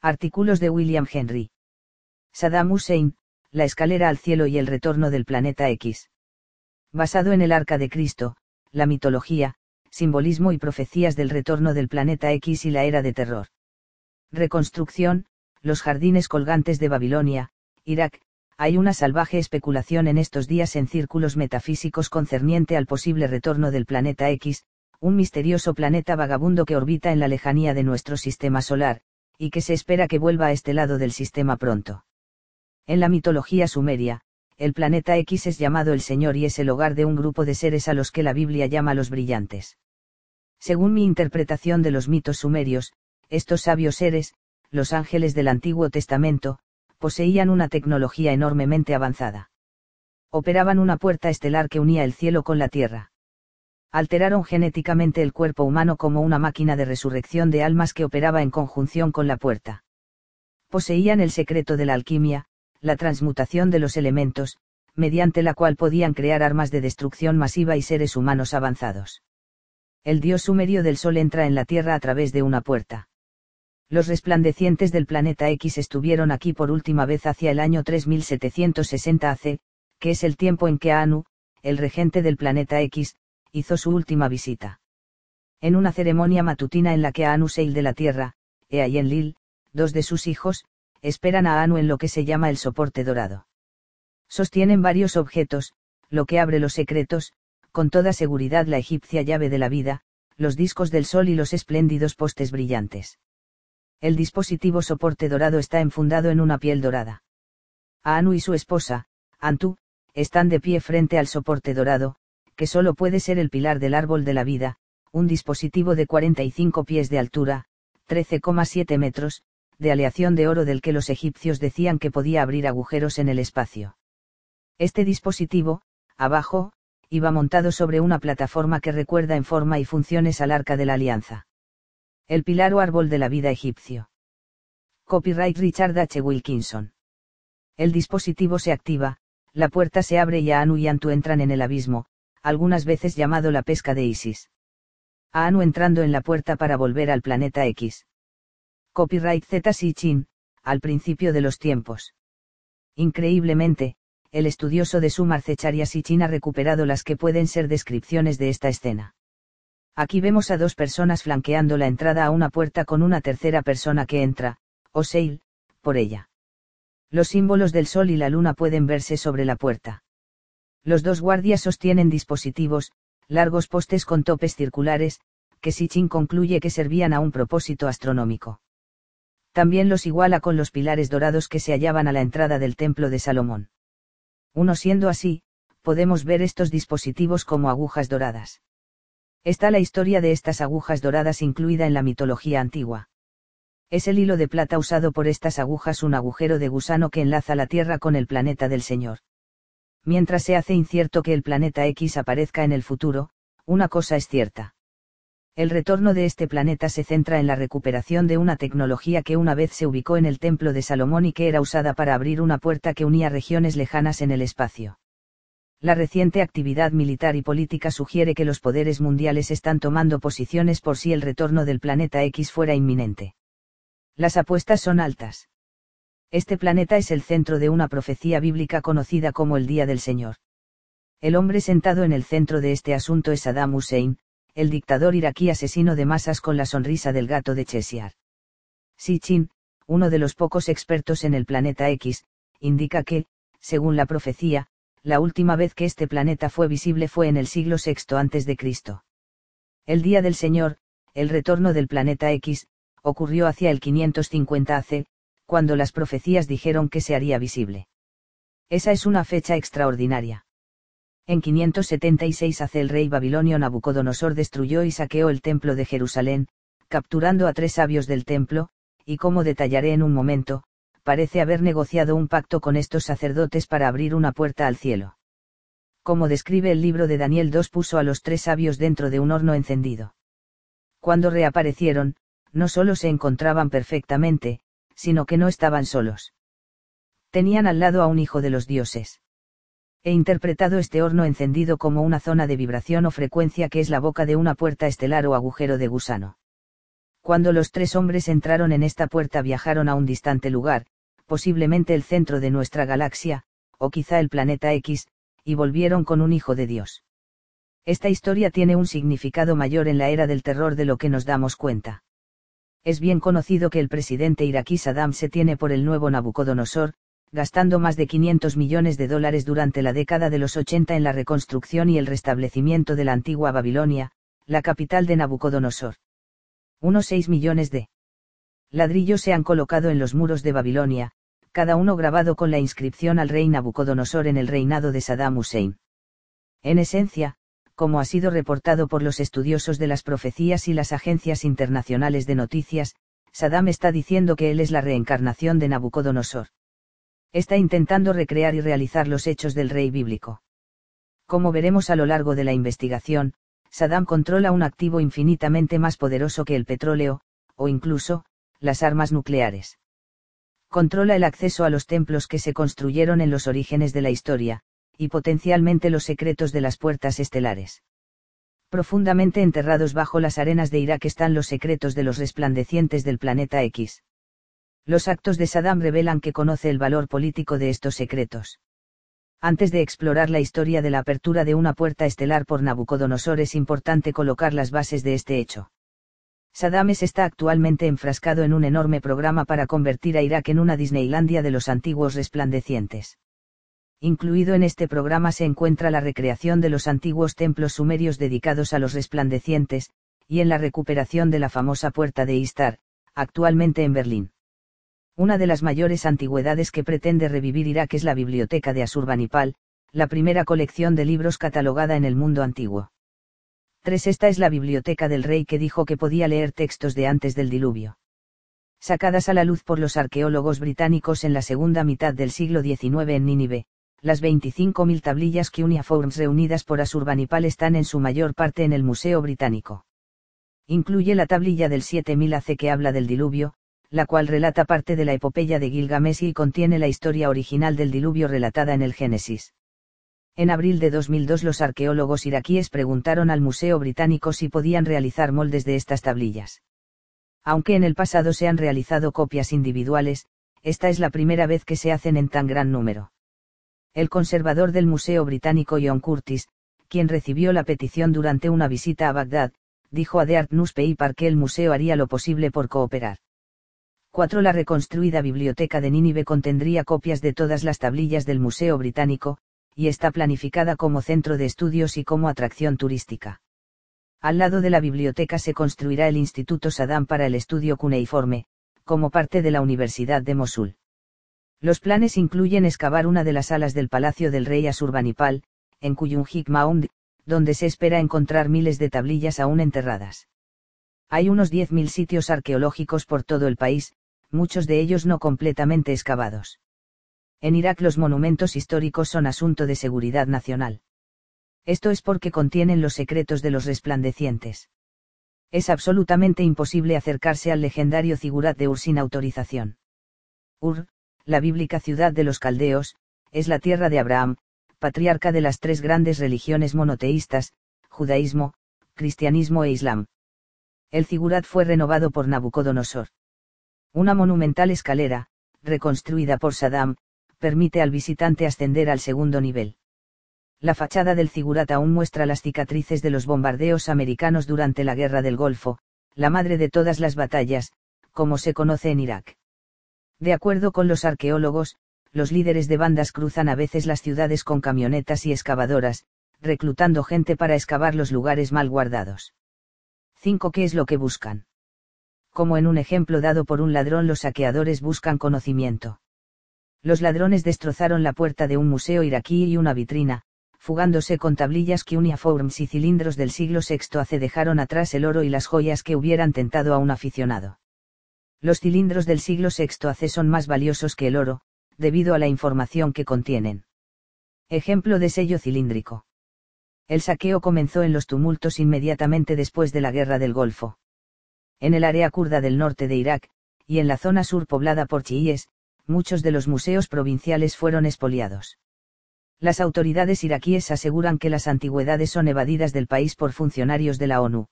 Artículos de William Henry. Saddam Hussein, La escalera al cielo y el retorno del planeta X. Basado en el Arca de Cristo, la mitología, simbolismo y profecías del retorno del planeta X y la era de terror. Reconstrucción, los jardines colgantes de Babilonia, Irak, hay una salvaje especulación en estos días en círculos metafísicos concerniente al posible retorno del planeta X, un misterioso planeta vagabundo que orbita en la lejanía de nuestro sistema solar, y que se espera que vuelva a este lado del sistema pronto. En la mitología sumeria, el planeta X es llamado el Señor y es el hogar de un grupo de seres a los que la Biblia llama los brillantes. Según mi interpretación de los mitos sumerios, estos sabios seres, los ángeles del Antiguo Testamento, poseían una tecnología enormemente avanzada. Operaban una puerta estelar que unía el cielo con la tierra. Alteraron genéticamente el cuerpo humano como una máquina de resurrección de almas que operaba en conjunción con la puerta. Poseían el secreto de la alquimia, la transmutación de los elementos, mediante la cual podían crear armas de destrucción masiva y seres humanos avanzados. El dios sumerio del sol entra en la Tierra a través de una puerta. Los resplandecientes del planeta X estuvieron aquí por última vez hacia el año 3760 AC, que es el tiempo en que Anu, el regente del planeta X, hizo su última visita. En una ceremonia matutina en la que Anu Seil de la Tierra, Ea y Enlil, dos de sus hijos, esperan a Anu en lo que se llama el soporte dorado. Sostienen varios objetos, lo que abre los secretos, con toda seguridad la egipcia llave de la vida, los discos del sol y los espléndidos postes brillantes. El dispositivo soporte dorado está enfundado en una piel dorada. Anu y su esposa, Antu, están de pie frente al soporte dorado, que solo puede ser el pilar del árbol de la vida, un dispositivo de 45 pies de altura, 13,7 metros, de aleación de oro del que los egipcios decían que podía abrir agujeros en el espacio. Este dispositivo, abajo, iba montado sobre una plataforma que recuerda en forma y funciones al arca de la alianza. El pilar o árbol de la vida egipcio. Copyright Richard H. Wilkinson. El dispositivo se activa, la puerta se abre y Anu y Antu entran en el abismo, algunas veces llamado la pesca de Isis. Anu entrando en la puerta para volver al planeta X. Copyright Z. Sichin, al principio de los tiempos. Increíblemente, el estudioso de Sumar Zecharia Sichin ha recuperado las que pueden ser descripciones de esta escena. Aquí vemos a dos personas flanqueando la entrada a una puerta con una tercera persona que entra, o Seil, por ella. Los símbolos del sol y la luna pueden verse sobre la puerta. Los dos guardias sostienen dispositivos, largos postes con topes circulares, que Sichin concluye que servían a un propósito astronómico. También los iguala con los pilares dorados que se hallaban a la entrada del templo de Salomón. Uno siendo así, podemos ver estos dispositivos como agujas doradas. Está la historia de estas agujas doradas incluida en la mitología antigua. Es el hilo de plata usado por estas agujas un agujero de gusano que enlaza la Tierra con el planeta del Señor. Mientras se hace incierto que el planeta X aparezca en el futuro, una cosa es cierta. El retorno de este planeta se centra en la recuperación de una tecnología que una vez se ubicó en el templo de Salomón y que era usada para abrir una puerta que unía regiones lejanas en el espacio. La reciente actividad militar y política sugiere que los poderes mundiales están tomando posiciones por si el retorno del planeta X fuera inminente. Las apuestas son altas. Este planeta es el centro de una profecía bíblica conocida como el Día del Señor. El hombre sentado en el centro de este asunto es Saddam Hussein, el dictador iraquí asesino de masas con la sonrisa del gato de Cheshire. Sichin, uno de los pocos expertos en el planeta X, indica que, según la profecía, la última vez que este planeta fue visible fue en el siglo VI a.C. El día del Señor, el retorno del planeta X, ocurrió hacia el 550 AC, cuando las profecías dijeron que se haría visible. Esa es una fecha extraordinaria. En 576 AC el rey babilonio Nabucodonosor destruyó y saqueó el templo de Jerusalén, capturando a tres sabios del templo, y como detallaré en un momento, parece haber negociado un pacto con estos sacerdotes para abrir una puerta al cielo. Como describe el libro de Daniel 2 puso a los tres sabios dentro de un horno encendido. Cuando reaparecieron, no solo se encontraban perfectamente, sino que no estaban solos. Tenían al lado a un hijo de los dioses. He interpretado este horno encendido como una zona de vibración o frecuencia que es la boca de una puerta estelar o agujero de gusano. Cuando los tres hombres entraron en esta puerta viajaron a un distante lugar, posiblemente el centro de nuestra galaxia, o quizá el planeta X, y volvieron con un hijo de Dios. Esta historia tiene un significado mayor en la era del terror de lo que nos damos cuenta. Es bien conocido que el presidente iraquí Saddam se tiene por el nuevo Nabucodonosor, gastando más de 500 millones de dólares durante la década de los 80 en la reconstrucción y el restablecimiento de la antigua Babilonia, la capital de Nabucodonosor. Unos 6 millones de ladrillos se han colocado en los muros de Babilonia, cada uno grabado con la inscripción al rey Nabucodonosor en el reinado de Saddam Hussein. En esencia, como ha sido reportado por los estudiosos de las profecías y las agencias internacionales de noticias, Saddam está diciendo que él es la reencarnación de Nabucodonosor. Está intentando recrear y realizar los hechos del rey bíblico. Como veremos a lo largo de la investigación, Saddam controla un activo infinitamente más poderoso que el petróleo, o incluso, las armas nucleares. Controla el acceso a los templos que se construyeron en los orígenes de la historia, y potencialmente los secretos de las puertas estelares. Profundamente enterrados bajo las arenas de Irak están los secretos de los resplandecientes del planeta X. Los actos de Saddam revelan que conoce el valor político de estos secretos. Antes de explorar la historia de la apertura de una puerta estelar por Nabucodonosor es importante colocar las bases de este hecho. Saddam está actualmente enfrascado en un enorme programa para convertir a Irak en una Disneylandia de los antiguos resplandecientes. Incluido en este programa se encuentra la recreación de los antiguos templos sumerios dedicados a los resplandecientes, y en la recuperación de la famosa puerta de Istar, actualmente en Berlín. Una de las mayores antigüedades que pretende revivir Irak es la biblioteca de Asurbanipal, la primera colección de libros catalogada en el mundo antiguo. 3. Esta es la biblioteca del rey que dijo que podía leer textos de antes del diluvio. Sacadas a la luz por los arqueólogos británicos en la segunda mitad del siglo XIX en Nínive, las 25.000 tablillas cuneiformes reunidas por Asurbanipal están en su mayor parte en el Museo Británico. Incluye la tablilla del 7000 AC que habla del diluvio, la cual relata parte de la epopeya de Gilgamesh y contiene la historia original del diluvio relatada en el Génesis. En abril de 2002 los arqueólogos iraquíes preguntaron al Museo Británico si podían realizar moldes de estas tablillas. Aunque en el pasado se han realizado copias individuales, esta es la primera vez que se hacen en tan gran número. El conservador del Museo Británico John Curtis, quien recibió la petición durante una visita a Bagdad, dijo a The Art Newspaper que el museo haría lo posible por cooperar. 4. La reconstruida biblioteca de Nínive contendría copias de todas las tablillas del Museo Británico, y está planificada como centro de estudios y como atracción turística. Al lado de la biblioteca se construirá el Instituto Saddam para el Estudio Cuneiforme, como parte de la Universidad de Mosul. Los planes incluyen excavar una de las alas del palacio del rey Asurbanipal, en Kuyunjik Maund, donde se espera encontrar miles de tablillas aún enterradas. Hay unos 10.000 sitios arqueológicos por todo el país, muchos de ellos no completamente excavados. En Irak los monumentos históricos son asunto de seguridad nacional. Esto es porque contienen los secretos de los resplandecientes. Es absolutamente imposible acercarse al legendario Zigurat de Ur sin autorización. Ur, la bíblica ciudad de los caldeos, es la tierra de Abraham, patriarca de las tres grandes religiones monoteístas, judaísmo, cristianismo e islam. El Zigurat fue renovado por Nabucodonosor. Una monumental escalera, reconstruida por Saddam, permite al visitante ascender al segundo nivel. La fachada del Zigurat aún muestra las cicatrices de los bombardeos americanos durante la Guerra del Golfo, la madre de todas las batallas, como se conoce en Irak. De acuerdo con los arqueólogos, los líderes de bandas cruzan a veces las ciudades con camionetas y excavadoras, reclutando gente para excavar los lugares mal guardados. 5. ¿Qué es lo que buscan? Como en un ejemplo dado por un ladrón, los saqueadores buscan conocimiento. Los ladrones destrozaron la puerta de un museo iraquí y una vitrina, fugándose con tablillas que uniformes y cilindros del siglo VI hace dejaron atrás el oro y las joyas que hubieran tentado a un aficionado. Los cilindros del siglo VI AC son más valiosos que el oro, debido a la información que contienen. Ejemplo de sello cilíndrico. El saqueo comenzó en los tumultos inmediatamente después de la Guerra del Golfo. En el área kurda del norte de Irak, y en la zona sur poblada por chiíes, muchos de los museos provinciales fueron expoliados. Las autoridades iraquíes aseguran que las antigüedades son evadidas del país por funcionarios de la ONU.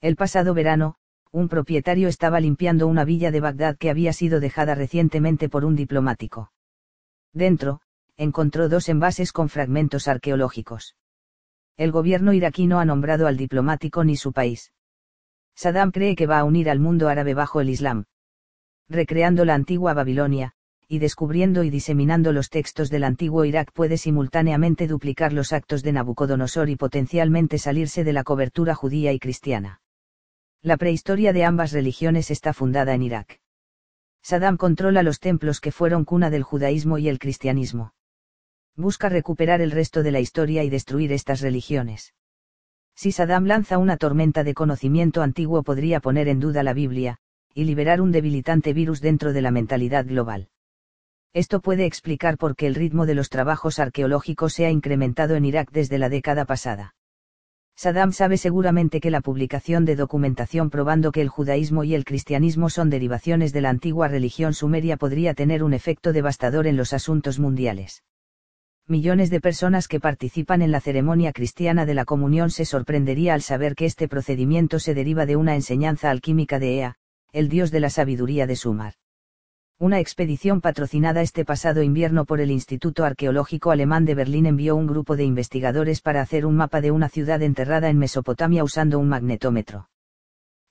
El pasado verano, un propietario estaba limpiando una villa de Bagdad que había sido dejada recientemente por un diplomático. Dentro, encontró dos envases con fragmentos arqueológicos. El gobierno iraquí no ha nombrado al diplomático ni su país. Saddam cree que va a unir al mundo árabe bajo el Islam. Recreando la antigua Babilonia, y descubriendo y diseminando los textos del antiguo Irak puede simultáneamente duplicar los actos de Nabucodonosor y potencialmente salirse de la cobertura judía y cristiana. La prehistoria de ambas religiones está fundada en Irak. Saddam controla los templos que fueron cuna del judaísmo y el cristianismo. Busca recuperar el resto de la historia y destruir estas religiones. Si Saddam lanza una tormenta de conocimiento antiguo podría poner en duda la Biblia, y liberar un debilitante virus dentro de la mentalidad global. Esto puede explicar por qué el ritmo de los trabajos arqueológicos se ha incrementado en Irak desde la década pasada. Saddam sabe seguramente que la publicación de documentación probando que el judaísmo y el cristianismo son derivaciones de la antigua religión sumeria podría tener un efecto devastador en los asuntos mundiales. Millones de personas que participan en la ceremonia cristiana de la comunión se sorprendería al saber que este procedimiento se deriva de una enseñanza alquímica de Ea, el dios de la sabiduría de Sumar. Una expedición patrocinada este pasado invierno por el Instituto Arqueológico Alemán de Berlín envió un grupo de investigadores para hacer un mapa de una ciudad enterrada en Mesopotamia usando un magnetómetro.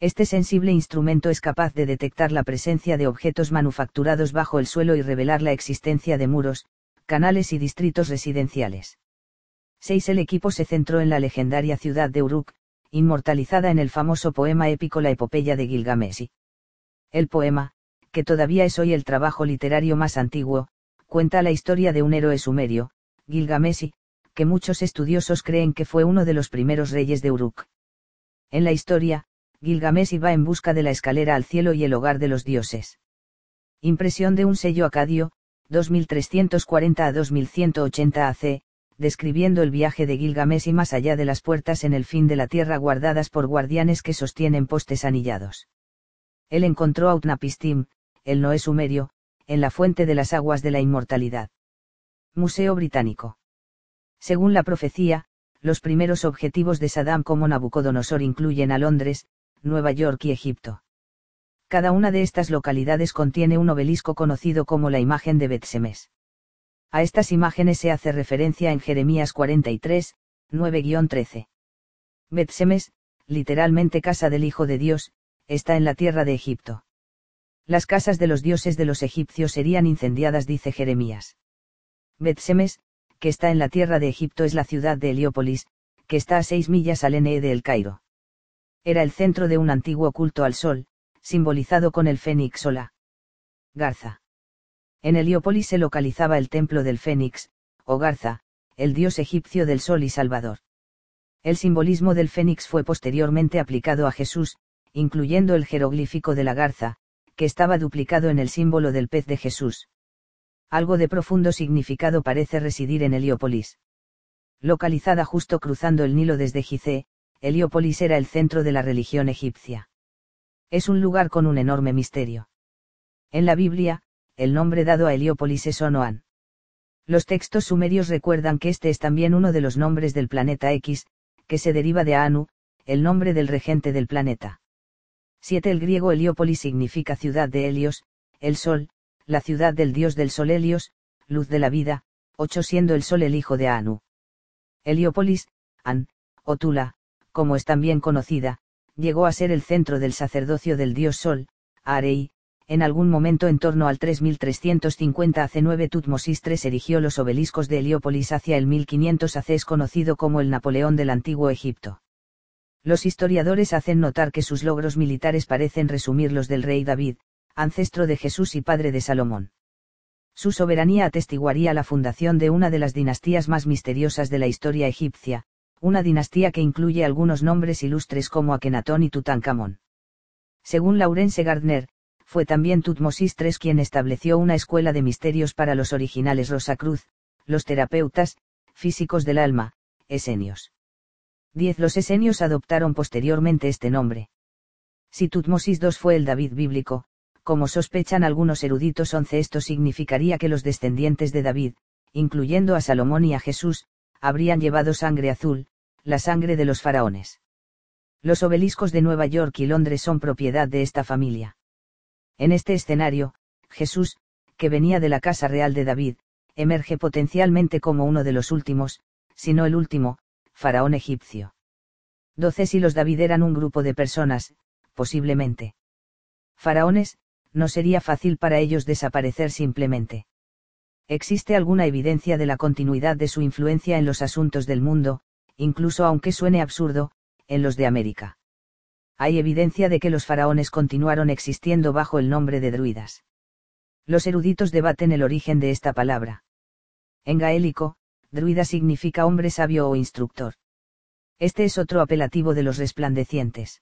Este sensible instrumento es capaz de detectar la presencia de objetos manufacturados bajo el suelo y revelar la existencia de muros, canales y distritos residenciales. 6. El equipo se centró en la legendaria ciudad de Uruk, inmortalizada en el famoso poema épico La epopeya de Gilgamesh. El poema, que todavía es hoy el trabajo literario más antiguo, cuenta la historia de un héroe sumerio, Gilgamesh, que muchos estudiosos creen que fue uno de los primeros reyes de Uruk. En la historia, Gilgamesh va en busca de la escalera al cielo y el hogar de los dioses. Impresión de un sello acadio, 2340 a 2180 AC, describiendo el viaje de Gilgamesh y más allá de las puertas en el fin de la tierra guardadas por guardianes que sostienen postes anillados. Él encontró a Utnapistim, el Noé sumerio, en la fuente de las aguas de la inmortalidad. Museo Británico. Según la profecía, los primeros objetivos de Saddam como Nabucodonosor incluyen a Londres, Nueva York y Egipto. Cada una de estas localidades contiene un obelisco conocido como la imagen de Betsemes. A estas imágenes se hace referencia en Jeremías 43, 9-13. Betsemes, literalmente casa del Hijo de Dios, está en la tierra de Egipto. Las casas de los dioses de los egipcios serían incendiadas, dice Jeremías. Betsemes, que está en la tierra de Egipto, es la ciudad de Heliópolis, que está a seis millas al NE de El Cairo. Era el centro de un antiguo culto al sol, simbolizado con el fénix o la garza. En Heliópolis se localizaba el templo del fénix, o garza, el dios egipcio del sol y salvador. El simbolismo del fénix fue posteriormente aplicado a Jesús, incluyendo el jeroglífico de la garza, que estaba duplicado en el símbolo del pez de Jesús. Algo de profundo significado parece residir en Heliópolis. Localizada justo cruzando el Nilo desde Gizeh, Heliópolis era el centro de la religión egipcia. Es un lugar con un enorme misterio. En la Biblia, el nombre dado a Heliópolis es Onoan. Los textos sumerios recuerdan que este es también uno de los nombres del planeta X, que se deriva de Anu, el nombre del regente del planeta. 7. El griego Heliópolis significa ciudad de Helios, el sol, la ciudad del dios del sol Helios, luz de la vida, 8. Siendo el sol el hijo de Anu. Heliópolis, An, o Tula, como es también conocida, llegó a ser el centro del sacerdocio del dios Sol, Arei, en algún momento en torno al 3350 AC 9 Tutmosis III erigió los obeliscos de Heliópolis hacia el 1500 AC es conocido como el Napoleón del Antiguo Egipto. Los historiadores hacen notar que sus logros militares parecen resumir los del rey David, ancestro de Jesús y padre de Salomón. Su soberanía atestiguaría la fundación de una de las dinastías más misteriosas de la historia egipcia, una dinastía que incluye algunos nombres ilustres como Akenatón y Tutankamón. Según Laurence Gardner, fue también Tutmosis III quien estableció una escuela de misterios para los originales Rosacruz, los terapeutas, físicos del alma, esenios. 10. Los esenios adoptaron posteriormente este nombre. Si Tutmosis II fue el David bíblico, como sospechan algunos eruditos 11 esto significaría que los descendientes de David, incluyendo a Salomón y a Jesús, habrían llevado sangre azul, la sangre de los faraones. Los obeliscos de Nueva York y Londres son propiedad de esta familia. En este escenario, Jesús, que venía de la casa real de David, emerge potencialmente como uno de los últimos, si no el último, faraón egipcio. Doce y los David eran un grupo de personas, posiblemente. Faraones, no sería fácil para ellos desaparecer simplemente. Existe alguna evidencia de la continuidad de su influencia en los asuntos del mundo, incluso aunque suene absurdo, en los de América. Hay evidencia de que los faraones continuaron existiendo bajo el nombre de druidas. Los eruditos debaten el origen de esta palabra. En gaélico, druida significa hombre sabio o instructor. Este es otro apelativo de los resplandecientes.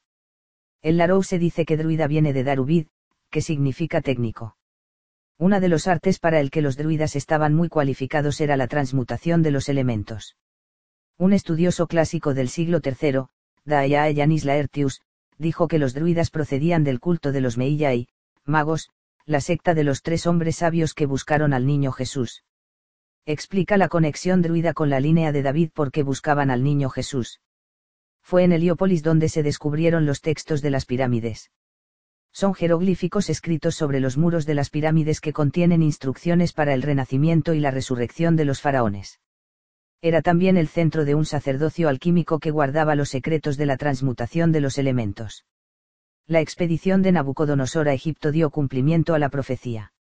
En Larou se dice que druida viene de Darubid, que significa técnico. Una de los artes para el que los druidas estaban muy cualificados era la transmutación de los elementos. Un estudioso clásico del siglo III, Daayae Yanis Laertius, dijo que los druidas procedían del culto de los Meillai, magos, la secta de los tres hombres sabios que buscaron al niño Jesús. Explica la conexión druida con la línea de David porque buscaban al niño Jesús. Fue en Heliópolis donde se descubrieron los textos de las pirámides son jeroglíficos escritos sobre los muros de las pirámides que contienen instrucciones para el renacimiento y la resurrección de los faraones. Era también el centro de un sacerdocio alquímico que guardaba los secretos de la transmutación de los elementos. La expedición de Nabucodonosor a Egipto dio cumplimiento a la profecía.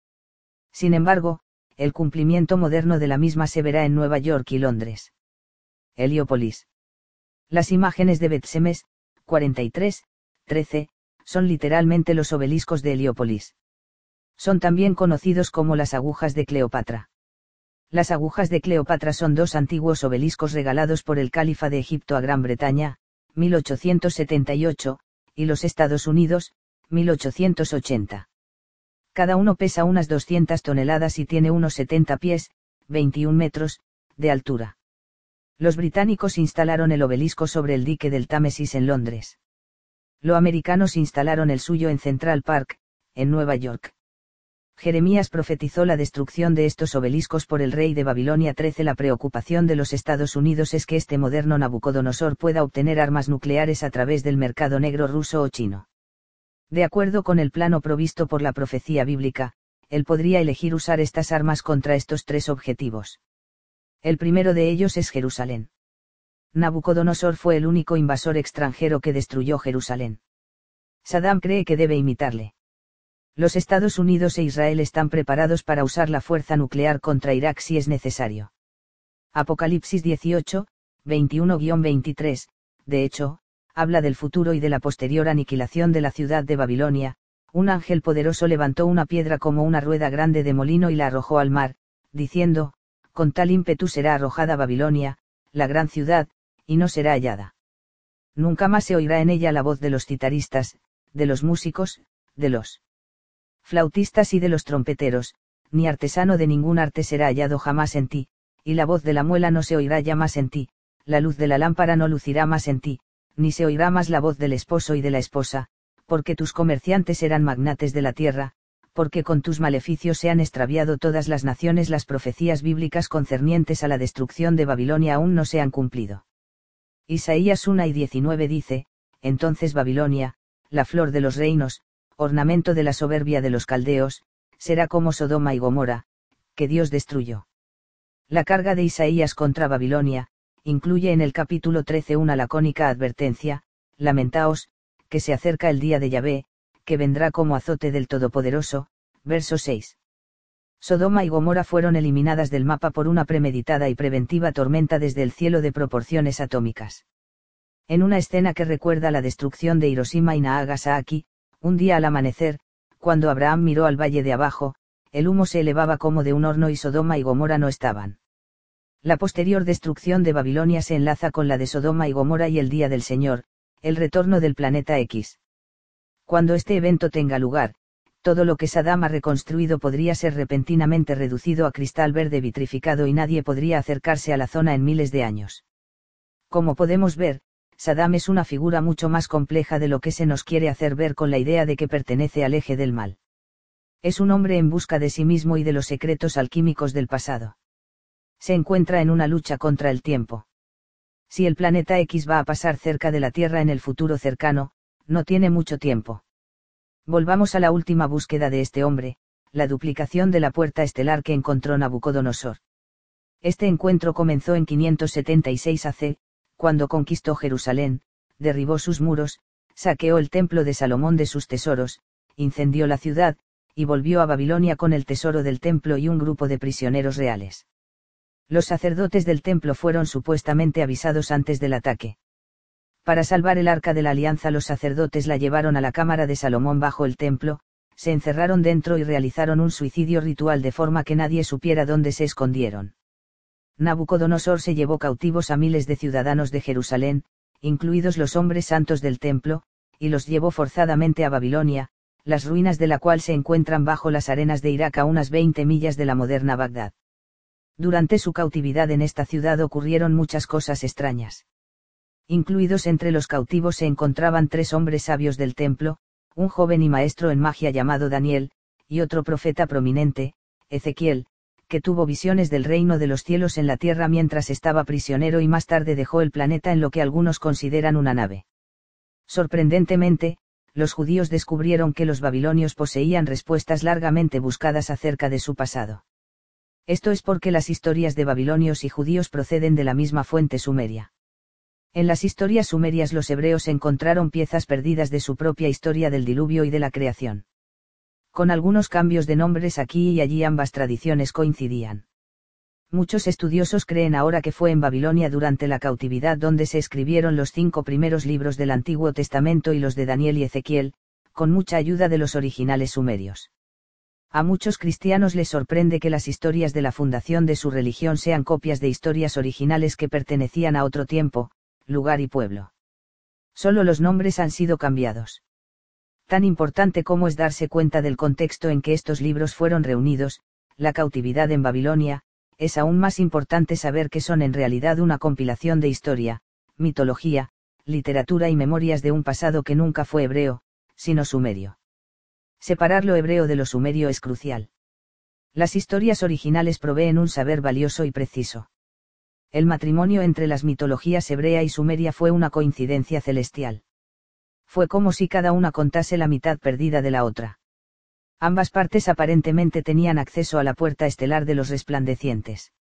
Sin embargo, el cumplimiento moderno de la misma se verá en Nueva York y Londres. Heliópolis. Las imágenes de Betsemes, 43, 13, son literalmente los obeliscos de Heliópolis. Son también conocidos como las agujas de Cleopatra. Las agujas de Cleopatra son dos antiguos obeliscos regalados por el califa de Egipto a Gran Bretaña, 1878, y los Estados Unidos, 1880. Cada uno pesa unas 200 toneladas y tiene unos 70 pies, 21 metros, de altura. Los británicos instalaron el obelisco sobre el dique del Támesis en Londres. Los americanos instalaron el suyo en Central Park, en Nueva York. Jeremías profetizó la destrucción de estos obeliscos por el rey de Babilonia 13. La preocupación de los Estados Unidos es que este moderno Nabucodonosor pueda obtener armas nucleares a través del mercado negro ruso o chino. De acuerdo con el plano provisto por la profecía bíblica, él podría elegir usar estas armas contra estos tres objetivos. El primero de ellos es Jerusalén. Nabucodonosor fue el único invasor extranjero que destruyó Jerusalén. Saddam cree que debe imitarle. Los Estados Unidos e Israel están preparados para usar la fuerza nuclear contra Irak si es necesario. Apocalipsis 18, 21-23, de hecho, habla del futuro y de la posterior aniquilación de la ciudad de Babilonia, un ángel poderoso levantó una piedra como una rueda grande de molino y la arrojó al mar, diciendo, con tal ímpetu será arrojada Babilonia, la gran ciudad, y no será hallada. Nunca más se oirá en ella la voz de los citaristas, de los músicos, de los flautistas y de los trompeteros, ni artesano de ningún arte será hallado jamás en ti, y la voz de la muela no se oirá ya más en ti, la luz de la lámpara no lucirá más en ti, ni se oirá más la voz del esposo y de la esposa, porque tus comerciantes serán magnates de la tierra, porque con tus maleficios se han extraviado todas las naciones las profecías bíblicas concernientes a la destrucción de Babilonia aún no se han cumplido. Isaías 1 y 19 dice, entonces Babilonia, la flor de los reinos, ornamento de la soberbia de los caldeos, será como Sodoma y Gomorra, que Dios destruyó. La carga de Isaías contra Babilonia, incluye en el capítulo 13 una lacónica advertencia, lamentaos, que se acerca el día de Yahvé, que vendrá como azote del Todopoderoso, verso 6. Sodoma y Gomorra fueron eliminadas del mapa por una premeditada y preventiva tormenta desde el cielo de proporciones atómicas. En una escena que recuerda la destrucción de Hiroshima y Nagasaki, un día al amanecer, cuando Abraham miró al valle de abajo, el humo se elevaba como de un horno y Sodoma y Gomorra no estaban. La posterior destrucción de Babilonia se enlaza con la de Sodoma y Gomorra y el día del Señor, el retorno del planeta X. Cuando este evento tenga lugar, todo lo que Saddam ha reconstruido podría ser repentinamente reducido a cristal verde vitrificado y nadie podría acercarse a la zona en miles de años. Como podemos ver, Saddam es una figura mucho más compleja de lo que se nos quiere hacer ver con la idea de que pertenece al eje del mal. Es un hombre en busca de sí mismo y de los secretos alquímicos del pasado. Se encuentra en una lucha contra el tiempo. Si el planeta X va a pasar cerca de la Tierra en el futuro cercano, no tiene mucho tiempo. Volvamos a la última búsqueda de este hombre, la duplicación de la puerta estelar que encontró Nabucodonosor. Este encuentro comenzó en 576 AC, cuando conquistó Jerusalén, derribó sus muros, saqueó el templo de Salomón de sus tesoros, incendió la ciudad, y volvió a Babilonia con el tesoro del templo y un grupo de prisioneros reales. Los sacerdotes del templo fueron supuestamente avisados antes del ataque. Para salvar el arca de la alianza los sacerdotes la llevaron a la cámara de Salomón bajo el templo, se encerraron dentro y realizaron un suicidio ritual de forma que nadie supiera dónde se escondieron. Nabucodonosor se llevó cautivos a miles de ciudadanos de Jerusalén, incluidos los hombres santos del templo, y los llevó forzadamente a Babilonia, las ruinas de la cual se encuentran bajo las arenas de Irak a unas 20 millas de la moderna Bagdad. Durante su cautividad en esta ciudad ocurrieron muchas cosas extrañas. Incluidos entre los cautivos se encontraban tres hombres sabios del templo, un joven y maestro en magia llamado Daniel, y otro profeta prominente, Ezequiel, que tuvo visiones del reino de los cielos en la tierra mientras estaba prisionero y más tarde dejó el planeta en lo que algunos consideran una nave. Sorprendentemente, los judíos descubrieron que los babilonios poseían respuestas largamente buscadas acerca de su pasado. Esto es porque las historias de babilonios y judíos proceden de la misma fuente sumeria. En las historias sumerias los hebreos encontraron piezas perdidas de su propia historia del diluvio y de la creación. Con algunos cambios de nombres aquí y allí ambas tradiciones coincidían. Muchos estudiosos creen ahora que fue en Babilonia durante la cautividad donde se escribieron los cinco primeros libros del Antiguo Testamento y los de Daniel y Ezequiel, con mucha ayuda de los originales sumerios. A muchos cristianos les sorprende que las historias de la fundación de su religión sean copias de historias originales que pertenecían a otro tiempo, lugar y pueblo. Solo los nombres han sido cambiados. Tan importante como es darse cuenta del contexto en que estos libros fueron reunidos, la cautividad en Babilonia, es aún más importante saber que son en realidad una compilación de historia, mitología, literatura y memorias de un pasado que nunca fue hebreo, sino sumerio. Separar lo hebreo de lo sumerio es crucial. Las historias originales proveen un saber valioso y preciso el matrimonio entre las mitologías hebrea y sumeria fue una coincidencia celestial. Fue como si cada una contase la mitad perdida de la otra. Ambas partes aparentemente tenían acceso a la puerta estelar de los resplandecientes.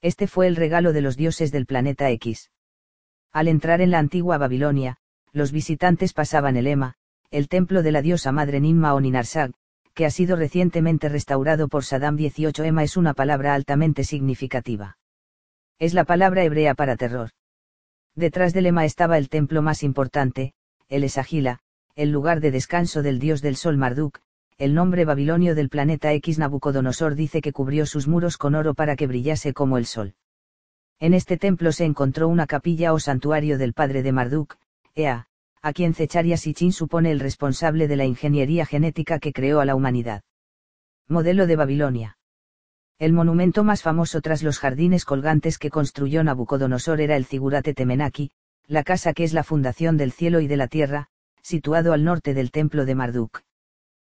Este fue el regalo de los dioses del planeta X. Al entrar en la antigua Babilonia, los visitantes pasaban el Ema, el templo de la diosa madre Ninma o Ninarsag, que ha sido recientemente restaurado por Saddam 18. Ema es una palabra altamente significativa es la palabra hebrea para terror. Detrás del Ema estaba el templo más importante, el Esagila, el lugar de descanso del dios del sol Marduk, el nombre babilonio del planeta X Nabucodonosor dice que cubrió sus muros con oro para que brillase como el sol. En este templo se encontró una capilla o santuario del padre de Marduk, Ea, a quien Zecharia Sitchin supone el responsable de la ingeniería genética que creó a la humanidad. Modelo de Babilonia. El monumento más famoso tras los jardines colgantes que construyó Nabucodonosor era el Zigurate Temenaki, la casa que es la fundación del cielo y de la tierra, situado al norte del templo de Marduk.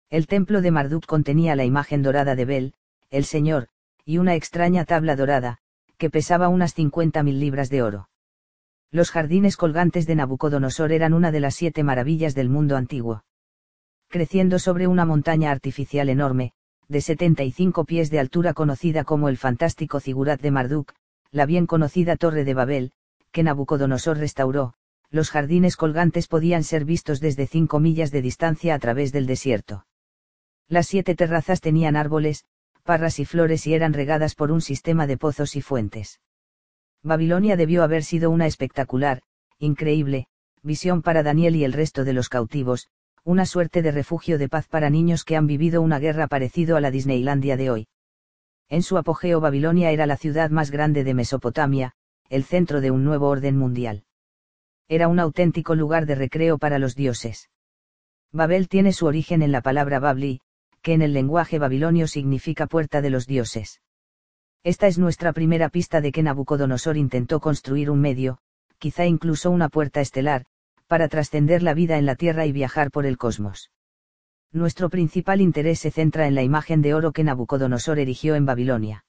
El templo de Marduk contenía la imagen dorada de Bel, el Señor, y una extraña tabla dorada, que pesaba unas 50.000 libras de oro. Los jardines colgantes de Nabucodonosor eran una de las siete maravillas del mundo antiguo. Creciendo sobre una montaña artificial enorme, de 75 pies de altura conocida como el fantástico Zigurat de Marduk, la bien conocida Torre de Babel, que Nabucodonosor restauró, los jardines colgantes podían ser vistos desde 5 millas de distancia a través del desierto. Las siete terrazas tenían árboles, parras y flores y eran regadas por un sistema de pozos y fuentes. Babilonia debió haber sido una espectacular, increíble, visión para Daniel y el resto de los cautivos, una suerte de refugio de paz para niños que han vivido una guerra parecido a la Disneylandia de hoy. En su apogeo Babilonia era la ciudad más grande de Mesopotamia, el centro de un nuevo orden mundial. Era un auténtico lugar de recreo para los dioses. Babel tiene su origen en la palabra Babli, que en el lenguaje babilonio significa puerta de los dioses. Esta es nuestra primera pista de que Nabucodonosor intentó construir un medio, quizá incluso una puerta estelar, para trascender la vida en la Tierra y viajar por el cosmos. Nuestro principal interés se centra en la imagen de oro que Nabucodonosor erigió en Babilonia.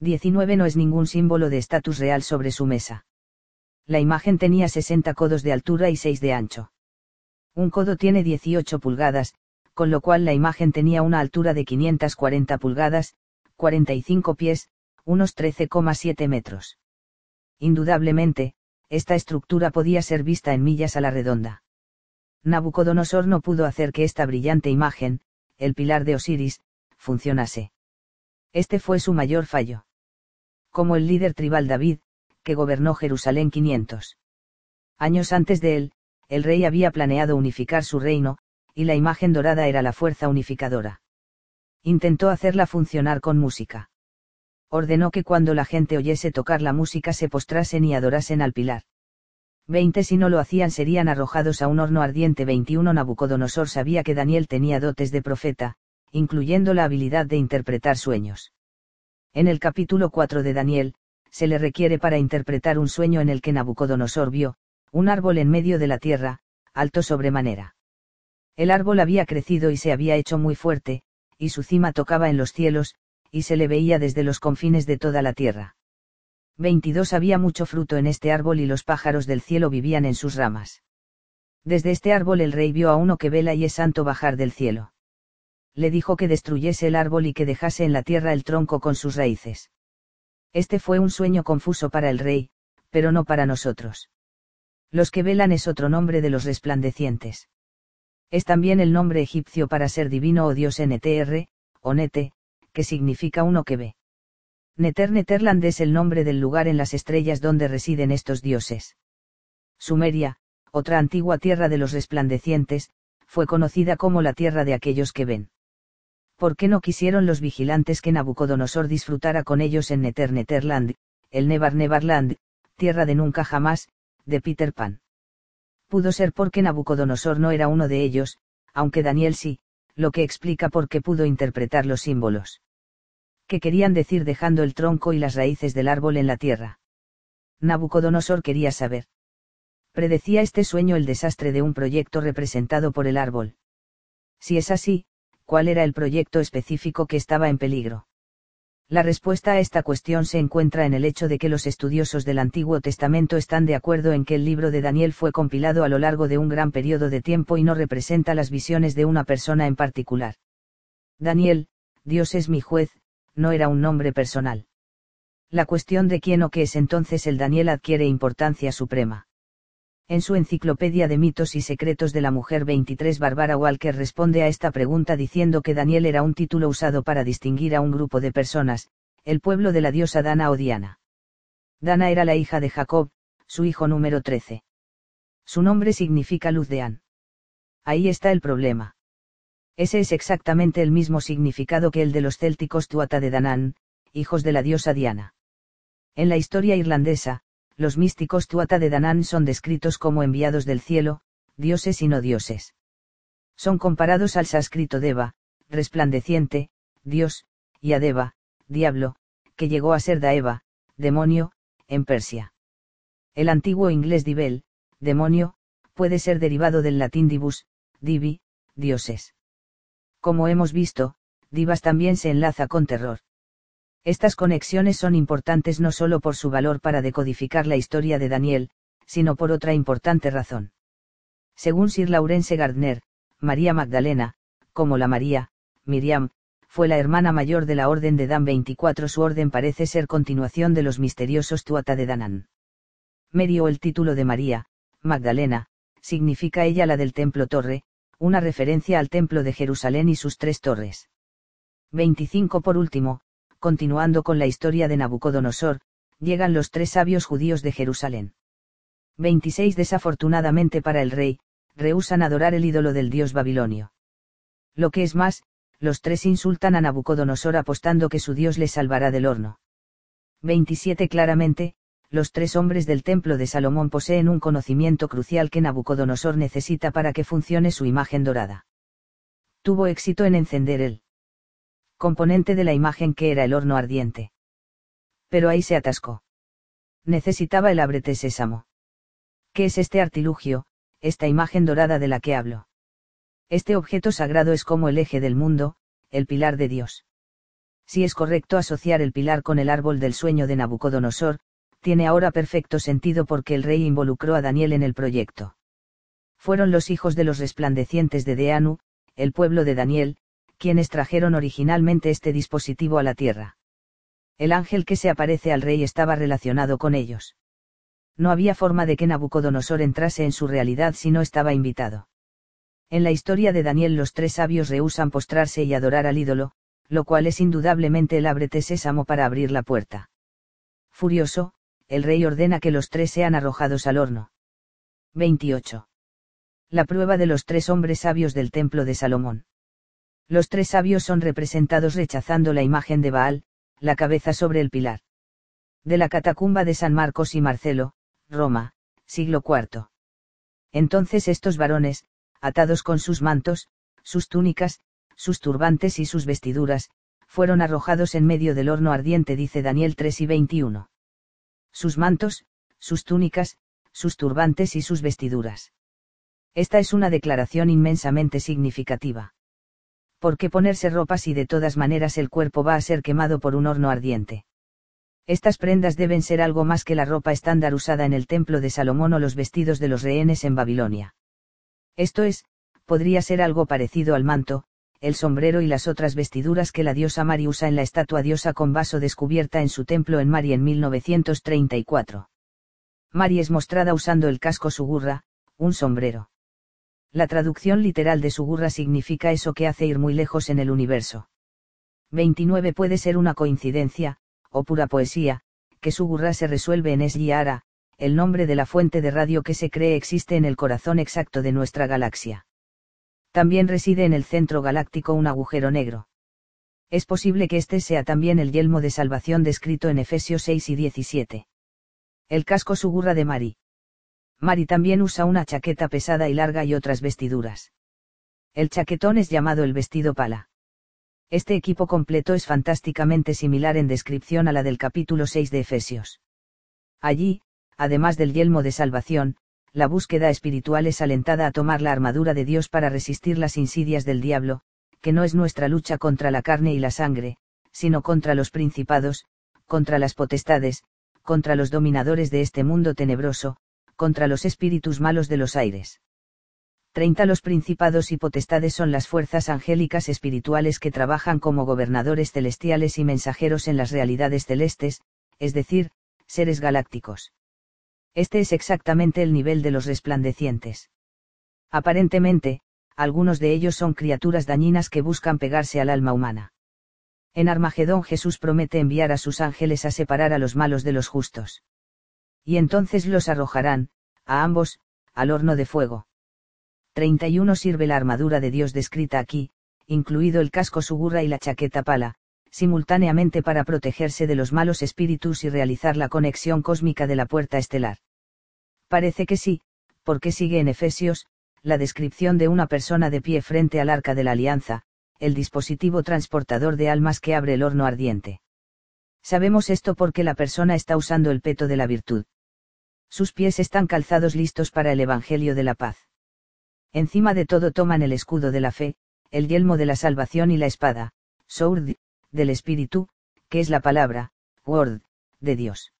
19 no es ningún símbolo de estatus real sobre su mesa. La imagen tenía 60 codos de altura y 6 de ancho. Un codo tiene 18 pulgadas, con lo cual la imagen tenía una altura de 540 pulgadas, 45 pies, unos 13,7 metros. Indudablemente, esta estructura podía ser vista en millas a la redonda. Nabucodonosor no pudo hacer que esta brillante imagen, el pilar de Osiris, funcionase. Este fue su mayor fallo. Como el líder tribal David, que gobernó Jerusalén 500 años antes de él, el rey había planeado unificar su reino, y la imagen dorada era la fuerza unificadora. Intentó hacerla funcionar con música. Ordenó que cuando la gente oyese tocar la música se postrasen y adorasen al pilar. Veinte si no lo hacían serían arrojados a un horno ardiente 21 Nabucodonosor sabía que Daniel tenía dotes de profeta, incluyendo la habilidad de interpretar sueños. En el capítulo 4 de Daniel, se le requiere para interpretar un sueño en el que Nabucodonosor vio, un árbol en medio de la tierra, alto sobremanera. El árbol había crecido y se había hecho muy fuerte, y su cima tocaba en los cielos, y se le veía desde los confines de toda la tierra. 22 había mucho fruto en este árbol y los pájaros del cielo vivían en sus ramas. Desde este árbol el rey vio a uno que vela y es santo bajar del cielo. Le dijo que destruyese el árbol y que dejase en la tierra el tronco con sus raíces. Este fue un sueño confuso para el rey, pero no para nosotros. Los que velan es otro nombre de los resplandecientes. Es también el nombre egipcio para ser divino o dios NTR, o Nete, que significa uno que ve. Neter Neterland es el nombre del lugar en las estrellas donde residen estos dioses. Sumeria, otra antigua tierra de los resplandecientes, fue conocida como la tierra de aquellos que ven. ¿Por qué no quisieron los vigilantes que Nabucodonosor disfrutara con ellos en Neter Neterland, el Nevar Nevarland, tierra de nunca jamás, de Peter Pan? Pudo ser porque Nabucodonosor no era uno de ellos, aunque Daniel sí, lo que explica por qué pudo interpretar los símbolos que querían decir dejando el tronco y las raíces del árbol en la tierra. Nabucodonosor quería saber. Predecía este sueño el desastre de un proyecto representado por el árbol. Si es así, ¿cuál era el proyecto específico que estaba en peligro? La respuesta a esta cuestión se encuentra en el hecho de que los estudiosos del Antiguo Testamento están de acuerdo en que el libro de Daniel fue compilado a lo largo de un gran periodo de tiempo y no representa las visiones de una persona en particular. Daniel, Dios es mi juez, no era un nombre personal. La cuestión de quién o qué es entonces el Daniel adquiere importancia suprema. En su enciclopedia de mitos y secretos de la mujer 23 Barbara Walker responde a esta pregunta diciendo que Daniel era un título usado para distinguir a un grupo de personas, el pueblo de la diosa Dana o Diana. Dana era la hija de Jacob, su hijo número 13. Su nombre significa luz de An. Ahí está el problema. Ese es exactamente el mismo significado que el de los célticos Tuata de Danán, hijos de la diosa Diana. En la historia irlandesa, los místicos Tuata de Danán son descritos como enviados del cielo, dioses y no dioses. Son comparados al sánscrito Deva, resplandeciente, dios, y a Deva, diablo, que llegó a ser Daeva, demonio, en Persia. El antiguo inglés Divel, demonio, puede ser derivado del latín divus, divi, dioses. Como hemos visto, Divas también se enlaza con terror. Estas conexiones son importantes no solo por su valor para decodificar la historia de Daniel, sino por otra importante razón. Según Sir Laurence Gardner, María Magdalena, como la María, Miriam, fue la hermana mayor de la Orden de Dan 24. Su orden parece ser continuación de los misteriosos Tuata de Danán. Mary el título de María, Magdalena, significa ella la del templo torre, una referencia al Templo de Jerusalén y sus tres torres. 25 Por último, continuando con la historia de Nabucodonosor, llegan los tres sabios judíos de Jerusalén. 26 Desafortunadamente para el rey, rehusan adorar el ídolo del dios babilonio. Lo que es más, los tres insultan a Nabucodonosor apostando que su dios le salvará del horno. 27 Claramente, los tres hombres del templo de Salomón poseen un conocimiento crucial que Nabucodonosor necesita para que funcione su imagen dorada. Tuvo éxito en encender el componente de la imagen que era el horno ardiente. Pero ahí se atascó. Necesitaba el ábrete sésamo. ¿Qué es este artilugio, esta imagen dorada de la que hablo? Este objeto sagrado es como el eje del mundo, el pilar de Dios. Si es correcto asociar el pilar con el árbol del sueño de Nabucodonosor, tiene ahora perfecto sentido porque el rey involucró a Daniel en el proyecto. Fueron los hijos de los resplandecientes de Deanu, el pueblo de Daniel, quienes trajeron originalmente este dispositivo a la tierra. El ángel que se aparece al rey estaba relacionado con ellos. No había forma de que Nabucodonosor entrase en su realidad si no estaba invitado. En la historia de Daniel los tres sabios rehusan postrarse y adorar al ídolo, lo cual es indudablemente el ábrete sésamo para abrir la puerta. Furioso, el rey ordena que los tres sean arrojados al horno. 28. La prueba de los tres hombres sabios del templo de Salomón. Los tres sabios son representados rechazando la imagen de Baal, la cabeza sobre el pilar. De la catacumba de San Marcos y Marcelo, Roma, siglo IV. Entonces estos varones, atados con sus mantos, sus túnicas, sus turbantes y sus vestiduras, fueron arrojados en medio del horno ardiente, dice Daniel 3 y 21. Sus mantos, sus túnicas, sus turbantes y sus vestiduras. Esta es una declaración inmensamente significativa. ¿Por qué ponerse ropas si de todas maneras el cuerpo va a ser quemado por un horno ardiente? Estas prendas deben ser algo más que la ropa estándar usada en el templo de Salomón o los vestidos de los rehenes en Babilonia. Esto es, podría ser algo parecido al manto, el sombrero y las otras vestiduras que la diosa Mari usa en la estatua diosa con vaso descubierta en su templo en Mari en 1934. Mari es mostrada usando el casco sugurra, un sombrero. La traducción literal de sugurra significa eso que hace ir muy lejos en el universo. 29 puede ser una coincidencia, o pura poesía, que Sugurra se resuelve en Esyiara, el nombre de la fuente de radio que se cree existe en el corazón exacto de nuestra galaxia. También reside en el centro galáctico un agujero negro. Es posible que este sea también el yelmo de salvación descrito en Efesios 6 y 17. El casco Sugurra de Mari. Mari también usa una chaqueta pesada y larga y otras vestiduras. El chaquetón es llamado el vestido pala. Este equipo completo es fantásticamente similar en descripción a la del capítulo 6 de Efesios. Allí, además del yelmo de salvación, la búsqueda espiritual es alentada a tomar la armadura de Dios para resistir las insidias del diablo, que no es nuestra lucha contra la carne y la sangre, sino contra los principados, contra las potestades, contra los dominadores de este mundo tenebroso, contra los espíritus malos de los aires. 30 Los principados y potestades son las fuerzas angélicas espirituales que trabajan como gobernadores celestiales y mensajeros en las realidades celestes, es decir, seres galácticos. Este es exactamente el nivel de los resplandecientes. Aparentemente, algunos de ellos son criaturas dañinas que buscan pegarse al alma humana. En Armagedón Jesús promete enviar a sus ángeles a separar a los malos de los justos. Y entonces los arrojarán, a ambos, al horno de fuego. 31 sirve la armadura de Dios descrita aquí, incluido el casco sugurra y la chaqueta pala, simultáneamente para protegerse de los malos espíritus y realizar la conexión cósmica de la puerta estelar. Parece que sí, porque sigue en Efesios, la descripción de una persona de pie frente al arca de la alianza, el dispositivo transportador de almas que abre el horno ardiente. Sabemos esto porque la persona está usando el peto de la virtud. Sus pies están calzados listos para el Evangelio de la paz. Encima de todo toman el escudo de la fe, el yelmo de la salvación y la espada, sword, del Espíritu, que es la palabra, word, de Dios.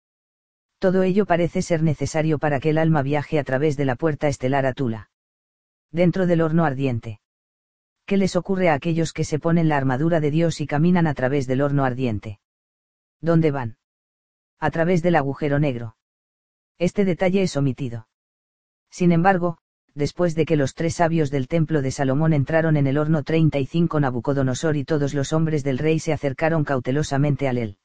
Todo ello parece ser necesario para que el alma viaje a través de la puerta estelar a Tula. Dentro del horno ardiente. ¿Qué les ocurre a aquellos que se ponen la armadura de Dios y caminan a través del horno ardiente? ¿Dónde van? A través del agujero negro. Este detalle es omitido. Sin embargo, después de que los tres sabios del templo de Salomón entraron en el horno 35 Nabucodonosor y todos los hombres del rey se acercaron cautelosamente al él.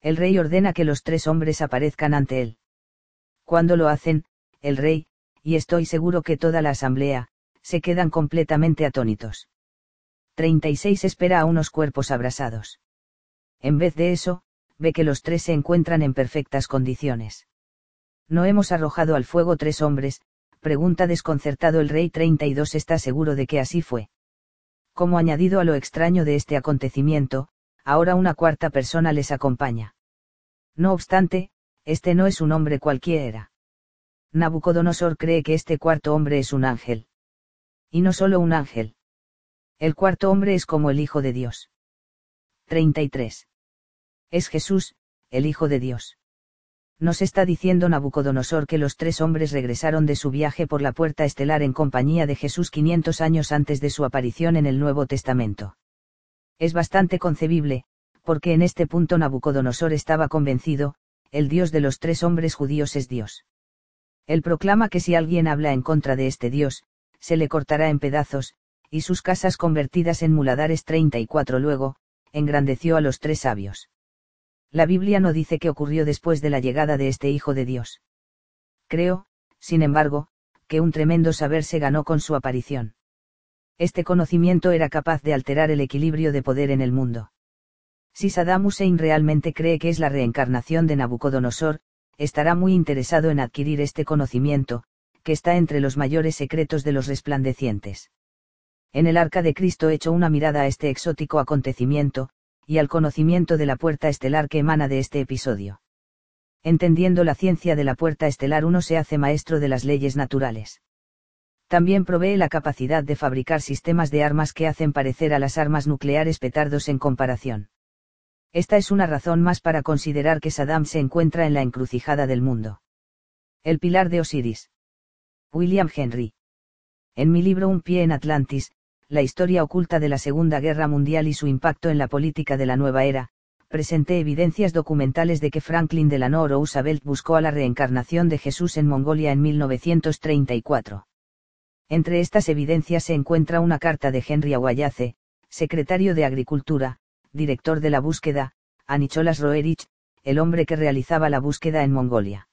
El rey ordena que los tres hombres aparezcan ante él. Cuando lo hacen, el rey, y estoy seguro que toda la asamblea, se quedan completamente atónitos. 36 espera a unos cuerpos abrasados. En vez de eso, ve que los tres se encuentran en perfectas condiciones. No hemos arrojado al fuego tres hombres, pregunta desconcertado el rey 32 está seguro de que así fue. Como añadido a lo extraño de este acontecimiento, ahora una cuarta persona les acompaña. No obstante, este no es un hombre cualquiera. Nabucodonosor cree que este cuarto hombre es un ángel. Y no solo un ángel. El cuarto hombre es como el Hijo de Dios. 33. Es Jesús, el Hijo de Dios. Nos está diciendo Nabucodonosor que los tres hombres regresaron de su viaje por la puerta estelar en compañía de Jesús 500 años antes de su aparición en el Nuevo Testamento. Es bastante concebible, porque en este punto Nabucodonosor estaba convencido, el Dios de los tres hombres judíos es Dios. Él proclama que si alguien habla en contra de este Dios, se le cortará en pedazos, y sus casas convertidas en muladares 34 luego, engrandeció a los tres sabios. La Biblia no dice qué ocurrió después de la llegada de este Hijo de Dios. Creo, sin embargo, que un tremendo saber se ganó con su aparición. Este conocimiento era capaz de alterar el equilibrio de poder en el mundo. Si Saddam Hussein realmente cree que es la reencarnación de Nabucodonosor, estará muy interesado en adquirir este conocimiento, que está entre los mayores secretos de los resplandecientes. En el arca de Cristo echo una mirada a este exótico acontecimiento, y al conocimiento de la puerta estelar que emana de este episodio. Entendiendo la ciencia de la puerta estelar uno se hace maestro de las leyes naturales. También provee la capacidad de fabricar sistemas de armas que hacen parecer a las armas nucleares petardos en comparación. Esta es una razón más para considerar que Saddam se encuentra en la encrucijada del mundo. El pilar de Osiris. William Henry. En mi libro Un pie en Atlantis, la historia oculta de la Segunda Guerra Mundial y su impacto en la política de la nueva era, presenté evidencias documentales de que Franklin Delano Roosevelt buscó a la reencarnación de Jesús en Mongolia en 1934. Entre estas evidencias se encuentra una carta de Henry Aguayace, secretario de Agricultura, director de la búsqueda, a Nicholas Roerich, el hombre que realizaba la búsqueda en Mongolia.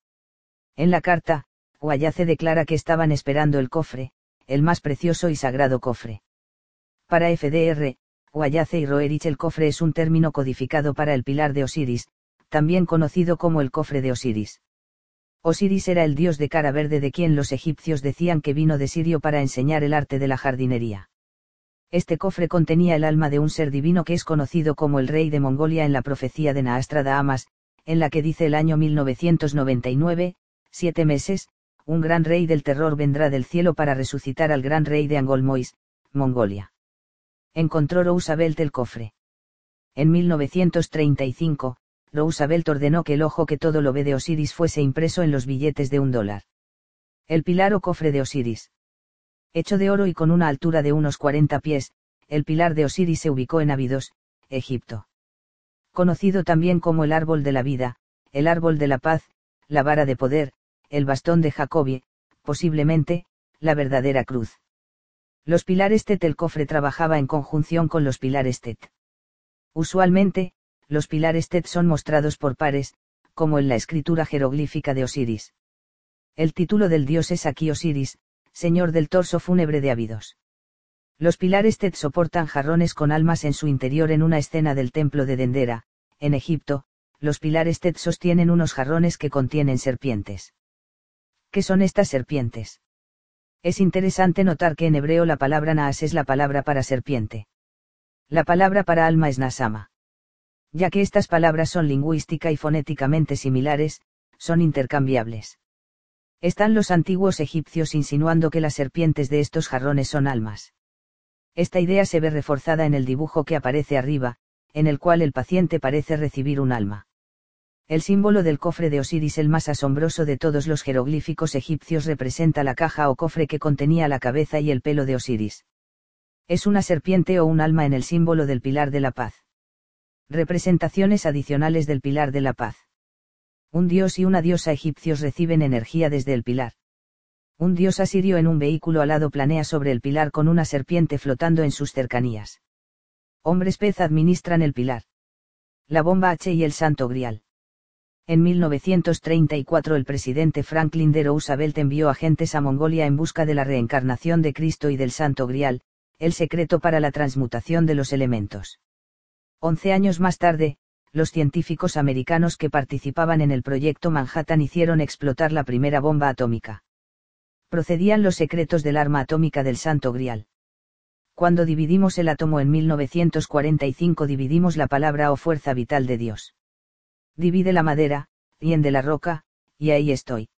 En la carta, Guayace declara que estaban esperando el cofre, el más precioso y sagrado cofre. Para FDR, Guayace y Roerich el cofre es un término codificado para el pilar de Osiris, también conocido como el cofre de Osiris. Osiris era el dios de cara verde de quien los egipcios decían que vino de Sirio para enseñar el arte de la jardinería. Este cofre contenía el alma de un ser divino que es conocido como el rey de Mongolia en la profecía de Naastra Amas, en la que dice el año 1999, siete meses, un gran rey del terror vendrá del cielo para resucitar al gran rey de Angolmois, Mongolia encontró Roosevelt el cofre. En 1935, Roosevelt ordenó que el ojo que todo lo ve de Osiris fuese impreso en los billetes de un dólar. El pilar o cofre de Osiris. Hecho de oro y con una altura de unos 40 pies, el pilar de Osiris se ubicó en Abidos, Egipto. Conocido también como el árbol de la vida, el árbol de la paz, la vara de poder, el bastón de Jacobie, posiblemente, la verdadera cruz. Los pilares TET el cofre trabajaba en conjunción con los pilares TET. Usualmente, los pilares TET son mostrados por pares, como en la escritura jeroglífica de Osiris. El título del dios es aquí Osiris, señor del torso fúnebre de Abidos. Los pilares TET soportan jarrones con almas en su interior en una escena del templo de Dendera, en Egipto, los pilares TET sostienen unos jarrones que contienen serpientes. ¿Qué son estas serpientes? Es interesante notar que en hebreo la palabra naas es la palabra para serpiente. La palabra para alma es nasama. Ya que estas palabras son lingüística y fonéticamente similares, son intercambiables. Están los antiguos egipcios insinuando que las serpientes de estos jarrones son almas. Esta idea se ve reforzada en el dibujo que aparece arriba, en el cual el paciente parece recibir un alma. El símbolo del cofre de Osiris, el más asombroso de todos los jeroglíficos egipcios, representa la caja o cofre que contenía la cabeza y el pelo de Osiris. Es una serpiente o un alma en el símbolo del pilar de la paz. Representaciones adicionales del pilar de la paz. Un dios y una diosa egipcios reciben energía desde el pilar. Un dios asirio en un vehículo alado planea sobre el pilar con una serpiente flotando en sus cercanías. Hombres pez administran el pilar. La bomba H y el santo grial. En 1934 el presidente Franklin D. Roosevelt envió agentes a Mongolia en busca de la reencarnación de Cristo y del Santo Grial, el secreto para la transmutación de los elementos. Once años más tarde, los científicos americanos que participaban en el proyecto Manhattan hicieron explotar la primera bomba atómica. Procedían los secretos del arma atómica del Santo Grial. Cuando dividimos el átomo en 1945 dividimos la palabra o fuerza vital de Dios divide la madera, y en de la roca, y ahí estoy.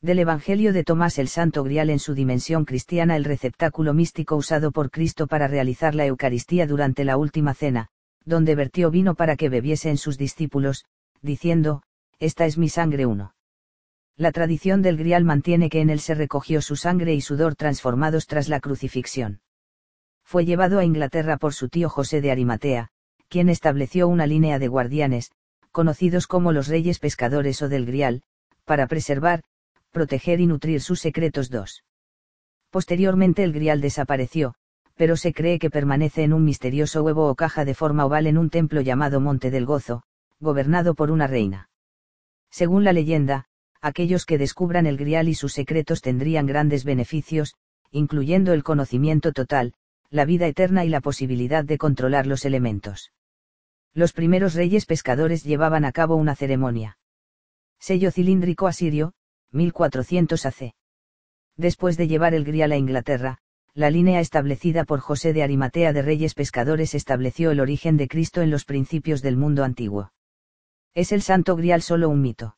Del Evangelio de Tomás el Santo Grial en su dimensión cristiana el receptáculo místico usado por Cristo para realizar la Eucaristía durante la última cena, donde vertió vino para que bebiesen sus discípulos, diciendo, esta es mi sangre 1. La tradición del Grial mantiene que en él se recogió su sangre y sudor transformados tras la crucifixión. Fue llevado a Inglaterra por su tío José de Arimatea, quien estableció una línea de guardianes, conocidos como los reyes pescadores o del Grial, para preservar, proteger y nutrir sus secretos 2. Posteriormente el Grial desapareció, pero se cree que permanece en un misterioso huevo o caja de forma oval en un templo llamado Monte del Gozo, gobernado por una reina. Según la leyenda, aquellos que descubran el grial y sus secretos tendrían grandes beneficios, incluyendo el conocimiento total, la vida eterna y la posibilidad de controlar los elementos. Los primeros reyes pescadores llevaban a cabo una ceremonia. Sello cilíndrico asirio, 1400 AC. Después de llevar el grial a Inglaterra, la línea establecida por José de Arimatea de Reyes Pescadores estableció el origen de Cristo en los principios del mundo antiguo. ¿Es el Santo Grial solo un mito?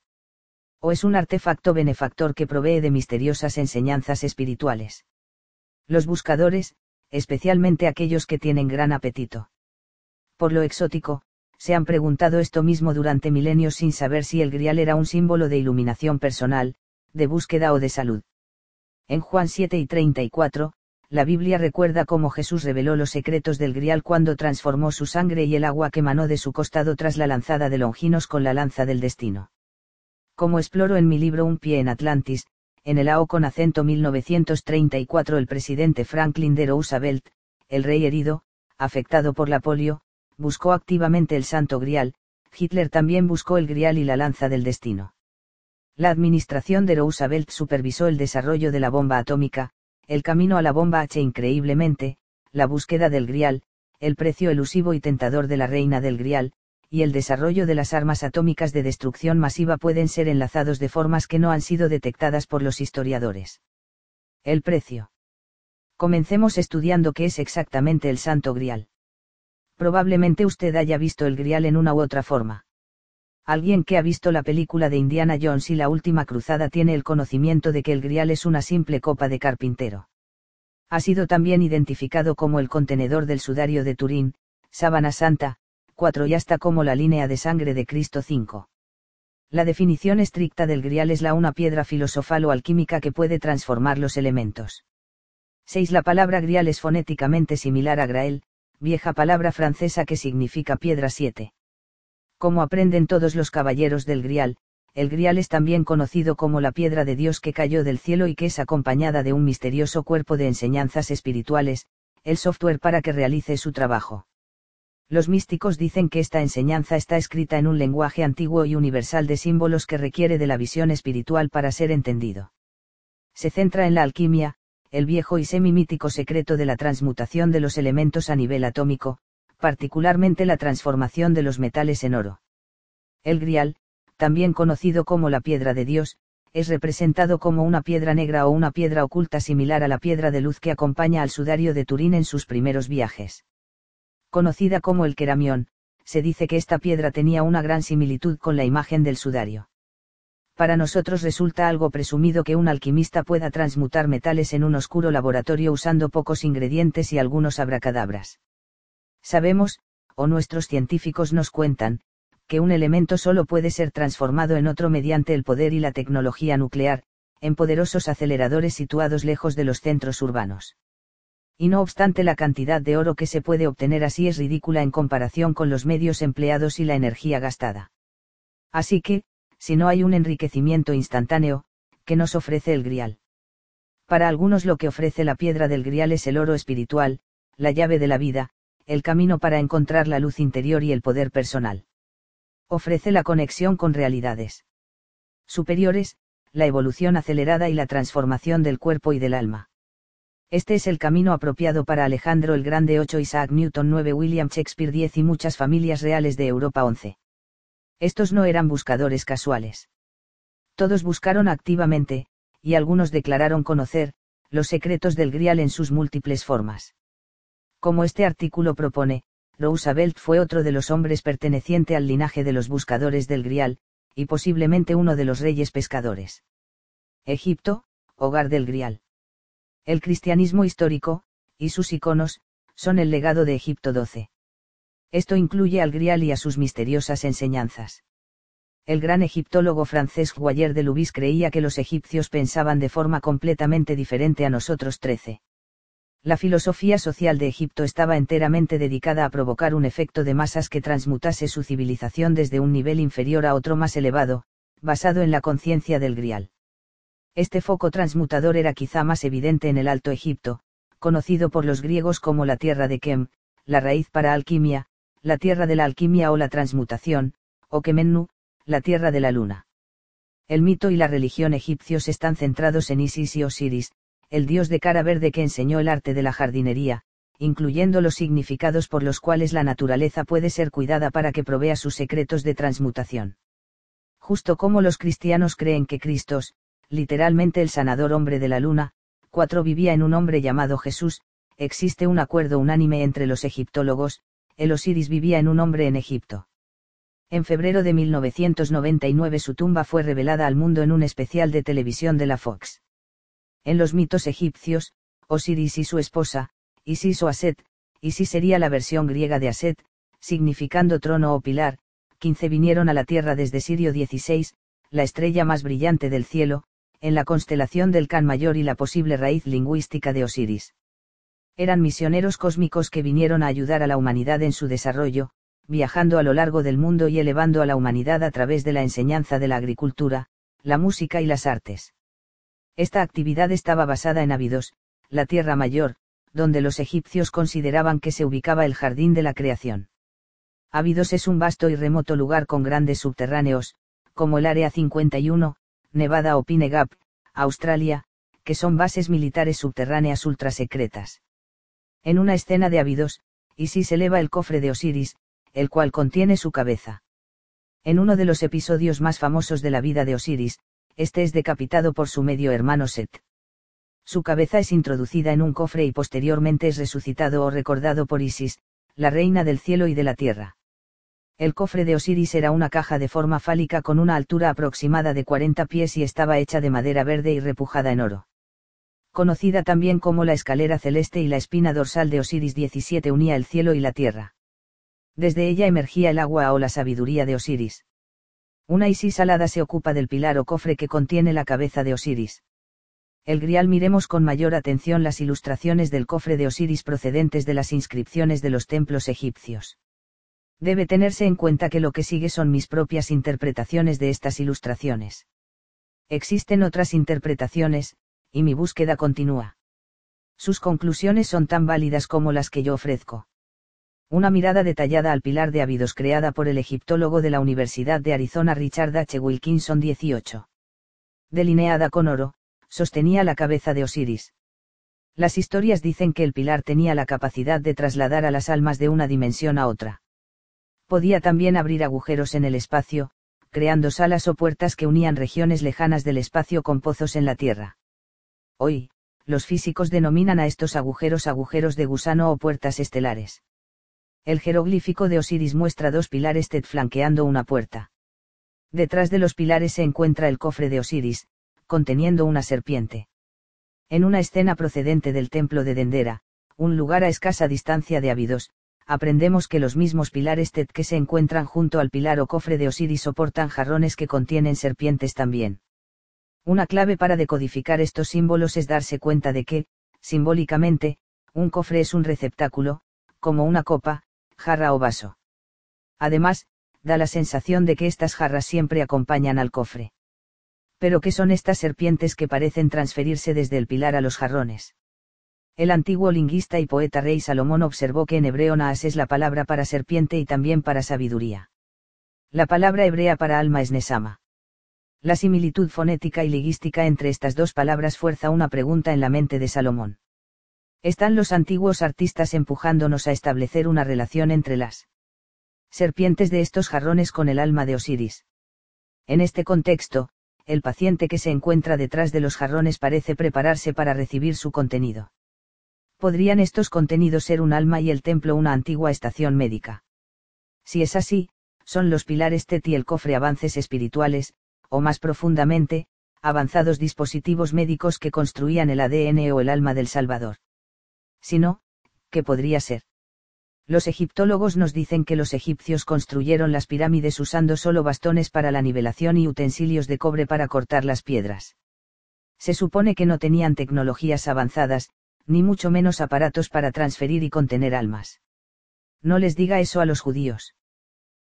¿O es un artefacto benefactor que provee de misteriosas enseñanzas espirituales? Los buscadores, especialmente aquellos que tienen gran apetito. Por lo exótico, se han preguntado esto mismo durante milenios sin saber si el grial era un símbolo de iluminación personal, de búsqueda o de salud. En Juan 7 y 34, la Biblia recuerda cómo Jesús reveló los secretos del grial cuando transformó su sangre y el agua que emanó de su costado tras la lanzada de Longinos con la lanza del destino. Como exploro en mi libro Un pie en Atlantis, en el AO con acento 1934 el presidente Franklin D. Roosevelt, el rey herido, afectado por la polio, buscó activamente el santo grial, Hitler también buscó el grial y la lanza del destino. La administración de Roosevelt supervisó el desarrollo de la bomba atómica, el camino a la bomba H increíblemente, la búsqueda del grial, el precio elusivo y tentador de la reina del grial, y el desarrollo de las armas atómicas de destrucción masiva pueden ser enlazados de formas que no han sido detectadas por los historiadores. El precio. Comencemos estudiando qué es exactamente el Santo Grial. Probablemente usted haya visto el Grial en una u otra forma. Alguien que ha visto la película de Indiana Jones y la última cruzada tiene el conocimiento de que el grial es una simple copa de carpintero. Ha sido también identificado como el contenedor del sudario de Turín, sábana santa, 4 y hasta como la línea de sangre de Cristo 5. La definición estricta del grial es la una piedra filosofal o alquímica que puede transformar los elementos. 6. La palabra grial es fonéticamente similar a grael, vieja palabra francesa que significa piedra 7. Como aprenden todos los caballeros del Grial, el Grial es también conocido como la piedra de Dios que cayó del cielo y que es acompañada de un misterioso cuerpo de enseñanzas espirituales, el software para que realice su trabajo. Los místicos dicen que esta enseñanza está escrita en un lenguaje antiguo y universal de símbolos que requiere de la visión espiritual para ser entendido. Se centra en la alquimia, el viejo y semimítico secreto de la transmutación de los elementos a nivel atómico, particularmente la transformación de los metales en oro. El grial, también conocido como la piedra de Dios, es representado como una piedra negra o una piedra oculta similar a la piedra de luz que acompaña al sudario de Turín en sus primeros viajes. Conocida como el queramión, se dice que esta piedra tenía una gran similitud con la imagen del sudario. Para nosotros resulta algo presumido que un alquimista pueda transmutar metales en un oscuro laboratorio usando pocos ingredientes y algunos abracadabras. Sabemos, o nuestros científicos nos cuentan, que un elemento solo puede ser transformado en otro mediante el poder y la tecnología nuclear, en poderosos aceleradores situados lejos de los centros urbanos. Y no obstante la cantidad de oro que se puede obtener así es ridícula en comparación con los medios empleados y la energía gastada. Así que, si no hay un enriquecimiento instantáneo, que nos ofrece el grial. Para algunos lo que ofrece la piedra del grial es el oro espiritual, la llave de la vida, el camino para encontrar la luz interior y el poder personal. Ofrece la conexión con realidades superiores, la evolución acelerada y la transformación del cuerpo y del alma. Este es el camino apropiado para Alejandro el Grande 8, Isaac Newton 9, William Shakespeare 10 y muchas familias reales de Europa 11. Estos no eran buscadores casuales. Todos buscaron activamente, y algunos declararon conocer, los secretos del Grial en sus múltiples formas. Como este artículo propone, Roosevelt fue otro de los hombres perteneciente al linaje de los buscadores del Grial, y posiblemente uno de los reyes pescadores. Egipto, hogar del Grial. El cristianismo histórico, y sus iconos, son el legado de Egipto XII. Esto incluye al Grial y a sus misteriosas enseñanzas. El gran egiptólogo francés Guayer de Lubis creía que los egipcios pensaban de forma completamente diferente a nosotros 13. La filosofía social de Egipto estaba enteramente dedicada a provocar un efecto de masas que transmutase su civilización desde un nivel inferior a otro más elevado, basado en la conciencia del grial. Este foco transmutador era quizá más evidente en el Alto Egipto, conocido por los griegos como la tierra de Kem, la raíz para alquimia, la tierra de la alquimia o la transmutación, o Kemennu, la tierra de la luna. El mito y la religión egipcios están centrados en Isis y Osiris, el dios de cara verde que enseñó el arte de la jardinería, incluyendo los significados por los cuales la naturaleza puede ser cuidada para que provea sus secretos de transmutación. Justo como los cristianos creen que Cristos, literalmente el sanador hombre de la luna, cuatro vivía en un hombre llamado Jesús, existe un acuerdo unánime entre los egiptólogos, el Osiris vivía en un hombre en Egipto. En febrero de 1999 su tumba fue revelada al mundo en un especial de televisión de la Fox. En los mitos egipcios, Osiris y su esposa, Isis o Aset, Isis sería la versión griega de Aset, significando trono o pilar, 15 vinieron a la tierra desde Sirio 16, la estrella más brillante del cielo, en la constelación del Can Mayor y la posible raíz lingüística de Osiris. Eran misioneros cósmicos que vinieron a ayudar a la humanidad en su desarrollo, viajando a lo largo del mundo y elevando a la humanidad a través de la enseñanza de la agricultura, la música y las artes. Esta actividad estaba basada en Abidos, la Tierra Mayor, donde los egipcios consideraban que se ubicaba el jardín de la creación. Abidos es un vasto y remoto lugar con grandes subterráneos, como el Área 51, Nevada o Pine Gap, Australia, que son bases militares subterráneas ultrasecretas. En una escena de Abidos, Isis eleva el cofre de Osiris, el cual contiene su cabeza. En uno de los episodios más famosos de la vida de Osiris, este es decapitado por su medio hermano Set. Su cabeza es introducida en un cofre y posteriormente es resucitado o recordado por Isis, la reina del cielo y de la tierra. El cofre de Osiris era una caja de forma fálica con una altura aproximada de 40 pies y estaba hecha de madera verde y repujada en oro. Conocida también como la escalera celeste y la espina dorsal de Osiris 17 unía el cielo y la tierra. Desde ella emergía el agua o la sabiduría de Osiris. Una Isis alada se ocupa del pilar o cofre que contiene la cabeza de Osiris. El grial miremos con mayor atención las ilustraciones del cofre de Osiris procedentes de las inscripciones de los templos egipcios. Debe tenerse en cuenta que lo que sigue son mis propias interpretaciones de estas ilustraciones. Existen otras interpretaciones, y mi búsqueda continúa. Sus conclusiones son tan válidas como las que yo ofrezco. Una mirada detallada al pilar de hábidos creada por el egiptólogo de la Universidad de Arizona Richard H. Wilkinson 18. Delineada con oro, sostenía la cabeza de Osiris. Las historias dicen que el pilar tenía la capacidad de trasladar a las almas de una dimensión a otra. Podía también abrir agujeros en el espacio, creando salas o puertas que unían regiones lejanas del espacio con pozos en la Tierra. Hoy, los físicos denominan a estos agujeros agujeros de gusano o puertas estelares. El jeroglífico de Osiris muestra dos pilares TED flanqueando una puerta. Detrás de los pilares se encuentra el cofre de Osiris, conteniendo una serpiente. En una escena procedente del templo de Dendera, un lugar a escasa distancia de Abidos, aprendemos que los mismos pilares TED que se encuentran junto al pilar o cofre de Osiris soportan jarrones que contienen serpientes también. Una clave para decodificar estos símbolos es darse cuenta de que, simbólicamente, un cofre es un receptáculo, como una copa, jarra o vaso. Además, da la sensación de que estas jarras siempre acompañan al cofre. Pero ¿qué son estas serpientes que parecen transferirse desde el pilar a los jarrones? El antiguo lingüista y poeta rey Salomón observó que en hebreo naas es la palabra para serpiente y también para sabiduría. La palabra hebrea para alma es nesama. La similitud fonética y lingüística entre estas dos palabras fuerza una pregunta en la mente de Salomón. Están los antiguos artistas empujándonos a establecer una relación entre las serpientes de estos jarrones con el alma de Osiris. En este contexto, el paciente que se encuentra detrás de los jarrones parece prepararse para recibir su contenido. ¿Podrían estos contenidos ser un alma y el templo una antigua estación médica? Si es así, son los pilares TET y el cofre avances espirituales, o más profundamente, avanzados dispositivos médicos que construían el ADN o el alma del Salvador. Si no, ¿qué podría ser? Los egiptólogos nos dicen que los egipcios construyeron las pirámides usando solo bastones para la nivelación y utensilios de cobre para cortar las piedras. Se supone que no tenían tecnologías avanzadas, ni mucho menos aparatos para transferir y contener almas. No les diga eso a los judíos.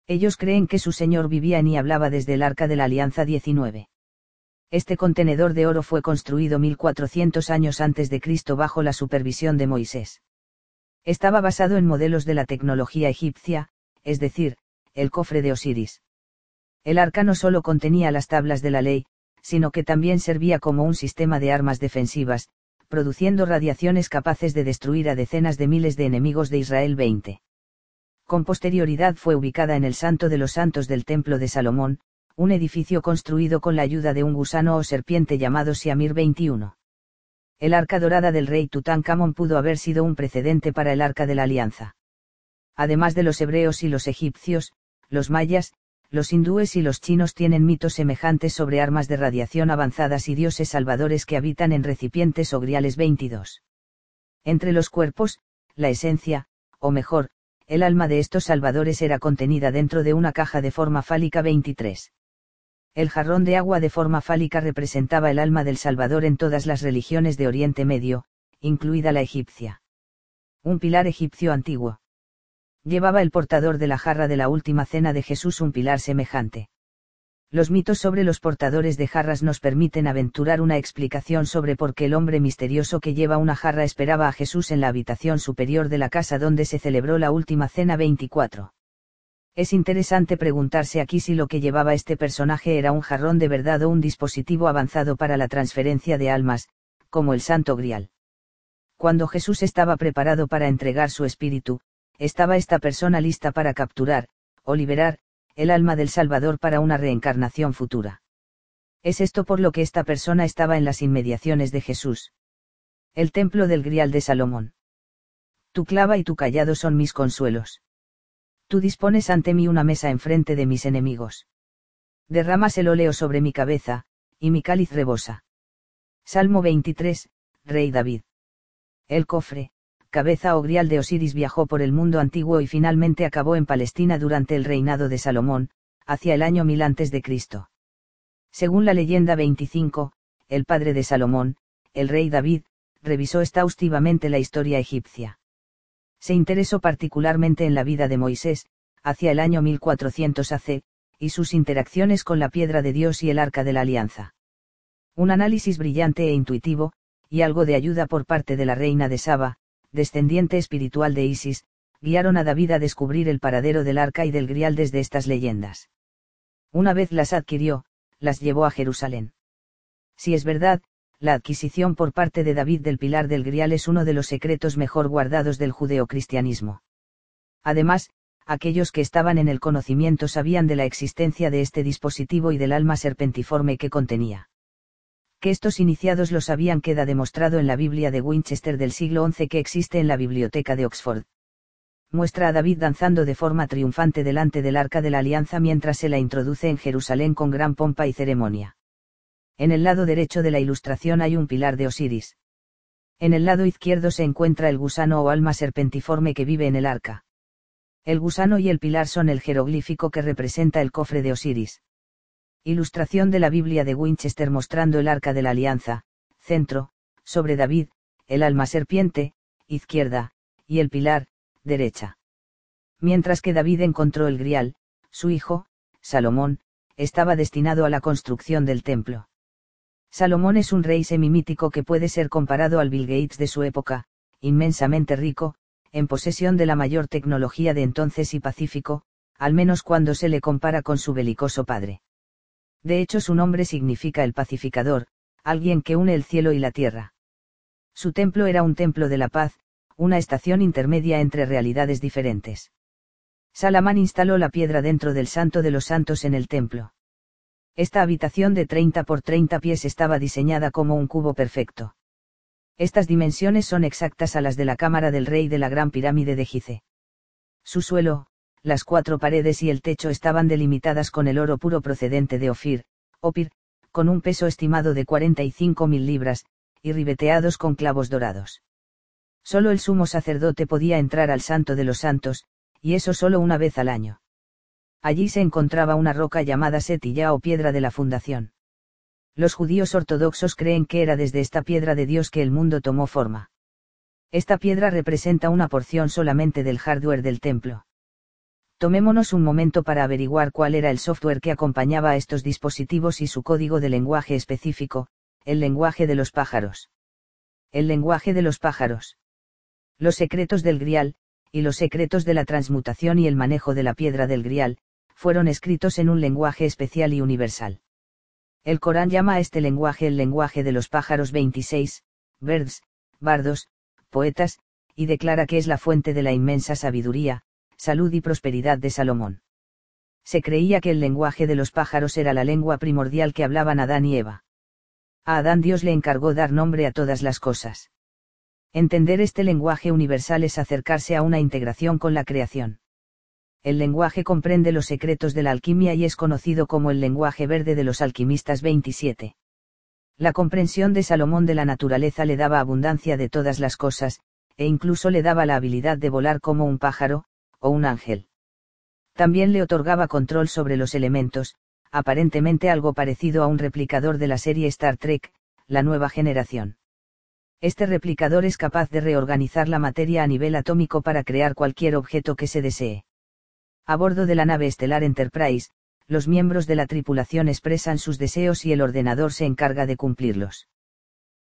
Ellos creen que su Señor vivía y hablaba desde el Arca de la Alianza 19. Este contenedor de oro fue construido 1400 años antes de Cristo bajo la supervisión de Moisés. Estaba basado en modelos de la tecnología egipcia, es decir, el cofre de Osiris. El arca no solo contenía las tablas de la ley, sino que también servía como un sistema de armas defensivas, produciendo radiaciones capaces de destruir a decenas de miles de enemigos de Israel 20. Con posterioridad fue ubicada en el Santo de los Santos del Templo de Salomón, un edificio construido con la ayuda de un gusano o serpiente llamado Siamir 21 el arca dorada del rey Tutankamón pudo haber sido un precedente para el arca de la alianza. Además de los hebreos y los egipcios, los mayas, los hindúes y los chinos tienen mitos semejantes sobre armas de radiación avanzadas y dioses salvadores que habitan en recipientes o griales 22. Entre los cuerpos, la esencia, o mejor, el alma de estos salvadores era contenida dentro de una caja de forma fálica 23. El jarrón de agua de forma fálica representaba el alma del Salvador en todas las religiones de Oriente Medio, incluida la egipcia. Un pilar egipcio antiguo. Llevaba el portador de la jarra de la última cena de Jesús un pilar semejante. Los mitos sobre los portadores de jarras nos permiten aventurar una explicación sobre por qué el hombre misterioso que lleva una jarra esperaba a Jesús en la habitación superior de la casa donde se celebró la última cena 24. Es interesante preguntarse aquí si lo que llevaba este personaje era un jarrón de verdad o un dispositivo avanzado para la transferencia de almas, como el Santo Grial. Cuando Jesús estaba preparado para entregar su espíritu, estaba esta persona lista para capturar, o liberar, el alma del Salvador para una reencarnación futura. Es esto por lo que esta persona estaba en las inmediaciones de Jesús. El templo del Grial de Salomón. Tu clava y tu callado son mis consuelos tú dispones ante mí una mesa enfrente de mis enemigos. Derramas el óleo sobre mi cabeza, y mi cáliz rebosa. Salmo 23, Rey David. El cofre, cabeza o grial de Osiris viajó por el mundo antiguo y finalmente acabó en Palestina durante el reinado de Salomón, hacia el año 1000 a.C. Según la leyenda 25, el padre de Salomón, el rey David, revisó exhaustivamente la historia egipcia se interesó particularmente en la vida de Moisés, hacia el año 1400 AC, y sus interacciones con la piedra de Dios y el arca de la alianza. Un análisis brillante e intuitivo, y algo de ayuda por parte de la reina de Saba, descendiente espiritual de Isis, guiaron a David a descubrir el paradero del arca y del grial desde estas leyendas. Una vez las adquirió, las llevó a Jerusalén. Si es verdad, la adquisición por parte de David del Pilar del Grial es uno de los secretos mejor guardados del judeocristianismo. Además, aquellos que estaban en el conocimiento sabían de la existencia de este dispositivo y del alma serpentiforme que contenía. Que estos iniciados lo sabían queda demostrado en la Biblia de Winchester del siglo XI que existe en la Biblioteca de Oxford. Muestra a David danzando de forma triunfante delante del Arca de la Alianza mientras se la introduce en Jerusalén con gran pompa y ceremonia. En el lado derecho de la ilustración hay un pilar de Osiris. En el lado izquierdo se encuentra el gusano o alma serpentiforme que vive en el arca. El gusano y el pilar son el jeroglífico que representa el cofre de Osiris. Ilustración de la Biblia de Winchester mostrando el arca de la alianza, centro, sobre David, el alma serpiente, izquierda, y el pilar, derecha. Mientras que David encontró el grial, su hijo, Salomón, estaba destinado a la construcción del templo. Salomón es un rey semimítico que puede ser comparado al Bill Gates de su época, inmensamente rico, en posesión de la mayor tecnología de entonces y pacífico, al menos cuando se le compara con su belicoso padre. De hecho su nombre significa el pacificador, alguien que une el cielo y la tierra. Su templo era un templo de la paz, una estación intermedia entre realidades diferentes. Salamán instaló la piedra dentro del Santo de los Santos en el templo. Esta habitación de 30 por 30 pies estaba diseñada como un cubo perfecto. Estas dimensiones son exactas a las de la cámara del rey de la Gran Pirámide de Gize. Su suelo, las cuatro paredes y el techo estaban delimitadas con el oro puro procedente de Ofir, Opir, con un peso estimado de 45.000 libras, y ribeteados con clavos dorados. Solo el sumo sacerdote podía entrar al santo de los santos, y eso solo una vez al año. Allí se encontraba una roca llamada Setilla o piedra de la fundación. Los judíos ortodoxos creen que era desde esta piedra de Dios que el mundo tomó forma. Esta piedra representa una porción solamente del hardware del templo. Tomémonos un momento para averiguar cuál era el software que acompañaba a estos dispositivos y su código de lenguaje específico, el lenguaje de los pájaros. El lenguaje de los pájaros. Los secretos del grial, y los secretos de la transmutación y el manejo de la piedra del grial, fueron escritos en un lenguaje especial y universal. El Corán llama a este lenguaje el lenguaje de los pájaros 26, birds, bardos, poetas, y declara que es la fuente de la inmensa sabiduría, salud y prosperidad de Salomón. Se creía que el lenguaje de los pájaros era la lengua primordial que hablaban Adán y Eva. A Adán Dios le encargó dar nombre a todas las cosas. Entender este lenguaje universal es acercarse a una integración con la creación. El lenguaje comprende los secretos de la alquimia y es conocido como el lenguaje verde de los alquimistas 27. La comprensión de Salomón de la naturaleza le daba abundancia de todas las cosas, e incluso le daba la habilidad de volar como un pájaro, o un ángel. También le otorgaba control sobre los elementos, aparentemente algo parecido a un replicador de la serie Star Trek, la nueva generación. Este replicador es capaz de reorganizar la materia a nivel atómico para crear cualquier objeto que se desee. A bordo de la nave estelar Enterprise, los miembros de la tripulación expresan sus deseos y el ordenador se encarga de cumplirlos.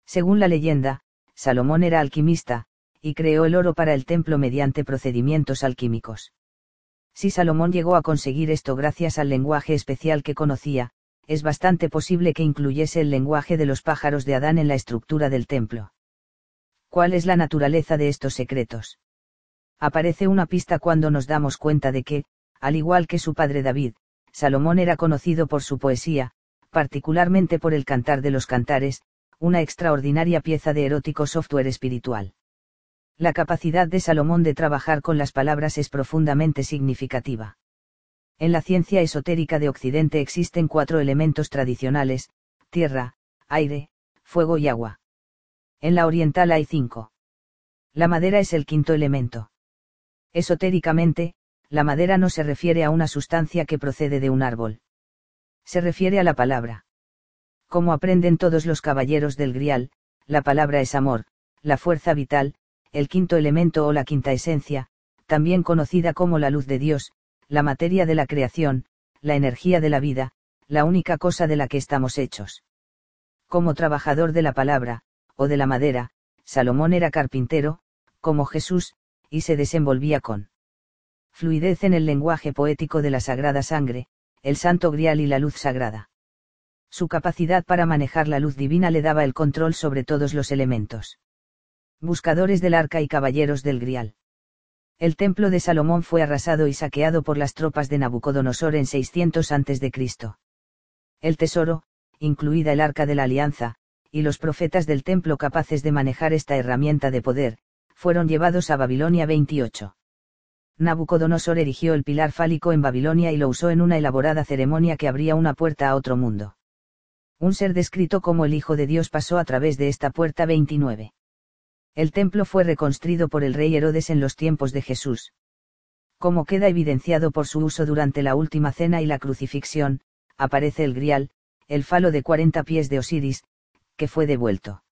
Según la leyenda, Salomón era alquimista, y creó el oro para el templo mediante procedimientos alquímicos. Si Salomón llegó a conseguir esto gracias al lenguaje especial que conocía, es bastante posible que incluyese el lenguaje de los pájaros de Adán en la estructura del templo. ¿Cuál es la naturaleza de estos secretos? Aparece una pista cuando nos damos cuenta de que, al igual que su padre David, Salomón era conocido por su poesía, particularmente por el Cantar de los Cantares, una extraordinaria pieza de erótico software espiritual. La capacidad de Salomón de trabajar con las palabras es profundamente significativa. En la ciencia esotérica de Occidente existen cuatro elementos tradicionales, tierra, aire, fuego y agua. En la oriental hay cinco. La madera es el quinto elemento. Esotéricamente, la madera no se refiere a una sustancia que procede de un árbol. Se refiere a la palabra. Como aprenden todos los caballeros del Grial, la palabra es amor, la fuerza vital, el quinto elemento o la quinta esencia, también conocida como la luz de Dios, la materia de la creación, la energía de la vida, la única cosa de la que estamos hechos. Como trabajador de la palabra, o de la madera, Salomón era carpintero, como Jesús, y se desenvolvía con fluidez en el lenguaje poético de la sagrada sangre, el santo grial y la luz sagrada. Su capacidad para manejar la luz divina le daba el control sobre todos los elementos buscadores del arca y caballeros del grial. El templo de Salomón fue arrasado y saqueado por las tropas de Nabucodonosor en 600 a.C. El tesoro, incluida el arca de la alianza, y los profetas del templo capaces de manejar esta herramienta de poder, fueron llevados a Babilonia 28. Nabucodonosor erigió el pilar fálico en Babilonia y lo usó en una elaborada ceremonia que abría una puerta a otro mundo. Un ser descrito como el Hijo de Dios pasó a través de esta puerta 29. El templo fue reconstruido por el rey Herodes en los tiempos de Jesús. Como queda evidenciado por su uso durante la última cena y la crucifixión, aparece el grial, el falo de 40 pies de Osiris, que fue devuelto.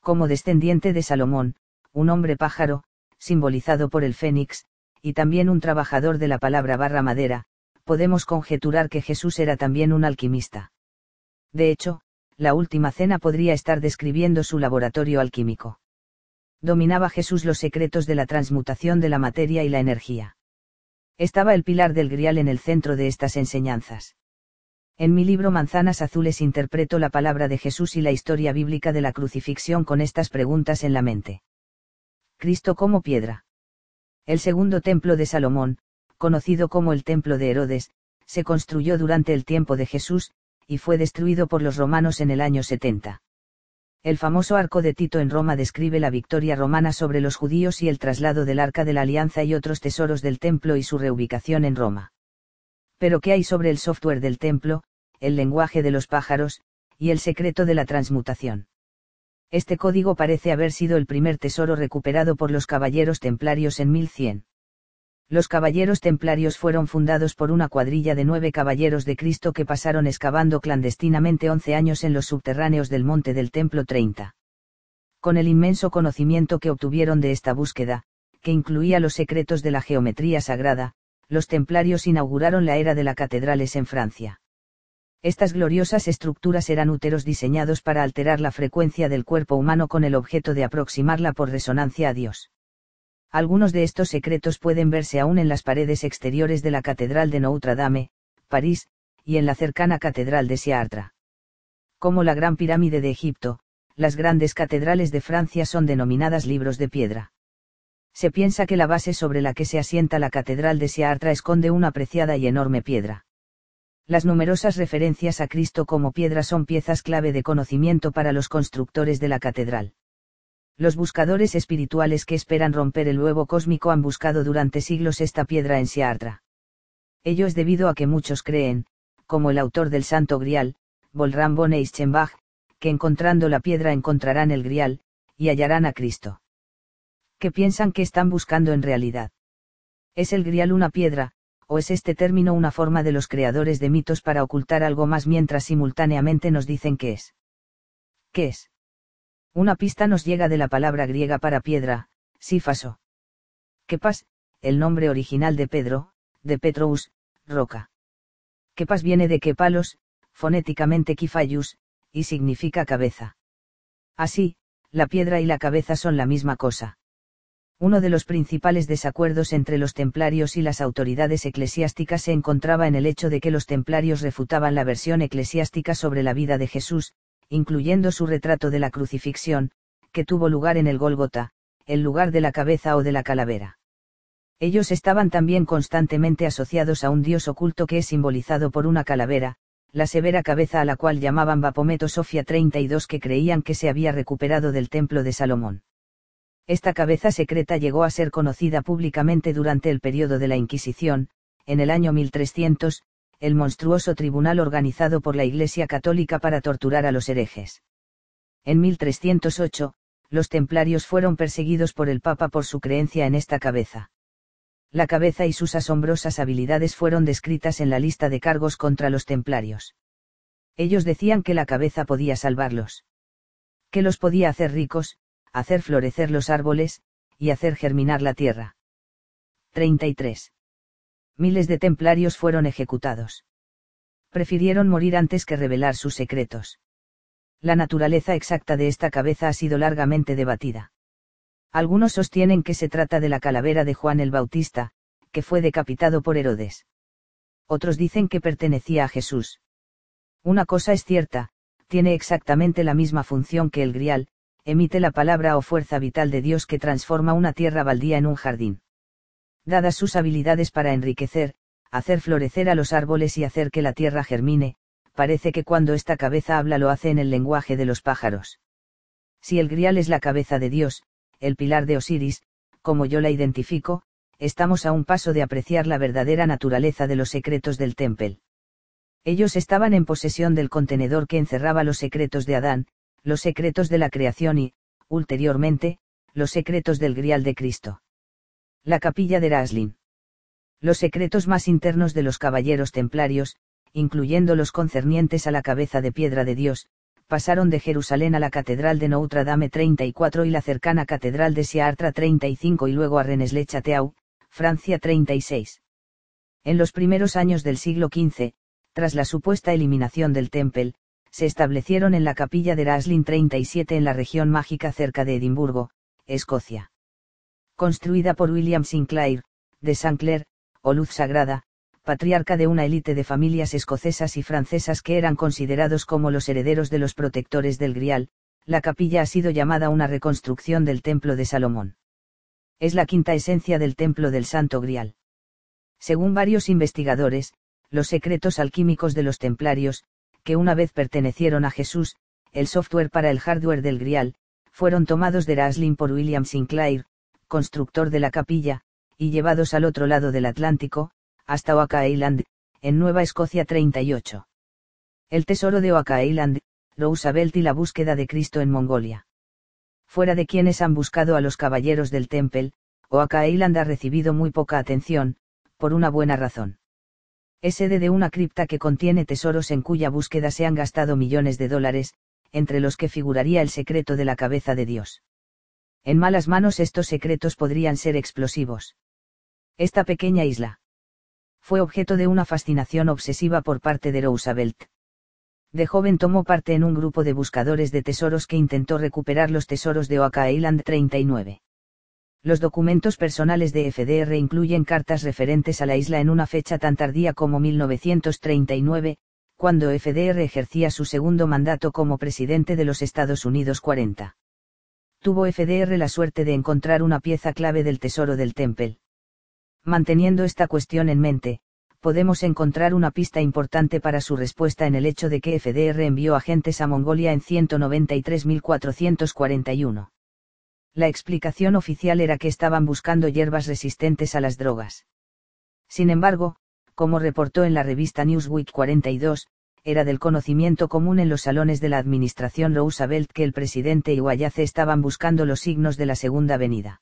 Como descendiente de Salomón, un hombre pájaro, simbolizado por el fénix, y también un trabajador de la palabra barra madera, podemos conjeturar que Jesús era también un alquimista. De hecho, la última cena podría estar describiendo su laboratorio alquímico dominaba Jesús los secretos de la transmutación de la materia y la energía. Estaba el pilar del grial en el centro de estas enseñanzas. En mi libro Manzanas Azules interpreto la palabra de Jesús y la historia bíblica de la crucifixión con estas preguntas en la mente. Cristo como piedra. El segundo templo de Salomón, conocido como el templo de Herodes, se construyó durante el tiempo de Jesús, y fue destruido por los romanos en el año 70. El famoso arco de Tito en Roma describe la victoria romana sobre los judíos y el traslado del arca de la alianza y otros tesoros del templo y su reubicación en Roma. Pero ¿qué hay sobre el software del templo, el lenguaje de los pájaros, y el secreto de la transmutación? Este código parece haber sido el primer tesoro recuperado por los caballeros templarios en 1100. Los caballeros templarios fueron fundados por una cuadrilla de nueve caballeros de Cristo que pasaron excavando clandestinamente once años en los subterráneos del monte del Templo 30. Con el inmenso conocimiento que obtuvieron de esta búsqueda, que incluía los secretos de la geometría sagrada, los templarios inauguraron la era de las catedrales en Francia. Estas gloriosas estructuras eran úteros diseñados para alterar la frecuencia del cuerpo humano con el objeto de aproximarla por resonancia a Dios. Algunos de estos secretos pueden verse aún en las paredes exteriores de la Catedral de Notre Dame, París, y en la cercana Catedral de Chartres. Como la Gran Pirámide de Egipto, las grandes catedrales de Francia son denominadas libros de piedra. Se piensa que la base sobre la que se asienta la Catedral de Chartres esconde una preciada y enorme piedra. Las numerosas referencias a Cristo como piedra son piezas clave de conocimiento para los constructores de la catedral. Los buscadores espirituales que esperan romper el huevo cósmico han buscado durante siglos esta piedra en Siartra. Ello es debido a que muchos creen, como el autor del Santo Grial, Volram von que encontrando la piedra encontrarán el Grial, y hallarán a Cristo. ¿Qué piensan que están buscando en realidad? ¿Es el Grial una piedra, o es este término una forma de los creadores de mitos para ocultar algo más mientras simultáneamente nos dicen que es? ¿Qué es? Una pista nos llega de la palabra griega para piedra, sífaso. Kepas, el nombre original de Pedro, de Petrous, roca. Kepas viene de kepalos, fonéticamente kifayus, y significa cabeza. Así, la piedra y la cabeza son la misma cosa. Uno de los principales desacuerdos entre los templarios y las autoridades eclesiásticas se encontraba en el hecho de que los templarios refutaban la versión eclesiástica sobre la vida de Jesús, incluyendo su retrato de la crucifixión, que tuvo lugar en el Gólgota, el lugar de la cabeza o de la calavera. Ellos estaban también constantemente asociados a un dios oculto que es simbolizado por una calavera, la severa cabeza a la cual llamaban Bapometo Sofia 32 que creían que se había recuperado del templo de Salomón. Esta cabeza secreta llegó a ser conocida públicamente durante el periodo de la Inquisición, en el año 1300, el monstruoso tribunal organizado por la Iglesia Católica para torturar a los herejes. En 1308, los templarios fueron perseguidos por el Papa por su creencia en esta cabeza. La cabeza y sus asombrosas habilidades fueron descritas en la lista de cargos contra los templarios. Ellos decían que la cabeza podía salvarlos. Que los podía hacer ricos, hacer florecer los árboles, y hacer germinar la tierra. 33 miles de templarios fueron ejecutados. Prefirieron morir antes que revelar sus secretos. La naturaleza exacta de esta cabeza ha sido largamente debatida. Algunos sostienen que se trata de la calavera de Juan el Bautista, que fue decapitado por Herodes. Otros dicen que pertenecía a Jesús. Una cosa es cierta, tiene exactamente la misma función que el grial, emite la palabra o fuerza vital de Dios que transforma una tierra baldía en un jardín dadas sus habilidades para enriquecer, hacer florecer a los árboles y hacer que la tierra germine, parece que cuando esta cabeza habla lo hace en el lenguaje de los pájaros. Si el grial es la cabeza de Dios, el pilar de Osiris, como yo la identifico, estamos a un paso de apreciar la verdadera naturaleza de los secretos del templo. Ellos estaban en posesión del contenedor que encerraba los secretos de Adán, los secretos de la creación y, ulteriormente, los secretos del grial de Cristo. La capilla de Raslin. Los secretos más internos de los caballeros templarios, incluyendo los concernientes a la cabeza de piedra de Dios, pasaron de Jerusalén a la Catedral de Notre Dame 34 y la cercana Catedral de Chartres 35 y luego a Rennes-le-Château, Francia 36. En los primeros años del siglo XV, tras la supuesta eliminación del Temple, se establecieron en la capilla de Raslin 37 en la región mágica cerca de Edimburgo, Escocia construida por William Sinclair, de Saint o Luz Sagrada, patriarca de una élite de familias escocesas y francesas que eran considerados como los herederos de los protectores del Grial, la capilla ha sido llamada una reconstrucción del Templo de Salomón. Es la quinta esencia del Templo del Santo Grial. Según varios investigadores, los secretos alquímicos de los templarios, que una vez pertenecieron a Jesús, el software para el hardware del Grial, fueron tomados de Raslin por William Sinclair, constructor de la capilla, y llevados al otro lado del Atlántico, hasta Oaka Island, en Nueva Escocia 38. El tesoro de Oaka Island, Roosevelt y la búsqueda de Cristo en Mongolia. Fuera de quienes han buscado a los caballeros del Temple, Oaka Island ha recibido muy poca atención, por una buena razón. Es sede de una cripta que contiene tesoros en cuya búsqueda se han gastado millones de dólares, entre los que figuraría el secreto de la cabeza de Dios. En malas manos estos secretos podrían ser explosivos. Esta pequeña isla fue objeto de una fascinación obsesiva por parte de Roosevelt. De joven tomó parte en un grupo de buscadores de tesoros que intentó recuperar los tesoros de Oaka Island 39. Los documentos personales de FDR incluyen cartas referentes a la isla en una fecha tan tardía como 1939, cuando FDR ejercía su segundo mandato como presidente de los Estados Unidos 40. Tuvo FDR la suerte de encontrar una pieza clave del tesoro del Temple. Manteniendo esta cuestión en mente, podemos encontrar una pista importante para su respuesta en el hecho de que FDR envió agentes a Mongolia en 193.441. La explicación oficial era que estaban buscando hierbas resistentes a las drogas. Sin embargo, como reportó en la revista Newsweek 42, era del conocimiento común en los salones de la administración Roosevelt que el presidente y Guayace estaban buscando los signos de la segunda venida.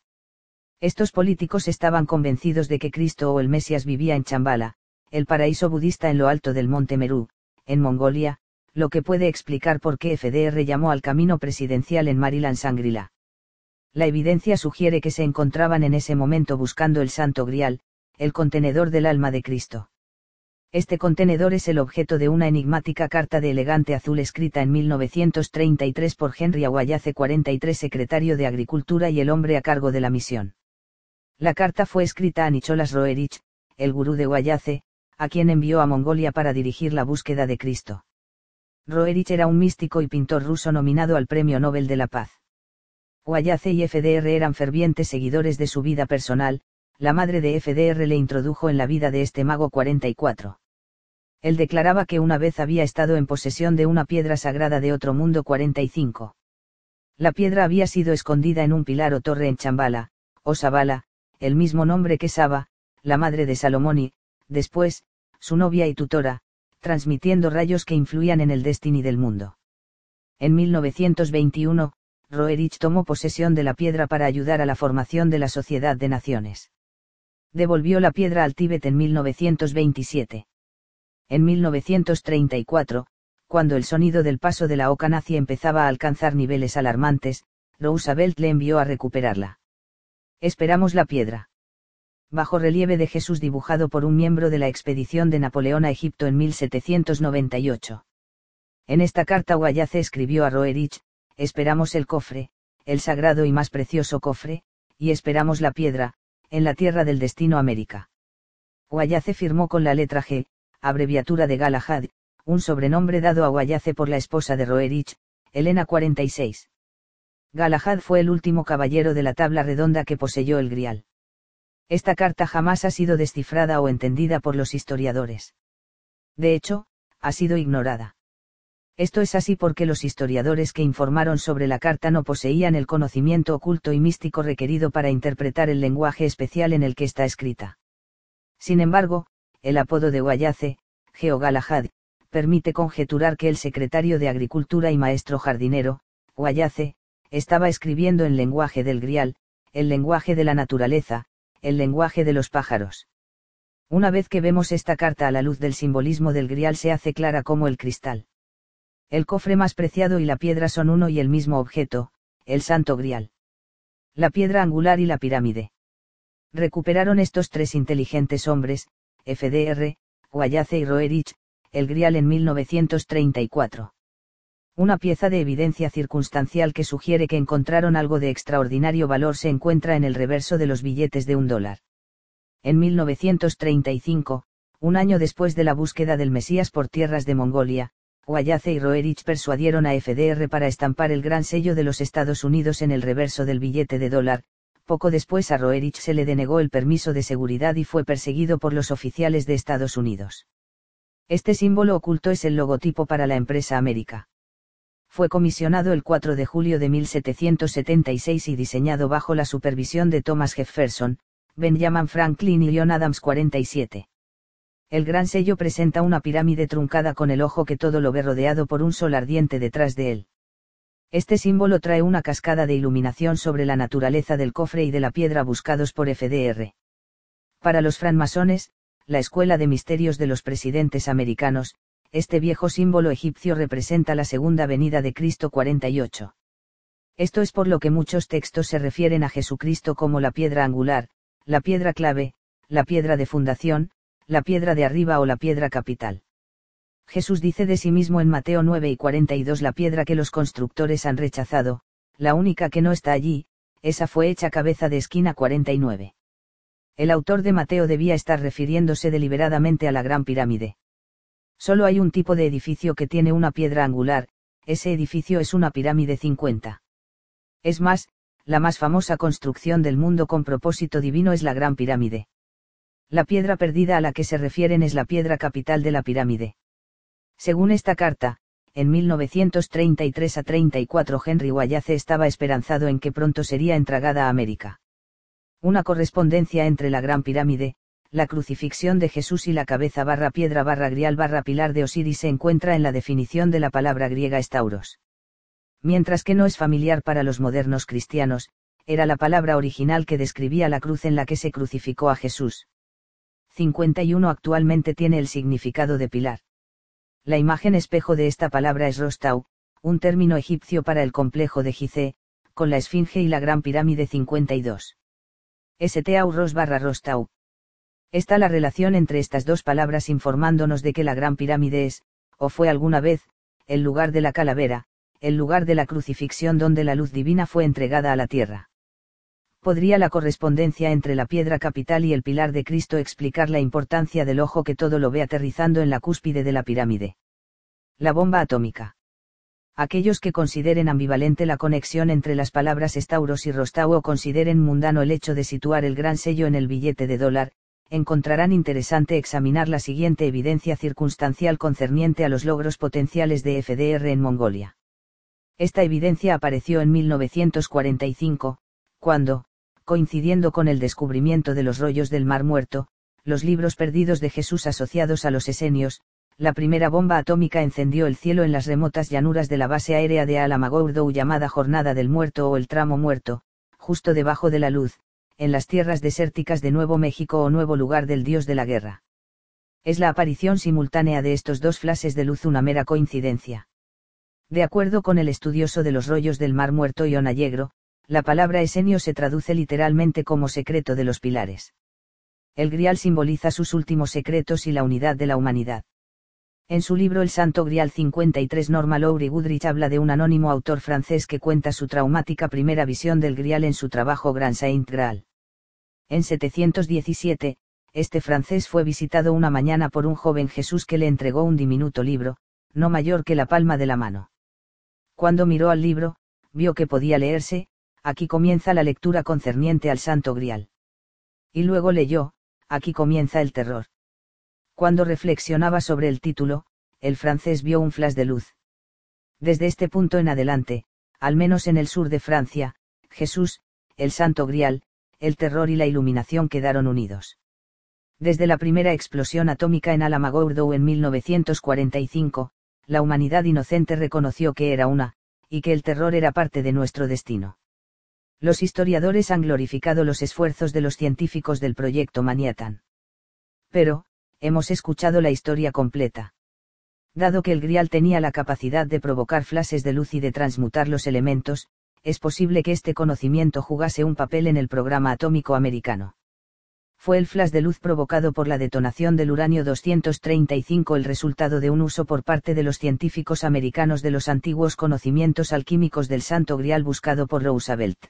Estos políticos estaban convencidos de que Cristo o el Mesías vivía en Chambala, el paraíso budista en lo alto del monte Meru, en Mongolia, lo que puede explicar por qué FDR llamó al camino presidencial en Maryland Sangrila. La evidencia sugiere que se encontraban en ese momento buscando el Santo Grial, el contenedor del alma de Cristo. Este contenedor es el objeto de una enigmática carta de elegante azul escrita en 1933 por Henry Aguayace 43 secretario de Agricultura y el hombre a cargo de la misión. La carta fue escrita a Nicholas Roerich, el gurú de Guayace, a quien envió a Mongolia para dirigir la búsqueda de Cristo. Roerich era un místico y pintor ruso nominado al Premio Nobel de la Paz. Guayace y FDR eran fervientes seguidores de su vida personal, la madre de FDR le introdujo en la vida de este mago 44. Él declaraba que una vez había estado en posesión de una piedra sagrada de otro mundo 45. La piedra había sido escondida en un pilar o torre en Chambala, o Sabala, el mismo nombre que Saba, la madre de Salomón y, después, su novia y tutora, transmitiendo rayos que influían en el destino del mundo. En 1921, Roerich tomó posesión de la piedra para ayudar a la formación de la Sociedad de Naciones. Devolvió la piedra al Tíbet en 1927. En 1934, cuando el sonido del paso de la Oca nazi empezaba a alcanzar niveles alarmantes, Roosevelt le envió a recuperarla. Esperamos la piedra bajo relieve de Jesús dibujado por un miembro de la expedición de Napoleón a Egipto en 1798. En esta carta Guayace escribió a Roerich, esperamos el cofre, el sagrado y más precioso cofre, y esperamos la piedra, en la tierra del destino América. Guayace firmó con la letra G, abreviatura de Galahad, un sobrenombre dado a Guayace por la esposa de Roerich, Elena 46. Galahad fue el último caballero de la tabla redonda que poseyó el grial. Esta carta jamás ha sido descifrada o entendida por los historiadores. De hecho, ha sido ignorada. Esto es así porque los historiadores que informaron sobre la carta no poseían el conocimiento oculto y místico requerido para interpretar el lenguaje especial en el que está escrita. Sin embargo, el apodo de Guayace, Geo Galahad, permite conjeturar que el secretario de Agricultura y maestro jardinero, Guayace, estaba escribiendo en lenguaje del grial, el lenguaje de la naturaleza, el lenguaje de los pájaros. Una vez que vemos esta carta a la luz del simbolismo del grial se hace clara como el cristal. El cofre más preciado y la piedra son uno y el mismo objeto, el santo grial. La piedra angular y la pirámide. Recuperaron estos tres inteligentes hombres, FDR, Guayace y Roerich, el grial en 1934 una pieza de evidencia circunstancial que sugiere que encontraron algo de extraordinario valor se encuentra en el reverso de los billetes de un dólar. En 1935, un año después de la búsqueda del Mesías por tierras de Mongolia, Guayace y Roerich persuadieron a FDR para estampar el gran sello de los Estados Unidos en el reverso del billete de dólar, poco después a Roerich se le denegó el permiso de seguridad y fue perseguido por los oficiales de Estados Unidos. Este símbolo oculto es el logotipo para la empresa América fue comisionado el 4 de julio de 1776 y diseñado bajo la supervisión de Thomas Jefferson, Benjamin Franklin y John Adams 47. El gran sello presenta una pirámide truncada con el ojo que todo lo ve rodeado por un sol ardiente detrás de él. Este símbolo trae una cascada de iluminación sobre la naturaleza del cofre y de la piedra buscados por FDR. Para los francmasones, la escuela de misterios de los presidentes americanos, este viejo símbolo egipcio representa la segunda venida de Cristo 48. Esto es por lo que muchos textos se refieren a Jesucristo como la piedra angular, la piedra clave, la piedra de fundación, la piedra de arriba o la piedra capital. Jesús dice de sí mismo en Mateo 9 y 42 la piedra que los constructores han rechazado, la única que no está allí, esa fue hecha cabeza de esquina 49. El autor de Mateo debía estar refiriéndose deliberadamente a la Gran Pirámide. Solo hay un tipo de edificio que tiene una piedra angular, ese edificio es una pirámide 50. Es más, la más famosa construcción del mundo con propósito divino es la Gran Pirámide. La piedra perdida a la que se refieren es la piedra capital de la pirámide. Según esta carta, en 1933 a 34 Henry Wallace estaba esperanzado en que pronto sería entregada a América. Una correspondencia entre la Gran Pirámide, la crucifixión de Jesús y la cabeza barra piedra barra grial barra pilar de Osiris se encuentra en la definición de la palabra griega estauros. Mientras que no es familiar para los modernos cristianos, era la palabra original que describía la cruz en la que se crucificó a Jesús. 51 actualmente tiene el significado de pilar. La imagen espejo de esta palabra es Rostau, un término egipcio para el complejo de Gizeh, con la Esfinge y la Gran Pirámide 52. Stau Ros barra Rostau. Está la relación entre estas dos palabras informándonos de que la Gran Pirámide es, o fue alguna vez, el lugar de la calavera, el lugar de la crucifixión donde la luz divina fue entregada a la tierra podría la correspondencia entre la piedra capital y el pilar de Cristo explicar la importancia del ojo que todo lo ve aterrizando en la cúspide de la pirámide. La bomba atómica. Aquellos que consideren ambivalente la conexión entre las palabras estauros y rostau o consideren mundano el hecho de situar el gran sello en el billete de dólar, encontrarán interesante examinar la siguiente evidencia circunstancial concerniente a los logros potenciales de FDR en Mongolia. Esta evidencia apareció en 1945, cuando, coincidiendo con el descubrimiento de los rollos del Mar Muerto, los libros perdidos de Jesús asociados a los esenios, la primera bomba atómica encendió el cielo en las remotas llanuras de la base aérea de Alamagordo llamada Jornada del Muerto o el Tramo Muerto, justo debajo de la luz, en las tierras desérticas de Nuevo México o nuevo lugar del dios de la guerra. Es la aparición simultánea de estos dos flashes de luz una mera coincidencia. De acuerdo con el estudioso de los rollos del Mar Muerto Ion Allegro, la palabra esenio se traduce literalmente como secreto de los pilares. El grial simboliza sus últimos secretos y la unidad de la humanidad. En su libro El Santo Grial 53 Norma Lowry Goodrich habla de un anónimo autor francés que cuenta su traumática primera visión del Grial en su trabajo Grand Saint Graal. En 717, este francés fue visitado una mañana por un joven Jesús que le entregó un diminuto libro, no mayor que la palma de la mano. Cuando miró al libro, vio que podía leerse, aquí comienza la lectura concerniente al Santo Grial. Y luego leyó, aquí comienza el terror. Cuando reflexionaba sobre el título, el francés vio un flash de luz. Desde este punto en adelante, al menos en el sur de Francia, Jesús, el Santo Grial, el terror y la iluminación quedaron unidos. Desde la primera explosión atómica en Alamogordo en 1945, la humanidad inocente reconoció que era una, y que el terror era parte de nuestro destino. Los historiadores han glorificado los esfuerzos de los científicos del proyecto Manhattan. Pero, hemos escuchado la historia completa. Dado que el Grial tenía la capacidad de provocar flashes de luz y de transmutar los elementos, es posible que este conocimiento jugase un papel en el programa atómico americano. Fue el flash de luz provocado por la detonación del uranio 235 el resultado de un uso por parte de los científicos americanos de los antiguos conocimientos alquímicos del Santo Grial buscado por Roosevelt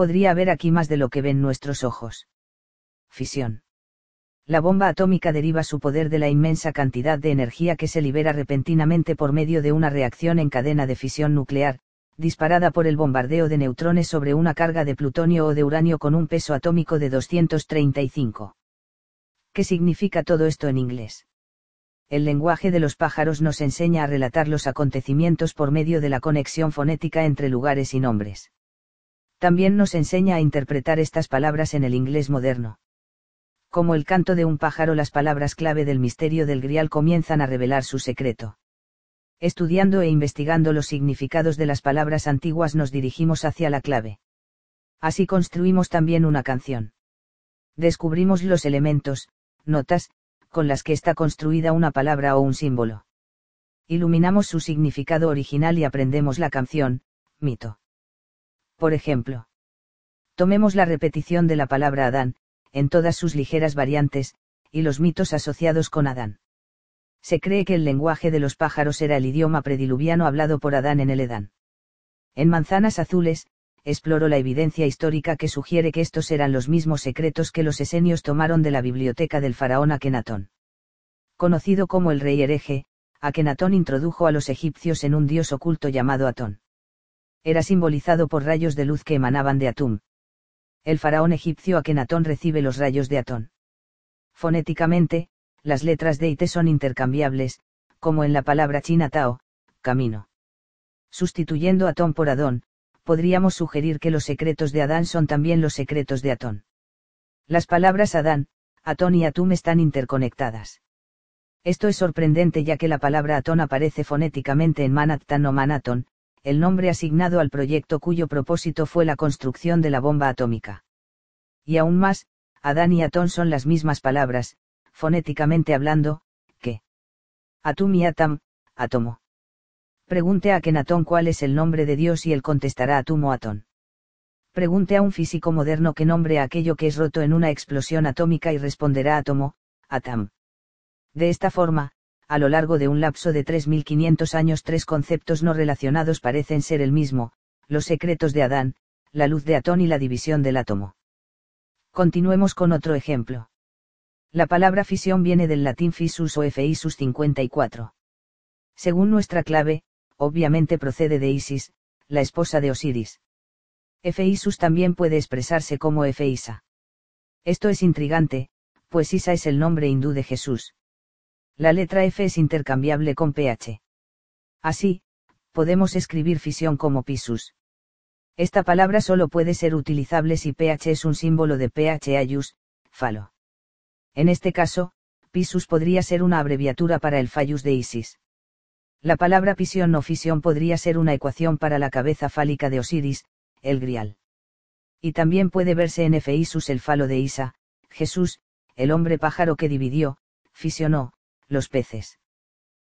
podría haber aquí más de lo que ven nuestros ojos. Fisión. La bomba atómica deriva su poder de la inmensa cantidad de energía que se libera repentinamente por medio de una reacción en cadena de fisión nuclear, disparada por el bombardeo de neutrones sobre una carga de plutonio o de uranio con un peso atómico de 235. ¿Qué significa todo esto en inglés? El lenguaje de los pájaros nos enseña a relatar los acontecimientos por medio de la conexión fonética entre lugares y nombres también nos enseña a interpretar estas palabras en el inglés moderno. Como el canto de un pájaro las palabras clave del misterio del grial comienzan a revelar su secreto. Estudiando e investigando los significados de las palabras antiguas nos dirigimos hacia la clave. Así construimos también una canción. Descubrimos los elementos, notas, con las que está construida una palabra o un símbolo. Iluminamos su significado original y aprendemos la canción, mito. Por ejemplo, tomemos la repetición de la palabra Adán, en todas sus ligeras variantes, y los mitos asociados con Adán. Se cree que el lenguaje de los pájaros era el idioma prediluviano hablado por Adán en el Edán. En Manzanas Azules, exploró la evidencia histórica que sugiere que estos eran los mismos secretos que los esenios tomaron de la biblioteca del faraón Akenatón. Conocido como el rey hereje, Akenatón introdujo a los egipcios en un dios oculto llamado Atón. Era simbolizado por rayos de luz que emanaban de Atum. El faraón egipcio Akenatón recibe los rayos de Atón. Fonéticamente, las letras de Ite son intercambiables, como en la palabra china Tao, camino. Sustituyendo Atón por Adón, podríamos sugerir que los secretos de Adán son también los secretos de Atón. Las palabras Adán, Atón y Atum están interconectadas. Esto es sorprendente ya que la palabra Atón aparece fonéticamente en Manhattan o Manaton, el nombre asignado al proyecto cuyo propósito fue la construcción de la bomba atómica. Y aún más, Adán y Atón son las mismas palabras, fonéticamente hablando, que Atum y Atam, átomo. Pregunte a Kenatón cuál es el nombre de Dios y él contestará Atum Atón. Pregunte a un físico moderno qué nombre a aquello que es roto en una explosión atómica y responderá átomo, Atam. De esta forma, a lo largo de un lapso de 3.500 años tres conceptos no relacionados parecen ser el mismo, los secretos de Adán, la luz de Atón y la división del átomo. Continuemos con otro ejemplo. La palabra fisión viene del latín fisus o efeisus 54. Según nuestra clave, obviamente procede de Isis, la esposa de Osiris. Efeisus también puede expresarse como Efeisa. Esto es intrigante, pues Isa es el nombre hindú de Jesús. La letra F es intercambiable con PH. Así, podemos escribir fisión como pisus. Esta palabra solo puede ser utilizable si PH es un símbolo de PH falo. En este caso, pisus podría ser una abreviatura para el fallus de Isis. La palabra pisión o fisión podría ser una ecuación para la cabeza fálica de Osiris, el grial. Y también puede verse en Efeisus el falo de Isa, Jesús, el hombre pájaro que dividió, fisionó, los peces.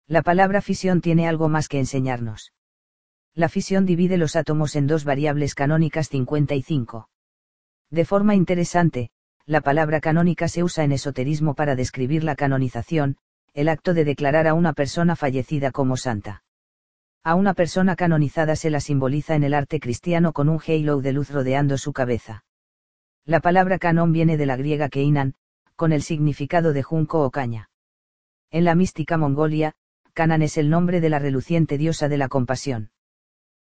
La palabra fisión tiene algo más que enseñarnos. La fisión divide los átomos en dos variables canónicas 55. De forma interesante, la palabra canónica se usa en esoterismo para describir la canonización, el acto de declarar a una persona fallecida como santa. A una persona canonizada se la simboliza en el arte cristiano con un halo de luz rodeando su cabeza. La palabra canon viene de la griega keinan, con el significado de junco o caña. En la mística Mongolia, Canan es el nombre de la reluciente diosa de la compasión.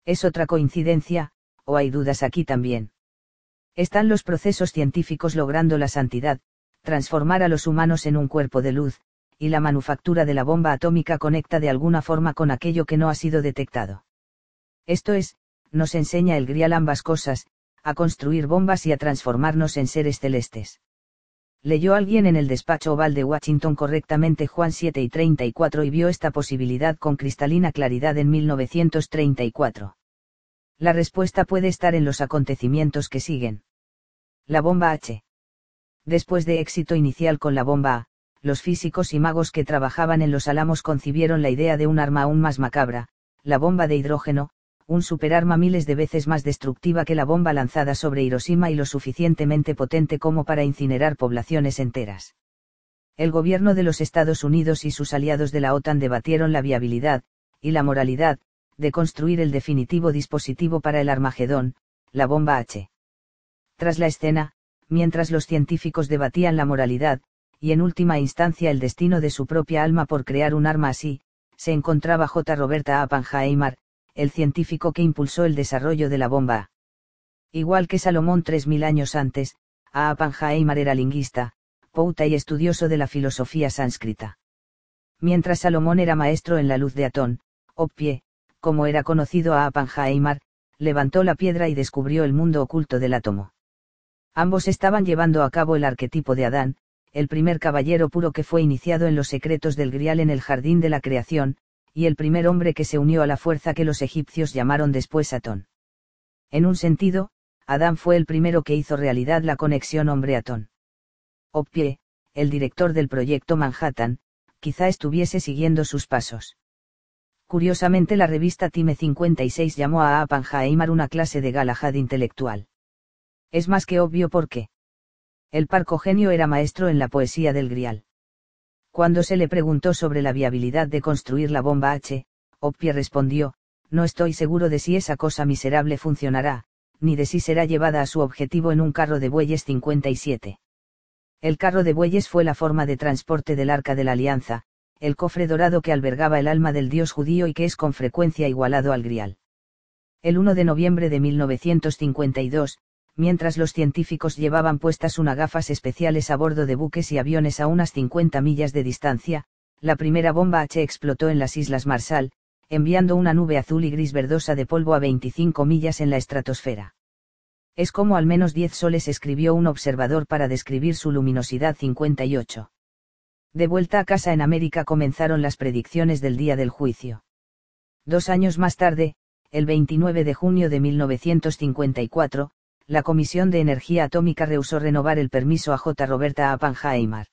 ¿Es otra coincidencia, o hay dudas aquí también? Están los procesos científicos logrando la santidad, transformar a los humanos en un cuerpo de luz, y la manufactura de la bomba atómica conecta de alguna forma con aquello que no ha sido detectado. Esto es, nos enseña el Grial ambas cosas, a construir bombas y a transformarnos en seres celestes. Leyó alguien en el despacho oval de Washington correctamente Juan 7 y 34 y vio esta posibilidad con cristalina claridad en 1934. La respuesta puede estar en los acontecimientos que siguen. La bomba H. Después de éxito inicial con la bomba A, los físicos y magos que trabajaban en los álamos concibieron la idea de un arma aún más macabra, la bomba de hidrógeno, un superarma miles de veces más destructiva que la bomba lanzada sobre Hiroshima y lo suficientemente potente como para incinerar poblaciones enteras. El gobierno de los Estados Unidos y sus aliados de la OTAN debatieron la viabilidad, y la moralidad, de construir el definitivo dispositivo para el Armagedón, la bomba H. Tras la escena, mientras los científicos debatían la moralidad, y en última instancia el destino de su propia alma por crear un arma así, se encontraba J. Roberta Oppenheimer, el científico que impulsó el desarrollo de la bomba. Igual que Salomón tres mil años antes, A. Era lingüista, pouta y estudioso de la filosofía sánscrita. Mientras Salomón era maestro en la luz de Atón, Oppie, como era conocido a Oppenheimer, levantó la piedra y descubrió el mundo oculto del átomo. Ambos estaban llevando a cabo el arquetipo de Adán, el primer caballero puro que fue iniciado en los secretos del Grial en el jardín de la creación, y el primer hombre que se unió a la fuerza que los egipcios llamaron después Atón. En un sentido, Adán fue el primero que hizo realidad la conexión hombre-Atón. Oppie, el director del proyecto Manhattan, quizá estuviese siguiendo sus pasos. Curiosamente la revista Time 56 llamó a Appenheimer una clase de Galahad intelectual. Es más que obvio por qué. El parcogenio era maestro en la poesía del Grial. Cuando se le preguntó sobre la viabilidad de construir la bomba H, Oppie respondió, no estoy seguro de si esa cosa miserable funcionará, ni de si será llevada a su objetivo en un carro de bueyes 57. El carro de bueyes fue la forma de transporte del Arca de la Alianza, el cofre dorado que albergaba el alma del dios judío y que es con frecuencia igualado al grial. El 1 de noviembre de 1952, mientras los científicos llevaban puestas unas gafas especiales a bordo de buques y aviones a unas 50 millas de distancia, la primera bomba H explotó en las Islas Marshall, enviando una nube azul y gris verdosa de polvo a 25 millas en la estratosfera. Es como al menos 10 soles escribió un observador para describir su luminosidad 58. De vuelta a casa en América comenzaron las predicciones del día del juicio. Dos años más tarde, el 29 de junio de 1954, la Comisión de Energía Atómica rehusó renovar el permiso a J. Roberta Oppenheimer.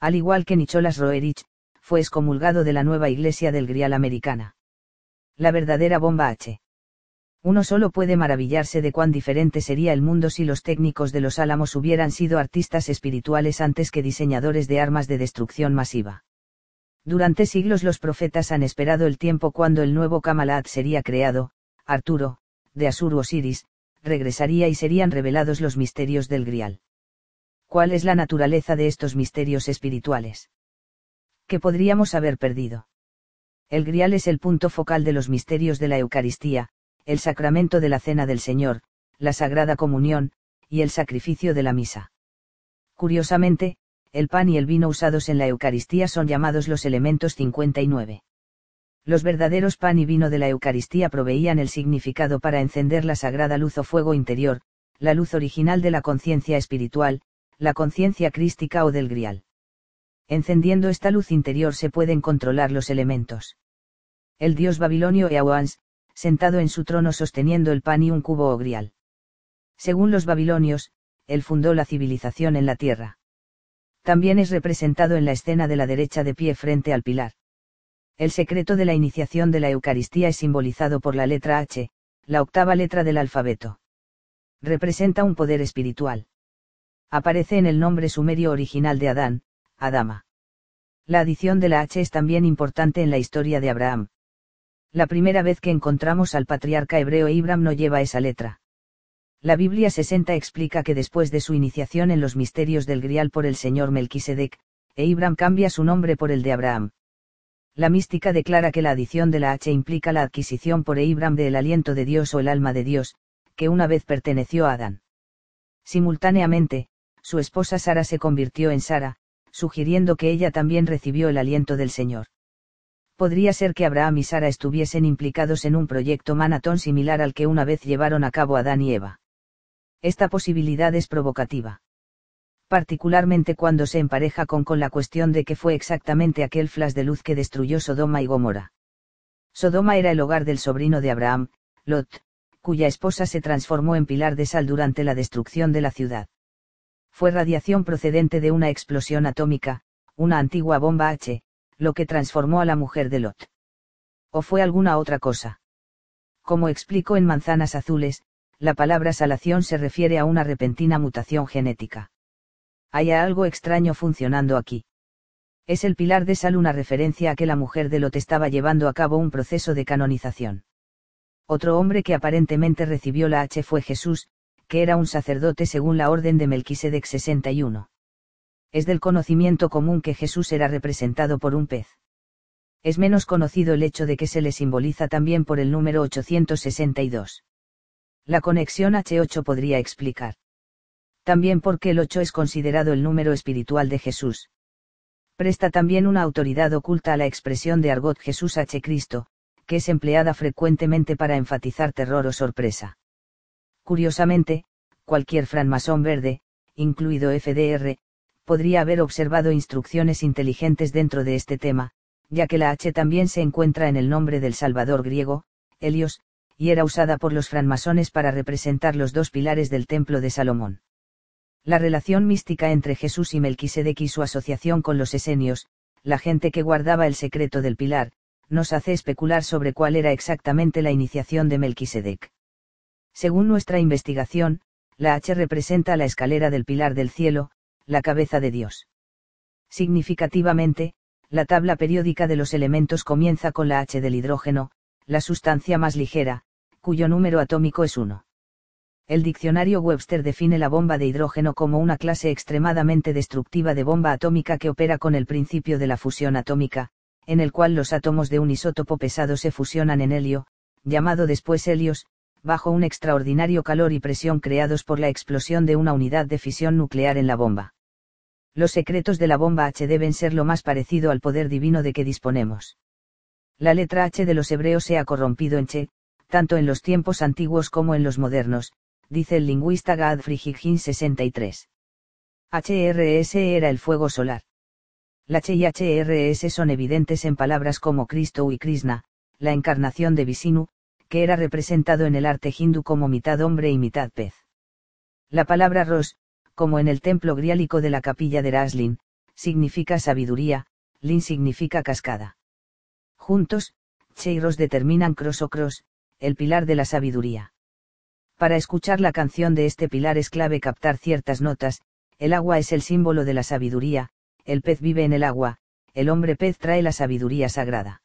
Al igual que Nicholas Roerich, fue excomulgado de la nueva iglesia del Grial americana. La verdadera bomba H. Uno solo puede maravillarse de cuán diferente sería el mundo si los técnicos de los Álamos hubieran sido artistas espirituales antes que diseñadores de armas de destrucción masiva. Durante siglos los profetas han esperado el tiempo cuando el nuevo Kamalat sería creado, Arturo, de Asur Osiris, regresaría y serían revelados los misterios del Grial. ¿Cuál es la naturaleza de estos misterios espirituales? que podríamos haber perdido. El grial es el punto focal de los misterios de la Eucaristía, el sacramento de la Cena del Señor, la Sagrada Comunión, y el sacrificio de la misa. Curiosamente, el pan y el vino usados en la Eucaristía son llamados los elementos 59. Los verdaderos pan y vino de la Eucaristía proveían el significado para encender la sagrada luz o fuego interior, la luz original de la conciencia espiritual, la conciencia crística o del grial encendiendo esta luz interior se pueden controlar los elementos. El dios babilonio Eawans, sentado en su trono sosteniendo el pan y un cubo o grial. Según los babilonios, él fundó la civilización en la tierra. También es representado en la escena de la derecha de pie frente al pilar. El secreto de la iniciación de la Eucaristía es simbolizado por la letra H, la octava letra del alfabeto. Representa un poder espiritual. Aparece en el nombre sumerio original de Adán, Adama. La adición de la H es también importante en la historia de Abraham. La primera vez que encontramos al patriarca hebreo Ibram no lleva esa letra. La Biblia 60 explica que después de su iniciación en los misterios del Grial por el señor Melquisedec, e Ibram cambia su nombre por el de Abraham. La mística declara que la adición de la H implica la adquisición por Ibram del aliento de Dios o el alma de Dios, que una vez perteneció a Adán. Simultáneamente, su esposa Sara se convirtió en Sara, sugiriendo que ella también recibió el aliento del Señor. Podría ser que Abraham y Sara estuviesen implicados en un proyecto manatón similar al que una vez llevaron a cabo Adán y Eva. Esta posibilidad es provocativa. Particularmente cuando se empareja con, la cuestión de que fue exactamente aquel flash de luz que destruyó Sodoma y Gomorra. Sodoma era el hogar del sobrino de Abraham, Lot, cuya esposa se transformó en pilar de sal durante la destrucción de la ciudad fue radiación procedente de una explosión atómica, una antigua bomba H, lo que transformó a la mujer de Lot. ¿O fue alguna otra cosa? Como explico en Manzanas Azules, la palabra salación se refiere a una repentina mutación genética. Hay algo extraño funcionando aquí. Es el pilar de sal una referencia a que la mujer de Lot estaba llevando a cabo un proceso de canonización. Otro hombre que aparentemente recibió la H fue Jesús, que era un sacerdote según la orden de Melquisedec 61. Es del conocimiento común que Jesús era representado por un pez. Es menos conocido el hecho de que se le simboliza también por el número 862. La conexión H8 podría explicar. También porque el 8 es considerado el número espiritual de Jesús. Presta también una autoridad oculta a la expresión de argot Jesús H. Cristo, que es empleada frecuentemente para enfatizar terror o sorpresa. Curiosamente, cualquier francmasón verde, incluido FDR, podría haber observado instrucciones inteligentes dentro de este tema, ya que la H también se encuentra en el nombre del Salvador griego, Helios, y era usada por los francmasones para representar los dos pilares del templo de Salomón. La relación mística entre Jesús y Melquisedec y su asociación con los esenios, la gente que guardaba el secreto del pilar, nos hace especular sobre cuál era exactamente la iniciación de Melquisedec. Según nuestra investigación, la H representa la escalera del pilar del cielo, la cabeza de Dios. Significativamente, la tabla periódica de los elementos comienza con la H del hidrógeno, la sustancia más ligera, cuyo número atómico es 1. El diccionario Webster define la bomba de hidrógeno como una clase extremadamente destructiva de bomba atómica que opera con el principio de la fusión atómica, en el cual los átomos de un isótopo pesado se fusionan en helio, llamado después helios, bajo un extraordinario calor y presión creados por la explosión de una unidad de fisión nuclear en la bomba. Los secretos de la bomba H deben ser lo más parecido al poder divino de que disponemos. La letra H de los hebreos se ha corrompido en Che, tanto en los tiempos antiguos como en los modernos, dice el lingüista Godfrey Higgins 63. HRS era el fuego solar. La Che y HRS son evidentes en palabras como Cristo y Krishna, la encarnación de Vishnu, que era representado en el arte hindú como mitad hombre y mitad pez. La palabra Ros, como en el templo griálico de la capilla de Raslin, significa sabiduría, Lin significa cascada. Juntos, Che y Ros determinan Cross o Cross, el pilar de la sabiduría. Para escuchar la canción de este pilar es clave captar ciertas notas, el agua es el símbolo de la sabiduría, el pez vive en el agua, el hombre pez trae la sabiduría sagrada.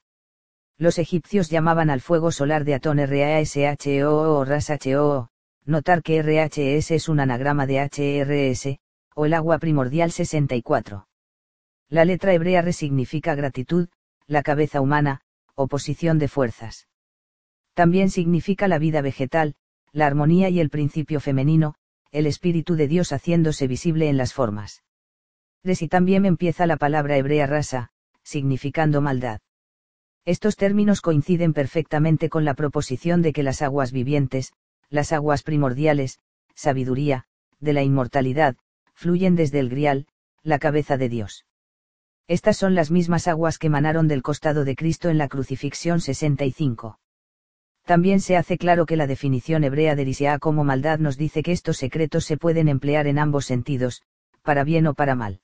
Los egipcios llamaban al fuego solar de Atón RASHO o RASHO, notar que RHS es un anagrama de HRS, o el agua primordial 64. La letra hebrea re significa gratitud, la cabeza humana, oposición de fuerzas. También significa la vida vegetal, la armonía y el principio femenino, el espíritu de Dios haciéndose visible en las formas. De si también empieza la palabra hebrea rasa, significando maldad. Estos términos coinciden perfectamente con la proposición de que las aguas vivientes, las aguas primordiales, sabiduría, de la inmortalidad, fluyen desde el grial, la cabeza de Dios. Estas son las mismas aguas que emanaron del costado de Cristo en la crucifixión 65. También se hace claro que la definición hebrea de Risiá como maldad nos dice que estos secretos se pueden emplear en ambos sentidos, para bien o para mal.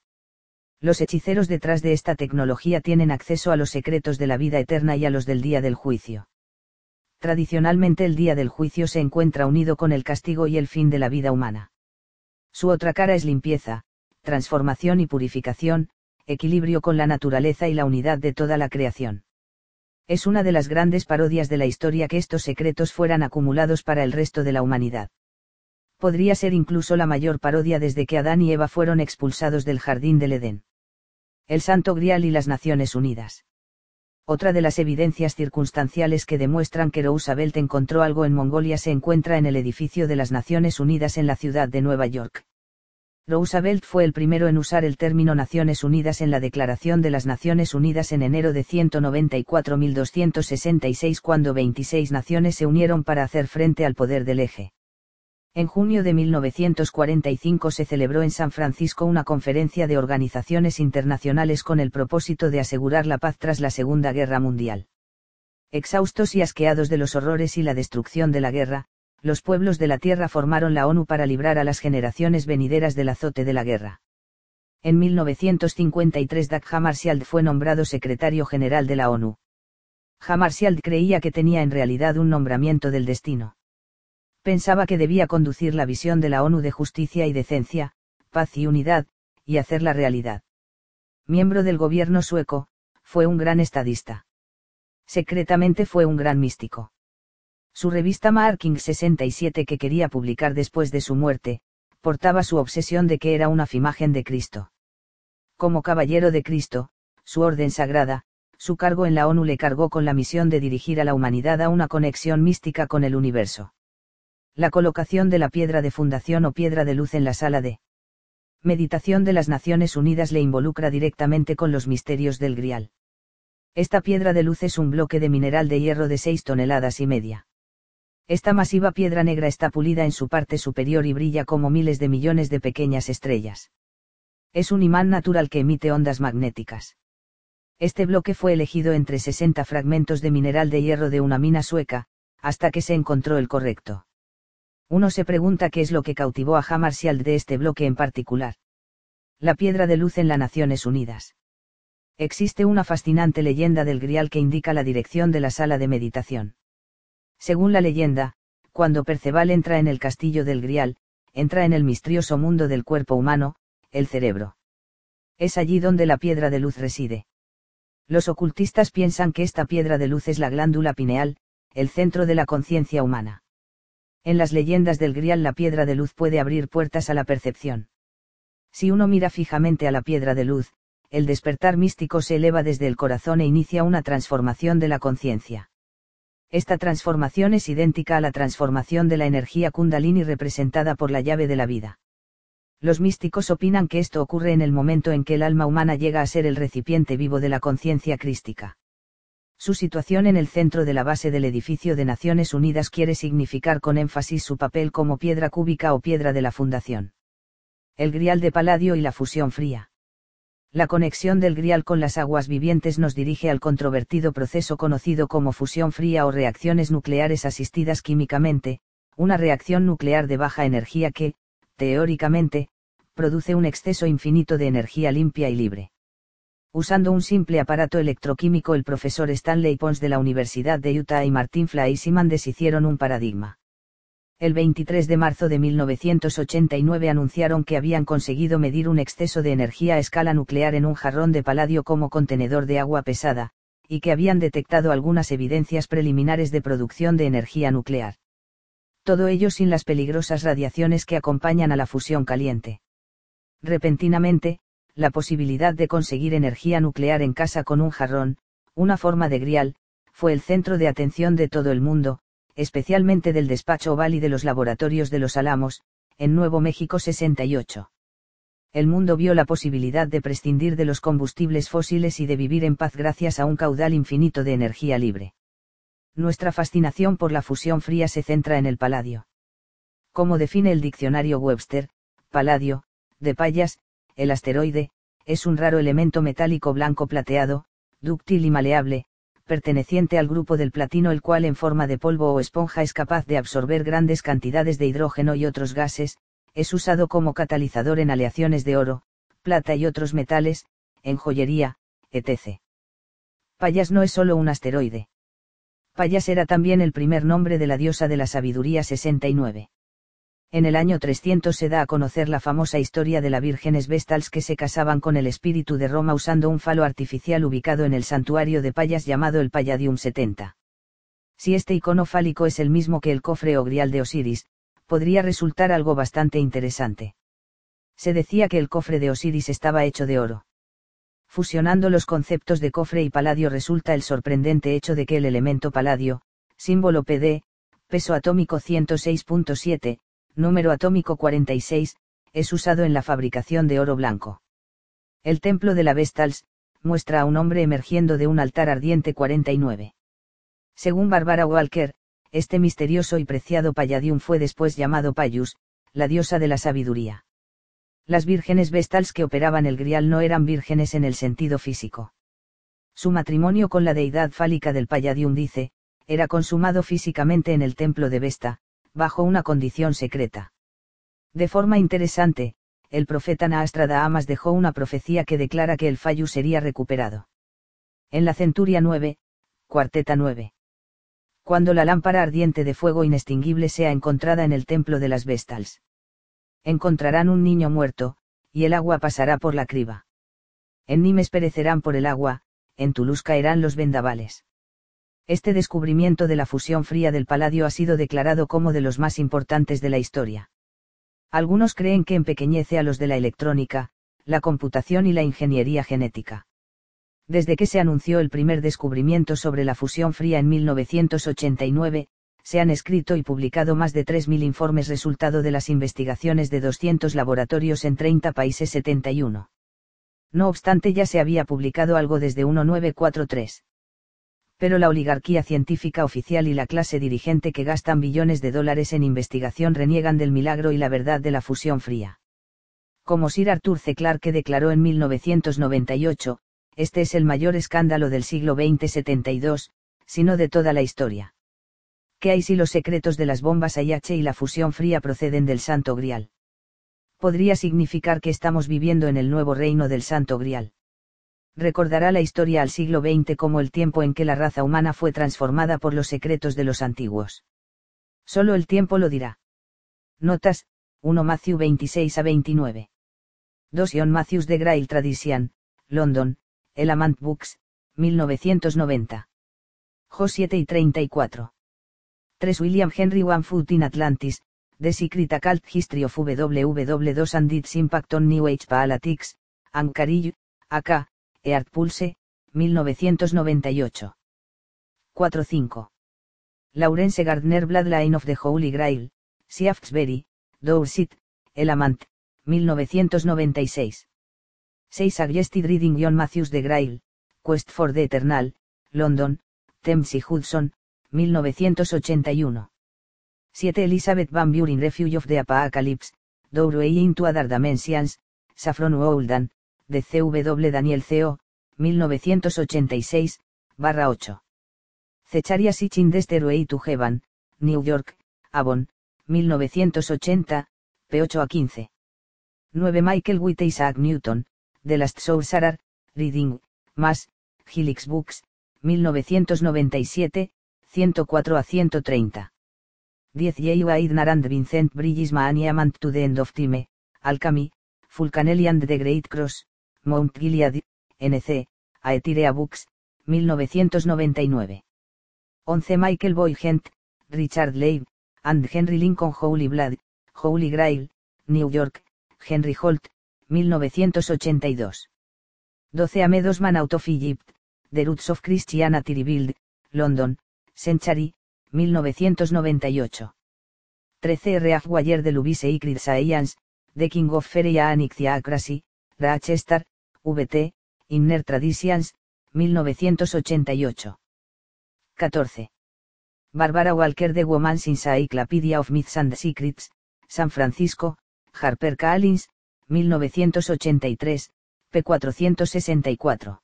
Los hechiceros detrás de esta tecnología tienen acceso a los secretos de la vida eterna y a los del día del juicio. Tradicionalmente el día del juicio se encuentra unido con el castigo y el fin de la vida humana. Su otra cara es limpieza, transformación y purificación, equilibrio con la naturaleza y la unidad de toda la creación. Es una de las grandes parodias de la historia que estos secretos fueran acumulados para el resto de la humanidad podría ser incluso la mayor parodia desde que Adán y Eva fueron expulsados del jardín del Edén. El Santo Grial y las Naciones Unidas. Otra de las evidencias circunstanciales que demuestran que Roosevelt encontró algo en Mongolia se encuentra en el edificio de las Naciones Unidas en la ciudad de Nueva York. Roosevelt fue el primero en usar el término Naciones Unidas en la Declaración de las Naciones Unidas en enero de 194.266 cuando 26 naciones se unieron para hacer frente al poder del eje. En junio de 1945 se celebró en San Francisco una conferencia de organizaciones internacionales con el propósito de asegurar la paz tras la Segunda Guerra Mundial. Exhaustos y asqueados de los horrores y la destrucción de la guerra, los pueblos de la Tierra formaron la ONU para librar a las generaciones venideras del azote de la guerra. En 1953 Dag Hammarskjöld fue nombrado secretario general de la ONU. Hammarskjöld creía que tenía en realidad un nombramiento del destino pensaba que debía conducir la visión de la ONU de justicia y decencia, paz y unidad, y hacerla realidad. Miembro del gobierno sueco, fue un gran estadista. Secretamente fue un gran místico. Su revista Marking 67 que quería publicar después de su muerte, portaba su obsesión de que era una imagen de Cristo. Como caballero de Cristo, su orden sagrada, su cargo en la ONU le cargó con la misión de dirigir a la humanidad a una conexión mística con el universo la colocación de la piedra de fundación o piedra de luz en la sala de meditación de las Naciones Unidas le involucra directamente con los misterios del Grial. Esta piedra de luz es un bloque de mineral de hierro de 6 toneladas y media. Esta masiva piedra negra está pulida en su parte superior y brilla como miles de millones de pequeñas estrellas. Es un imán natural que emite ondas magnéticas. Este bloque fue elegido entre 60 fragmentos de mineral de hierro de una mina sueca, hasta que se encontró el correcto. Uno se pregunta qué es lo que cautivó a Hammarskjöld de este bloque en particular. La piedra de luz en las Naciones Unidas. Existe una fascinante leyenda del Grial que indica la dirección de la sala de meditación. Según la leyenda, cuando Perceval entra en el castillo del Grial, entra en el misterioso mundo del cuerpo humano, el cerebro. Es allí donde la piedra de luz reside. Los ocultistas piensan que esta piedra de luz es la glándula pineal, el centro de la conciencia humana. En las leyendas del Grial la piedra de luz puede abrir puertas a la percepción. Si uno mira fijamente a la piedra de luz, el despertar místico se eleva desde el corazón e inicia una transformación de la conciencia. Esta transformación es idéntica a la transformación de la energía kundalini representada por la llave de la vida. Los místicos opinan que esto ocurre en el momento en que el alma humana llega a ser el recipiente vivo de la conciencia crística. Su situación en el centro de la base del edificio de Naciones Unidas quiere significar con énfasis su papel como piedra cúbica o piedra de la fundación. El grial de paladio y la fusión fría. La conexión del grial con las aguas vivientes nos dirige al controvertido proceso conocido como fusión fría o reacciones nucleares asistidas químicamente, una reacción nuclear de baja energía que, teóricamente, produce un exceso infinito de energía limpia y libre. Usando un simple aparato electroquímico el profesor Stanley Pons de la Universidad de Utah y Martin Fleischmann deshicieron un paradigma. El 23 de marzo de 1989 anunciaron que habían conseguido medir un exceso de energía a escala nuclear en un jarrón de paladio como contenedor de agua pesada, y que habían detectado algunas evidencias preliminares de producción de energía nuclear. Todo ello sin las peligrosas radiaciones que acompañan a la fusión caliente. Repentinamente, la posibilidad de conseguir energía nuclear en casa con un jarrón, una forma de grial, fue el centro de atención de todo el mundo, especialmente del despacho oval y de los laboratorios de los Alamos, en Nuevo México 68. El mundo vio la posibilidad de prescindir de los combustibles fósiles y de vivir en paz gracias a un caudal infinito de energía libre. Nuestra fascinación por la fusión fría se centra en el paladio. Como define el diccionario Webster, paladio, de payas, el asteroide, es un raro elemento metálico blanco plateado, dúctil y maleable, perteneciente al grupo del platino el cual en forma de polvo o esponja es capaz de absorber grandes cantidades de hidrógeno y otros gases, es usado como catalizador en aleaciones de oro, plata y otros metales, en joyería, etc. Payas no es solo un asteroide. Payas era también el primer nombre de la diosa de la sabiduría 69. En el año 300 se da a conocer la famosa historia de la vírgenes Vestals que se casaban con el espíritu de Roma usando un falo artificial ubicado en el santuario de Payas llamado el Palladium 70. Si este icono fálico es el mismo que el cofre o grial de Osiris, podría resultar algo bastante interesante. Se decía que el cofre de Osiris estaba hecho de oro. Fusionando los conceptos de cofre y paladio resulta el sorprendente hecho de que el elemento paladio, símbolo PD, peso atómico 106.7, número atómico 46, es usado en la fabricación de oro blanco. El templo de la Vestals, muestra a un hombre emergiendo de un altar ardiente 49. Según Barbara Walker, este misterioso y preciado Palladium fue después llamado Payus, la diosa de la sabiduría. Las vírgenes Vestals que operaban el grial no eran vírgenes en el sentido físico. Su matrimonio con la deidad fálica del Palladium dice, era consumado físicamente en el templo de Vesta, bajo una condición secreta. De forma interesante, el profeta Naastradamus dejó una profecía que declara que el Fayu sería recuperado. En la centuria 9, cuarteta 9. Cuando la lámpara ardiente de fuego inextinguible sea encontrada en el templo de las Vestals. Encontrarán un niño muerto, y el agua pasará por la criba. En Nimes perecerán por el agua, en Toulouse caerán los vendavales. Este descubrimiento de la fusión fría del paladio ha sido declarado como de los más importantes de la historia. Algunos creen que empequeñece a los de la electrónica, la computación y la ingeniería genética. Desde que se anunció el primer descubrimiento sobre la fusión fría en 1989, se han escrito y publicado más de 3.000 informes resultado de las investigaciones de 200 laboratorios en 30 países 71. No obstante ya se había publicado algo desde 1943 pero la oligarquía científica oficial y la clase dirigente que gastan billones de dólares en investigación reniegan del milagro y la verdad de la fusión fría. Como Sir Arthur C. Clarke declaró en 1998, Este es el mayor escándalo del siglo XX 72, sino de toda la historia. ¿Qué hay si los secretos de las bombas IH y la fusión fría proceden del Santo Grial? Podría significar que estamos viviendo en el nuevo reino del Santo Grial. Recordará la historia al siglo XX como el tiempo en que la raza humana fue transformada por los secretos de los antiguos. Solo el tiempo lo dirá. Notas, 1 Matthew 26 a 29. 2 John Matthews de Grail Tradition, London, Elamant Books, 1990. Jo 7 y 34. 3 William Henry One Foot in Atlantis, The Secret Occult History of WW2 and its Impact on New Age Politics, Anchorage, AK, Eart Pulse, 1998. 4-5. Laurence Gardner Bloodline of the Holy Grail, Shaftesbury, Dorset, Elamant, 1996. 6 Suggested Reading John Matthews de Grail, Quest for the Eternal, London, Thames y Hudson, 1981. 7 Elizabeth Van Buren Refuge of the Apocalypse, Doorway into Other Dimensions, Saffron Walden, de CW Daniel CO, 1986, barra 8. Cecharia Sitchin Stairway to Heaven, New York, Avon, 1980, p8 a 15. 9 Michael Witte Isaac Newton, The Last Sorcerer, Reading, más, Helix Books, 1997, 104 a 130. 10 J. Aidnar and Vincent Bridges Maaniamant to the End of Time, Alchemy, Fulcanelli and the Great Cross, Mount Gilead, NC, Aetirea Books, 1999. 11 Michael Boygent, Richard Leib, and Henry Lincoln Holy Blood, Holy Grail, New York, Henry Holt, 1982. 12 Amedosman Out of Egypt, The Roots of Christianity Rebuild, London, Century, 1998. 13 Reaf Wayer de Lubise y Science, The King of Feria Anixiacracy, Rochester, VT, Inner Traditions, 1988. 14. Barbara Walker The Woman's Encyclopedia of Myths and Secrets, San Francisco, Harper Collins, 1983, p. 464.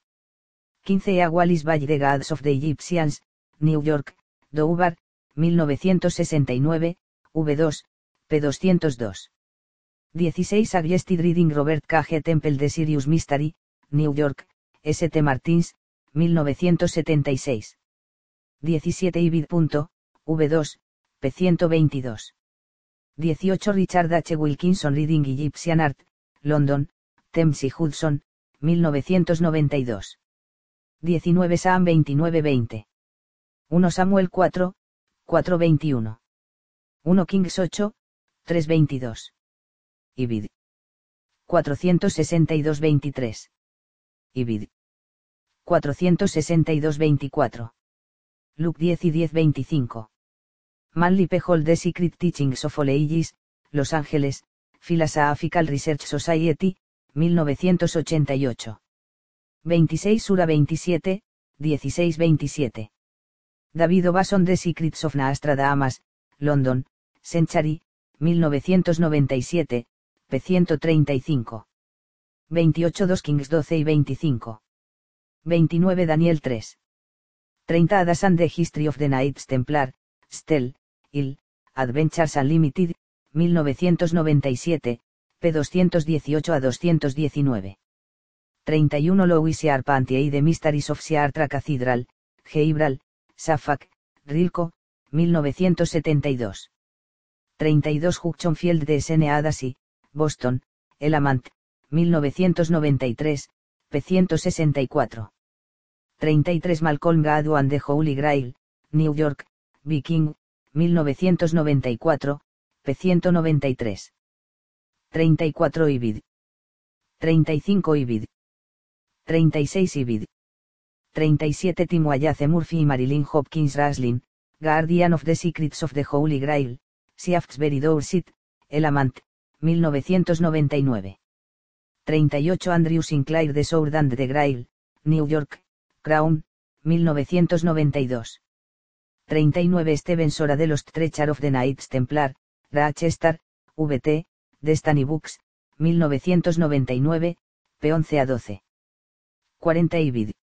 15 A Wallis Valley The Gods of the Egyptians, New York, Dover, 1969, V2, p. 202. 16 Suggested Reading Robert K. Temple de Sirius Mystery, New York, St. Martins, 1976. 17 Ibid. V2, p. 122. 18 Richard H. Wilkinson Reading Egyptian Art, London, Thames y Hudson, 1992. 19 Sam 29-20. 1 Samuel 4, 4-21. 1 Kings 8, 3-22. Ibid. 462-23. Ibid. 462-24. Luke 10 y 10-25. Manly P. Hall The Secret Teachings of Oleigis, Los Ángeles, Philosophical Research Society, 1988. 26 Sura 27, 16-27. David Obason The Secrets of Nastradamus, London, Century, 1997, p. 135. 28 2 Kings 12 y 25. 29 Daniel 3. 30 Adas and the History of the Knights Templar, Stell, Il, Adventures Unlimited, 1997, p. 218 a 219. 31 Louis Arpantier de Mysteries of Siartra Cathedral, Heibral, Safak, Rilco, 1972. 32 Field de S.N. Adasi, Boston, Elamant, 1993, p. 164. 33 Malcolm Gladwell and the Holy Grail, New York, Viking, 1994, p. 193. 34 Ibid. 35 Ibid. 36 Ibid. 37 Tim Wallace Murphy y Marilyn Hopkins Raslin, Guardian of the Secrets of the Holy Grail, Shaftesbury Dorset, Elamant, 1999. 38 Andrew Sinclair de Sword and the Grail, New York, Crown, 1992. 39 Steven Sora de los Treasure of the Knights Templar, Rochester, VT, Destiny Books, 1999, p11 a 12. 40 Ibid.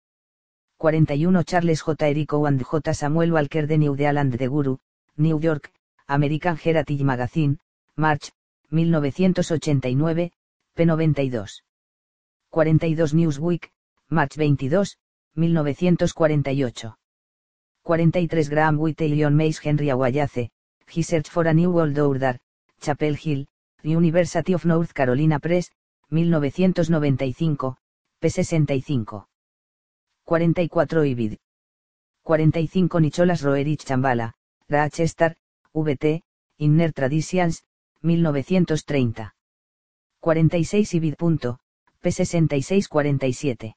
41 Charles J. Erico and J. Samuel Walker de New Zealand de Guru, New York, American Heritage Magazine, March, 1989, p92. 42 Newsweek, March 22, 1948. 43 Graham White John Mays Henry Aguayace, He Search for a New World Order, Chapel Hill, University of North Carolina Press, 1995, p65. 44 Ibid. 45 Nicholas Roerich Chambala, Rochester, VT, Inner Traditions, 1930. 46 Ibid. P6647.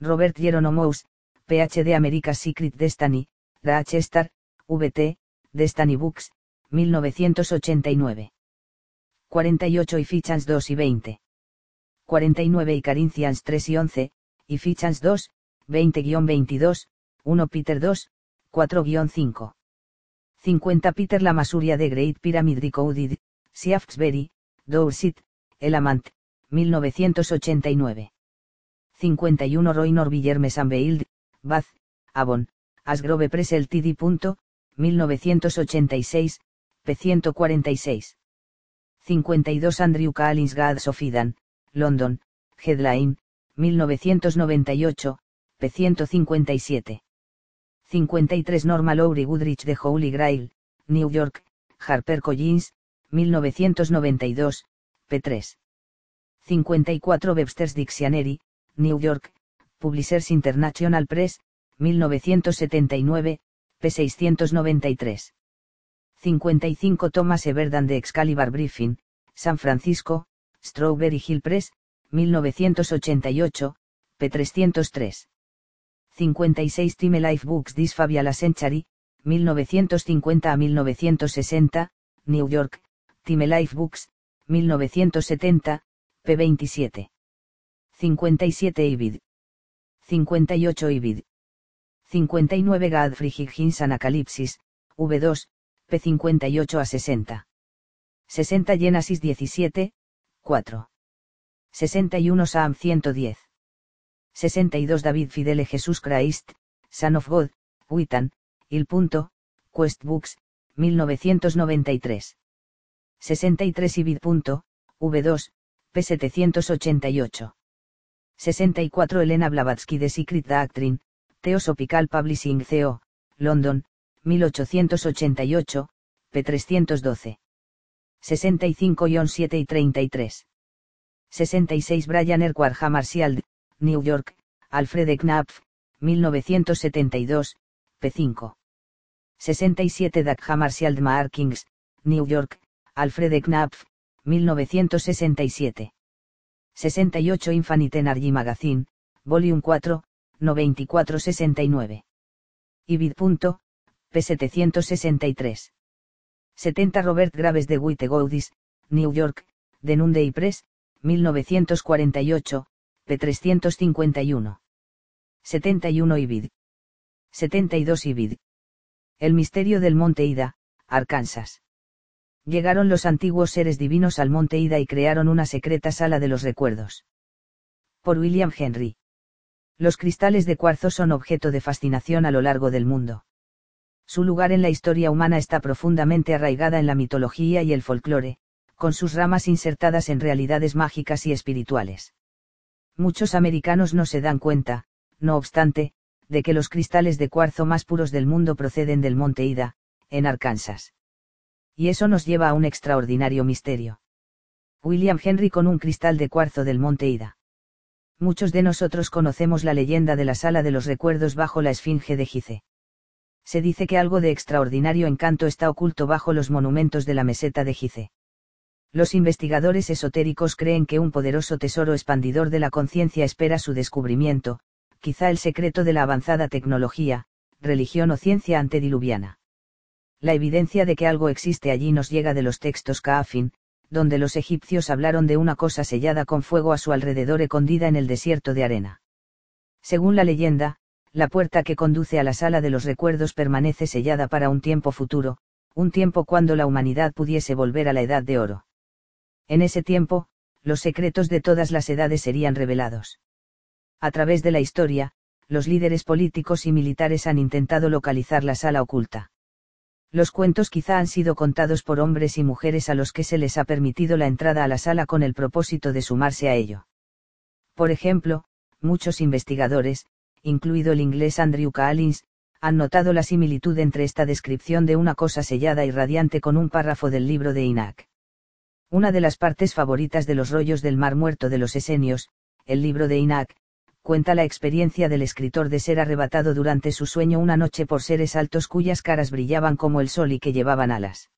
Robert Jeronomous, PhD America's Secret Destiny, Rochester, VT, Destiny Books, 1989. 48 y Fichans 2 y 20. 49 y Corinthians 3 y 11, y Fichans 2, 20-22, 1 Peter 2, 4-5. 50 Peter La Masuria de Great Pyramid Recorded, Shaftesbury, Dorset, Elamant, 1989. 51 Roy Norvillerme Sanveild, Bath, Avon, Asgrove Press Ltd. 1986, p. 146. 52 Andrew Collins Gads of London, Headline, 1998, p. 157. 53 Norma Lowry Goodrich de Holy Grail, New York, Harper Collins, 1992, p. 3. 54 Webster's Dictionary, New York, Publishers International Press, 1979, p. 693. 55 Thomas Everdan de Excalibur Briefing, San Francisco, Strawberry Hill Press, 1988, p. 303. 56 Time Life Books This Fabulous Century, 1950 a 1960, New York, Time Life Books, 1970, p. 27. 57 Ibid. 58 Ibid. 59 Godfrey Higgins Anacalipsis, V2, p. 58 a 60. 60 Genesis 17, 4. 61 Sam 110. 62 David Fidele Jesús Christ, Son of God, Witan, Il Punto, Quest Books, 1993. 63 Ibid. V2, p. 788. 64 Elena Blavatsky de Secret Doctrine, Theosophical Publishing CO, London, 1888, p. 312. 65 7 y 33. 66 Brian Erquhart Hammarskjöld, New York, Alfred Knapf, 1972, p. 5. 67 Dag Hammarskjöld Markings, New York, Alfred Knapf, 1967. 68 Infinite Energy Magazine, Volume 4, 9469. Ibid. p. 763. 70 Robert Graves de Goudis, New York, The Noonday Press, 1948, p. 351. 71 Ibid. 72 Ibid. El misterio del Monte Ida, Arkansas. Llegaron los antiguos seres divinos al Monte Ida y crearon una secreta sala de los recuerdos. Por William Henry. Los cristales de cuarzo son objeto de fascinación a lo largo del mundo. Su lugar en la historia humana está profundamente arraigada en la mitología y el folclore, con sus ramas insertadas en realidades mágicas y espirituales. Muchos americanos no se dan cuenta, no obstante, de que los cristales de cuarzo más puros del mundo proceden del monte Ida, en Arkansas. Y eso nos lleva a un extraordinario misterio. William Henry con un cristal de cuarzo del monte Ida. Muchos de nosotros conocemos la leyenda de la sala de los recuerdos bajo la esfinge de Gize. Se dice que algo de extraordinario encanto está oculto bajo los monumentos de la meseta de Gize. Los investigadores esotéricos creen que un poderoso tesoro expandidor de la conciencia espera su descubrimiento, quizá el secreto de la avanzada tecnología, religión o ciencia antediluviana. La evidencia de que algo existe allí nos llega de los textos Kaafin, donde los egipcios hablaron de una cosa sellada con fuego a su alrededor escondida en el desierto de arena. Según la leyenda, la puerta que conduce a la sala de los recuerdos permanece sellada para un tiempo futuro, un tiempo cuando la humanidad pudiese volver a la edad de oro. En ese tiempo, los secretos de todas las edades serían revelados. A través de la historia, los líderes políticos y militares han intentado localizar la sala oculta. Los cuentos quizá han sido contados por hombres y mujeres a los que se les ha permitido la entrada a la sala con el propósito de sumarse a ello. Por ejemplo, muchos investigadores, incluido el inglés Andrew Callins, han notado la similitud entre esta descripción de una cosa sellada y radiante con un párrafo del libro de Inac. Una de las partes favoritas de los rollos del Mar Muerto de los Esenios, el libro de Inac, cuenta la experiencia del escritor de ser arrebatado durante su sueño una noche por seres altos cuyas caras brillaban como el sol y que llevaban alas.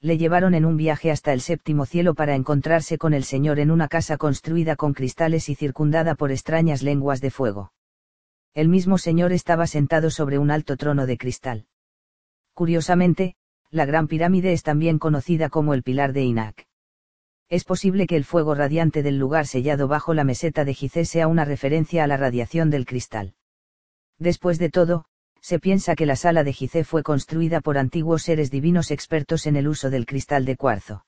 Le llevaron en un viaje hasta el séptimo cielo para encontrarse con el Señor en una casa construida con cristales y circundada por extrañas lenguas de fuego. El mismo Señor estaba sentado sobre un alto trono de cristal. Curiosamente, la Gran Pirámide es también conocida como el Pilar de Inac es posible que el fuego radiante del lugar sellado bajo la meseta de Gizeh sea una referencia a la radiación del cristal. Después de todo, se piensa que la sala de Gizeh fue construida por antiguos seres divinos expertos en el uso del cristal de cuarzo.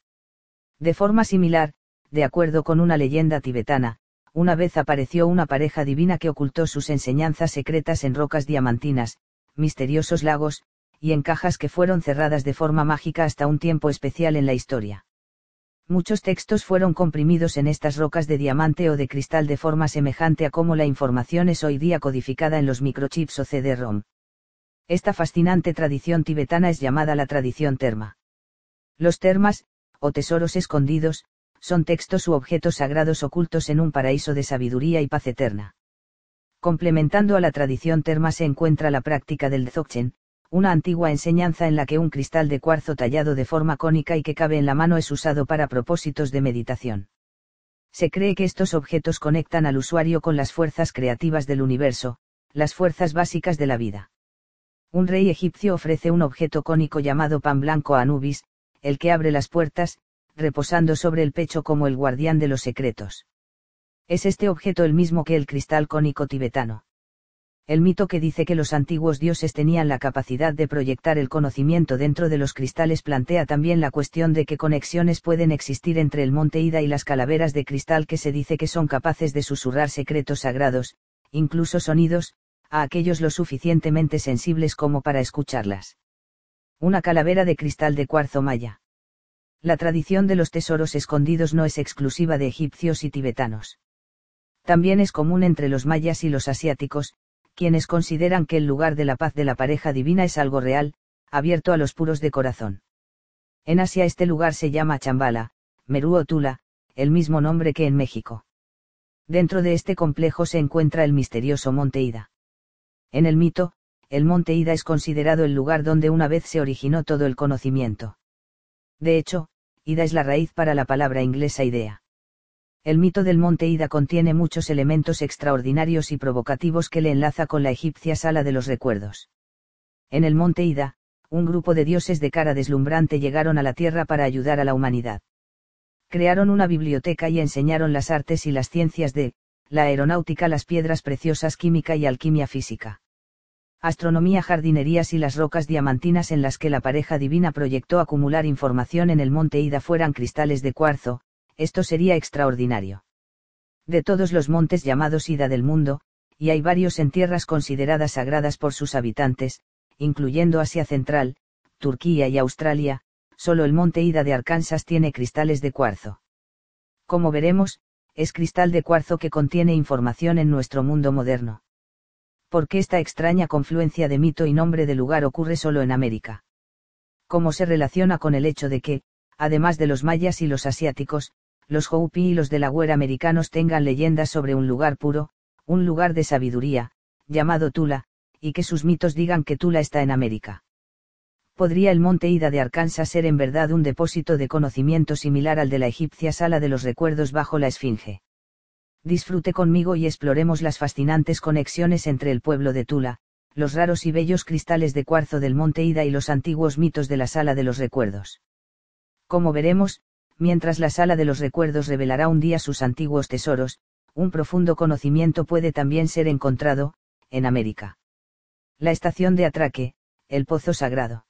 De forma similar, de acuerdo con una leyenda tibetana, una vez apareció una pareja divina que ocultó sus enseñanzas secretas en rocas diamantinas, misteriosos lagos, y en cajas que fueron cerradas de forma mágica hasta un tiempo especial en la historia. Muchos textos fueron comprimidos en estas rocas de diamante o de cristal de forma semejante a cómo la información es hoy día codificada en los microchips o CD-ROM. Esta fascinante tradición tibetana es llamada la tradición terma. Los termas, o tesoros escondidos, son textos u objetos sagrados ocultos en un paraíso de sabiduría y paz eterna. Complementando a la tradición terma se encuentra la práctica del dzogchen, una antigua enseñanza en la que un cristal de cuarzo tallado de forma cónica y que cabe en la mano es usado para propósitos de meditación. Se cree que estos objetos conectan al usuario con las fuerzas creativas del universo, las fuerzas básicas de la vida. Un rey egipcio ofrece un objeto cónico llamado pan blanco a Anubis, el que abre las puertas, reposando sobre el pecho como el guardián de los secretos. Es este objeto el mismo que el cristal cónico tibetano. El mito que dice que los antiguos dioses tenían la capacidad de proyectar el conocimiento dentro de los cristales plantea también la cuestión de qué conexiones pueden existir entre el monte Ida y las calaveras de cristal que se dice que son capaces de susurrar secretos sagrados, incluso sonidos, a aquellos lo suficientemente sensibles como para escucharlas. Una calavera de cristal de cuarzo maya. La tradición de los tesoros escondidos no es exclusiva de egipcios y tibetanos. También es común entre los mayas y los asiáticos, quienes consideran que el lugar de la paz de la pareja divina es algo real, abierto a los puros de corazón. En Asia este lugar se llama Chambala, Merú o Tula, el mismo nombre que en México. Dentro de este complejo se encuentra el misterioso Monte Ida. En el mito, el Monte Ida es considerado el lugar donde una vez se originó todo el conocimiento. De hecho, Ida es la raíz para la palabra inglesa idea. El mito del monte Ida contiene muchos elementos extraordinarios y provocativos que le enlaza con la egipcia sala de los recuerdos. En el monte Ida, un grupo de dioses de cara deslumbrante llegaron a la tierra para ayudar a la humanidad. Crearon una biblioteca y enseñaron las artes y las ciencias de, la aeronáutica, las piedras preciosas, química y alquimia física. Astronomía, jardinerías y las rocas diamantinas en las que la pareja divina proyectó acumular información en el monte Ida fueran cristales de cuarzo, esto sería extraordinario. De todos los montes llamados Ida del mundo, y hay varios en tierras consideradas sagradas por sus habitantes, incluyendo Asia Central, Turquía y Australia, solo el monte Ida de Arkansas tiene cristales de cuarzo. Como veremos, es cristal de cuarzo que contiene información en nuestro mundo moderno. ¿Por qué esta extraña confluencia de mito y nombre de lugar ocurre solo en América? ¿Cómo se relaciona con el hecho de que, además de los mayas y los asiáticos, los Hopi y los Delaware americanos tengan leyendas sobre un lugar puro, un lugar de sabiduría, llamado Tula, y que sus mitos digan que Tula está en América. ¿Podría el monte Ida de Arkansas ser en verdad un depósito de conocimiento similar al de la egipcia sala de los recuerdos bajo la Esfinge? Disfrute conmigo y exploremos las fascinantes conexiones entre el pueblo de Tula, los raros y bellos cristales de cuarzo del monte Ida y los antiguos mitos de la sala de los recuerdos. Como veremos, mientras la sala de los recuerdos revelará un día sus antiguos tesoros, un profundo conocimiento puede también ser encontrado, en América. La estación de atraque, el pozo sagrado.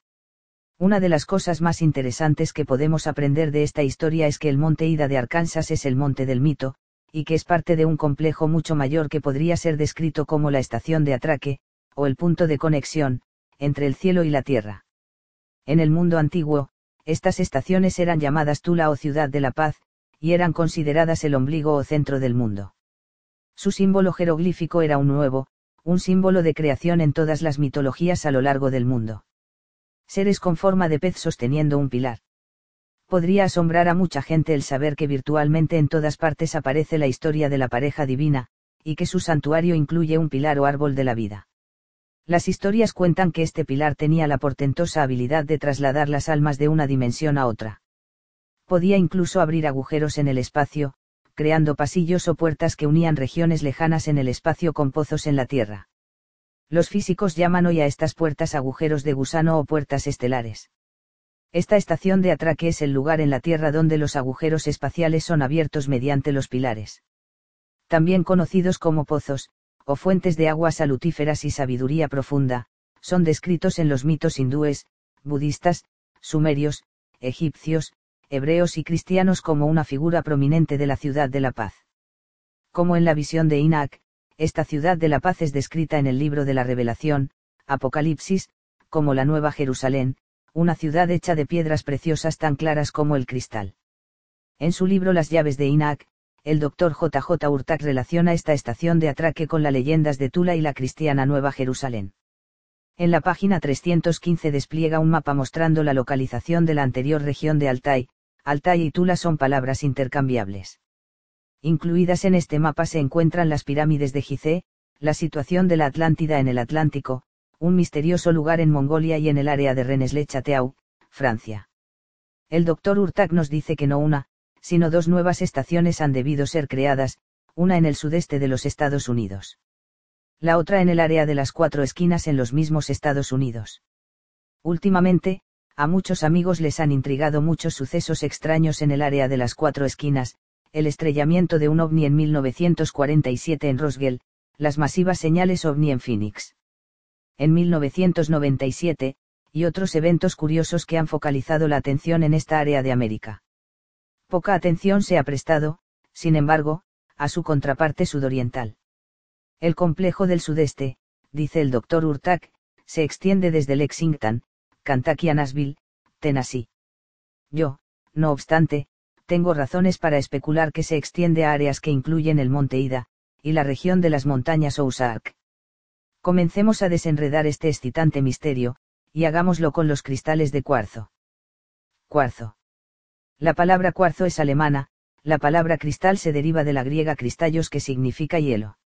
Una de las cosas más interesantes que podemos aprender de esta historia es que el monte Ida de Arkansas es el monte del mito, y que es parte de un complejo mucho mayor que podría ser descrito como la estación de atraque, o el punto de conexión, entre el cielo y la tierra. En el mundo antiguo, estas estaciones eran llamadas Tula o Ciudad de la Paz, y eran consideradas el ombligo o centro del mundo. Su símbolo jeroglífico era un nuevo, un símbolo de creación en todas las mitologías a lo largo del mundo. Seres con forma de pez sosteniendo un pilar podría asombrar a mucha gente el saber que virtualmente en todas partes aparece la historia de la pareja divina, y que su santuario incluye un pilar o árbol de la vida. Las historias cuentan que este pilar tenía la portentosa habilidad de trasladar las almas de una dimensión a otra. Podía incluso abrir agujeros en el espacio, creando pasillos o puertas que unían regiones lejanas en el espacio con pozos en la Tierra. Los físicos llaman hoy a estas puertas agujeros de gusano o puertas estelares. Esta estación de atraque es el lugar en la Tierra donde los agujeros espaciales son abiertos mediante los pilares. También conocidos como pozos, o fuentes de agua salutíferas y sabiduría profunda, son descritos en los mitos hindúes, budistas, sumerios, egipcios, hebreos y cristianos como una figura prominente de la ciudad de la paz. Como en la visión de Inak, esta ciudad de la paz es descrita en el libro de la Revelación, Apocalipsis, como la Nueva Jerusalén, una ciudad hecha de piedras preciosas tan claras como el cristal. En su libro Las llaves de Inak, el doctor J. Urtak relaciona esta estación de atraque con las leyendas de Tula y la cristiana Nueva Jerusalén. En la página 315 despliega un mapa mostrando la localización de la anterior región de Altai, Altai y Tula son palabras intercambiables. Incluidas en este mapa se encuentran las pirámides de Gizeh, la situación de la Atlántida en el Atlántico, un misterioso lugar en Mongolia y en el área de Rennes-le-Château, Francia. El doctor Urtak nos dice que no una, sino dos nuevas estaciones han debido ser creadas, una en el sudeste de los Estados Unidos. La otra en el área de las cuatro esquinas en los mismos Estados Unidos. Últimamente, a muchos amigos les han intrigado muchos sucesos extraños en el área de las cuatro esquinas, el estrellamiento de un ovni en 1947 en Roswell, las masivas señales ovni en Phoenix en 1997, y otros eventos curiosos que han focalizado la atención en esta área de América. Poca atención se ha prestado, sin embargo, a su contraparte sudoriental. El complejo del sudeste, dice el Dr. Urtak, se extiende desde Lexington, Kentucky a Nashville, Tennessee. Yo, no obstante, tengo razones para especular que se extiende a áreas que incluyen el Monte Ida, y la región de las montañas Ozark. Comencemos a desenredar este excitante misterio, y hagámoslo con los cristales de cuarzo. Cuarzo. La palabra cuarzo es alemana, la palabra cristal se deriva de la griega cristallos que significa hielo.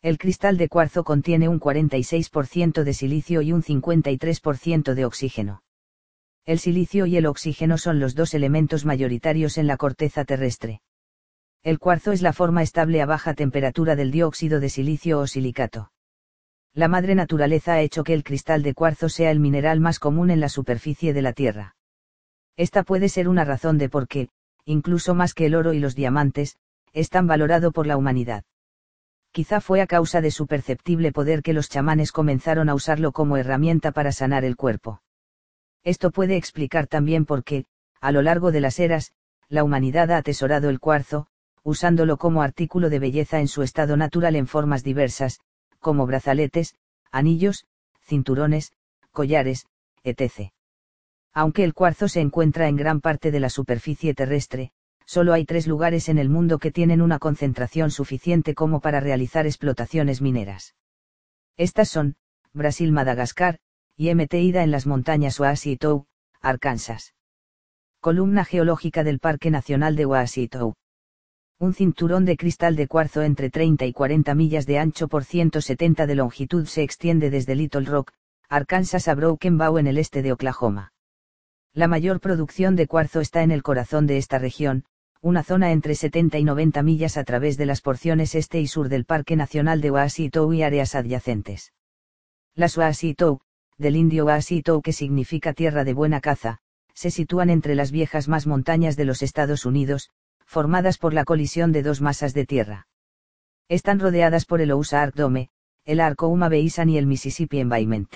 El cristal de cuarzo contiene un 46% de silicio y un 53% de oxígeno. El silicio y el oxígeno son los dos elementos mayoritarios en la corteza terrestre. El cuarzo es la forma estable a baja temperatura del dióxido de silicio o silicato la madre naturaleza ha hecho que el cristal de cuarzo sea el mineral más común en la superficie de la Tierra. Esta puede ser una razón de por qué, incluso más que el oro y los diamantes, es tan valorado por la humanidad. Quizá fue a causa de su perceptible poder que los chamanes comenzaron a usarlo como herramienta para sanar el cuerpo. Esto puede explicar también por qué, a lo largo de las eras, la humanidad ha atesorado el cuarzo, usándolo como artículo de belleza en su estado natural en formas diversas, como brazaletes, anillos, cinturones, collares, etc. Aunque el cuarzo se encuentra en gran parte de la superficie terrestre, solo hay tres lugares en el mundo que tienen una concentración suficiente como para realizar explotaciones mineras. Estas son, Brasil-Madagascar, y Ida en las montañas Ouassitou, Arkansas. Columna geológica del Parque Nacional de Ouassitou un cinturón de cristal de cuarzo entre 30 y 40 millas de ancho por 170 de longitud se extiende desde Little Rock, Arkansas a Broken Bow en el este de Oklahoma. La mayor producción de cuarzo está en el corazón de esta región, una zona entre 70 y 90 millas a través de las porciones este y sur del Parque Nacional de Ouassitou y áreas adyacentes. Las Ouassitou, del indio Ouassitou que significa tierra de buena caza, se sitúan entre las viejas más montañas de los Estados Unidos, formadas por la colisión de dos masas de tierra. Están rodeadas por el Ozark Dome, el Arco Uma Basin y el Mississippi Environment.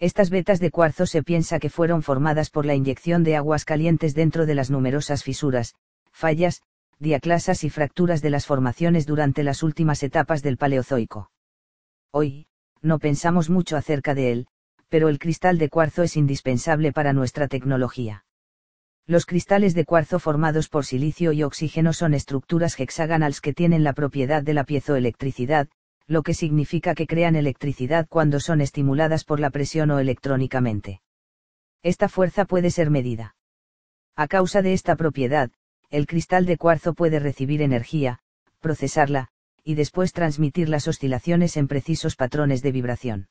Estas vetas de cuarzo se piensa que fueron formadas por la inyección de aguas calientes dentro de las numerosas fisuras, fallas, diaclasas y fracturas de las formaciones durante las últimas etapas del Paleozoico. Hoy, no pensamos mucho acerca de él, pero el cristal de cuarzo es indispensable para nuestra tecnología. Los cristales de cuarzo formados por silicio y oxígeno son estructuras hexagonales que tienen la propiedad de la piezoelectricidad, lo que significa que crean electricidad cuando son estimuladas por la presión o electrónicamente. Esta fuerza puede ser medida. A causa de esta propiedad, el cristal de cuarzo puede recibir energía, procesarla, y después transmitir las oscilaciones en precisos patrones de vibración.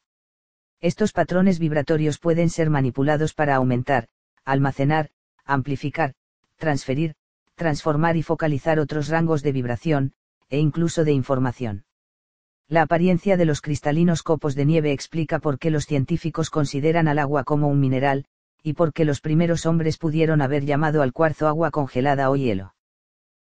Estos patrones vibratorios pueden ser manipulados para aumentar, almacenar, amplificar, transferir, transformar y focalizar otros rangos de vibración, e incluso de información. La apariencia de los cristalinos copos de nieve explica por qué los científicos consideran al agua como un mineral, y por qué los primeros hombres pudieron haber llamado al cuarzo agua congelada o hielo.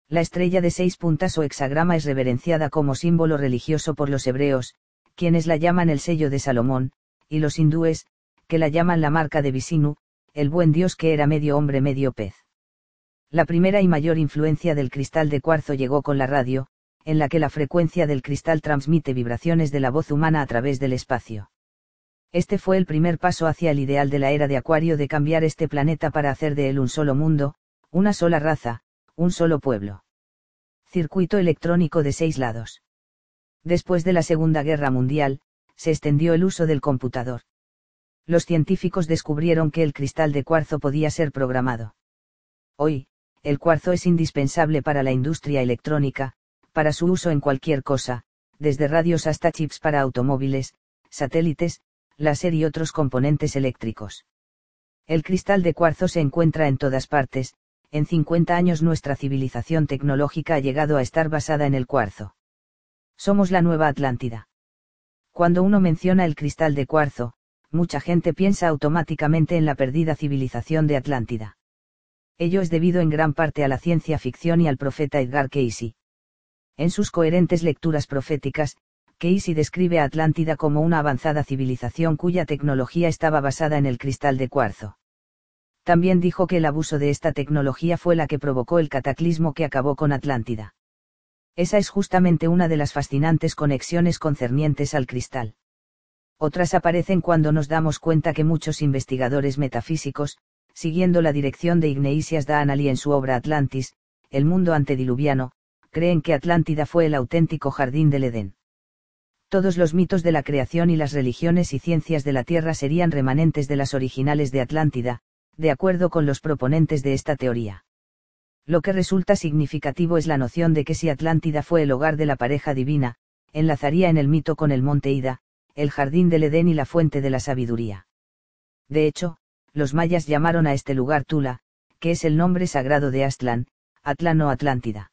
La estrella de seis puntas o hexagrama es reverenciada como símbolo religioso por los hebreos, quienes la llaman el sello de Salomón, y los hindúes, que la llaman la marca de Visinu, el buen dios que era medio hombre medio pez. La primera y mayor influencia del cristal de cuarzo llegó con la radio, en la que la frecuencia del cristal transmite vibraciones de la voz humana a través del espacio. Este fue el primer paso hacia el ideal de la era de Acuario de cambiar este planeta para hacer de él un solo mundo, una sola raza, un solo pueblo. Circuito electrónico de seis lados. Después de la Segunda Guerra Mundial, se extendió el uso del computador. Los científicos descubrieron que el cristal de cuarzo podía ser programado. Hoy, el cuarzo es indispensable para la industria electrónica, para su uso en cualquier cosa, desde radios hasta chips para automóviles, satélites, láser y otros componentes eléctricos. El cristal de cuarzo se encuentra en todas partes, en 50 años nuestra civilización tecnológica ha llegado a estar basada en el cuarzo. Somos la nueva Atlántida. Cuando uno menciona el cristal de cuarzo, mucha gente piensa automáticamente en la perdida civilización de Atlántida. Ello es debido en gran parte a la ciencia ficción y al profeta Edgar Cayce. En sus coherentes lecturas proféticas, Casey describe a Atlántida como una avanzada civilización cuya tecnología estaba basada en el cristal de cuarzo. También dijo que el abuso de esta tecnología fue la que provocó el cataclismo que acabó con Atlántida. Esa es justamente una de las fascinantes conexiones concernientes al cristal. Otras aparecen cuando nos damos cuenta que muchos investigadores metafísicos, siguiendo la dirección de Ignatius Da'anali en su obra Atlantis, el mundo antediluviano, creen que Atlántida fue el auténtico jardín del Edén. Todos los mitos de la creación y las religiones y ciencias de la Tierra serían remanentes de las originales de Atlántida, de acuerdo con los proponentes de esta teoría. Lo que resulta significativo es la noción de que si Atlántida fue el hogar de la pareja divina, enlazaría en el mito con el monte Ida, el jardín del Edén y la fuente de la sabiduría. De hecho, los mayas llamaron a este lugar Tula, que es el nombre sagrado de Aztlán, Atlán o Atlántida.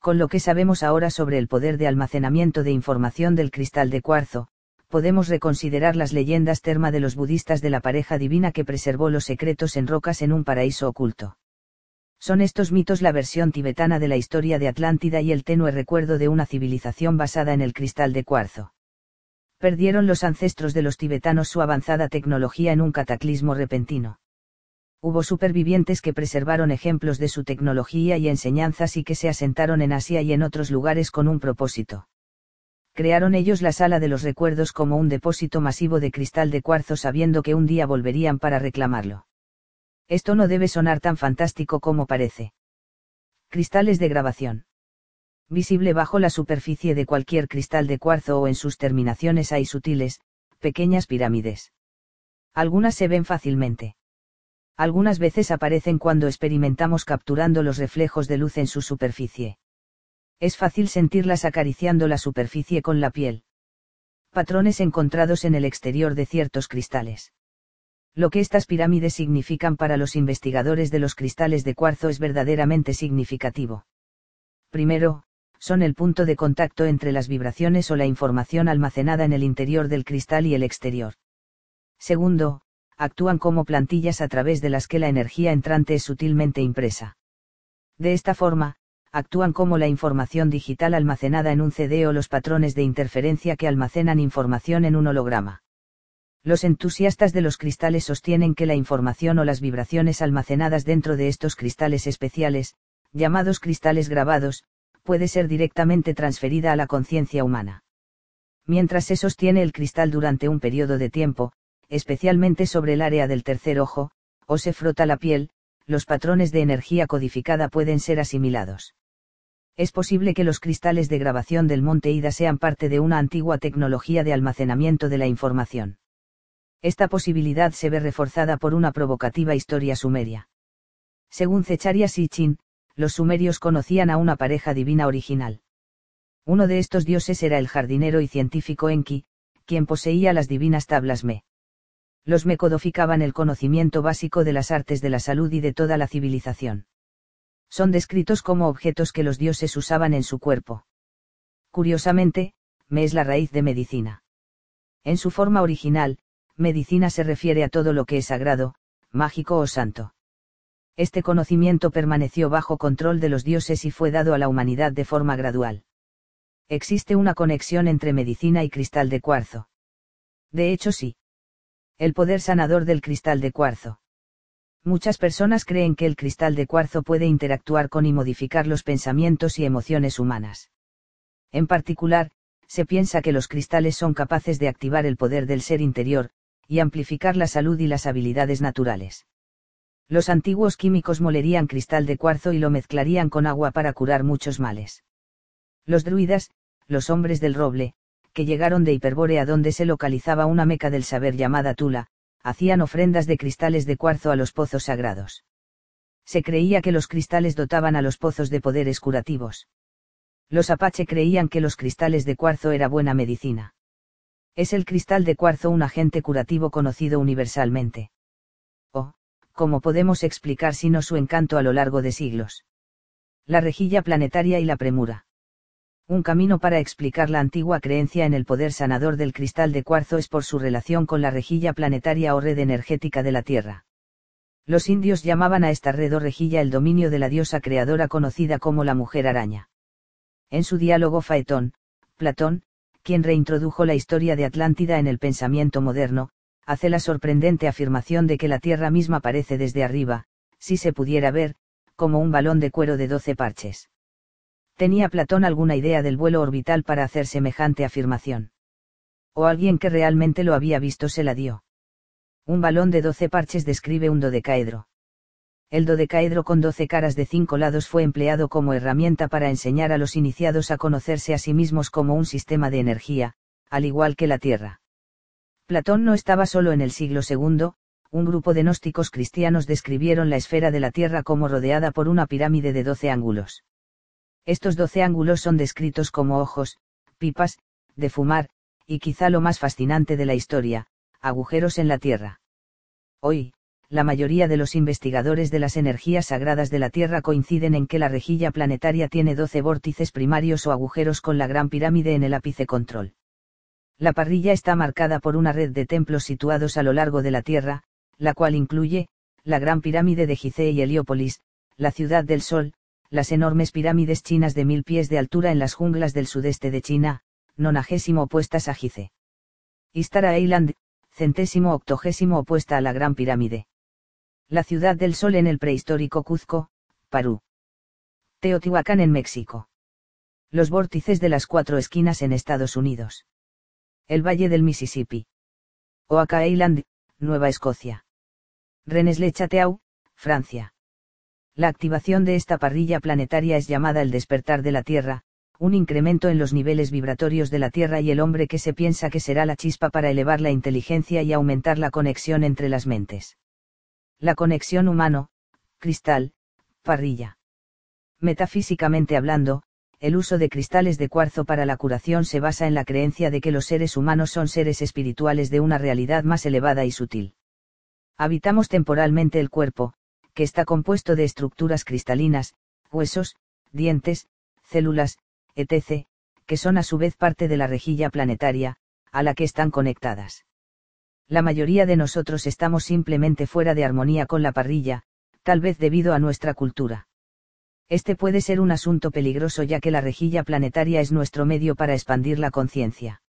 Con lo que sabemos ahora sobre el poder de almacenamiento de información del cristal de cuarzo, podemos reconsiderar las leyendas terma de los budistas de la pareja divina que preservó los secretos en rocas en un paraíso oculto. Son estos mitos la versión tibetana de la historia de Atlántida y el tenue recuerdo de una civilización basada en el cristal de cuarzo. Perdieron los ancestros de los tibetanos su avanzada tecnología en un cataclismo repentino hubo supervivientes que preservaron ejemplos de su tecnología y enseñanzas y que se asentaron en Asia y en otros lugares con un propósito. Crearon ellos la sala de los recuerdos como un depósito masivo de cristal de cuarzo sabiendo que un día volverían para reclamarlo. Esto no debe sonar tan fantástico como parece. Cristales de grabación. Visible bajo la superficie de cualquier cristal de cuarzo o en sus terminaciones hay sutiles, pequeñas pirámides. Algunas se ven fácilmente algunas veces aparecen cuando experimentamos capturando los reflejos de luz en su superficie. Es fácil sentirlas acariciando la superficie con la piel. Patrones encontrados en el exterior de ciertos cristales. Lo que estas pirámides significan para los investigadores de los cristales de cuarzo es verdaderamente significativo. Primero, son el punto de contacto entre las vibraciones o la información almacenada en el interior del cristal y el exterior. Segundo, actúan como plantillas a través de las que la energía entrante es sutilmente impresa. De esta forma, actúan como la información digital almacenada en un CD o los patrones de interferencia que almacenan información en un holograma. Los entusiastas de los cristales sostienen que la información o las vibraciones almacenadas dentro de estos cristales especiales, llamados cristales grabados, puede ser directamente transferida a la conciencia humana. Mientras se sostiene el cristal durante un periodo de tiempo, especialmente sobre el área del tercer ojo, o se frota la piel, los patrones de energía codificada pueden ser asimilados. Es posible que los cristales de grabación del monte Ida sean parte de una antigua tecnología de almacenamiento de la información. Esta posibilidad se ve reforzada por una provocativa historia sumeria. Según Zecharia Sitchin, los sumerios conocían a una pareja divina original. Uno de estos dioses era el jardinero y científico Enki, quien poseía las divinas tablas Me. Los Me codificaban el conocimiento básico de las artes de la salud y de toda la civilización. Son descritos como objetos que los dioses usaban en su cuerpo. Curiosamente, Me es la raíz de medicina. En su forma original, medicina se refiere a todo lo que es sagrado, mágico o santo. Este conocimiento permaneció bajo control de los dioses y fue dado a la humanidad de forma gradual. Existe una conexión entre medicina y cristal de cuarzo. De hecho sí. El poder sanador del cristal de cuarzo. Muchas personas creen que el cristal de cuarzo puede interactuar con y modificar los pensamientos y emociones humanas. En particular, se piensa que los cristales son capaces de activar el poder del ser interior, y amplificar la salud y las habilidades naturales. Los antiguos químicos molerían cristal de cuarzo y lo mezclarían con agua para curar muchos males. Los druidas, los hombres del roble, que llegaron de Hiperbórea donde se localizaba una meca del saber llamada Tula, hacían ofrendas de cristales de cuarzo a los pozos sagrados. Se creía que los cristales dotaban a los pozos de poderes curativos. Los apache creían que los cristales de cuarzo era buena medicina. Es el cristal de cuarzo un agente curativo conocido universalmente. ¿cómo podemos explicar sino su encanto a lo largo de siglos? La rejilla planetaria y la premura. Un camino para explicar la antigua creencia en el poder sanador del cristal de cuarzo es por su relación con la rejilla planetaria o red energética de la Tierra. Los indios llamaban a esta red o rejilla el dominio de la diosa creadora conocida como la mujer araña. En su diálogo Faetón, Platón, quien reintrodujo la historia de Atlántida en el pensamiento moderno, hace la sorprendente afirmación de que la Tierra misma parece desde arriba, si se pudiera ver, como un balón de cuero de doce parches. ¿Tenía Platón alguna idea del vuelo orbital para hacer semejante afirmación? ¿O alguien que realmente lo había visto se la dio? Un balón de doce parches describe un dodecaedro. El dodecaedro con doce caras de cinco lados fue empleado como herramienta para enseñar a los iniciados a conocerse a sí mismos como un sistema de energía, al igual que la Tierra. Platón no estaba solo en el siglo II, un grupo de gnósticos cristianos describieron la esfera de la Tierra como rodeada por una pirámide de doce ángulos. Estos doce ángulos son descritos como ojos, pipas, de fumar, y quizá lo más fascinante de la historia, agujeros en la Tierra. Hoy, la mayoría de los investigadores de las energías sagradas de la Tierra coinciden en que la rejilla planetaria tiene doce vórtices primarios o agujeros con la gran pirámide en el ápice control. La parrilla está marcada por una red de templos situados a lo largo de la Tierra, la cual incluye, la Gran Pirámide de Gizeh y Heliópolis, la Ciudad del Sol, las enormes pirámides chinas de mil pies de altura en las junglas del sudeste de China, nonagésimo opuestas a Gizeh. Istara Island, centésimo octogésimo opuesta a la Gran Pirámide. La Ciudad del Sol en el prehistórico Cuzco, Perú. Teotihuacán en México. Los vórtices de las cuatro esquinas en Estados Unidos el Valle del Mississippi. Oaka Island, Nueva Escocia. Rennes-le-Château, Francia. La activación de esta parrilla planetaria es llamada el despertar de la Tierra, un incremento en los niveles vibratorios de la Tierra y el hombre que se piensa que será la chispa para elevar la inteligencia y aumentar la conexión entre las mentes. La conexión humano, cristal, parrilla. Metafísicamente hablando, el uso de cristales de cuarzo para la curación se basa en la creencia de que los seres humanos son seres espirituales de una realidad más elevada y sutil. Habitamos temporalmente el cuerpo, que está compuesto de estructuras cristalinas, huesos, dientes, células, etc., que son a su vez parte de la rejilla planetaria, a la que están conectadas. La mayoría de nosotros estamos simplemente fuera de armonía con la parrilla, tal vez debido a nuestra cultura. Este puede ser un asunto peligroso ya que la rejilla planetaria es nuestro medio para expandir la conciencia.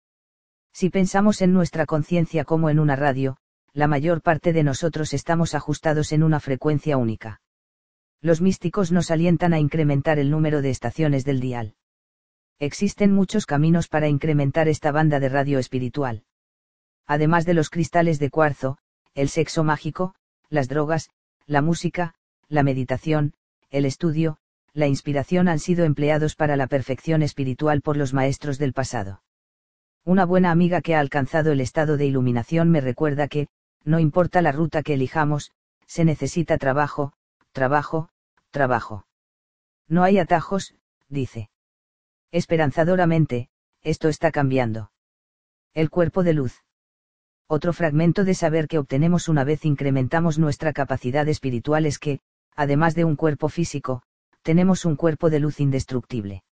Si pensamos en nuestra conciencia como en una radio, la mayor parte de nosotros estamos ajustados en una frecuencia única. Los místicos nos alientan a incrementar el número de estaciones del dial. Existen muchos caminos para incrementar esta banda de radio espiritual. Además de los cristales de cuarzo, el sexo mágico, las drogas, la música, la meditación, el estudio, la inspiración han sido empleados para la perfección espiritual por los maestros del pasado. Una buena amiga que ha alcanzado el estado de iluminación me recuerda que, no importa la ruta que elijamos, se necesita trabajo, trabajo, trabajo. No hay atajos, dice. Esperanzadoramente, esto está cambiando. El cuerpo de luz. Otro fragmento de saber que obtenemos una vez incrementamos nuestra capacidad espiritual es que, además de un cuerpo físico, tenemos un cuerpo de luz indestructible.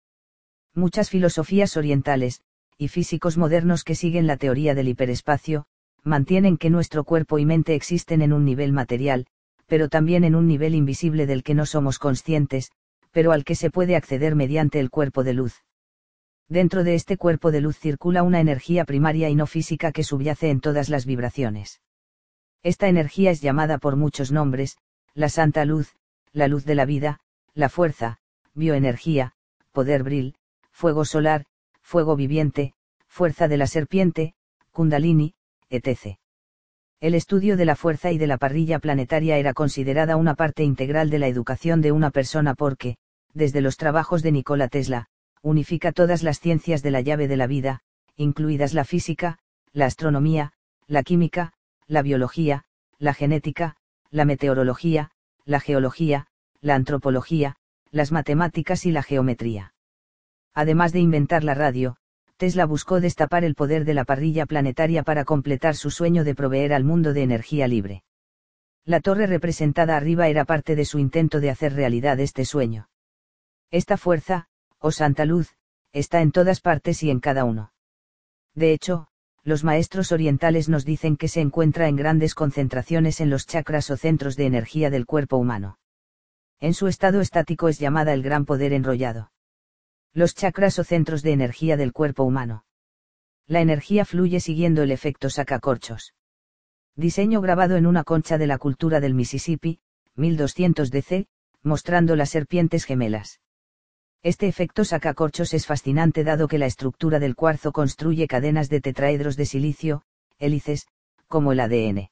Muchas filosofías orientales, y físicos modernos que siguen la teoría del hiperespacio, mantienen que nuestro cuerpo y mente existen en un nivel material, pero también en un nivel invisible del que no somos conscientes, pero al que se puede acceder mediante el cuerpo de luz. Dentro de este cuerpo de luz circula una energía primaria y no física que subyace en todas las vibraciones. Esta energía es llamada por muchos nombres, la santa luz, la luz de la vida, la fuerza, bioenergía, poder bril, fuego solar, fuego viviente, fuerza de la serpiente, kundalini, etc. El estudio de la fuerza y de la parrilla planetaria era considerada una parte integral de la educación de una persona porque, desde los trabajos de Nikola Tesla, unifica todas las ciencias de la llave de la vida, incluidas la física, la astronomía, la química, la biología, la genética, la meteorología, la geología, la antropología, las matemáticas y la geometría. Además de inventar la radio, Tesla buscó destapar el poder de la parrilla planetaria para completar su sueño de proveer al mundo de energía libre. La torre representada arriba era parte de su intento de hacer realidad este sueño. Esta fuerza, o Santa Luz, está en todas partes y en cada uno. De hecho, los maestros orientales nos dicen que se encuentra en grandes concentraciones en los chakras o centros de energía del cuerpo humano. En su estado estático es llamada el gran poder enrollado. Los chakras o centros de energía del cuerpo humano. La energía fluye siguiendo el efecto sacacorchos. Diseño grabado en una concha de la cultura del Mississippi, 1200 DC, mostrando las serpientes gemelas. Este efecto sacacorchos es fascinante dado que la estructura del cuarzo construye cadenas de tetraedros de silicio, hélices, como el ADN.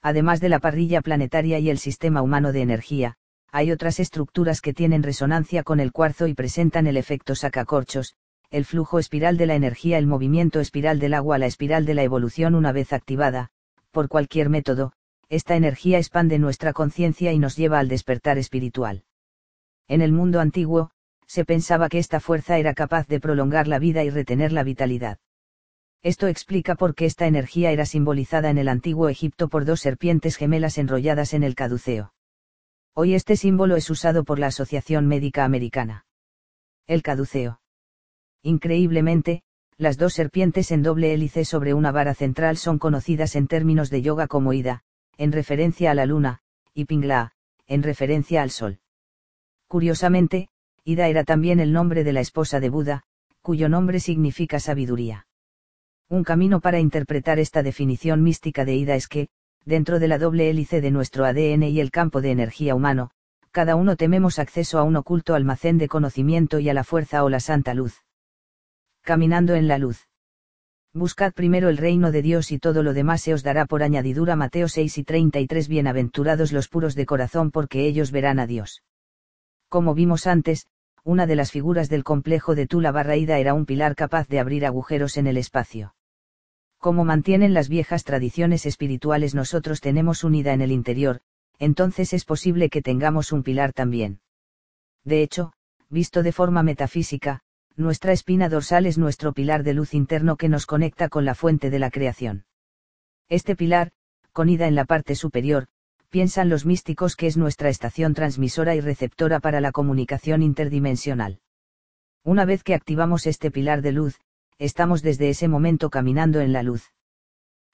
Además de la parrilla planetaria y el sistema humano de energía, hay otras estructuras que tienen resonancia con el cuarzo y presentan el efecto sacacorchos, el flujo espiral de la energía, el movimiento espiral del agua, la espiral de la evolución una vez activada, por cualquier método, esta energía expande nuestra conciencia y nos lleva al despertar espiritual. En el mundo antiguo, se pensaba que esta fuerza era capaz de prolongar la vida y retener la vitalidad. Esto explica por qué esta energía era simbolizada en el antiguo Egipto por dos serpientes gemelas enrolladas en el caduceo. Hoy este símbolo es usado por la Asociación Médica Americana. El caduceo. Increíblemente, las dos serpientes en doble hélice sobre una vara central son conocidas en términos de yoga como Ida, en referencia a la luna, y Pingla, en referencia al sol. Curiosamente, Ida era también el nombre de la esposa de Buda, cuyo nombre significa sabiduría. Un camino para interpretar esta definición mística de Ida es que, dentro de la doble hélice de nuestro ADN y el campo de energía humano, cada uno tememos acceso a un oculto almacén de conocimiento y a la fuerza o la santa luz. Caminando en la luz. Buscad primero el reino de Dios y todo lo demás se os dará por añadidura Mateo 6 y 33 Bienaventurados los puros de corazón porque ellos verán a Dios. Como vimos antes, una de las figuras del complejo de Tula Barraída era un pilar capaz de abrir agujeros en el espacio. Como mantienen las viejas tradiciones espirituales nosotros tenemos unida en el interior, entonces es posible que tengamos un pilar también. De hecho, visto de forma metafísica, nuestra espina dorsal es nuestro pilar de luz interno que nos conecta con la fuente de la creación. Este pilar, con ida en la parte superior, piensan los místicos que es nuestra estación transmisora y receptora para la comunicación interdimensional. Una vez que activamos este pilar de luz, estamos desde ese momento caminando en la luz.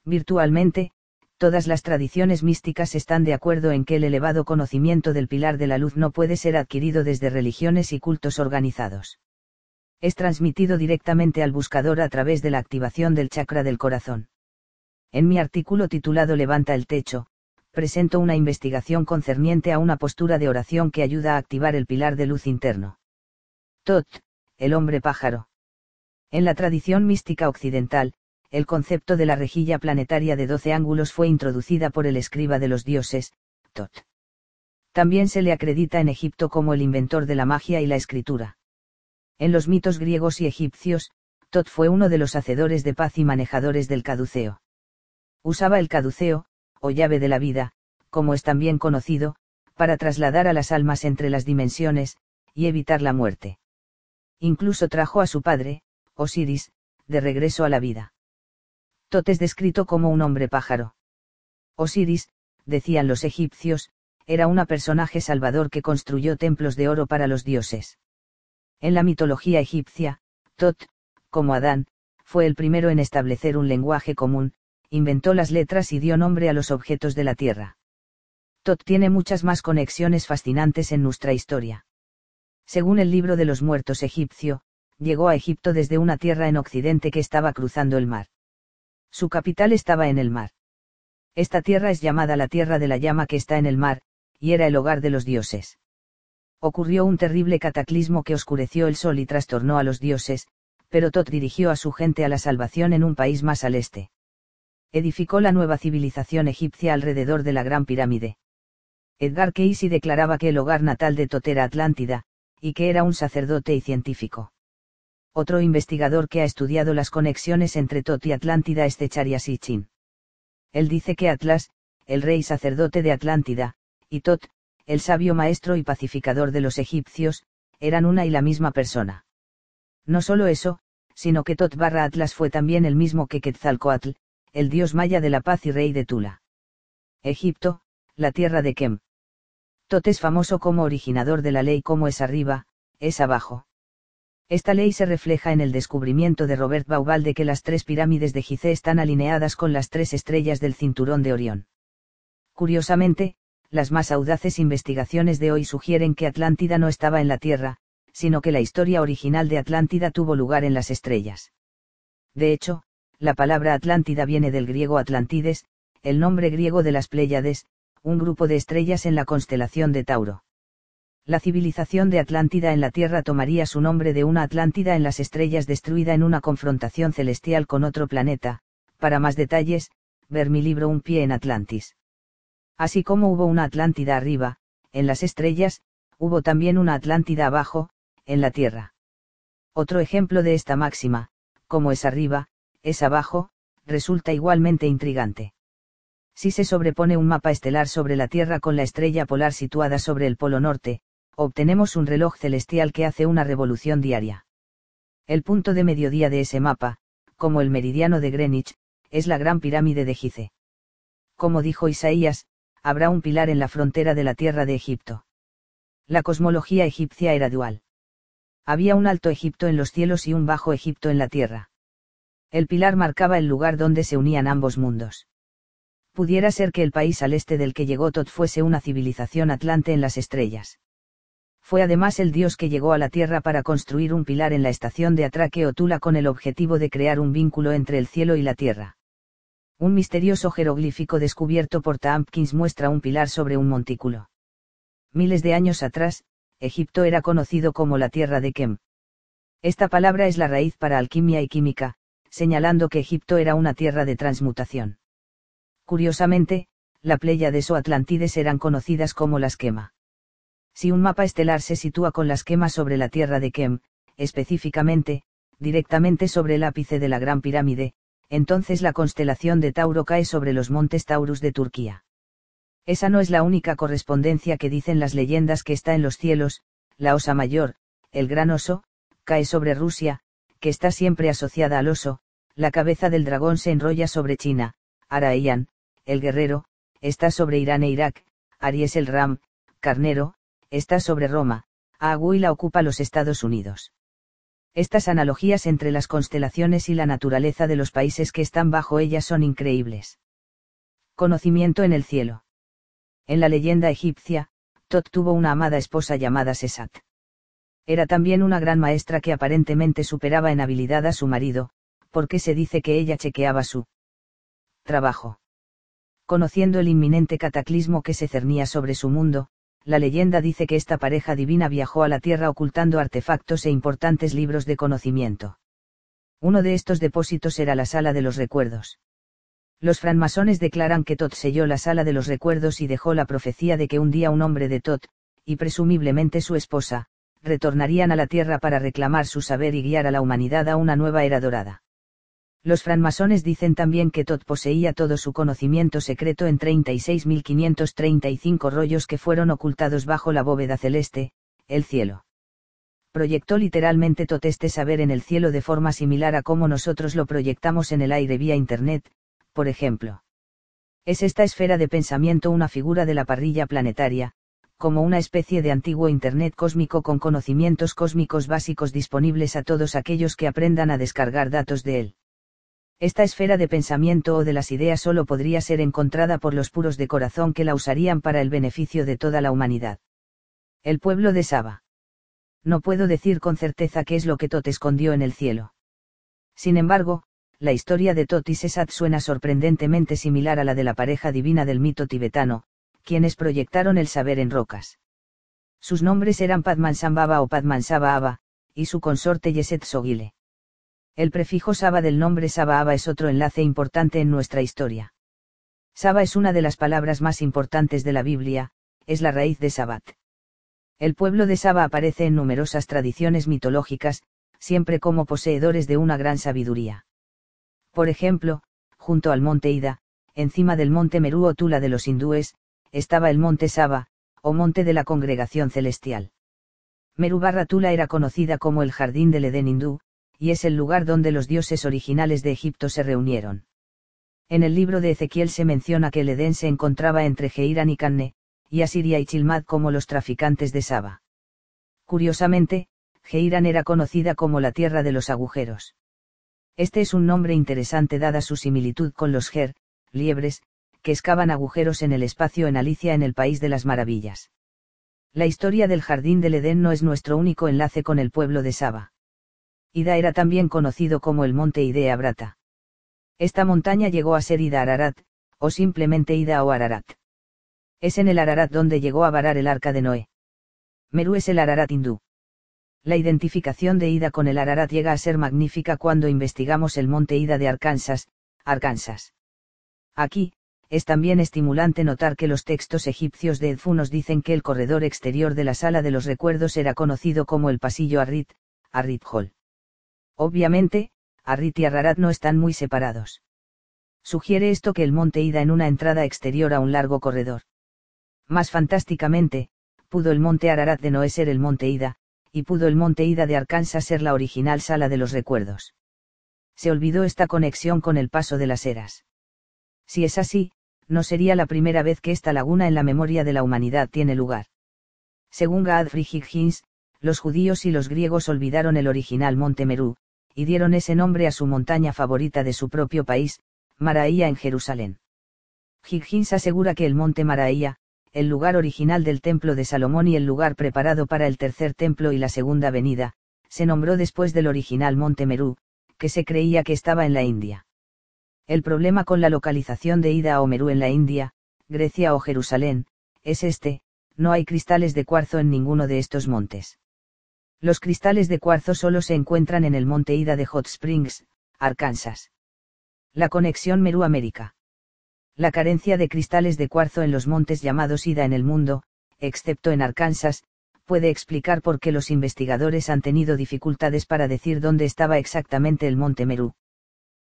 Virtualmente, todas las tradiciones místicas están de acuerdo en que el elevado conocimiento del pilar de la luz no puede ser adquirido desde religiones y cultos organizados. Es transmitido directamente al buscador a través de la activación del chakra del corazón. En mi artículo titulado Levanta el techo, presento una investigación concerniente a una postura de oración que ayuda a activar el pilar de luz interno. Tot, el hombre pájaro. En la tradición mística occidental, el concepto de la rejilla planetaria de doce ángulos fue introducida por el escriba de los dioses, Tot. También se le acredita en Egipto como el inventor de la magia y la escritura. En los mitos griegos y egipcios, Tot fue uno de los hacedores de paz y manejadores del caduceo. Usaba el caduceo, o llave de la vida, como es también conocido, para trasladar a las almas entre las dimensiones, y evitar la muerte. Incluso trajo a su padre, Osiris, de regreso a la vida. Tot es descrito como un hombre pájaro. Osiris, decían los egipcios, era un personaje salvador que construyó templos de oro para los dioses. En la mitología egipcia, Tot, como Adán, fue el primero en establecer un lenguaje común, inventó las letras y dio nombre a los objetos de la Tierra. Tot tiene muchas más conexiones fascinantes en nuestra historia. Según el libro de los muertos egipcio, llegó a Egipto desde una tierra en Occidente que estaba cruzando el mar. Su capital estaba en el mar. Esta tierra es llamada la tierra de la llama que está en el mar, y era el hogar de los dioses. Ocurrió un terrible cataclismo que oscureció el sol y trastornó a los dioses, pero Tot dirigió a su gente a la salvación en un país más al este. Edificó la nueva civilización egipcia alrededor de la Gran Pirámide. Edgar Cayce declaraba que el hogar natal de Tot era Atlántida, y que era un sacerdote y científico. Otro investigador que ha estudiado las conexiones entre Tot y Atlántida es Zecharia Sitchin. Él dice que Atlas, el rey sacerdote de Atlántida, y Tot, el sabio maestro y pacificador de los egipcios, eran una y la misma persona. No solo eso, sino que Tot barra Atlas fue también el mismo que Quetzalcoatl, el dios maya de la paz y rey de Tula. Egipto, la tierra de Kem. Tot es famoso como originador de la ley como es arriba, es abajo. Esta ley se refleja en el descubrimiento de Robert Bauval de que las tres pirámides de Gizeh están alineadas con las tres estrellas del cinturón de Orión. Curiosamente, las más audaces investigaciones de hoy sugieren que Atlántida no estaba en la Tierra, sino que la historia original de Atlántida tuvo lugar en las estrellas. De hecho, la palabra Atlántida viene del griego Atlantides, el nombre griego de las Pléyades, un grupo de estrellas en la constelación de Tauro. La civilización de Atlántida en la Tierra tomaría su nombre de una Atlántida en las estrellas destruida en una confrontación celestial con otro planeta. Para más detalles, ver mi libro Un pie en Atlantis. Así como hubo una Atlántida arriba, en las estrellas, hubo también una Atlántida abajo, en la Tierra. Otro ejemplo de esta máxima, como es arriba, es abajo, resulta igualmente intrigante. Si se sobrepone un mapa estelar sobre la Tierra con la estrella polar situada sobre el polo norte, obtenemos un reloj celestial que hace una revolución diaria. El punto de mediodía de ese mapa, como el meridiano de Greenwich, es la gran pirámide de Gize. Como dijo Isaías, habrá un pilar en la frontera de la tierra de Egipto. La cosmología egipcia era dual. Había un alto Egipto en los cielos y un bajo Egipto en la tierra. El pilar marcaba el lugar donde se unían ambos mundos. Pudiera ser que el país al este del que llegó Tot fuese una civilización atlante en las estrellas. Fue además el dios que llegó a la tierra para construir un pilar en la estación de Atraque o Tula con el objetivo de crear un vínculo entre el cielo y la tierra. Un misterioso jeroglífico descubierto por Tompkins muestra un pilar sobre un montículo. Miles de años atrás, Egipto era conocido como la tierra de Kem. Esta palabra es la raíz para alquimia y química, señalando que Egipto era una tierra de transmutación. Curiosamente, la Pléyades o Atlantides eran conocidas como las Quema. Si un mapa estelar se sitúa con las quemas sobre la tierra de Kem, específicamente, directamente sobre el ápice de la Gran Pirámide, entonces la constelación de Tauro cae sobre los montes Taurus de Turquía. Esa no es la única correspondencia que dicen las leyendas que está en los cielos, la osa mayor, el gran oso, cae sobre Rusia, que está siempre asociada al oso, la cabeza del dragón se enrolla sobre China, Arayan, el guerrero, está sobre Irán e Irak, Aries el ram, carnero, está sobre Roma, Aguila ocupa los Estados Unidos. Estas analogías entre las constelaciones y la naturaleza de los países que están bajo ellas son increíbles. Conocimiento en el cielo. En la leyenda egipcia, Tot tuvo una amada esposa llamada Sesat. Era también una gran maestra que aparentemente superaba en habilidad a su marido, porque se dice que ella chequeaba su trabajo. Conociendo el inminente cataclismo que se cernía sobre su mundo, la leyenda dice que esta pareja divina viajó a la Tierra ocultando artefactos e importantes libros de conocimiento. Uno de estos depósitos era la sala de los recuerdos. Los francmasones declaran que Tot selló la sala de los recuerdos y dejó la profecía de que un día un hombre de Tot, y presumiblemente su esposa, retornarían a la Tierra para reclamar su saber y guiar a la humanidad a una nueva era dorada. Los francmasones dicen también que Tot poseía todo su conocimiento secreto en 36.535 rollos que fueron ocultados bajo la bóveda celeste, el cielo. Proyectó literalmente Tot este saber en el cielo de forma similar a como nosotros lo proyectamos en el aire vía Internet, por ejemplo. Es esta esfera de pensamiento una figura de la parrilla planetaria, como una especie de antiguo Internet cósmico con conocimientos cósmicos básicos disponibles a todos aquellos que aprendan a descargar datos de él. Esta esfera de pensamiento o de las ideas solo podría ser encontrada por los puros de corazón que la usarían para el beneficio de toda la humanidad. El pueblo de Saba. No puedo decir con certeza qué es lo que Tot escondió en el cielo. Sin embargo, la historia de Tot y Sesat suena sorprendentemente similar a la de la pareja divina del mito tibetano, quienes proyectaron el saber en rocas. Sus nombres eran Padmansambhava o Padmansabhava, y su consorte Yeset Sogile. El prefijo Saba del nombre Saba es otro enlace importante en nuestra historia. Saba es una de las palabras más importantes de la Biblia, es la raíz de Sabat. El pueblo de Saba aparece en numerosas tradiciones mitológicas, siempre como poseedores de una gran sabiduría. Por ejemplo, junto al monte Ida, encima del monte Meru o Tula de los hindúes, estaba el monte Saba, o monte de la congregación celestial. Meru barra Tula era conocida como el jardín del Edén hindú, y es el lugar donde los dioses originales de Egipto se reunieron. En el libro de Ezequiel se menciona que el Edén se encontraba entre Geirán y Canne, y Asiria y Chilmad como los traficantes de Saba. Curiosamente, Geirán era conocida como la tierra de los agujeros. Este es un nombre interesante dada su similitud con los Ger, liebres, que excavan agujeros en el espacio en Alicia en el País de las Maravillas. La historia del Jardín del Edén no es nuestro único enlace con el pueblo de Saba. Ida era también conocido como el monte Idea Brata. Esta montaña llegó a ser Ida Ararat, o simplemente Ida o Ararat. Es en el Ararat donde llegó a varar el arca de Noé. Meru es el Ararat hindú. La identificación de Ida con el Ararat llega a ser magnífica cuando investigamos el monte Ida de Arkansas, Arkansas. Aquí, es también estimulante notar que los textos egipcios de Edfu nos dicen que el corredor exterior de la sala de los recuerdos era conocido como el pasillo Arrit, Arrit Hall. Obviamente, Arrit y Ararat no están muy separados. Sugiere esto que el monte Ida en una entrada exterior a un largo corredor. Más fantásticamente, pudo el monte Ararat de Noé ser el monte Ida, y pudo el monte Ida de Arkansas ser la original sala de los recuerdos. Se olvidó esta conexión con el paso de las eras. Si es así, no sería la primera vez que esta laguna en la memoria de la humanidad tiene lugar. Según Godfrey Higgins, los judíos y los griegos olvidaron el original monte Merú, y dieron ese nombre a su montaña favorita de su propio país, Maraía en Jerusalén. Higgins asegura que el monte Maraía, el lugar original del templo de Salomón y el lugar preparado para el tercer templo y la segunda venida, se nombró después del original monte Merú, que se creía que estaba en la India. El problema con la localización de Ida o Merú en la India, Grecia o Jerusalén, es este, no hay cristales de cuarzo en ninguno de estos montes. Los cristales de cuarzo solo se encuentran en el monte Ida de Hot Springs, Arkansas. La conexión Meru-América. La carencia de cristales de cuarzo en los montes llamados Ida en el mundo, excepto en Arkansas, puede explicar por qué los investigadores han tenido dificultades para decir dónde estaba exactamente el monte Meru.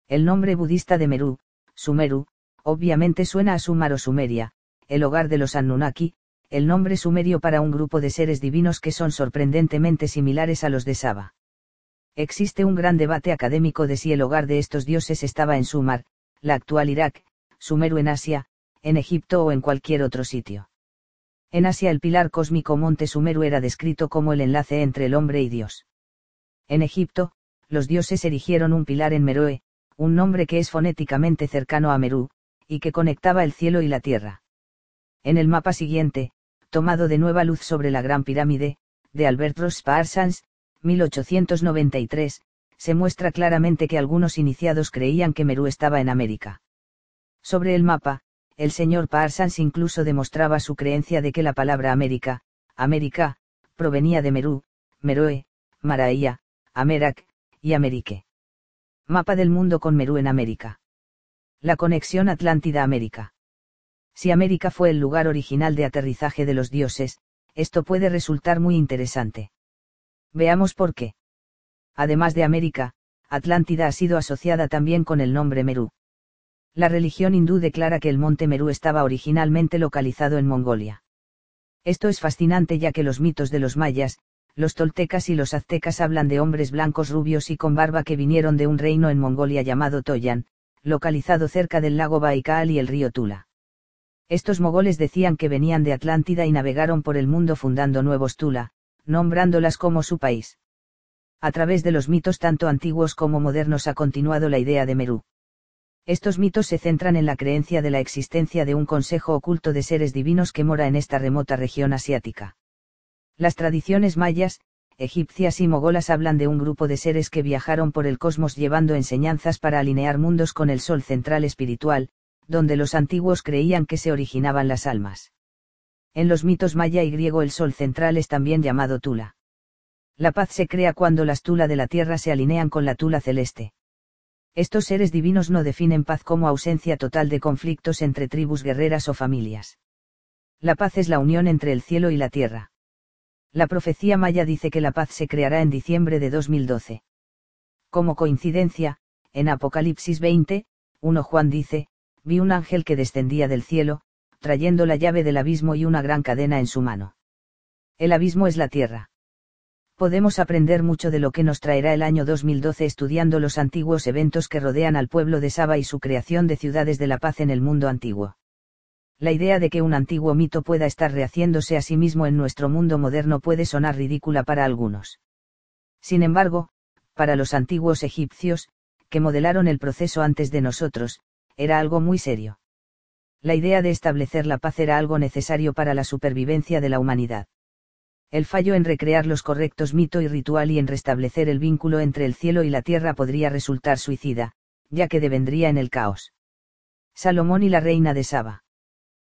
El nombre budista de Meru, Sumeru, obviamente suena a Sumar o Sumeria, el hogar de los Anunnaki, el nombre sumerio para un grupo de seres divinos que son sorprendentemente similares a los de Saba. Existe un gran debate académico de si el hogar de estos dioses estaba en Sumar, la actual Irak, Sumeru en Asia, en Egipto o en cualquier otro sitio. En Asia el pilar cósmico Monte Sumeru era descrito como el enlace entre el hombre y Dios. En Egipto, los dioses erigieron un pilar en Meroe, un nombre que es fonéticamente cercano a Meru, y que conectaba el cielo y la tierra. En el mapa siguiente, tomado de Nueva Luz sobre la Gran Pirámide, de Albert Ross Parsons, 1893, se muestra claramente que algunos iniciados creían que Merú estaba en América. Sobre el mapa, el señor Parsons incluso demostraba su creencia de que la palabra América, América, provenía de Merú, Meroe, Maraía, Amerak, y Amérique. Mapa del mundo con Merú en América. La conexión Atlántida-América. Si América fue el lugar original de aterrizaje de los dioses, esto puede resultar muy interesante. Veamos por qué. Además de América, Atlántida ha sido asociada también con el nombre Merú. La religión hindú declara que el monte Merú estaba originalmente localizado en Mongolia. Esto es fascinante ya que los mitos de los mayas, los toltecas y los aztecas hablan de hombres blancos rubios y con barba que vinieron de un reino en Mongolia llamado Toyan, localizado cerca del lago Baikal y el río Tula. Estos mogoles decían que venían de Atlántida y navegaron por el mundo fundando nuevos Tula, nombrándolas como su país. A través de los mitos tanto antiguos como modernos ha continuado la idea de Merú. Estos mitos se centran en la creencia de la existencia de un consejo oculto de seres divinos que mora en esta remota región asiática. Las tradiciones mayas, egipcias y mogolas hablan de un grupo de seres que viajaron por el cosmos llevando enseñanzas para alinear mundos con el sol central espiritual, donde los antiguos creían que se originaban las almas. En los mitos maya y griego el sol central es también llamado Tula. La paz se crea cuando las Tula de la tierra se alinean con la Tula celeste. Estos seres divinos no definen paz como ausencia total de conflictos entre tribus guerreras o familias. La paz es la unión entre el cielo y la tierra. La profecía maya dice que la paz se creará en diciembre de 2012. Como coincidencia, en Apocalipsis 20, 1 Juan dice, vi un ángel que descendía del cielo, trayendo la llave del abismo y una gran cadena en su mano. El abismo es la tierra podemos aprender mucho de lo que nos traerá el año 2012 estudiando los antiguos eventos que rodean al pueblo de Saba y su creación de ciudades de la paz en el mundo antiguo. La idea de que un antiguo mito pueda estar rehaciéndose a sí mismo en nuestro mundo moderno puede sonar ridícula para algunos. Sin embargo, para los antiguos egipcios, que modelaron el proceso antes de nosotros, era algo muy serio. La idea de establecer la paz era algo necesario para la supervivencia de la humanidad el fallo en recrear los correctos mito y ritual y en restablecer el vínculo entre el cielo y la tierra podría resultar suicida, ya que devendría en el caos. Salomón y la reina de Saba.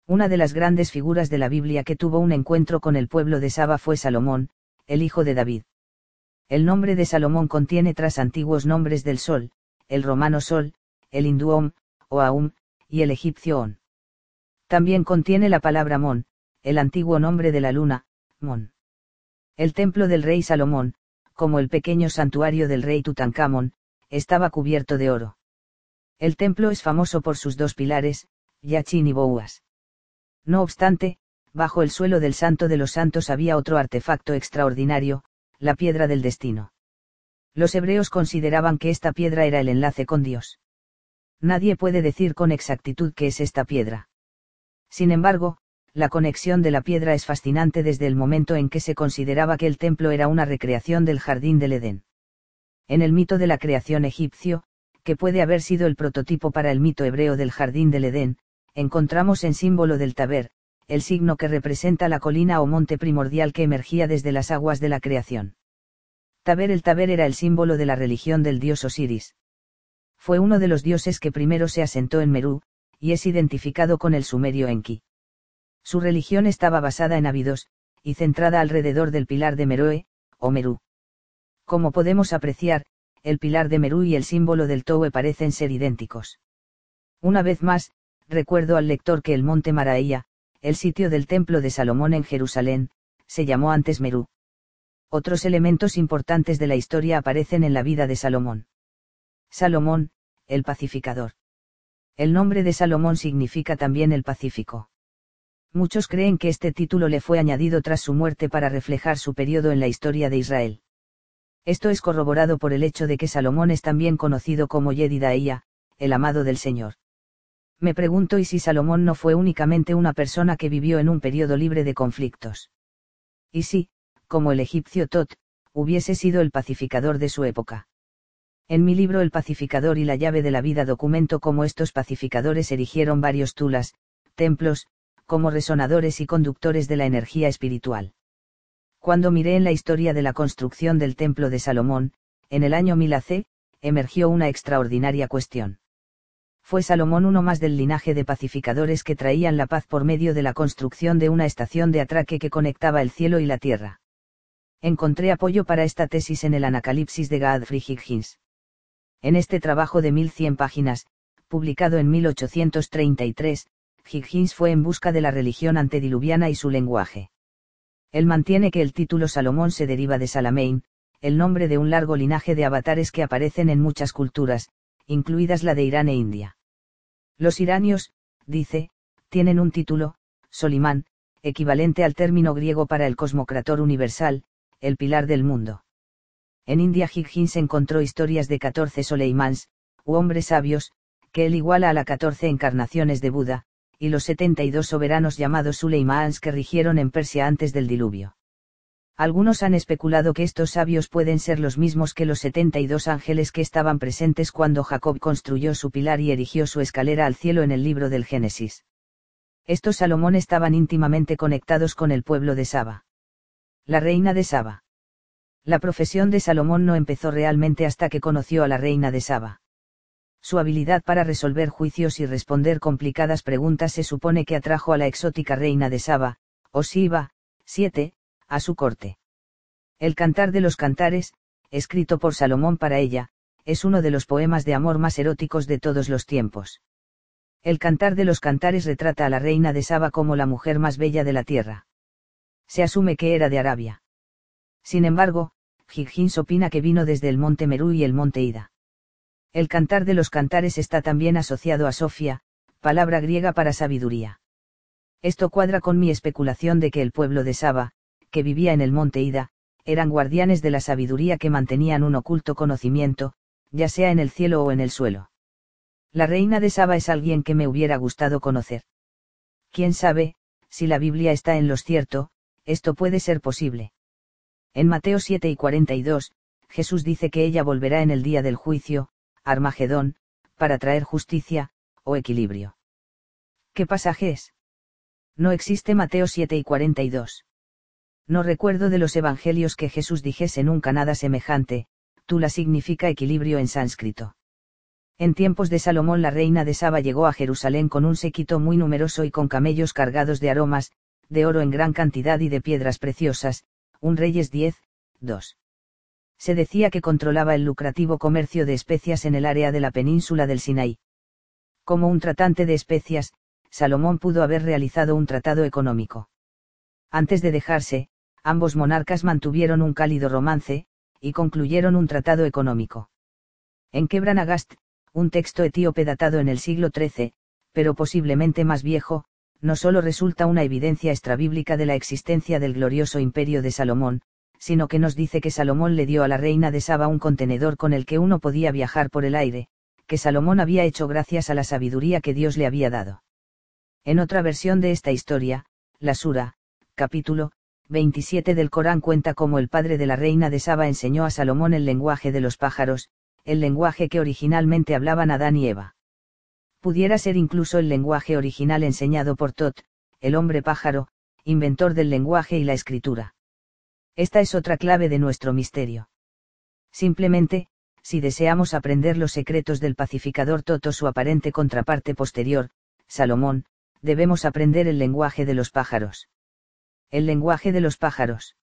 Una de las grandes figuras de la Biblia que tuvo un encuentro con el pueblo de Saba fue Salomón, el hijo de David. El nombre de Salomón contiene tras antiguos nombres del sol, el romano sol, el hindú Om, o Aum, y el egipcio On. También contiene la palabra Mon, el antiguo nombre de la luna, Mon. El templo del rey Salomón, como el pequeño santuario del rey Tutankamón, estaba cubierto de oro. El templo es famoso por sus dos pilares, Yachin y Bouas. No obstante, bajo el suelo del Santo de los Santos había otro artefacto extraordinario, la piedra del destino. Los hebreos consideraban que esta piedra era el enlace con Dios. Nadie puede decir con exactitud qué es esta piedra. Sin embargo, la conexión de la piedra es fascinante desde el momento en que se consideraba que el templo era una recreación del jardín del Edén. En el mito de la creación egipcio, que puede haber sido el prototipo para el mito hebreo del jardín del Edén, encontramos en símbolo del taber, el signo que representa la colina o monte primordial que emergía desde las aguas de la creación. Taber el Taber era el símbolo de la religión del dios Osiris. Fue uno de los dioses que primero se asentó en Merú, y es identificado con el sumerio Enki. Su religión estaba basada en Abidos, y centrada alrededor del pilar de Meroe, o Merú. Como podemos apreciar, el pilar de Merú y el símbolo del Towe parecen ser idénticos. Una vez más, recuerdo al lector que el monte Maraía, el sitio del templo de Salomón en Jerusalén, se llamó antes Merú. Otros elementos importantes de la historia aparecen en la vida de Salomón. Salomón, el pacificador. El nombre de Salomón significa también el Pacífico muchos creen que este título le fue añadido tras su muerte para reflejar su periodo en la historia de Israel. Esto es corroborado por el hecho de que Salomón es también conocido como Yedidaía, el amado del Señor. Me pregunto y si Salomón no fue únicamente una persona que vivió en un periodo libre de conflictos. Y si, como el egipcio Tot, hubiese sido el pacificador de su época. En mi libro El pacificador y la llave de la vida documento cómo estos pacificadores erigieron varios tulas, templos, como resonadores y conductores de la energía espiritual. Cuando miré en la historia de la construcción del templo de Salomón, en el año 1000 AC, emergió una extraordinaria cuestión. Fue Salomón uno más del linaje de pacificadores que traían la paz por medio de la construcción de una estación de atraque que conectaba el cielo y la tierra. Encontré apoyo para esta tesis en el Anacalipsis de Godfrey Higgins. En este trabajo de 1100 páginas, publicado en 1833, Higgins fue en busca de la religión antediluviana y su lenguaje. Él mantiene que el título Salomón se deriva de Salamein, el nombre de un largo linaje de avatares que aparecen en muchas culturas, incluidas la de Irán e India. Los iranios, dice, tienen un título, Solimán, equivalente al término griego para el cosmocrator universal, el pilar del mundo. En India Higgins encontró historias de 14 Soleimans, u hombres sabios, que él iguala a la 14 encarnaciones de Buda, y los 72 soberanos llamados Suleimans que rigieron en Persia antes del diluvio. Algunos han especulado que estos sabios pueden ser los mismos que los 72 ángeles que estaban presentes cuando Jacob construyó su pilar y erigió su escalera al cielo en el libro del Génesis. Estos Salomón estaban íntimamente conectados con el pueblo de Saba. La reina de Saba. La profesión de Salomón no empezó realmente hasta que conoció a la reina de Saba. Su habilidad para resolver juicios y responder complicadas preguntas se supone que atrajo a la exótica reina de Saba, Osiba, 7, a su corte. El Cantar de los Cantares, escrito por Salomón para ella, es uno de los poemas de amor más eróticos de todos los tiempos. El Cantar de los Cantares retrata a la reina de Saba como la mujer más bella de la tierra se asume que era de Arabia. Sin embargo, Higgins opina que vino desde el monte Merú y el monte Ida. El cantar de los cantares está también asociado a Sofía, palabra griega para sabiduría. Esto cuadra con mi especulación de que el pueblo de Saba, que vivía en el monte Ida, eran guardianes de la sabiduría que mantenían un oculto conocimiento, ya sea en el cielo o en el suelo. La reina de Saba es alguien que me hubiera gustado conocer. Quién sabe, si la Biblia está en los cierto, esto puede ser posible. En Mateo 7 y 42, Jesús dice que ella volverá en el día del juicio, Armagedón, para traer justicia, o equilibrio. ¿Qué pasaje es? No existe Mateo 7 y 42. No recuerdo de los evangelios que Jesús dijese nunca nada semejante, Tula significa equilibrio en sánscrito. En tiempos de Salomón la reina de Saba llegó a Jerusalén con un séquito muy numeroso y con camellos cargados de aromas, de oro en gran cantidad y de piedras preciosas, un Reyes 10, 2. Se decía que controlaba el lucrativo comercio de especias en el área de la península del Sinaí. Como un tratante de especias, Salomón pudo haber realizado un tratado económico. Antes de dejarse, ambos monarcas mantuvieron un cálido romance, y concluyeron un tratado económico. En Quebranagast, un texto etíope datado en el siglo XIII, pero posiblemente más viejo, no solo resulta una evidencia extrabíblica de la existencia del glorioso imperio de Salomón, sino que nos dice que Salomón le dio a la reina de Saba un contenedor con el que uno podía viajar por el aire, que Salomón había hecho gracias a la sabiduría que Dios le había dado. En otra versión de esta historia, la Sura, capítulo 27 del Corán cuenta cómo el padre de la reina de Saba enseñó a Salomón el lenguaje de los pájaros, el lenguaje que originalmente hablaban Adán y Eva pudiera ser incluso el lenguaje original enseñado por Tot, el hombre pájaro, inventor del lenguaje y la escritura. Esta es otra clave de nuestro misterio. Simplemente, si deseamos aprender los secretos del pacificador Tot o su aparente contraparte posterior, Salomón, debemos aprender el lenguaje de los pájaros. El lenguaje de los pájaros.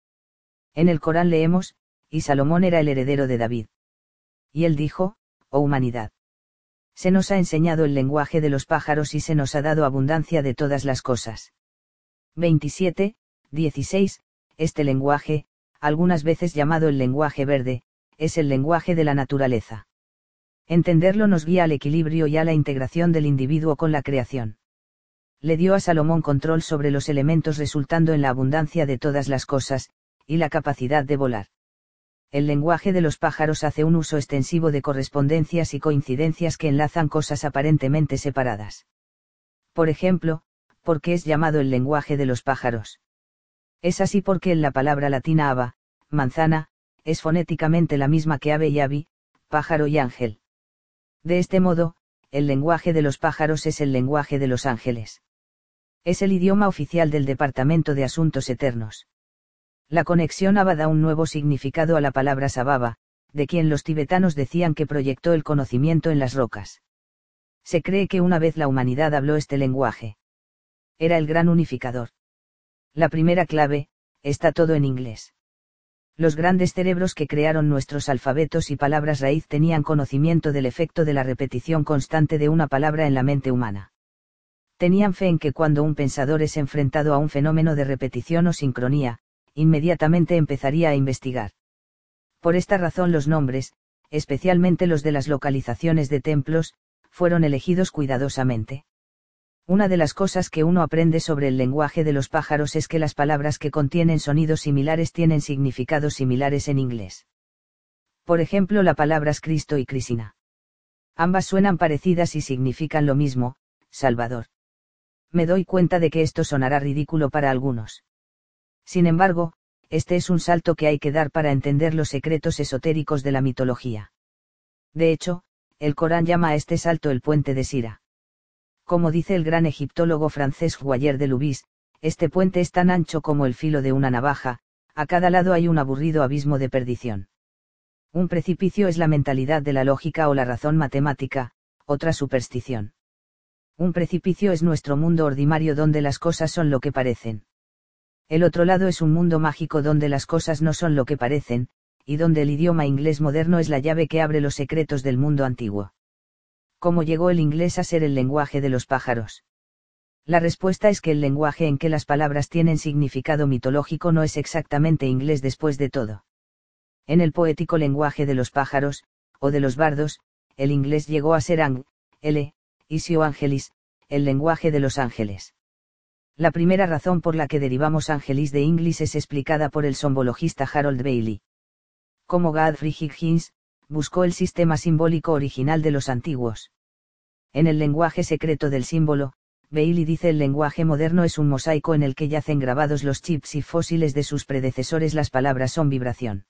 En el Corán leemos, y Salomón era el heredero de David. Y él dijo, oh humanidad se nos ha enseñado el lenguaje de los pájaros y se nos ha dado abundancia de todas las cosas. 27, 16, este lenguaje, algunas veces llamado el lenguaje verde, es el lenguaje de la naturaleza. Entenderlo nos guía al equilibrio y a la integración del individuo con la creación. Le dio a Salomón control sobre los elementos resultando en la abundancia de todas las cosas, y la capacidad de volar el lenguaje de los pájaros hace un uso extensivo de correspondencias y coincidencias que enlazan cosas aparentemente separadas. Por ejemplo, ¿por qué es llamado el lenguaje de los pájaros? Es así porque en la palabra latina ava, manzana, es fonéticamente la misma que ave y avi, pájaro y ángel. De este modo, el lenguaje de los pájaros es el lenguaje de los ángeles. Es el idioma oficial del Departamento de Asuntos Eternos. La conexión Abba da un nuevo significado a la palabra Sababa, de quien los tibetanos decían que proyectó el conocimiento en las rocas. Se cree que una vez la humanidad habló este lenguaje. Era el gran unificador. La primera clave, está todo en inglés. Los grandes cerebros que crearon nuestros alfabetos y palabras raíz tenían conocimiento del efecto de la repetición constante de una palabra en la mente humana. Tenían fe en que cuando un pensador es enfrentado a un fenómeno de repetición o sincronía, inmediatamente empezaría a investigar. Por esta razón los nombres, especialmente los de las localizaciones de templos, fueron elegidos cuidadosamente. Una de las cosas que uno aprende sobre el lenguaje de los pájaros es que las palabras que contienen sonidos similares tienen significados similares en inglés. Por ejemplo, la palabras Cristo y Crisina. Ambas suenan parecidas y significan lo mismo, Salvador. Me doy cuenta de que esto sonará ridículo para algunos. Sin embargo, este es un salto que hay que dar para entender los secretos esotéricos de la mitología. De hecho, el Corán llama a este salto el puente de Sira. Como dice el gran egiptólogo francés Guayer de Lubis, este puente es tan ancho como el filo de una navaja, a cada lado hay un aburrido abismo de perdición. Un precipicio es la mentalidad de la lógica o la razón matemática, otra superstición. Un precipicio es nuestro mundo ordinario donde las cosas son lo que parecen. El otro lado es un mundo mágico donde las cosas no son lo que parecen, y donde el idioma inglés moderno es la llave que abre los secretos del mundo antiguo. ¿Cómo llegó el inglés a ser el lenguaje de los pájaros? La respuesta es que el lenguaje en que las palabras tienen significado mitológico no es exactamente inglés después de todo. En el poético lenguaje de los pájaros, o de los bardos, el inglés llegó a ser ang, l, isio angelis, el lenguaje de los ángeles. La primera razón por la que derivamos angelis de inglés es explicada por el sombologista Harold Bailey. Como Godfrey Higgins, buscó el sistema simbólico original de los antiguos. En el lenguaje secreto del símbolo, Bailey dice el lenguaje moderno es un mosaico en el que yacen grabados los chips y fósiles de sus predecesores las palabras son vibración.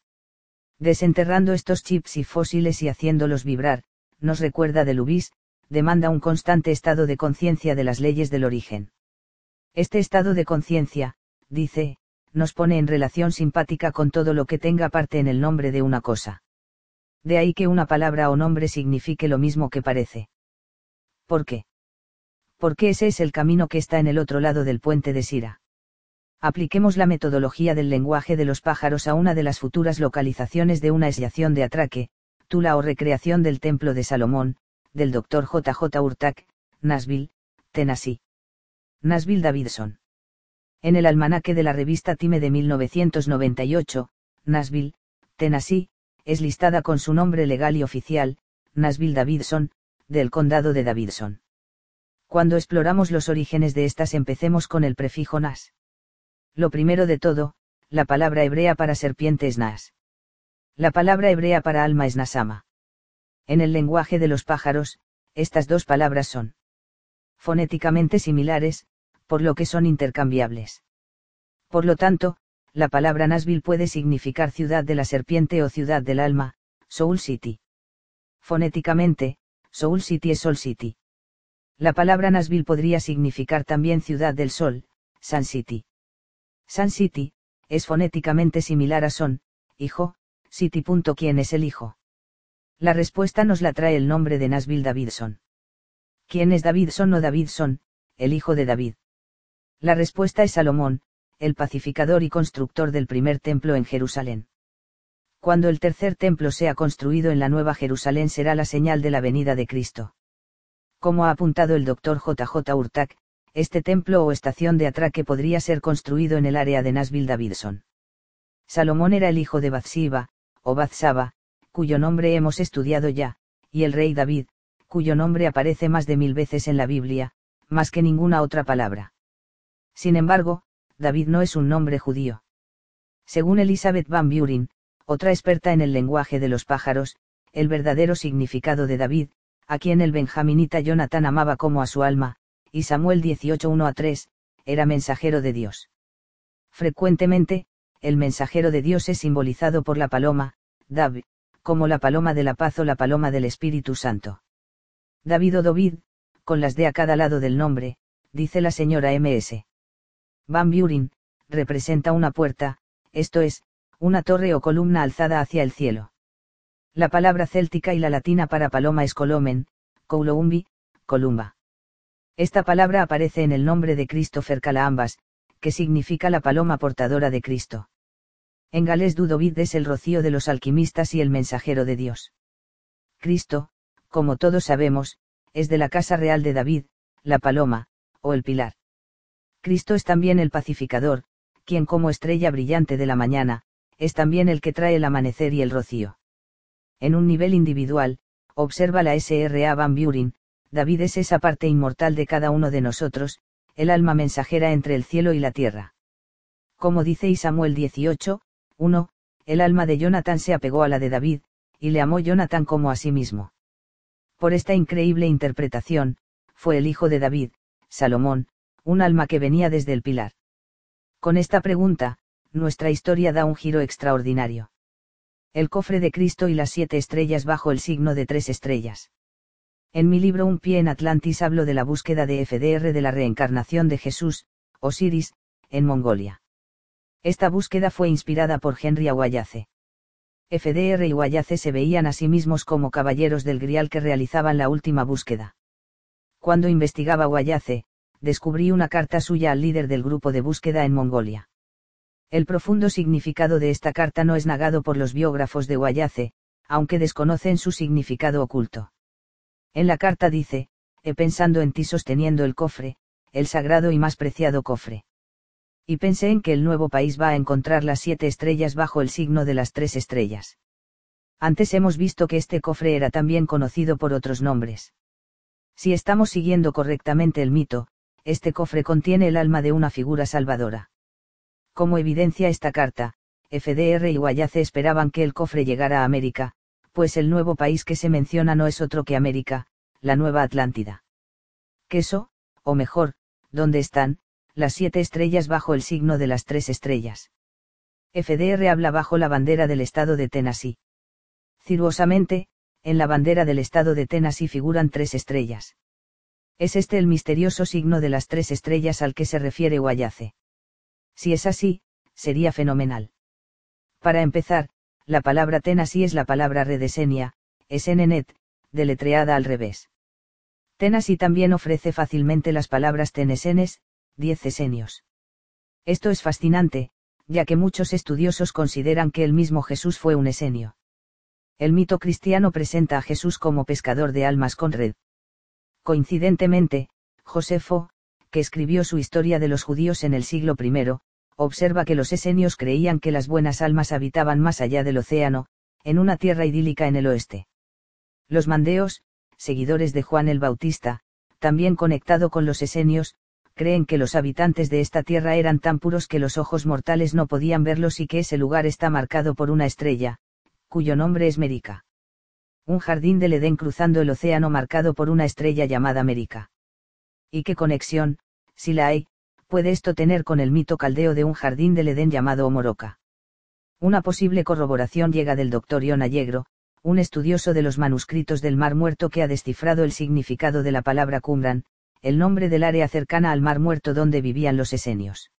Desenterrando estos chips y fósiles y haciéndolos vibrar, nos recuerda de Lubis, demanda un constante estado de conciencia de las leyes del origen. Este estado de conciencia, dice, nos pone en relación simpática con todo lo que tenga parte en el nombre de una cosa de ahí que una palabra o nombre signifique lo mismo que parece. ¿Por qué? Porque ese es el camino que está en el otro lado del puente de Sira. Apliquemos la metodología del lenguaje de los pájaros a una de las futuras localizaciones de una esyación de atraque, Tula o recreación del Templo de Salomón, del Dr. J. J. Urtak, Nashville, Tennessee. Nashville Davidson. En el almanaque de la revista Time de 1998, Nashville, Tennessee, es listada con su nombre legal y oficial, Nashville Davidson, del condado de Davidson. Cuando exploramos los orígenes de estas empecemos con el prefijo nas. Lo primero de todo, la palabra hebrea para serpiente es nas. La palabra hebrea para alma es nasama. En el lenguaje de los pájaros, estas dos palabras son fonéticamente similares, por lo que son intercambiables. Por lo tanto, la palabra Nashville puede significar ciudad de la serpiente o ciudad del alma, Soul City. Fonéticamente, Soul City es Sol City. La palabra Nashville podría significar también ciudad del sol, Sun City. Sun City, es fonéticamente similar a Son, hijo, City. ¿Quién es el hijo? La respuesta nos la trae el nombre de Nashville Davidson. ¿Quién es Davidson o Davidson, el hijo de David? La respuesta es Salomón, el pacificador y constructor del primer templo en Jerusalén. Cuando el tercer templo sea construido en la Nueva Jerusalén será la señal de la venida de Cristo. Como ha apuntado el doctor JJ Urtak, este templo o estación de atraque podría ser construido en el área de Nashville Davidson. Salomón era el hijo de Bathsheba, o Bathsaba, cuyo nombre hemos estudiado ya, y el rey David, cuyo nombre aparece más de mil veces en la Biblia, más que ninguna otra palabra. Sin embargo, David no es un nombre judío. Según Elizabeth Van Buren, otra experta en el lenguaje de los pájaros, el verdadero significado de David, a quien el benjaminita Jonathan amaba como a su alma, y Samuel 18.1 a 3, era mensajero de Dios. Frecuentemente, el mensajero de Dios es simbolizado por la paloma, David, como la paloma de la paz o la paloma del Espíritu Santo. David o David, con las de a cada lado del nombre, dice la señora MS. Van Buren, representa una puerta, esto es, una torre o columna alzada hacia el cielo. La palabra céltica y la latina para paloma es colomen, couloumbi, Columba. Esta palabra aparece en el nombre de Christopher Calaambas, que significa la paloma portadora de Cristo. En galés Dudovid es el rocío de los alquimistas y el mensajero de Dios. Cristo, como todos sabemos, es de la casa real de David, la paloma, o el pilar. Cristo es también el pacificador, quien como estrella brillante de la mañana, es también el que trae el amanecer y el rocío. En un nivel individual, observa la S.R.A. Van Buren, David es esa parte inmortal de cada uno de nosotros, el alma mensajera entre el cielo y la tierra. Como dice Samuel 18, 1, el alma de Jonathan se apegó a la de David, y le amó Jonathan como a sí mismo. Por esta increíble interpretación, fue el hijo de David, Salomón, un alma que venía desde el pilar. Con esta pregunta, nuestra historia da un giro extraordinario. El cofre de Cristo y las siete estrellas bajo el signo de tres estrellas. En mi libro Un pie en Atlantis hablo de la búsqueda de FDR de la reencarnación de Jesús, Osiris, en Mongolia. Esta búsqueda fue inspirada por Henry Aguayace. FDR y Guayace se veían a sí mismos como caballeros del grial que realizaban la última búsqueda. Cuando investigaba Guayace, descubrí una carta suya al líder del grupo de búsqueda en Mongolia. El profundo significado de esta carta no es negado por los biógrafos de Guayace, aunque desconocen su significado oculto. En la carta dice, he pensando en ti sosteniendo el cofre, el sagrado y más preciado cofre y pensé en que el nuevo país va a encontrar las siete estrellas bajo el signo de las tres estrellas. Antes hemos visto que este cofre era también conocido por otros nombres. Si estamos siguiendo correctamente el mito, este cofre contiene el alma de una figura salvadora. Como evidencia esta carta, FDR y Guayace esperaban que el cofre llegara a América, pues el nuevo país que se menciona no es otro que América, la Nueva Atlántida. Queso, o mejor, ¿dónde están, las siete estrellas bajo el signo de las tres estrellas. FDR habla bajo la bandera del estado de Tennessee. Ciruosamente, en la bandera del estado de Tennessee figuran tres estrellas. Es este el misterioso signo de las tres estrellas al que se refiere Guayace. Si es así, sería fenomenal. Para empezar, la palabra Tennessee es la palabra redesenia, SNNet, deletreada al revés. Tennessee también ofrece fácilmente las palabras tenesenes, diez esenios. Esto es fascinante, ya que muchos estudiosos consideran que el mismo Jesús fue un esenio. El mito cristiano presenta a Jesús como pescador de almas con red. Coincidentemente, Josefo, que escribió su historia de los judíos en el siglo I, observa que los esenios creían que las buenas almas habitaban más allá del océano, en una tierra idílica en el oeste. Los mandeos, seguidores de Juan el Bautista, también conectado con los esenios, creen que los habitantes de esta tierra eran tan puros que los ojos mortales no podían verlos y que ese lugar está marcado por una estrella, cuyo nombre es Mérica. Un jardín del Edén cruzando el océano marcado por una estrella llamada Mérica. ¿Y qué conexión, si la hay, puede esto tener con el mito caldeo de un jardín del Edén llamado Omoroca? Una posible corroboración llega del doctor Ion Allegro, un estudioso de los manuscritos del Mar Muerto que ha descifrado el significado de la palabra Qumran, el nombre del área cercana al Mar Muerto donde vivían los esenios.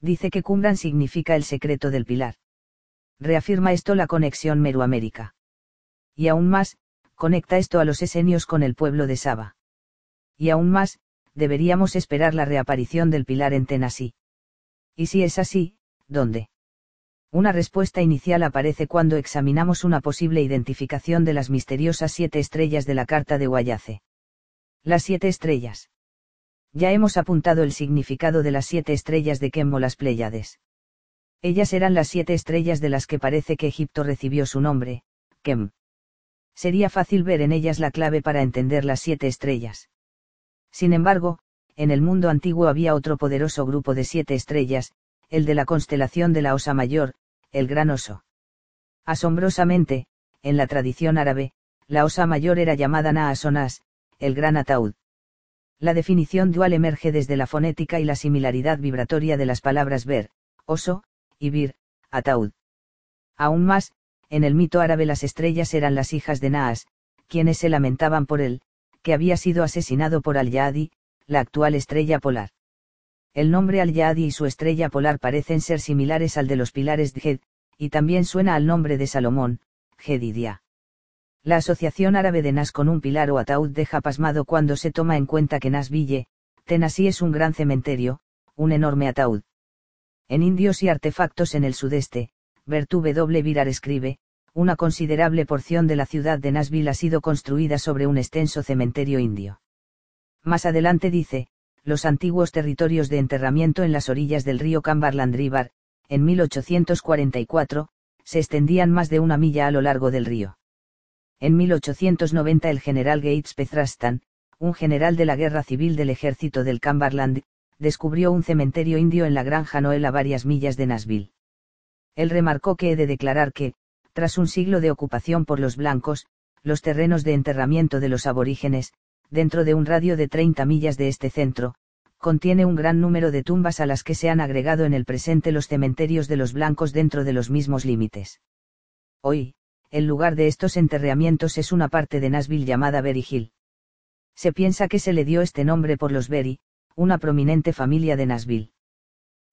Dice que Qumran significa el secreto del pilar. Reafirma esto la conexión Meroamérica. Y aún más, conecta esto a los esenios con el pueblo de Saba. Y aún más, deberíamos esperar la reaparición del pilar en Tennessee. Y si es así, ¿dónde? Una respuesta inicial aparece cuando examinamos una posible identificación de las misteriosas siete estrellas de la carta de Guayace. Las siete estrellas. Ya hemos apuntado el significado de las siete estrellas de Kemo las Pléyades. Ellas eran las siete estrellas de las que parece que Egipto recibió su nombre, Kem. Sería fácil ver en ellas la clave para entender las siete estrellas. Sin embargo, en el mundo antiguo había otro poderoso grupo de siete estrellas, el de la constelación de la Osa Mayor, el Gran Oso. Asombrosamente, en la tradición árabe, la Osa Mayor era llamada Naasonas, el gran ataúd. La definición dual emerge desde la fonética y la similaridad vibratoria de las palabras ver, oso, y vir, ataúd. Aún más, en el mito árabe las estrellas eran las hijas de Naas, quienes se lamentaban por él, que había sido asesinado por Al-Yadi, la actual estrella polar. El nombre Al-Yadi y su estrella polar parecen ser similares al de los pilares Djed, y también suena al nombre de Salomón, Gedidia. La asociación árabe de Nas con un pilar o ataúd deja pasmado cuando se toma en cuenta que Nasville, Tennessee es un gran cementerio, un enorme ataúd. En Indios y artefactos en el sudeste, Bertu W. Virar escribe, una considerable porción de la ciudad de Nashville ha sido construida sobre un extenso cementerio indio. Más adelante dice, los antiguos territorios de enterramiento en las orillas del río Cumberland River, en 1844, se extendían más de una milla a lo largo del río. En 1890 el general Gates Pezrastan, un general de la guerra civil del ejército del Cumberland, descubrió un cementerio indio en la granja Noel a varias millas de Nashville. Él remarcó que he de declarar que, tras un siglo de ocupación por los blancos, los terrenos de enterramiento de los aborígenes, dentro de un radio de 30 millas de este centro, contiene un gran número de tumbas a las que se han agregado en el presente los cementerios de los blancos dentro de los mismos límites. Hoy, el lugar de estos enterramientos es una parte de Nashville llamada Berry Hill. Se piensa que se le dio este nombre por los Berry, una prominente familia de Nashville.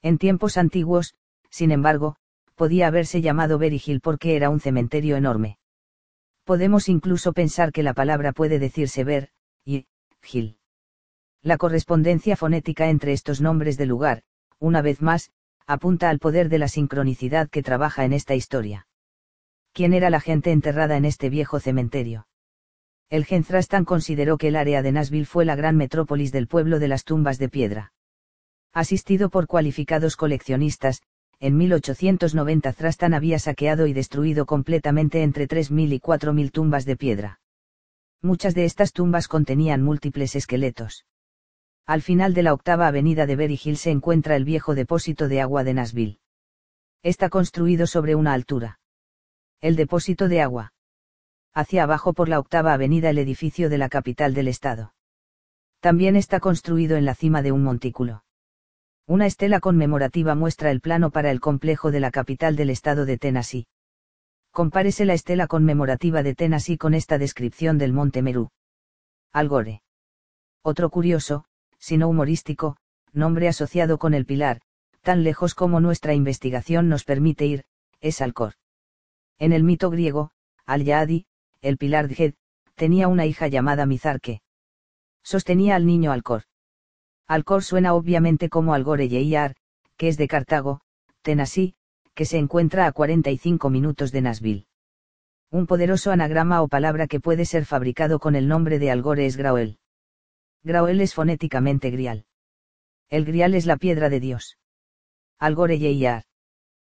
En tiempos antiguos, sin embargo, podía haberse llamado Berry Hill porque era un cementerio enorme. Podemos incluso pensar que la palabra puede decirse Ver, y, Hill. La correspondencia fonética entre estos nombres de lugar, una vez más, apunta al poder de la sincronicidad que trabaja en esta historia. ¿Quién era la gente enterrada en este viejo cementerio? El Genzrastan consideró que el área de Nashville fue la gran metrópolis del pueblo de las tumbas de piedra. Asistido por cualificados coleccionistas, en 1890 Thrastan había saqueado y destruido completamente entre 3.000 y 4.000 tumbas de piedra. Muchas de estas tumbas contenían múltiples esqueletos. Al final de la octava avenida de Berry se encuentra el viejo depósito de agua de Nashville. Está construido sobre una altura. El depósito de agua. Hacia abajo por la octava avenida el edificio de la capital del estado. También está construido en la cima de un montículo. Una estela conmemorativa muestra el plano para el complejo de la capital del estado de Tennessee. Compárese la estela conmemorativa de Tennessee con esta descripción del monte Meru. Algore. Otro curioso, si no humorístico, nombre asociado con el pilar, tan lejos como nuestra investigación nos permite ir, es Alcor. En el mito griego, Al-Yaadi, el pilar de tenía una hija llamada Mizarque. Sostenía al niño Alcor. Alcor suena obviamente como Algore Yeyar, que es de Cartago, Tennessee, que se encuentra a 45 minutos de Nashville. Un poderoso anagrama o palabra que puede ser fabricado con el nombre de Algore es Grauel. Grauel es fonéticamente grial. El grial es la piedra de Dios. Algore Yeyar.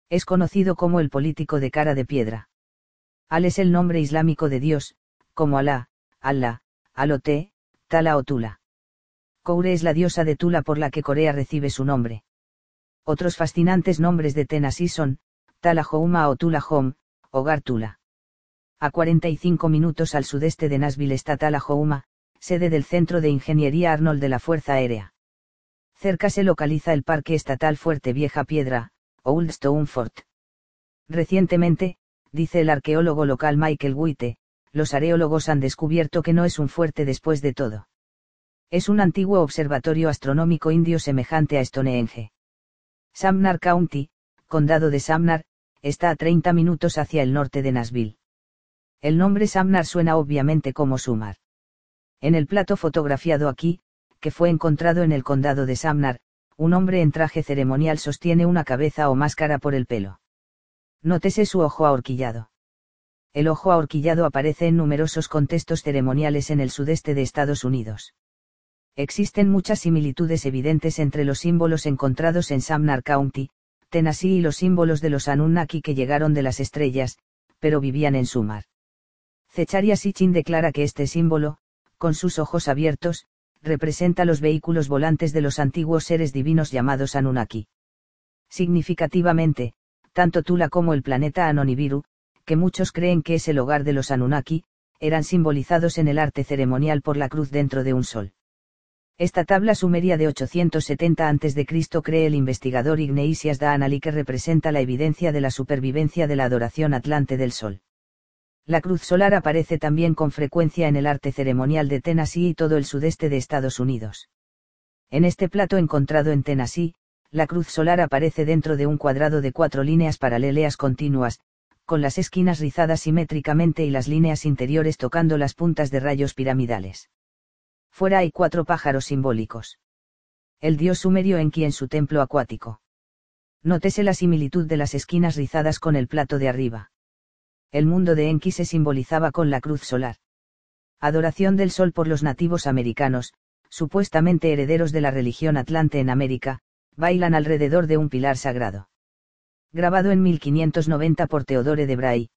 Es conocido como el político de cara de piedra. Al es el nombre islámico de Dios, como Alá, Allah, Alote, Tala o Tula. Koure es la diosa de Tula por la que Corea recibe su nombre. Otros fascinantes nombres de Tennessee son, Talahouma o Tulahom, Hogar Tula. A 45 minutos al sudeste de Nashville está Talahouma, sede del Centro de Ingeniería Arnold de la Fuerza Aérea. Cerca se localiza el Parque Estatal Fuerte Vieja Piedra, Old Stone Fort. Recientemente, dice el arqueólogo local Michael Witte, los areólogos han descubierto que no es un fuerte después de todo. Es un antiguo observatorio astronómico indio semejante a Stonehenge. Samnar County, condado de Samnar, está a 30 minutos hacia el norte de Nashville. El nombre Samnar suena obviamente como Sumar. En el plato fotografiado aquí, que fue encontrado en el condado de Samnar, un hombre en traje ceremonial sostiene una cabeza o máscara por el pelo. Nótese su ojo ahorquillado. El ojo ahorquillado aparece en numerosos contextos ceremoniales en el sudeste de Estados Unidos. Existen muchas similitudes evidentes entre los símbolos encontrados en Samnar County, Tennessee y los símbolos de los Anunnaki que llegaron de las estrellas, pero vivían en Sumar. Zecharia Sitchin declara que este símbolo, con sus ojos abiertos, representa los vehículos volantes de los antiguos seres divinos llamados Anunnaki. Significativamente, tanto Tula como el planeta Anonibiru, que muchos creen que es el hogar de los Anunnaki, eran simbolizados en el arte ceremonial por la cruz dentro de un sol. Esta tabla sumeria de 870 a.C. cree el investigador Igneisias Daanali que representa la evidencia de la supervivencia de la adoración atlante del sol. La cruz solar aparece también con frecuencia en el arte ceremonial de Tennessee y todo el sudeste de Estados Unidos. En este plato encontrado en Tennessee, la cruz solar aparece dentro de un cuadrado de cuatro líneas paralelas continuas, con las esquinas rizadas simétricamente y las líneas interiores tocando las puntas de rayos piramidales. Fuera hay cuatro pájaros simbólicos. El dios sumerio Enki en su templo acuático. Nótese la similitud de las esquinas rizadas con el plato de arriba. El mundo de Enki se simbolizaba con la cruz solar. Adoración del sol por los nativos americanos, supuestamente herederos de la religión atlante en América, bailan alrededor de un pilar sagrado. Grabado en 1590 por Teodore de Bray.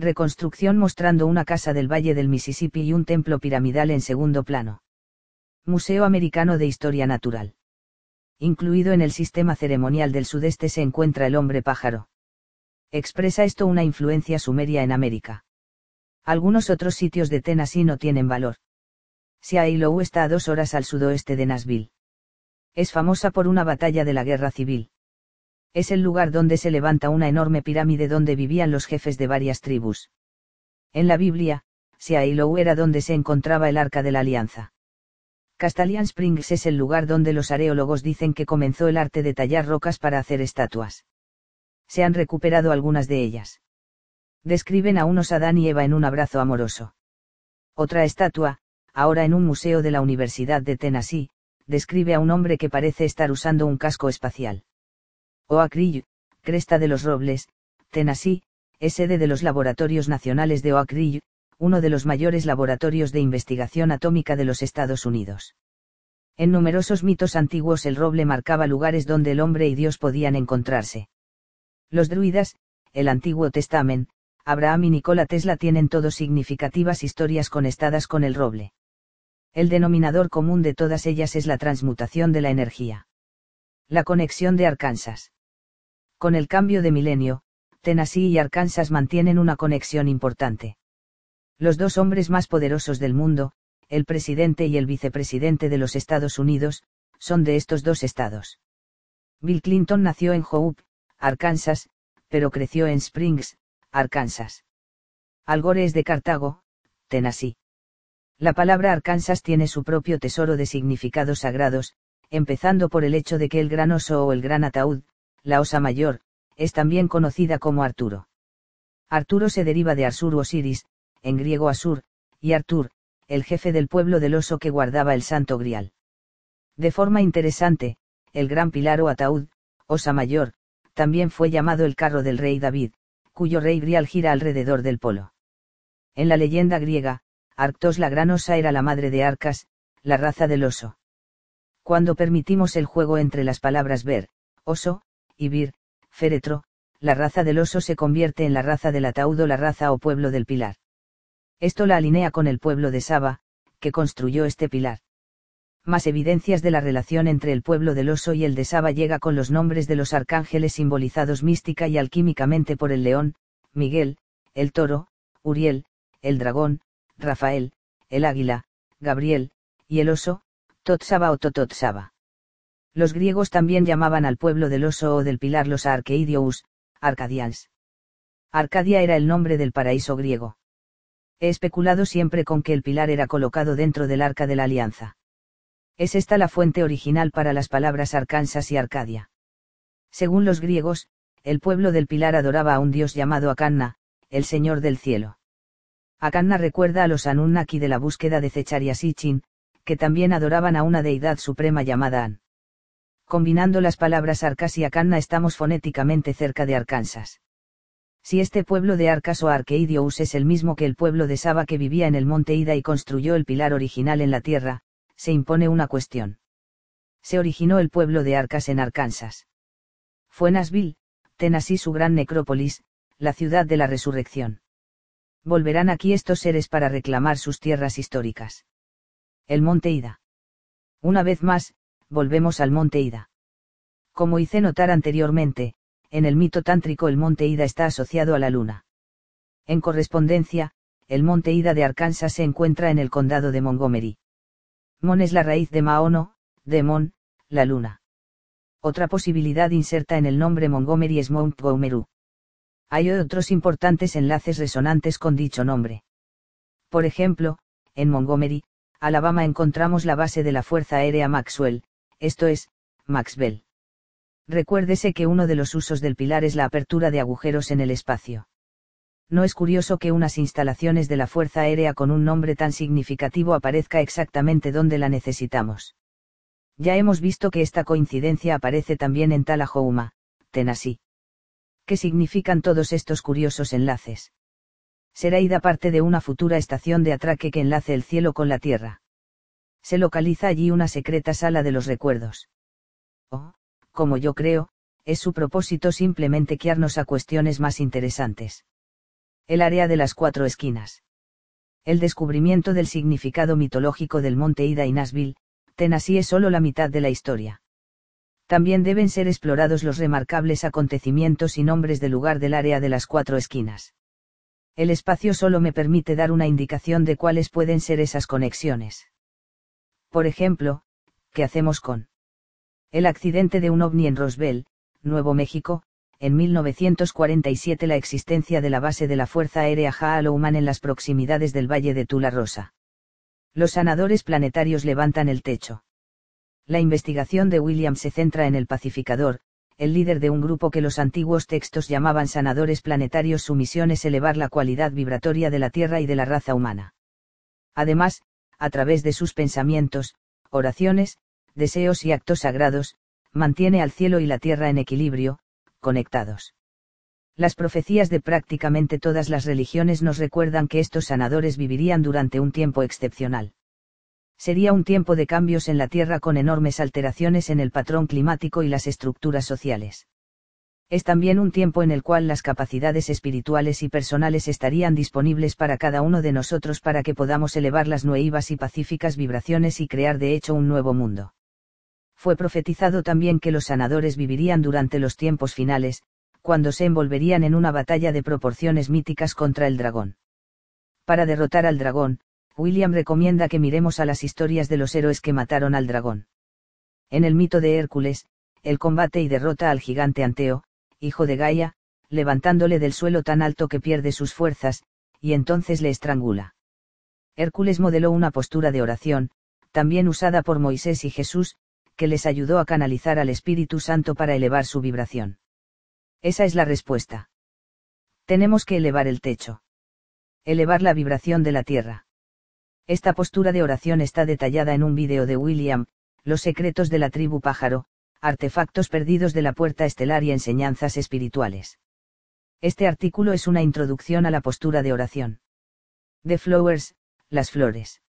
Reconstrucción mostrando una casa del Valle del Mississippi y un templo piramidal en segundo plano. Museo Americano de Historia Natural. Incluido en el sistema ceremonial del sudeste se encuentra el hombre pájaro. Expresa esto una influencia sumeria en América. Algunos otros sitios de Tennessee no tienen valor. Shiloh está a dos horas al sudoeste de Nashville. Es famosa por una batalla de la guerra civil. Es el lugar donde se levanta una enorme pirámide donde vivían los jefes de varias tribus. En la Biblia, Shiloh era donde se encontraba el arca de la alianza. Castalian Springs es el lugar donde los areólogos dicen que comenzó el arte de tallar rocas para hacer estatuas. Se han recuperado algunas de ellas. Describen a unos Adán y Eva en un abrazo amoroso. Otra estatua, ahora en un museo de la Universidad de Tennessee, describe a un hombre que parece estar usando un casco espacial. Oak Cresta de los Robles, Tennessee, es sede de los Laboratorios Nacionales de Oak Ridge, uno de los mayores laboratorios de investigación atómica de los Estados Unidos. En numerosos mitos antiguos el roble marcaba lugares donde el hombre y Dios podían encontrarse. Los druidas, el Antiguo Testamento, Abraham y Nikola Tesla tienen todos significativas historias conectadas con el roble. El denominador común de todas ellas es la transmutación de la energía. La conexión de Arkansas. Con el cambio de milenio, Tennessee y Arkansas mantienen una conexión importante. Los dos hombres más poderosos del mundo, el presidente y el vicepresidente de los Estados Unidos, son de estos dos estados. Bill Clinton nació en Hope, Arkansas, pero creció en Springs, Arkansas. Al Gore es de Cartago, Tennessee. La palabra Arkansas tiene su propio tesoro de significados sagrados, empezando por el hecho de que el gran oso o el gran ataúd, la osa mayor, es también conocida como Arturo. Arturo se deriva de Arsur Osiris, en griego Asur, y Artur, el jefe del pueblo del oso que guardaba el santo grial. De forma interesante, el gran pilar o ataúd, osa mayor, también fue llamado el carro del rey David, cuyo rey grial gira alrededor del polo. En la leyenda griega, Arctos la gran osa era la madre de Arcas, la raza del oso. Cuando permitimos el juego entre las palabras ver, oso, y vir, féretro, la raza del oso se convierte en la raza del ataúd o la raza o pueblo del pilar. Esto la alinea con el pueblo de Saba, que construyó este pilar. Más evidencias de la relación entre el pueblo del oso y el de Saba llega con los nombres de los arcángeles simbolizados mística y alquímicamente por el león, Miguel, el toro, Uriel, el dragón, Rafael, el águila, Gabriel, y el oso, Totsaba o Tototsaba. Los griegos también llamaban al pueblo del oso o del pilar los Arqueidios, Arcadians. Arcadia era el nombre del paraíso griego. He especulado siempre con que el pilar era colocado dentro del arca de la alianza. Es esta la fuente original para las palabras Arkansas y Arcadia. Según los griegos, el pueblo del pilar adoraba a un dios llamado Akanna, el señor del cielo. Akanna recuerda a los Anunnaki de la búsqueda de Sichin, que también adoraban a una deidad suprema llamada An. Combinando las palabras Arcas y Akanna estamos fonéticamente cerca de Arkansas. Si este pueblo de Arcas o Arqueidious es el mismo que el pueblo de Saba que vivía en el monte Ida y construyó el pilar original en la tierra, se impone una cuestión. Se originó el pueblo de Arcas en Arkansas. Fue Nashville, Tennessee su gran necrópolis, la ciudad de la resurrección. Volverán aquí estos seres para reclamar sus tierras históricas. El monte Ida. Una vez más, volvemos al monte Ida. Como hice notar anteriormente, en el mito tántrico el monte Ida está asociado a la luna. En correspondencia, el monte Ida de Arkansas se encuentra en el condado de Montgomery. Mon es la raíz de Maono, de Mon, la luna. Otra posibilidad inserta en el nombre Montgomery es Montgomery. Hay otros importantes enlaces resonantes con dicho nombre. Por ejemplo, en Montgomery, Alabama encontramos la base de la Fuerza Aérea Maxwell, esto es, Maxwell. Recuérdese que uno de los usos del pilar es la apertura de agujeros en el espacio. No es curioso que unas instalaciones de la Fuerza Aérea con un nombre tan significativo aparezca exactamente donde la necesitamos. Ya hemos visto que esta coincidencia aparece también en Talahouma, Tennessee. ¿Qué significan todos estos curiosos enlaces? Será ida parte de una futura estación de atraque que enlace el cielo con la tierra. Se localiza allí una secreta sala de los recuerdos. O, como yo creo, es su propósito simplemente guiarnos a cuestiones más interesantes el área de las cuatro esquinas. El descubrimiento del significado mitológico del monte Ida y Nashville, Tennessee es solo la mitad de la historia. También deben ser explorados los remarcables acontecimientos y nombres del lugar del área de las cuatro esquinas. El espacio solo me permite dar una indicación de cuáles pueden ser esas conexiones. Por ejemplo, ¿qué hacemos con el accidente de un ovni en Roswell, Nuevo México, en 1947 la existencia de la base de la Fuerza Aérea Jaalouman en las proximidades del Valle de Tula Rosa. Los sanadores planetarios levantan el techo. La investigación de William se centra en el pacificador, el líder de un grupo que los antiguos textos llamaban sanadores planetarios. Su misión es elevar la cualidad vibratoria de la Tierra y de la raza humana. Además, a través de sus pensamientos, oraciones, deseos y actos sagrados, mantiene al cielo y la Tierra en equilibrio, conectados. Las profecías de prácticamente todas las religiones nos recuerdan que estos sanadores vivirían durante un tiempo excepcional. Sería un tiempo de cambios en la Tierra con enormes alteraciones en el patrón climático y las estructuras sociales. Es también un tiempo en el cual las capacidades espirituales y personales estarían disponibles para cada uno de nosotros para que podamos elevar las nuevas y pacíficas vibraciones y crear de hecho un nuevo mundo fue profetizado también que los sanadores vivirían durante los tiempos finales, cuando se envolverían en una batalla de proporciones míticas contra el dragón. Para derrotar al dragón, William recomienda que miremos a las historias de los héroes que mataron al dragón. En el mito de Hércules, el combate y derrota al gigante Anteo, hijo de Gaia, levantándole del suelo tan alto que pierde sus fuerzas, y entonces le estrangula. Hércules modeló una postura de oración, también usada por Moisés y Jesús, que les ayudó a canalizar al Espíritu Santo para elevar su vibración. Esa es la respuesta. Tenemos que elevar el techo. Elevar la vibración de la tierra. Esta postura de oración está detallada en un vídeo de William, Los secretos de la tribu pájaro, artefactos perdidos de la puerta estelar y enseñanzas espirituales. Este artículo es una introducción a la postura de oración. The Flowers, las flores.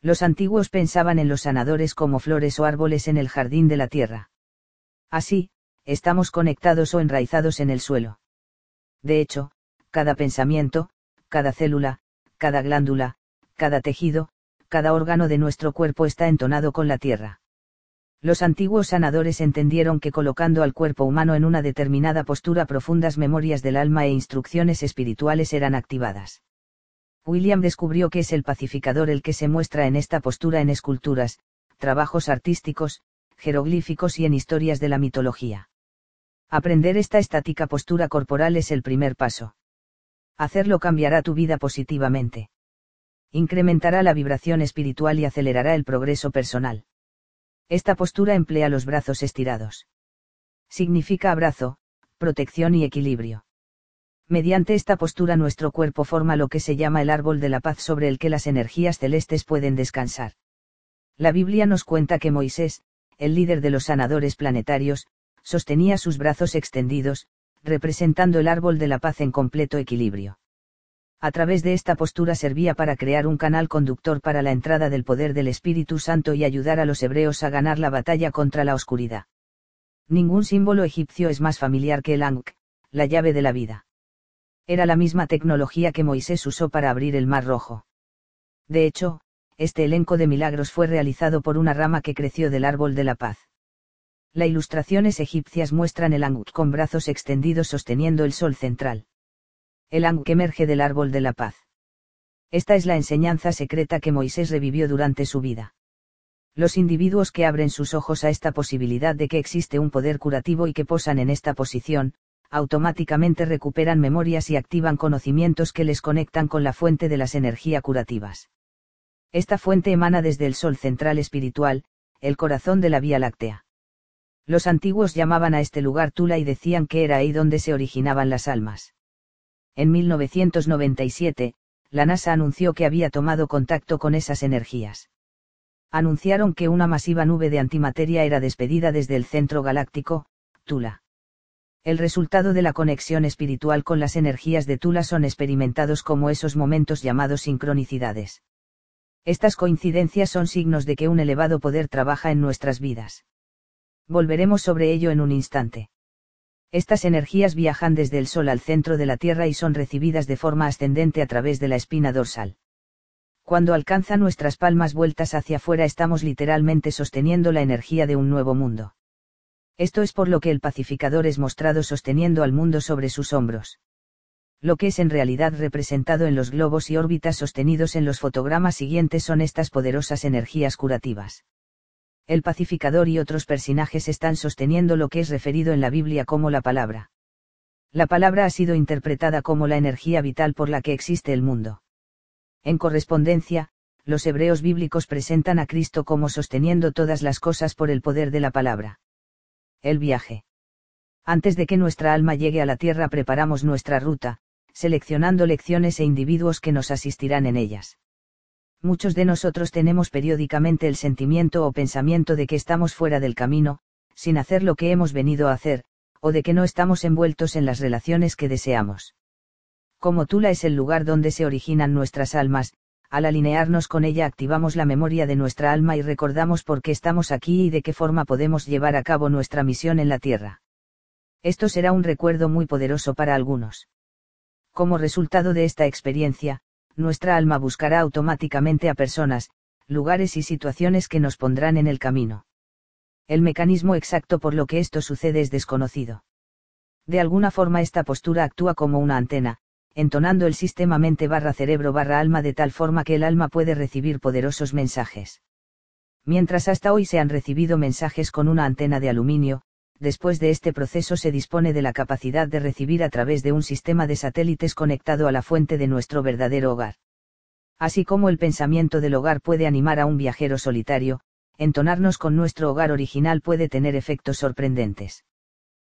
Los antiguos pensaban en los sanadores como flores o árboles en el jardín de la tierra. Así, estamos conectados o enraizados en el suelo. De hecho, cada pensamiento, cada célula, cada glándula, cada tejido, cada órgano de nuestro cuerpo está entonado con la tierra. Los antiguos sanadores entendieron que colocando al cuerpo humano en una determinada postura profundas memorias del alma e instrucciones espirituales eran activadas. William descubrió que es el pacificador el que se muestra en esta postura en esculturas, trabajos artísticos, jeroglíficos y en historias de la mitología. Aprender esta estática postura corporal es el primer paso. Hacerlo cambiará tu vida positivamente. Incrementará la vibración espiritual y acelerará el progreso personal. Esta postura emplea los brazos estirados. Significa abrazo, protección y equilibrio. Mediante esta postura nuestro cuerpo forma lo que se llama el árbol de la paz sobre el que las energías celestes pueden descansar. La Biblia nos cuenta que Moisés, el líder de los sanadores planetarios, sostenía sus brazos extendidos, representando el árbol de la paz en completo equilibrio. A través de esta postura servía para crear un canal conductor para la entrada del poder del Espíritu Santo y ayudar a los hebreos a ganar la batalla contra la oscuridad. Ningún símbolo egipcio es más familiar que el Ankh, la llave de la vida. Era la misma tecnología que Moisés usó para abrir el Mar Rojo. De hecho, este elenco de milagros fue realizado por una rama que creció del árbol de la paz. Las ilustraciones egipcias muestran el Ankh con brazos extendidos sosteniendo el sol central. El Ankh emerge del árbol de la paz. Esta es la enseñanza secreta que Moisés revivió durante su vida. Los individuos que abren sus ojos a esta posibilidad de que existe un poder curativo y que posan en esta posición, automáticamente recuperan memorias y activan conocimientos que les conectan con la fuente de las energías curativas. Esta fuente emana desde el Sol central espiritual, el corazón de la Vía Láctea. Los antiguos llamaban a este lugar Tula y decían que era ahí donde se originaban las almas. En 1997, la NASA anunció que había tomado contacto con esas energías. Anunciaron que una masiva nube de antimateria era despedida desde el centro galáctico, Tula. El resultado de la conexión espiritual con las energías de Tula son experimentados como esos momentos llamados sincronicidades. Estas coincidencias son signos de que un elevado poder trabaja en nuestras vidas. Volveremos sobre ello en un instante. Estas energías viajan desde el Sol al centro de la Tierra y son recibidas de forma ascendente a través de la espina dorsal. Cuando alcanza nuestras palmas vueltas hacia afuera estamos literalmente sosteniendo la energía de un nuevo mundo. Esto es por lo que el pacificador es mostrado sosteniendo al mundo sobre sus hombros. Lo que es en realidad representado en los globos y órbitas sostenidos en los fotogramas siguientes son estas poderosas energías curativas. El pacificador y otros personajes están sosteniendo lo que es referido en la Biblia como la palabra. La palabra ha sido interpretada como la energía vital por la que existe el mundo. En correspondencia, los hebreos bíblicos presentan a Cristo como sosteniendo todas las cosas por el poder de la palabra el viaje. Antes de que nuestra alma llegue a la tierra preparamos nuestra ruta, seleccionando lecciones e individuos que nos asistirán en ellas. Muchos de nosotros tenemos periódicamente el sentimiento o pensamiento de que estamos fuera del camino, sin hacer lo que hemos venido a hacer, o de que no estamos envueltos en las relaciones que deseamos. Como Tula es el lugar donde se originan nuestras almas, al alinearnos con ella activamos la memoria de nuestra alma y recordamos por qué estamos aquí y de qué forma podemos llevar a cabo nuestra misión en la Tierra. Esto será un recuerdo muy poderoso para algunos. Como resultado de esta experiencia, nuestra alma buscará automáticamente a personas, lugares y situaciones que nos pondrán en el camino. El mecanismo exacto por lo que esto sucede es desconocido. De alguna forma esta postura actúa como una antena, entonando el sistema mente barra cerebro barra alma de tal forma que el alma puede recibir poderosos mensajes. Mientras hasta hoy se han recibido mensajes con una antena de aluminio, después de este proceso se dispone de la capacidad de recibir a través de un sistema de satélites conectado a la fuente de nuestro verdadero hogar. Así como el pensamiento del hogar puede animar a un viajero solitario, entonarnos con nuestro hogar original puede tener efectos sorprendentes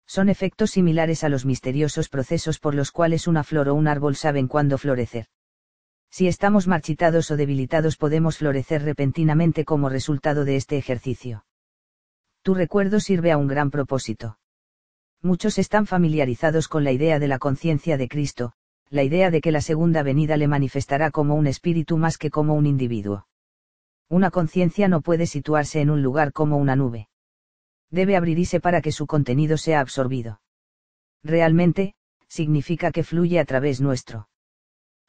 son efectos similares a los misteriosos procesos por los cuales una flor o un árbol saben cuándo florecer. Si estamos marchitados o debilitados podemos florecer repentinamente como resultado de este ejercicio. Tu recuerdo sirve a un gran propósito. Muchos están familiarizados con la idea de la conciencia de Cristo, la idea de que la segunda venida le manifestará como un espíritu más que como un individuo. Una conciencia no puede situarse en un lugar como una nube debe abrirse para que su contenido sea absorbido. Realmente, significa que fluye a través nuestro.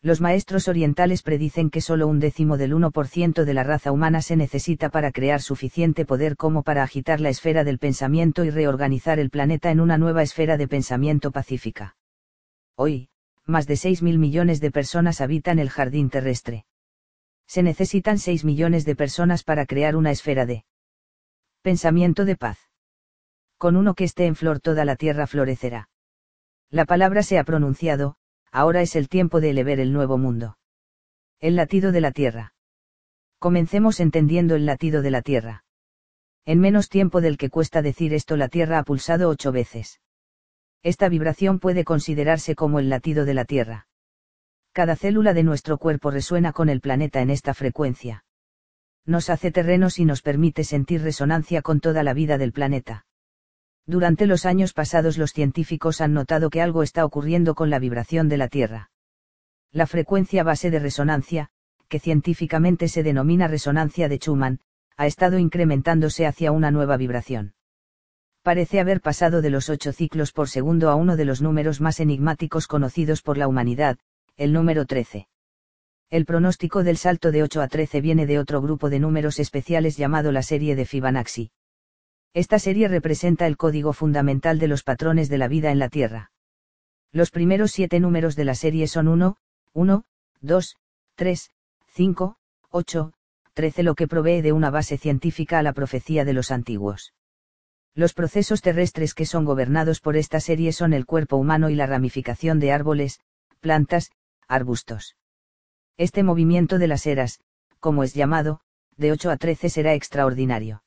Los maestros orientales predicen que solo un décimo del 1% de la raza humana se necesita para crear suficiente poder como para agitar la esfera del pensamiento y reorganizar el planeta en una nueva esfera de pensamiento pacífica. Hoy, más de 6 mil millones de personas habitan el jardín terrestre. Se necesitan 6 millones de personas para crear una esfera de pensamiento de paz con uno que esté en flor toda la tierra florecerá. La palabra se ha pronunciado, ahora es el tiempo de elevar el nuevo mundo. El latido de la tierra. Comencemos entendiendo el latido de la tierra. En menos tiempo del que cuesta decir esto la tierra ha pulsado ocho veces. Esta vibración puede considerarse como el latido de la tierra. Cada célula de nuestro cuerpo resuena con el planeta en esta frecuencia. Nos hace terrenos y nos permite sentir resonancia con toda la vida del planeta. Durante los años pasados los científicos han notado que algo está ocurriendo con la vibración de la Tierra. La frecuencia base de resonancia, que científicamente se denomina resonancia de Schumann, ha estado incrementándose hacia una nueva vibración. Parece haber pasado de los 8 ciclos por segundo a uno de los números más enigmáticos conocidos por la humanidad, el número 13. El pronóstico del salto de 8 a 13 viene de otro grupo de números especiales llamado la serie de Fibonacci. Esta serie representa el código fundamental de los patrones de la vida en la Tierra. Los primeros siete números de la serie son 1, 1, 2, 3, 5, 8, 13 lo que provee de una base científica a la profecía de los antiguos. Los procesos terrestres que son gobernados por esta serie son el cuerpo humano y la ramificación de árboles, plantas, arbustos. Este movimiento de las eras, como es llamado, de 8 a 13 será extraordinario.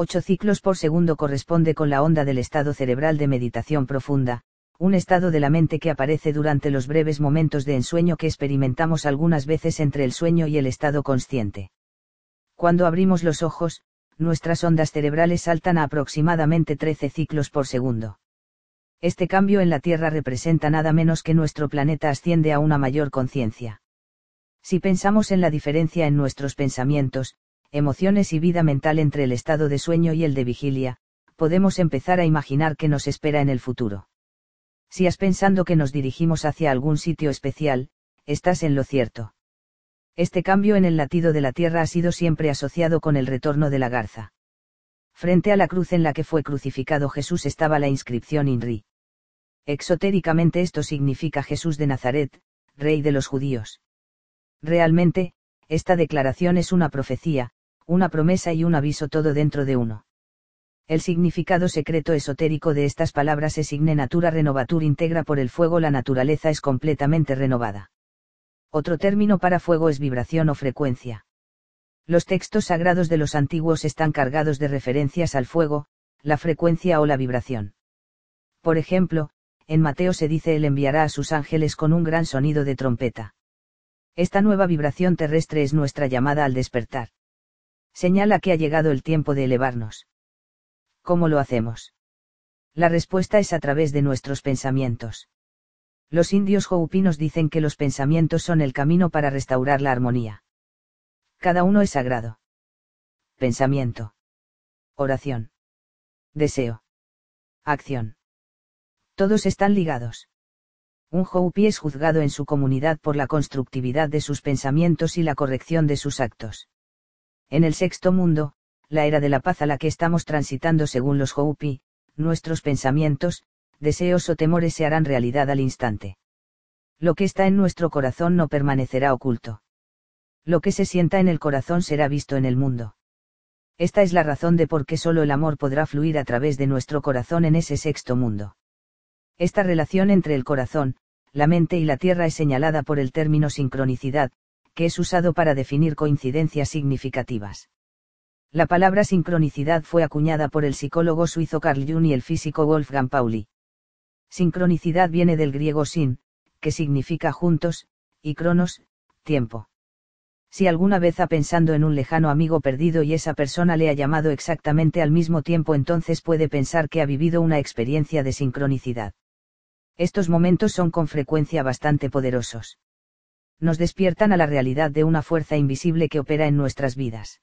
8 ciclos por segundo corresponde con la onda del estado cerebral de meditación profunda, un estado de la mente que aparece durante los breves momentos de ensueño que experimentamos algunas veces entre el sueño y el estado consciente. Cuando abrimos los ojos, nuestras ondas cerebrales saltan a aproximadamente 13 ciclos por segundo. Este cambio en la Tierra representa nada menos que nuestro planeta asciende a una mayor conciencia. Si pensamos en la diferencia en nuestros pensamientos, emociones y vida mental entre el estado de sueño y el de vigilia, podemos empezar a imaginar qué nos espera en el futuro. Si has pensando que nos dirigimos hacia algún sitio especial, estás en lo cierto. Este cambio en el latido de la tierra ha sido siempre asociado con el retorno de la garza. Frente a la cruz en la que fue crucificado Jesús estaba la inscripción INRI. Exotéricamente esto significa Jesús de Nazaret, Rey de los judíos. Realmente, esta declaración es una profecía, una promesa y un aviso todo dentro de uno. El significado secreto esotérico de estas palabras es igne natura renovatur integra por el fuego la naturaleza es completamente renovada. Otro término para fuego es vibración o frecuencia. Los textos sagrados de los antiguos están cargados de referencias al fuego, la frecuencia o la vibración. Por ejemplo, en Mateo se dice Él enviará a sus ángeles con un gran sonido de trompeta. Esta nueva vibración terrestre es nuestra llamada al despertar. Señala que ha llegado el tiempo de elevarnos. ¿Cómo lo hacemos? La respuesta es a través de nuestros pensamientos. Los indios houpinos dicen que los pensamientos son el camino para restaurar la armonía. Cada uno es sagrado. Pensamiento. Oración. Deseo. Acción. Todos están ligados. Un Hopi es juzgado en su comunidad por la constructividad de sus pensamientos y la corrección de sus actos. En el sexto mundo, la era de la paz a la que estamos transitando según los Hopi, nuestros pensamientos, deseos o temores se harán realidad al instante. Lo que está en nuestro corazón no permanecerá oculto. Lo que se sienta en el corazón será visto en el mundo. Esta es la razón de por qué solo el amor podrá fluir a través de nuestro corazón en ese sexto mundo. Esta relación entre el corazón, la mente y la tierra es señalada por el término sincronicidad, que es usado para definir coincidencias significativas. La palabra sincronicidad fue acuñada por el psicólogo suizo Carl Jung y el físico Wolfgang Pauli. Sincronicidad viene del griego sin, que significa juntos, y cronos, tiempo. Si alguna vez ha pensando en un lejano amigo perdido y esa persona le ha llamado exactamente al mismo tiempo, entonces puede pensar que ha vivido una experiencia de sincronicidad. Estos momentos son con frecuencia bastante poderosos. Nos despiertan a la realidad de una fuerza invisible que opera en nuestras vidas.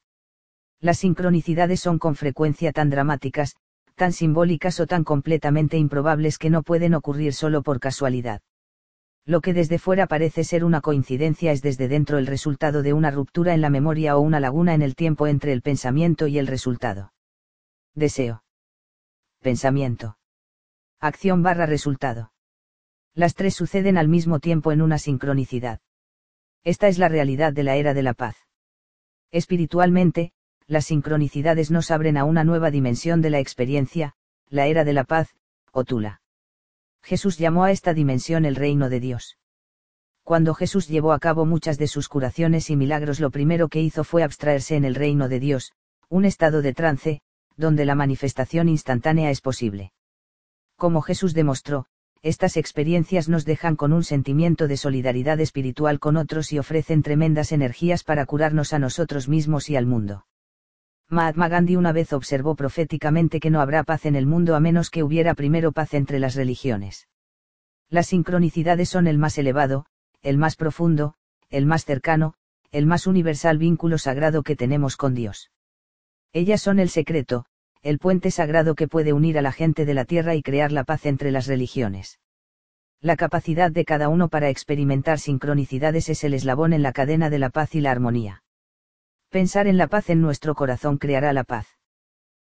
Las sincronicidades son con frecuencia tan dramáticas, tan simbólicas o tan completamente improbables que no pueden ocurrir solo por casualidad. Lo que desde fuera parece ser una coincidencia es desde dentro el resultado de una ruptura en la memoria o una laguna en el tiempo entre el pensamiento y el resultado. Deseo. Pensamiento. Acción barra resultado. Las tres suceden al mismo tiempo en una sincronicidad. Esta es la realidad de la era de la paz. Espiritualmente, las sincronicidades nos abren a una nueva dimensión de la experiencia, la era de la paz, o Tula. Jesús llamó a esta dimensión el reino de Dios. Cuando Jesús llevó a cabo muchas de sus curaciones y milagros lo primero que hizo fue abstraerse en el reino de Dios, un estado de trance, donde la manifestación instantánea es posible. Como Jesús demostró, estas experiencias nos dejan con un sentimiento de solidaridad espiritual con otros y ofrecen tremendas energías para curarnos a nosotros mismos y al mundo. Mahatma Gandhi una vez observó proféticamente que no habrá paz en el mundo a menos que hubiera primero paz entre las religiones. Las sincronicidades son el más elevado, el más profundo, el más cercano, el más universal vínculo sagrado que tenemos con Dios. Ellas son el secreto, el puente sagrado que puede unir a la gente de la tierra y crear la paz entre las religiones. La capacidad de cada uno para experimentar sincronicidades es el eslabón en la cadena de la paz y la armonía. Pensar en la paz en nuestro corazón creará la paz.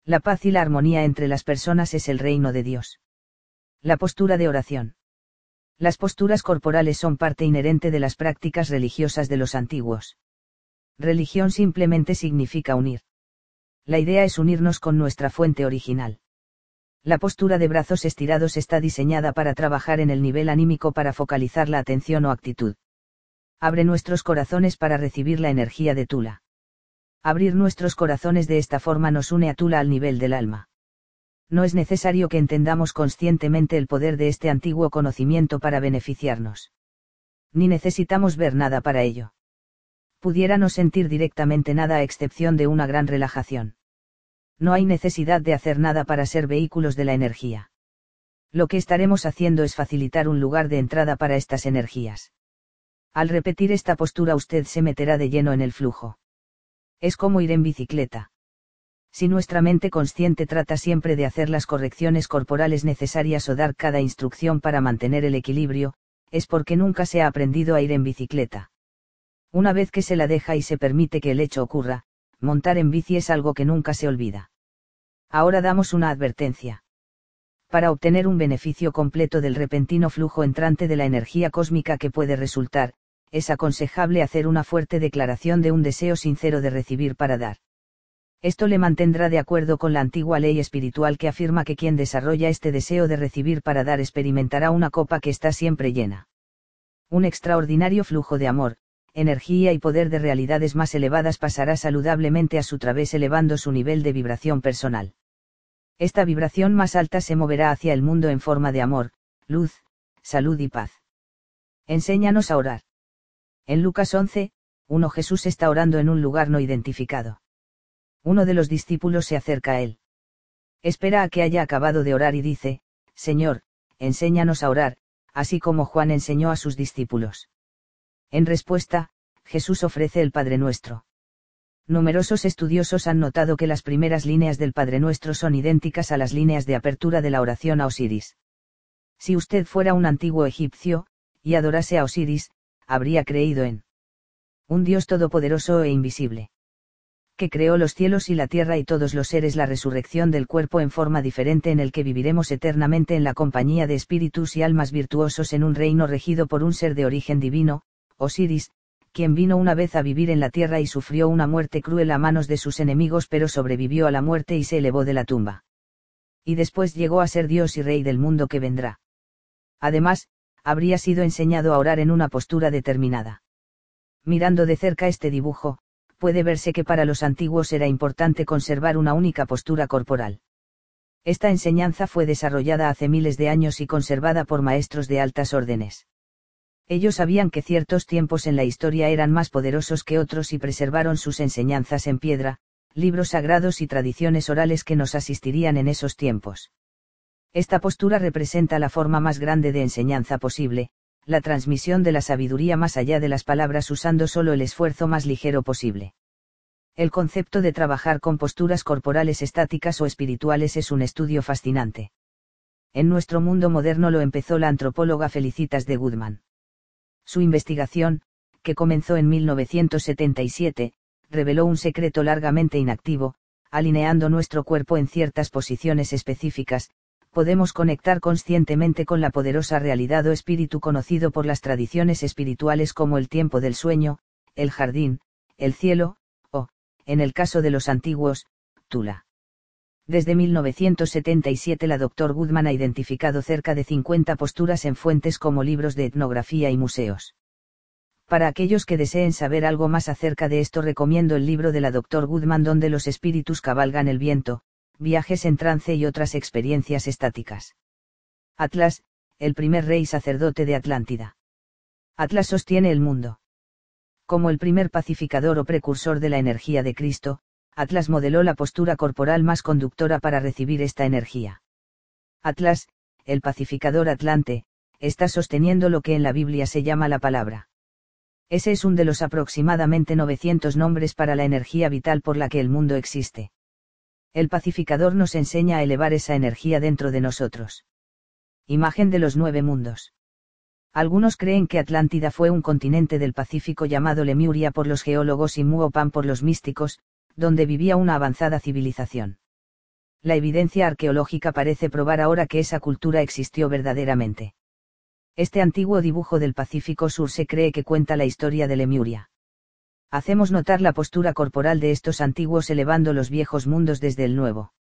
La paz y la armonía entre las personas es el reino de Dios. La postura de oración. Las posturas corporales son parte inherente de las prácticas religiosas de los antiguos. Religión simplemente significa unir. La idea es unirnos con nuestra fuente original. La postura de brazos estirados está diseñada para trabajar en el nivel anímico para focalizar la atención o actitud. Abre nuestros corazones para recibir la energía de Tula. Abrir nuestros corazones de esta forma nos une a Tula al nivel del alma. No es necesario que entendamos conscientemente el poder de este antiguo conocimiento para beneficiarnos. Ni necesitamos ver nada para ello. Pudiera no sentir directamente nada a excepción de una gran relajación. No hay necesidad de hacer nada para ser vehículos de la energía. Lo que estaremos haciendo es facilitar un lugar de entrada para estas energías. Al repetir esta postura usted se meterá de lleno en el flujo. Es como ir en bicicleta. Si nuestra mente consciente trata siempre de hacer las correcciones corporales necesarias o dar cada instrucción para mantener el equilibrio, es porque nunca se ha aprendido a ir en bicicleta. Una vez que se la deja y se permite que el hecho ocurra, montar en bici es algo que nunca se olvida. Ahora damos una advertencia para obtener un beneficio completo del repentino flujo entrante de la energía cósmica que puede resultar, es aconsejable hacer una fuerte declaración de un deseo sincero de recibir para dar. Esto le mantendrá de acuerdo con la antigua ley espiritual que afirma que quien desarrolla este deseo de recibir para dar experimentará una copa que está siempre llena. Un extraordinario flujo de amor, energía y poder de realidades más elevadas pasará saludablemente a su través elevando su nivel de vibración personal. Esta vibración más alta se moverá hacia el mundo en forma de amor, luz, salud y paz. Enséñanos a orar. En Lucas 11, 1 Jesús está orando en un lugar no identificado. Uno de los discípulos se acerca a él. Espera a que haya acabado de orar y dice, Señor, enséñanos a orar, así como Juan enseñó a sus discípulos. En respuesta, Jesús ofrece el Padre Nuestro. Numerosos estudiosos han notado que las primeras líneas del Padre Nuestro son idénticas a las líneas de apertura de la oración a Osiris. Si usted fuera un antiguo egipcio, y adorase a Osiris, habría creído en un Dios todopoderoso e invisible. Que creó los cielos y la tierra y todos los seres la resurrección del cuerpo en forma diferente en el que viviremos eternamente en la compañía de espíritus y almas virtuosos en un reino regido por un ser de origen divino, Osiris, quien vino una vez a vivir en la tierra y sufrió una muerte cruel a manos de sus enemigos pero sobrevivió a la muerte y se elevó de la tumba. Y después llegó a ser Dios y Rey del mundo que vendrá. Además, habría sido enseñado a orar en una postura determinada. Mirando de cerca este dibujo, puede verse que para los antiguos era importante conservar una única postura corporal. Esta enseñanza fue desarrollada hace miles de años y conservada por maestros de altas órdenes. Ellos sabían que ciertos tiempos en la historia eran más poderosos que otros y preservaron sus enseñanzas en piedra, libros sagrados y tradiciones orales que nos asistirían en esos tiempos. Esta postura representa la forma más grande de enseñanza posible, la transmisión de la sabiduría más allá de las palabras usando solo el esfuerzo más ligero posible. El concepto de trabajar con posturas corporales estáticas o espirituales es un estudio fascinante. En nuestro mundo moderno lo empezó la antropóloga Felicitas de Goodman. Su investigación, que comenzó en 1977, reveló un secreto largamente inactivo, alineando nuestro cuerpo en ciertas posiciones específicas, podemos conectar conscientemente con la poderosa realidad o espíritu conocido por las tradiciones espirituales como el tiempo del sueño, el jardín, el cielo, o, en el caso de los antiguos, Tula. Desde 1977 la Dr. Goodman ha identificado cerca de 50 posturas en fuentes como libros de etnografía y museos. Para aquellos que deseen saber algo más acerca de esto recomiendo el libro de la Dr. Goodman donde los espíritus cabalgan el viento, viajes en trance y otras experiencias estáticas. Atlas, el primer rey sacerdote de Atlántida. Atlas sostiene el mundo. Como el primer pacificador o precursor de la energía de Cristo, Atlas modeló la postura corporal más conductora para recibir esta energía. Atlas, el pacificador atlante, está sosteniendo lo que en la Biblia se llama la palabra. Ese es un de los aproximadamente 900 nombres para la energía vital por la que el mundo existe. El pacificador nos enseña a elevar esa energía dentro de nosotros. Imagen de los nueve mundos. Algunos creen que Atlántida fue un continente del Pacífico llamado Lemuria por los geólogos y Muopan por los místicos, donde vivía una avanzada civilización. La evidencia arqueológica parece probar ahora que esa cultura existió verdaderamente. Este antiguo dibujo del Pacífico Sur se cree que cuenta la historia de Lemuria. Hacemos notar la postura corporal de estos antiguos elevando los viejos mundos desde el nuevo.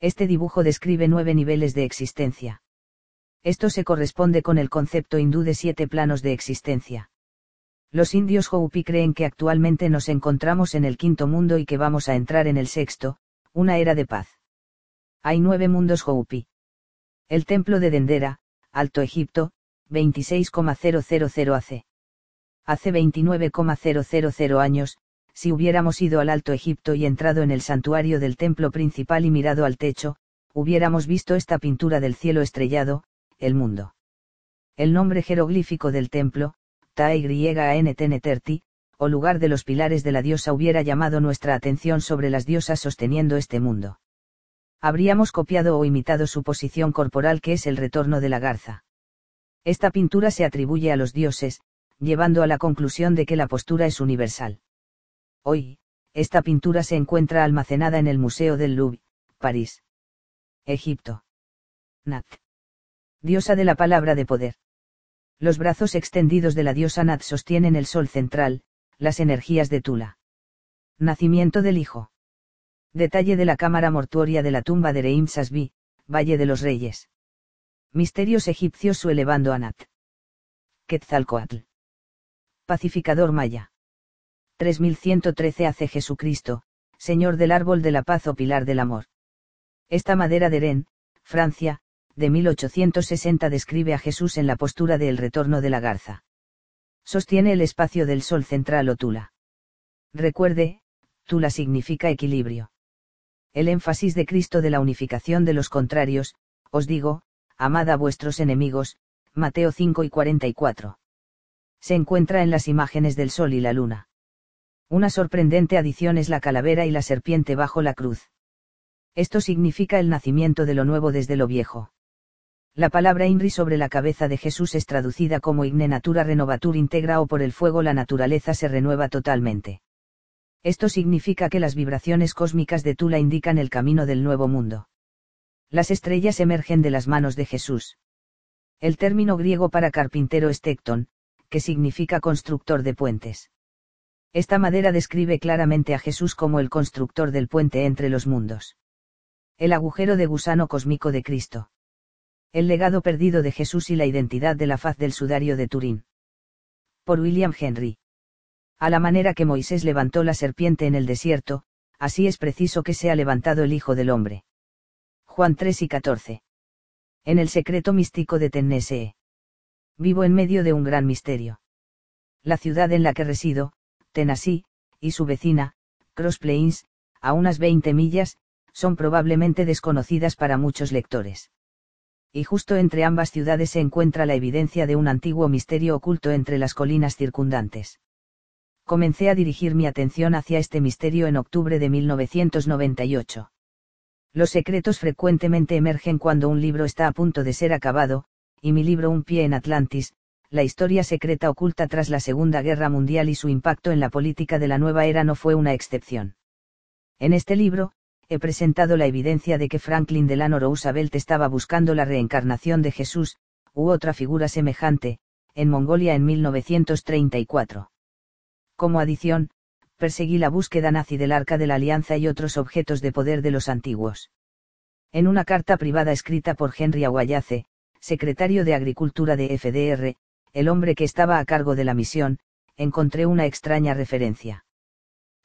Este dibujo describe nueve niveles de existencia. Esto se corresponde con el concepto hindú de siete planos de existencia. Los indios Hopi creen que actualmente nos encontramos en el quinto mundo y que vamos a entrar en el sexto, una era de paz. Hay nueve mundos Hopi. El templo de Dendera, Alto Egipto, 26,000 AC. Hace 29,000 años, si hubiéramos ido al Alto Egipto y entrado en el santuario del templo principal y mirado al techo, hubiéramos visto esta pintura del cielo estrellado, el mundo. El nombre jeroglífico del templo, Taegrieganetneterti, o lugar de los pilares de la diosa hubiera llamado nuestra atención sobre las diosas sosteniendo este mundo. Habríamos copiado o imitado su posición corporal que es el retorno de la garza. Esta pintura se atribuye a los dioses, llevando a la conclusión de que la postura es universal. Hoy, esta pintura se encuentra almacenada en el Museo del Louvre, París. Egipto. Nat. Diosa de la palabra de poder. Los brazos extendidos de la diosa Nat sostienen el sol central, las energías de Tula. Nacimiento del hijo. Detalle de la cámara mortuoria de la tumba de Reim Sasbi, Valle de los Reyes. Misterios egipcios su elevando a Nat. Quetzalcoatl. Pacificador maya. 3113 hace Jesucristo, Señor del árbol de la paz o pilar del amor. Esta madera de Ren, Francia, de 1860 describe a Jesús en la postura de El retorno de la garza. Sostiene el espacio del sol central o tula. Recuerde, tula significa equilibrio. El énfasis de Cristo de la unificación de los contrarios, os digo, amad a vuestros enemigos, Mateo 5 y 44. Se encuentra en las imágenes del sol y la luna. Una sorprendente adición es la calavera y la serpiente bajo la cruz. Esto significa el nacimiento de lo nuevo desde lo viejo. La palabra INRI sobre la cabeza de Jesús es traducida como Igne Natura Renovatur Integra o por el fuego la naturaleza se renueva totalmente. Esto significa que las vibraciones cósmicas de Tula indican el camino del nuevo mundo. Las estrellas emergen de las manos de Jesús. El término griego para carpintero es tecton, que significa constructor de puentes. Esta madera describe claramente a Jesús como el constructor del puente entre los mundos. El agujero de gusano cósmico de Cristo. El legado perdido de Jesús y la identidad de la faz del sudario de Turín. Por William Henry. A la manera que Moisés levantó la serpiente en el desierto, así es preciso que sea levantado el Hijo del Hombre. Juan 3 y 14. En el secreto místico de Tennessee. Vivo en medio de un gran misterio. La ciudad en la que resido, Tennessee, y su vecina, Cross Plains, a unas 20 millas, son probablemente desconocidas para muchos lectores y justo entre ambas ciudades se encuentra la evidencia de un antiguo misterio oculto entre las colinas circundantes. Comencé a dirigir mi atención hacia este misterio en octubre de 1998. Los secretos frecuentemente emergen cuando un libro está a punto de ser acabado, y mi libro Un pie en Atlantis, la historia secreta oculta tras la Segunda Guerra Mundial y su impacto en la política de la nueva era no fue una excepción. En este libro, he presentado la evidencia de que Franklin Delano Roosevelt estaba buscando la reencarnación de Jesús, u otra figura semejante, en Mongolia en 1934. Como adición, perseguí la búsqueda nazi del Arca de la Alianza y otros objetos de poder de los antiguos. En una carta privada escrita por Henry Aguayace, secretario de Agricultura de FDR, el hombre que estaba a cargo de la misión, encontré una extraña referencia.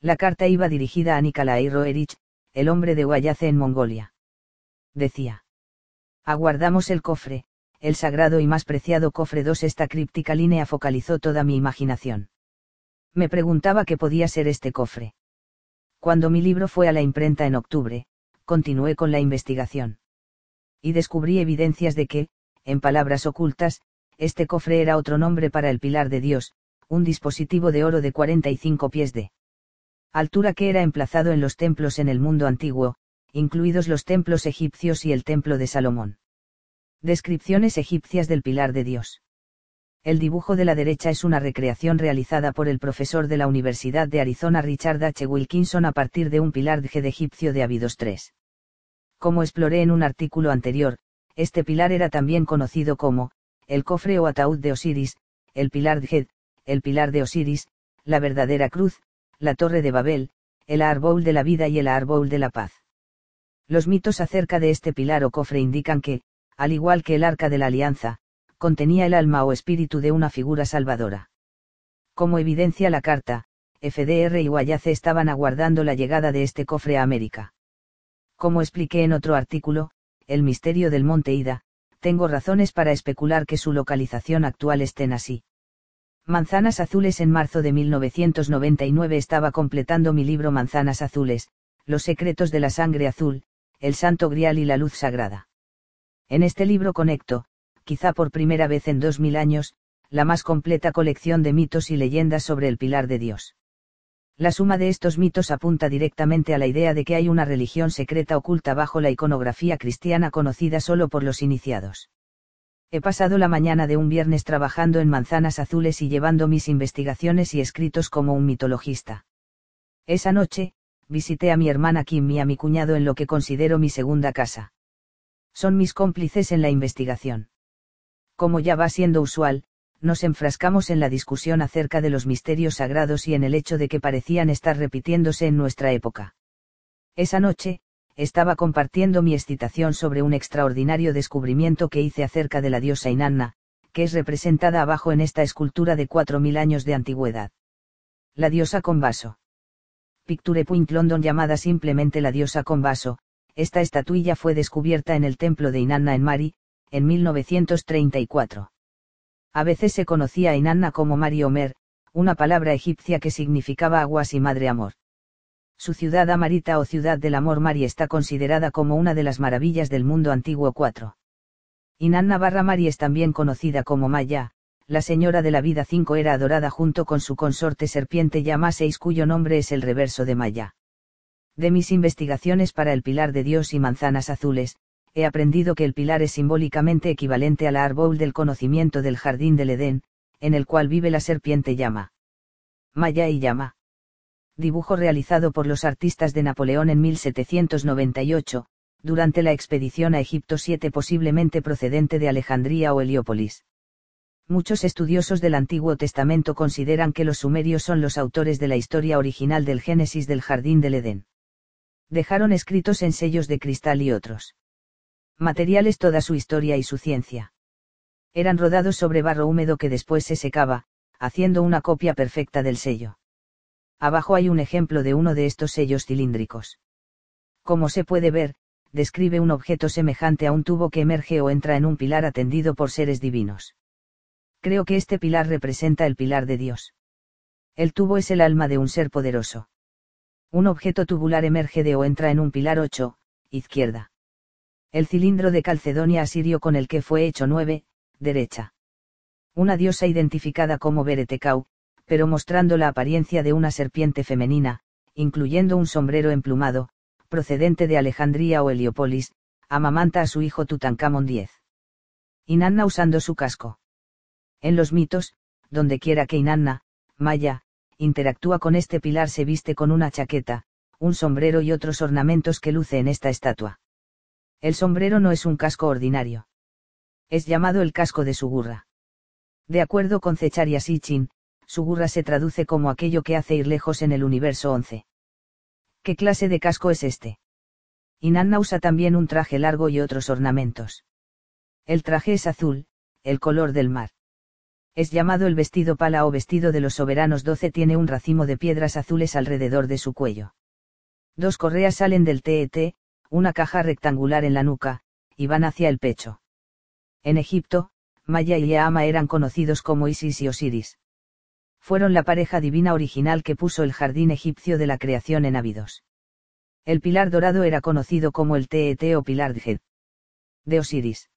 La carta iba dirigida a Nikolai Roerich, el hombre de Guayace en Mongolia. Decía. Aguardamos el cofre, el sagrado y más preciado cofre 2. Esta críptica línea focalizó toda mi imaginación. Me preguntaba qué podía ser este cofre. Cuando mi libro fue a la imprenta en octubre, continué con la investigación. Y descubrí evidencias de que, en palabras ocultas, este cofre era otro nombre para el pilar de Dios, un dispositivo de oro de 45 pies de altura que era emplazado en los templos en el mundo antiguo, incluidos los templos egipcios y el templo de Salomón. Descripciones egipcias del pilar de Dios. El dibujo de la derecha es una recreación realizada por el profesor de la Universidad de Arizona Richard H. Wilkinson a partir de un pilar de egipcio de Abidos 3. Como exploré en un artículo anterior, este pilar era también conocido como, el cofre o ataúd de Osiris, el pilar de Ged, el pilar de Osiris, la verdadera cruz, la Torre de Babel, el árbol de la vida y el árbol de la paz. Los mitos acerca de este pilar o cofre indican que, al igual que el arca de la alianza, contenía el alma o espíritu de una figura salvadora. Como evidencia la carta, FDR y Guayace estaban aguardando la llegada de este cofre a América. Como expliqué en otro artículo, El misterio del monte Ida, tengo razones para especular que su localización actual estén así. Manzanas Azules en marzo de 1999 estaba completando mi libro Manzanas Azules, Los secretos de la sangre azul, el santo grial y la luz sagrada. En este libro conecto, quizá por primera vez en dos mil años, la más completa colección de mitos y leyendas sobre el pilar de Dios. La suma de estos mitos apunta directamente a la idea de que hay una religión secreta oculta bajo la iconografía cristiana conocida solo por los iniciados. He pasado la mañana de un viernes trabajando en manzanas azules y llevando mis investigaciones y escritos como un mitologista. Esa noche, visité a mi hermana Kim y a mi cuñado en lo que considero mi segunda casa. Son mis cómplices en la investigación. Como ya va siendo usual, nos enfrascamos en la discusión acerca de los misterios sagrados y en el hecho de que parecían estar repitiéndose en nuestra época. Esa noche, estaba compartiendo mi excitación sobre un extraordinario descubrimiento que hice acerca de la diosa Inanna, que es representada abajo en esta escultura de 4.000 años de antigüedad. La diosa con vaso. Picture Point London llamada simplemente la diosa con vaso, esta estatuilla fue descubierta en el templo de Inanna en Mari, en 1934. A veces se conocía a Inanna como Mari Omer, una palabra egipcia que significaba aguas y madre amor. Su ciudad amarita o ciudad del amor Mari está considerada como una de las maravillas del mundo antiguo 4. Inanna barra Mari es también conocida como Maya, la señora de la vida 5 era adorada junto con su consorte serpiente Yama 6 cuyo nombre es el reverso de Maya. De mis investigaciones para el pilar de Dios y manzanas azules, he aprendido que el pilar es simbólicamente equivalente al árbol del conocimiento del jardín del Edén, en el cual vive la serpiente Yama. Maya y Yama dibujo realizado por los artistas de Napoleón en 1798, durante la expedición a Egipto 7 posiblemente procedente de Alejandría o Heliópolis. Muchos estudiosos del Antiguo Testamento consideran que los sumerios son los autores de la historia original del Génesis del Jardín del Edén. Dejaron escritos en sellos de cristal y otros materiales toda su historia y su ciencia. Eran rodados sobre barro húmedo que después se secaba, haciendo una copia perfecta del sello. Abajo hay un ejemplo de uno de estos sellos cilíndricos. Como se puede ver, describe un objeto semejante a un tubo que emerge o entra en un pilar atendido por seres divinos. Creo que este pilar representa el pilar de Dios. El tubo es el alma de un ser poderoso. Un objeto tubular emerge de o entra en un pilar 8, izquierda. El cilindro de Calcedonia asirio con el que fue hecho 9, derecha. Una diosa identificada como Beretekau, pero mostrando la apariencia de una serpiente femenina, incluyendo un sombrero emplumado, procedente de Alejandría o Heliópolis, amamanta a su hijo Tutankamón X. Inanna usando su casco. En los mitos, donde quiera que Inanna, Maya, interactúa con este pilar se viste con una chaqueta, un sombrero y otros ornamentos que luce en esta estatua. El sombrero no es un casco ordinario. Es llamado el casco de Sugurra. De acuerdo con Zecharia Sitchin, Sugurra se traduce como aquello que hace ir lejos en el universo 11. ¿Qué clase de casco es este? Inanna usa también un traje largo y otros ornamentos. El traje es azul, el color del mar. Es llamado el vestido pala o vestido de los soberanos 12 tiene un racimo de piedras azules alrededor de su cuello. Dos correas salen del TET, una caja rectangular en la nuca, y van hacia el pecho. En Egipto, Maya y Yaama eran conocidos como Isis y Osiris fueron la pareja divina original que puso el jardín egipcio de la creación en Abidos. El pilar dorado era conocido como el TET o pilar de De Osiris.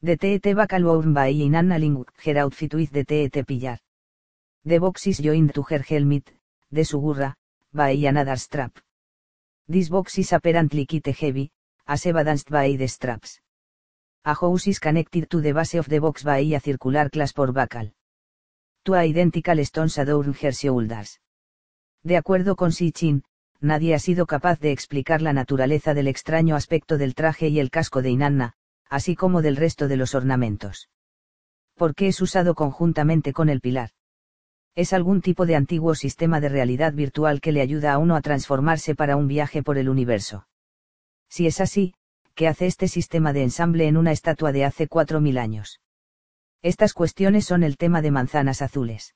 De TET Bakaluaurn Bai in Annaling her outfit with de TET pillar. De boxes joined to her helmet, de Sugurra, Bai another strap. This boxes apparently kite heavy, as evidenced by the straps. A house is connected to the base of the box by a circular clasp or buckle a identical stones adorn her. De acuerdo con Sichin, nadie ha sido capaz de explicar la naturaleza del extraño aspecto del traje y el casco de Inanna, así como del resto de los ornamentos. ¿Por qué es usado conjuntamente con el pilar? Es algún tipo de antiguo sistema de realidad virtual que le ayuda a uno a transformarse para un viaje por el universo. Si es así, ¿qué hace este sistema de ensamble en una estatua de hace 4.000 años? Estas cuestiones son el tema de manzanas azules.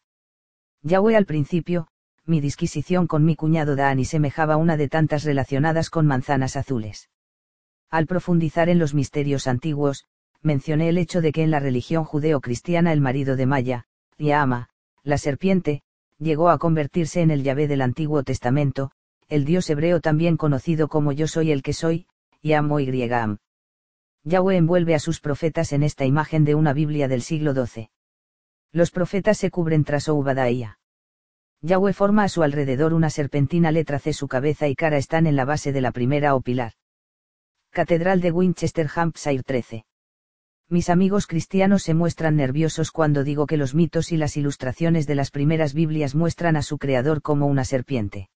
Yahweh al principio, mi disquisición con mi cuñado Dani semejaba una de tantas relacionadas con manzanas azules. Al profundizar en los misterios antiguos, mencioné el hecho de que en la religión judeo-cristiana el marido de Maya, Yahama, la serpiente, llegó a convertirse en el Yahvé del Antiguo Testamento, el dios hebreo también conocido como yo soy el que soy, Yamo y Griegam. Yahweh envuelve a sus profetas en esta imagen de una Biblia del siglo XII. Los profetas se cubren tras Obadiah. Yahweh forma a su alrededor una serpentina letra C. Su cabeza y cara están en la base de la primera o pilar. Catedral de Winchester, Hampshire 13. Mis amigos cristianos se muestran nerviosos cuando digo que los mitos y las ilustraciones de las primeras Biblias muestran a su creador como una serpiente.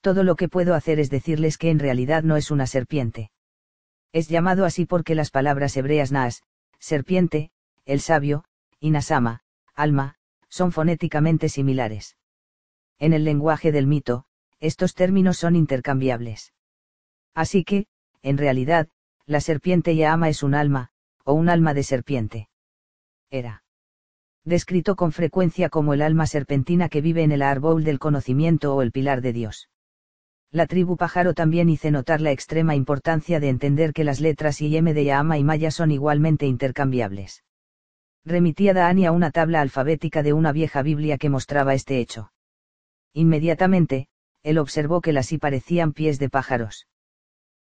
Todo lo que puedo hacer es decirles que en realidad no es una serpiente. Es llamado así porque las palabras hebreas Naas, serpiente, el sabio, y Nasama, alma, son fonéticamente similares. En el lenguaje del mito, estos términos son intercambiables. Así que, en realidad, la serpiente Yahama es un alma, o un alma de serpiente. Era descrito con frecuencia como el alma serpentina que vive en el árbol del conocimiento o el pilar de Dios. La tribu pájaro también hice notar la extrema importancia de entender que las letras I M de Yahama y Maya son igualmente intercambiables. Remití a Dani a una tabla alfabética de una vieja Biblia que mostraba este hecho. Inmediatamente, él observó que las I parecían pies de pájaros.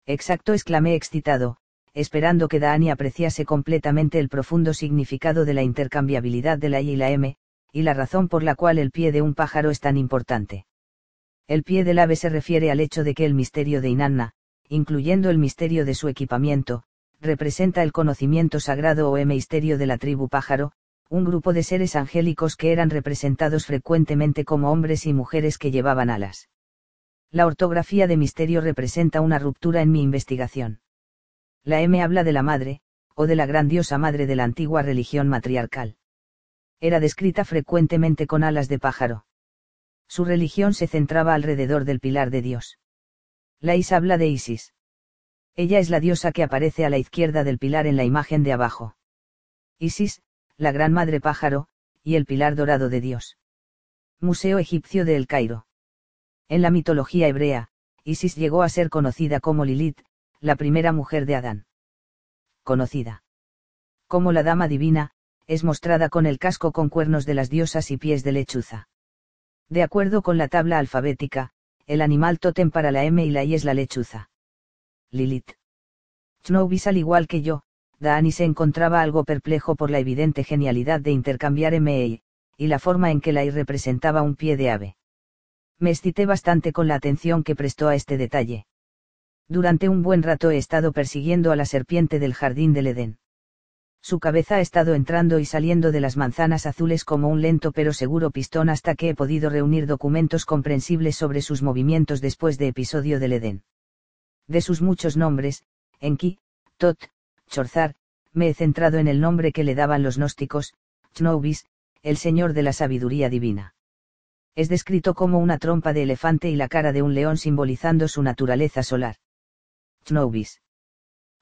Exacto, exclamé excitado, esperando que Dani apreciase completamente el profundo significado de la intercambiabilidad de la I y la M, y la razón por la cual el pie de un pájaro es tan importante. El pie del ave se refiere al hecho de que el misterio de Inanna, incluyendo el misterio de su equipamiento, representa el conocimiento sagrado o misterio de la tribu pájaro, un grupo de seres angélicos que eran representados frecuentemente como hombres y mujeres que llevaban alas. La ortografía de misterio representa una ruptura en mi investigación. La M habla de la madre, o de la grandiosa madre de la antigua religión matriarcal. Era descrita frecuentemente con alas de pájaro. Su religión se centraba alrededor del pilar de Dios. La Is habla de Isis. Ella es la diosa que aparece a la izquierda del pilar en la imagen de abajo. Isis, la gran madre pájaro, y el pilar dorado de Dios. Museo egipcio de El Cairo. En la mitología hebrea, Isis llegó a ser conocida como Lilith, la primera mujer de Adán. Conocida como la dama divina, es mostrada con el casco con cuernos de las diosas y pies de lechuza. De acuerdo con la tabla alfabética, el animal tótem para la M y la I es la lechuza. Lilith. Snowbis al igual que yo, Dani se encontraba algo perplejo por la evidente genialidad de intercambiar M e I, y la forma en que la I representaba un pie de ave. Me excité bastante con la atención que prestó a este detalle. Durante un buen rato he estado persiguiendo a la serpiente del jardín del Edén. Su cabeza ha estado entrando y saliendo de las manzanas azules como un lento pero seguro pistón hasta que he podido reunir documentos comprensibles sobre sus movimientos después de episodio del Edén. De sus muchos nombres, Enki, Tot, Chorzar, me he centrado en el nombre que le daban los gnósticos, Chnobis, el señor de la sabiduría divina. Es descrito como una trompa de elefante y la cara de un león simbolizando su naturaleza solar. Chnobis.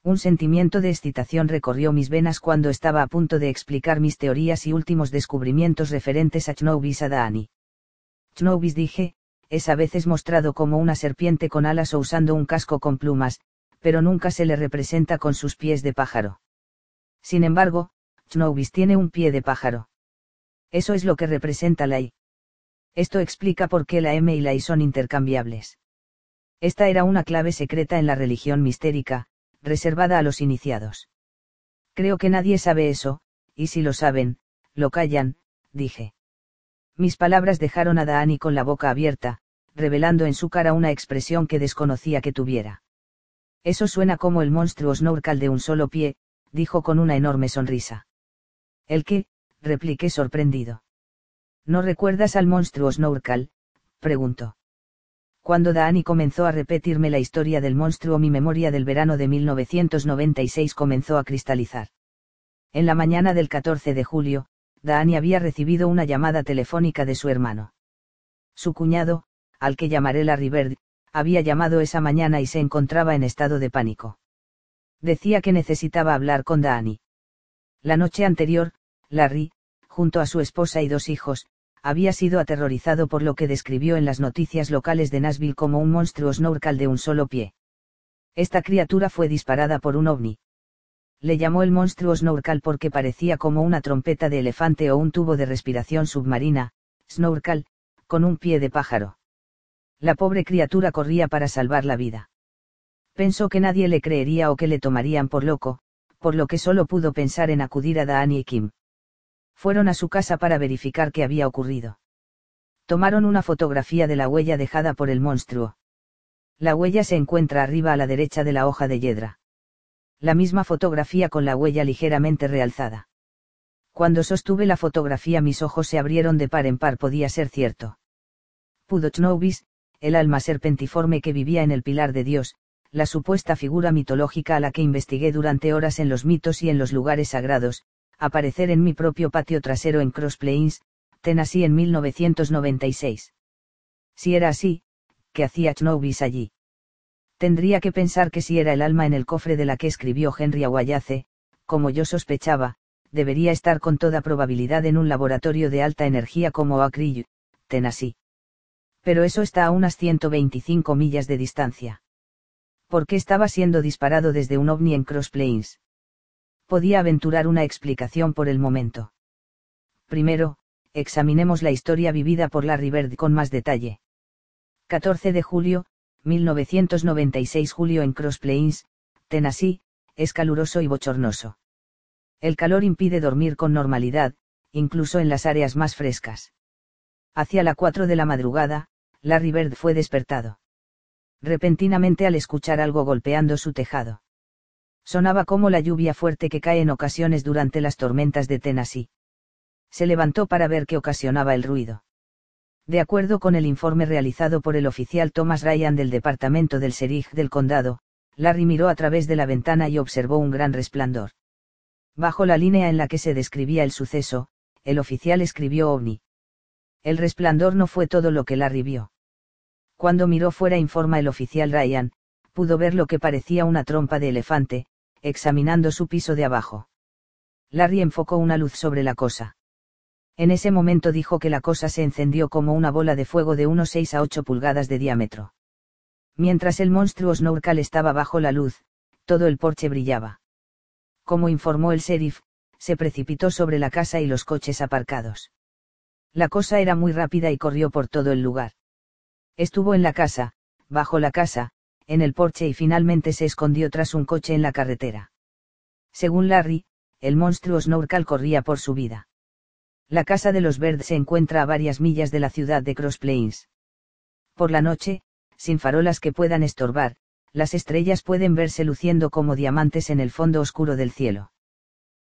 Un sentimiento de excitación recorrió mis venas cuando estaba a punto de explicar mis teorías y últimos descubrimientos referentes a Chnobis Adani. Chnobis dije, es a veces mostrado como una serpiente con alas o usando un casco con plumas, pero nunca se le representa con sus pies de pájaro. Sin embargo, Chnobis tiene un pie de pájaro. Eso es lo que representa la I. Esto explica por qué la M y la I son intercambiables. Esta era una clave secreta en la religión mistérica, reservada a los iniciados. Creo que nadie sabe eso, y si lo saben, lo callan, dije. Mis palabras dejaron a Daani con la boca abierta, revelando en su cara una expresión que desconocía que tuviera. Eso suena como el monstruo Snorkal de un solo pie, dijo con una enorme sonrisa. ¿El qué? repliqué sorprendido. ¿No recuerdas al monstruo Snorkal? preguntó. Cuando Dani comenzó a repetirme la historia del monstruo, mi memoria del verano de 1996 comenzó a cristalizar. En la mañana del 14 de julio, Dani había recibido una llamada telefónica de su hermano. Su cuñado, al que llamaré la River, había llamado esa mañana y se encontraba en estado de pánico. Decía que necesitaba hablar con Dani. La noche anterior, Larry, junto a su esposa y dos hijos, había sido aterrorizado por lo que describió en las noticias locales de Nashville como un monstruo snorkel de un solo pie. Esta criatura fue disparada por un ovni. Le llamó el monstruo snorkel porque parecía como una trompeta de elefante o un tubo de respiración submarina, snorkel, con un pie de pájaro. La pobre criatura corría para salvar la vida. Pensó que nadie le creería o que le tomarían por loco, por lo que solo pudo pensar en acudir a Dani y Kim. Fueron a su casa para verificar qué había ocurrido. Tomaron una fotografía de la huella dejada por el monstruo. La huella se encuentra arriba a la derecha de la hoja de yedra. La misma fotografía con la huella ligeramente realzada. Cuando sostuve la fotografía mis ojos se abrieron de par en par, podía ser cierto. Pudochnovis, el alma serpentiforme que vivía en el pilar de Dios, la supuesta figura mitológica a la que investigué durante horas en los mitos y en los lugares sagrados, aparecer en mi propio patio trasero en Cross Plains, Tennessee en 1996. Si era así, ¿qué hacía Chnobis allí? Tendría que pensar que si era el alma en el cofre de la que escribió Henry Aguayace, como yo sospechaba, debería estar con toda probabilidad en un laboratorio de alta energía como Oak Tennessee. Pero eso está a unas 125 millas de distancia qué estaba siendo disparado desde un ovni en Cross Plains. Podía aventurar una explicación por el momento. Primero, examinemos la historia vivida por Larry Bird con más detalle. 14 de julio, 1996 julio en Cross Plains, Tennessee, es caluroso y bochornoso. El calor impide dormir con normalidad, incluso en las áreas más frescas. Hacia la 4 de la madrugada, Larry Bird fue despertado repentinamente al escuchar algo golpeando su tejado. Sonaba como la lluvia fuerte que cae en ocasiones durante las tormentas de Tennessee. Se levantó para ver qué ocasionaba el ruido. De acuerdo con el informe realizado por el oficial Thomas Ryan del departamento del Sheriff del condado, Larry miró a través de la ventana y observó un gran resplandor. Bajo la línea en la que se describía el suceso, el oficial escribió ovni. El resplandor no fue todo lo que Larry vio. Cuando miró fuera informa el oficial Ryan, pudo ver lo que parecía una trompa de elefante, examinando su piso de abajo. Larry enfocó una luz sobre la cosa. En ese momento dijo que la cosa se encendió como una bola de fuego de unos 6 a 8 pulgadas de diámetro. Mientras el monstruo Snorkel estaba bajo la luz, todo el porche brillaba. Como informó el sheriff, se precipitó sobre la casa y los coches aparcados. La cosa era muy rápida y corrió por todo el lugar. Estuvo en la casa, bajo la casa, en el porche y finalmente se escondió tras un coche en la carretera. Según Larry, el monstruo Snorkel corría por su vida. La casa de los Bird se encuentra a varias millas de la ciudad de Cross Plains. Por la noche, sin farolas que puedan estorbar, las estrellas pueden verse luciendo como diamantes en el fondo oscuro del cielo.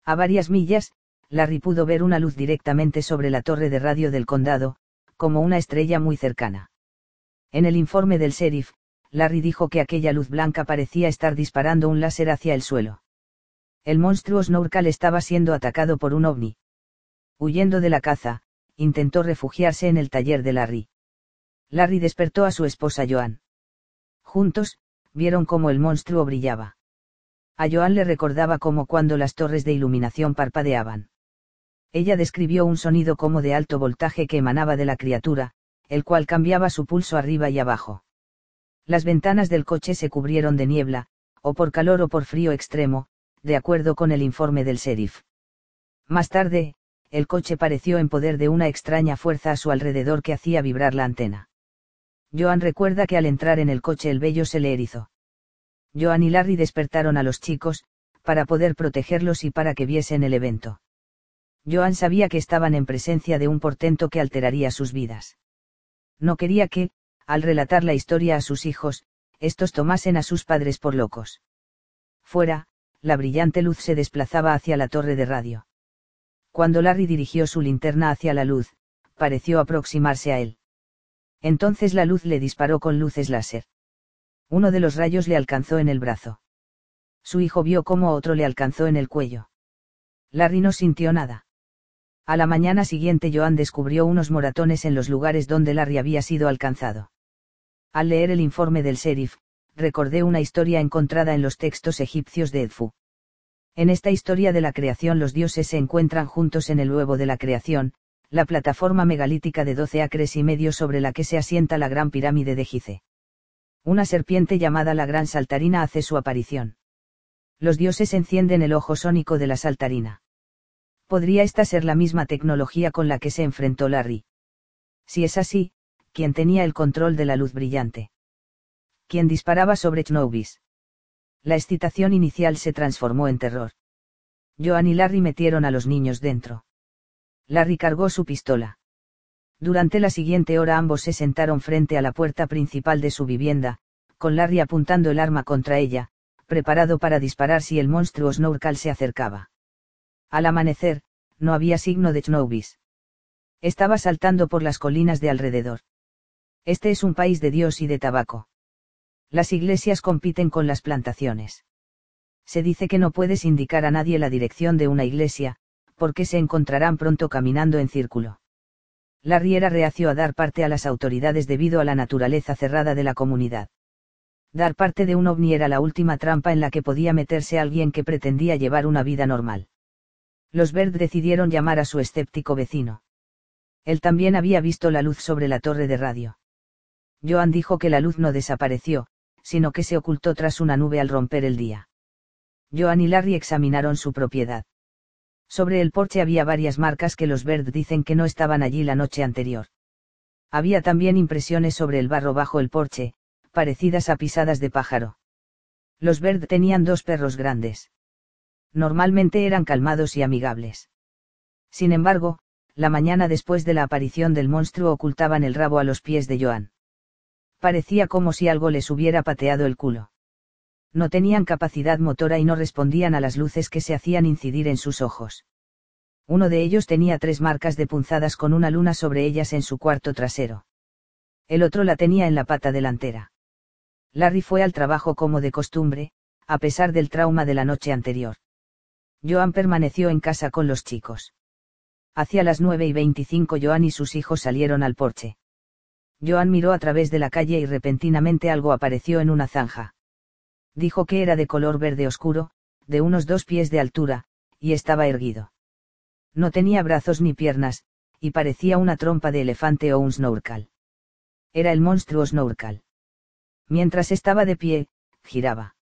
A varias millas, Larry pudo ver una luz directamente sobre la torre de radio del condado, como una estrella muy cercana. En el informe del sheriff, Larry dijo que aquella luz blanca parecía estar disparando un láser hacia el suelo. El monstruo Snorkel estaba siendo atacado por un ovni. Huyendo de la caza, intentó refugiarse en el taller de Larry. Larry despertó a su esposa Joan. Juntos, vieron cómo el monstruo brillaba. A Joan le recordaba como cuando las torres de iluminación parpadeaban. Ella describió un sonido como de alto voltaje que emanaba de la criatura, el cual cambiaba su pulso arriba y abajo. Las ventanas del coche se cubrieron de niebla, o por calor o por frío extremo, de acuerdo con el informe del sheriff. Más tarde, el coche pareció en poder de una extraña fuerza a su alrededor que hacía vibrar la antena. Joan recuerda que al entrar en el coche el vello se le erizó. Joan y Larry despertaron a los chicos, para poder protegerlos y para que viesen el evento. Joan sabía que estaban en presencia de un portento que alteraría sus vidas no quería que, al relatar la historia a sus hijos, estos tomasen a sus padres por locos. Fuera, la brillante luz se desplazaba hacia la torre de radio. Cuando Larry dirigió su linterna hacia la luz, pareció aproximarse a él. Entonces la luz le disparó con luces láser. Uno de los rayos le alcanzó en el brazo. Su hijo vio cómo otro le alcanzó en el cuello. Larry no sintió nada. A la mañana siguiente Joan descubrió unos moratones en los lugares donde Larry había sido alcanzado. Al leer el informe del sheriff, recordé una historia encontrada en los textos egipcios de Edfu. En esta historia de la creación los dioses se encuentran juntos en el huevo de la creación, la plataforma megalítica de 12 acres y medio sobre la que se asienta la gran pirámide de Gize. Una serpiente llamada la Gran Saltarina hace su aparición. Los dioses encienden el ojo sónico de la saltarina. ¿Podría esta ser la misma tecnología con la que se enfrentó Larry? Si es así, ¿quién tenía el control de la luz brillante? ¿Quién disparaba sobre Chnobis? La excitación inicial se transformó en terror. Joan y Larry metieron a los niños dentro. Larry cargó su pistola. Durante la siguiente hora ambos se sentaron frente a la puerta principal de su vivienda, con Larry apuntando el arma contra ella, preparado para disparar si el monstruo Snorkal se acercaba. Al amanecer, no había signo de Chnobis. Estaba saltando por las colinas de alrededor. Este es un país de Dios y de tabaco. Las iglesias compiten con las plantaciones. Se dice que no puedes indicar a nadie la dirección de una iglesia, porque se encontrarán pronto caminando en círculo. Larry era reacio a dar parte a las autoridades debido a la naturaleza cerrada de la comunidad. Dar parte de un ovni era la última trampa en la que podía meterse alguien que pretendía llevar una vida normal. Los Bird decidieron llamar a su escéptico vecino. Él también había visto la luz sobre la torre de radio. Joan dijo que la luz no desapareció, sino que se ocultó tras una nube al romper el día. Joan y Larry examinaron su propiedad. Sobre el porche había varias marcas que los Bird dicen que no estaban allí la noche anterior. Había también impresiones sobre el barro bajo el porche, parecidas a pisadas de pájaro. Los Bird tenían dos perros grandes. Normalmente eran calmados y amigables. Sin embargo, la mañana después de la aparición del monstruo ocultaban el rabo a los pies de Joan. Parecía como si algo les hubiera pateado el culo no tenían capacidad motora y no respondían a las luces que se hacían incidir en sus ojos. Uno de ellos tenía tres marcas de punzadas con una luna sobre ellas en su cuarto trasero. El otro la tenía en la pata delantera. Larry fue al trabajo como de costumbre, a pesar del trauma de la noche anterior. Joan permaneció en casa con los chicos. Hacia las nueve y veinticinco Joan y sus hijos salieron al porche. Joan miró a través de la calle y repentinamente algo apareció en una zanja dijo que era de color verde oscuro, de unos dos pies de altura, y estaba erguido. No tenía brazos ni piernas, y parecía una trompa de elefante o un snorkel. Era el monstruo snorkel. Mientras estaba de pie, giraba.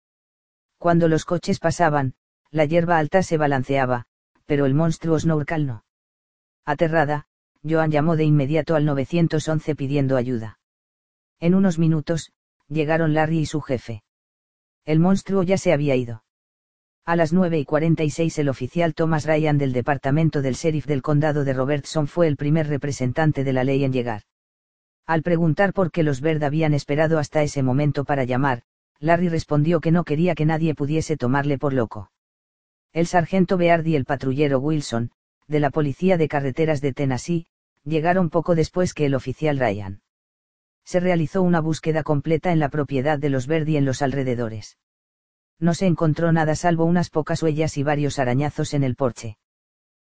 Cuando los coches pasaban, la hierba alta se balanceaba, pero el monstruo snorkel no. Aterrada, Joan llamó de inmediato al 911 pidiendo ayuda. En unos minutos, llegaron Larry y su jefe. El monstruo ya se había ido. A las 9 y 46 el oficial Thomas Ryan del departamento del sheriff del condado de Robertson fue el primer representante de la ley en llegar. Al preguntar por qué los Bird habían esperado hasta ese momento para llamar, Larry respondió que no quería que nadie pudiese tomarle por loco. El sargento Beard y el patrullero Wilson, de la policía de carreteras de Tennessee, llegaron poco después que el oficial Ryan se realizó una búsqueda completa en la propiedad de los Verdi en los alrededores. No se encontró nada salvo unas pocas huellas y varios arañazos en el porche.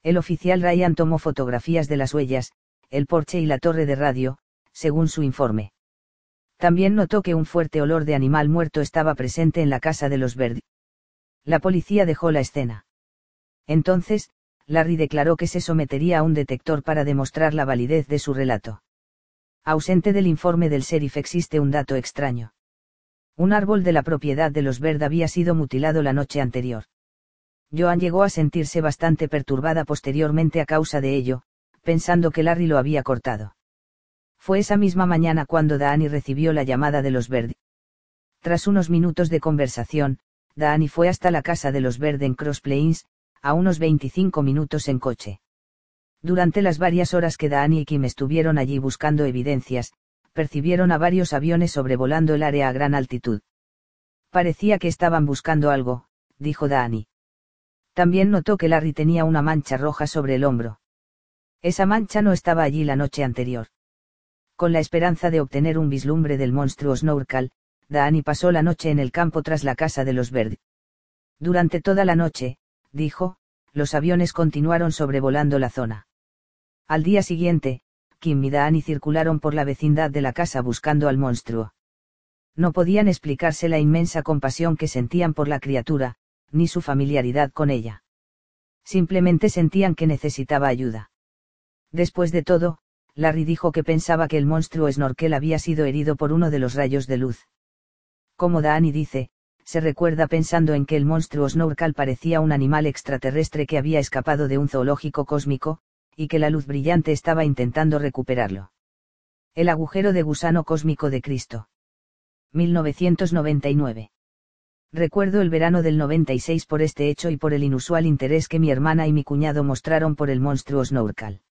El oficial Ryan tomó fotografías de las huellas, el porche y la torre de radio, según su informe. También notó que un fuerte olor de animal muerto estaba presente en la casa de los Verdi. La policía dejó la escena. Entonces, Larry declaró que se sometería a un detector para demostrar la validez de su relato. Ausente del informe del sheriff existe un dato extraño. Un árbol de la propiedad de los Verd había sido mutilado la noche anterior. Joan llegó a sentirse bastante perturbada posteriormente a causa de ello, pensando que Larry lo había cortado. Fue esa misma mañana cuando Daani recibió la llamada de los Verde. Tras unos minutos de conversación, Daani fue hasta la casa de los Verde en Cross Plains, a unos 25 minutos en coche. Durante las varias horas que Daani y Kim estuvieron allí buscando evidencias, percibieron a varios aviones sobrevolando el área a gran altitud. Parecía que estaban buscando algo, dijo Daani. También notó que Larry tenía una mancha roja sobre el hombro. Esa mancha no estaba allí la noche anterior. Con la esperanza de obtener un vislumbre del monstruo Snorkel, Daani pasó la noche en el campo tras la casa de los Verde. Durante toda la noche, dijo, los aviones continuaron sobrevolando la zona. Al día siguiente, Kim y Daani circularon por la vecindad de la casa buscando al monstruo. No podían explicarse la inmensa compasión que sentían por la criatura, ni su familiaridad con ella. Simplemente sentían que necesitaba ayuda. Después de todo, Larry dijo que pensaba que el monstruo Snorkel había sido herido por uno de los rayos de luz. Como Dani dice, se recuerda pensando en que el monstruo Snorkel parecía un animal extraterrestre que había escapado de un zoológico cósmico, y que la luz brillante estaba intentando recuperarlo. El agujero de gusano cósmico de Cristo. 1999. Recuerdo el verano del 96 por este hecho y por el inusual interés que mi hermana y mi cuñado mostraron por el monstruo Snorkel.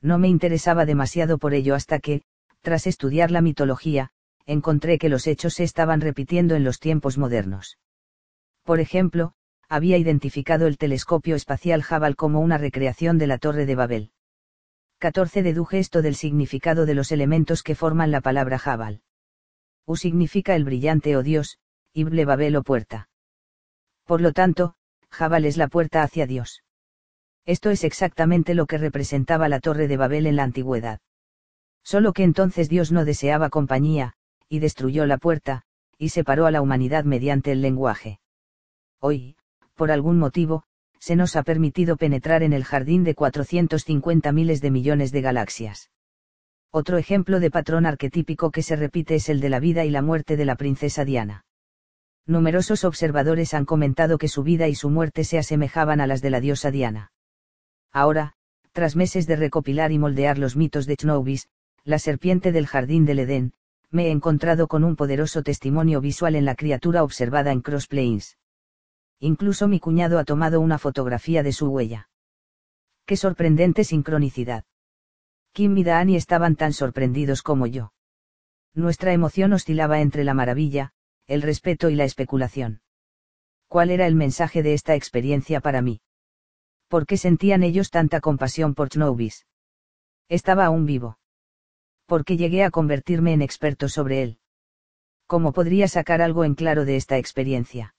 No me interesaba demasiado por ello hasta que, tras estudiar la mitología, encontré que los hechos se estaban repitiendo en los tiempos modernos. Por ejemplo, había identificado el telescopio espacial Hubble como una recreación de la Torre de Babel. 14 deduje esto del significado de los elementos que forman la palabra Hubble. U significa el brillante o Dios, Ible Babel o puerta. Por lo tanto, Jabal es la puerta hacia Dios. Esto es exactamente lo que representaba la torre de Babel en la antigüedad. Solo que entonces Dios no deseaba compañía, y destruyó la puerta, y separó a la humanidad mediante el lenguaje. Hoy, por algún motivo, se nos ha permitido penetrar en el jardín de 450 miles de millones de galaxias. Otro ejemplo de patrón arquetípico que se repite es el de la vida y la muerte de la princesa Diana numerosos observadores han comentado que su vida y su muerte se asemejaban a las de la diosa Diana. Ahora, tras meses de recopilar y moldear los mitos de Chnobis, la serpiente del jardín del Edén, me he encontrado con un poderoso testimonio visual en la criatura observada en Cross Plains. Incluso mi cuñado ha tomado una fotografía de su huella. ¡Qué sorprendente sincronicidad! Kim y Daani estaban tan sorprendidos como yo. Nuestra emoción oscilaba entre la maravilla, el respeto y la especulación. ¿Cuál era el mensaje de esta experiencia para mí? ¿Por qué sentían ellos tanta compasión por Chnobis? Estaba aún vivo. ¿Por qué llegué a convertirme en experto sobre él? ¿Cómo podría sacar algo en claro de esta experiencia?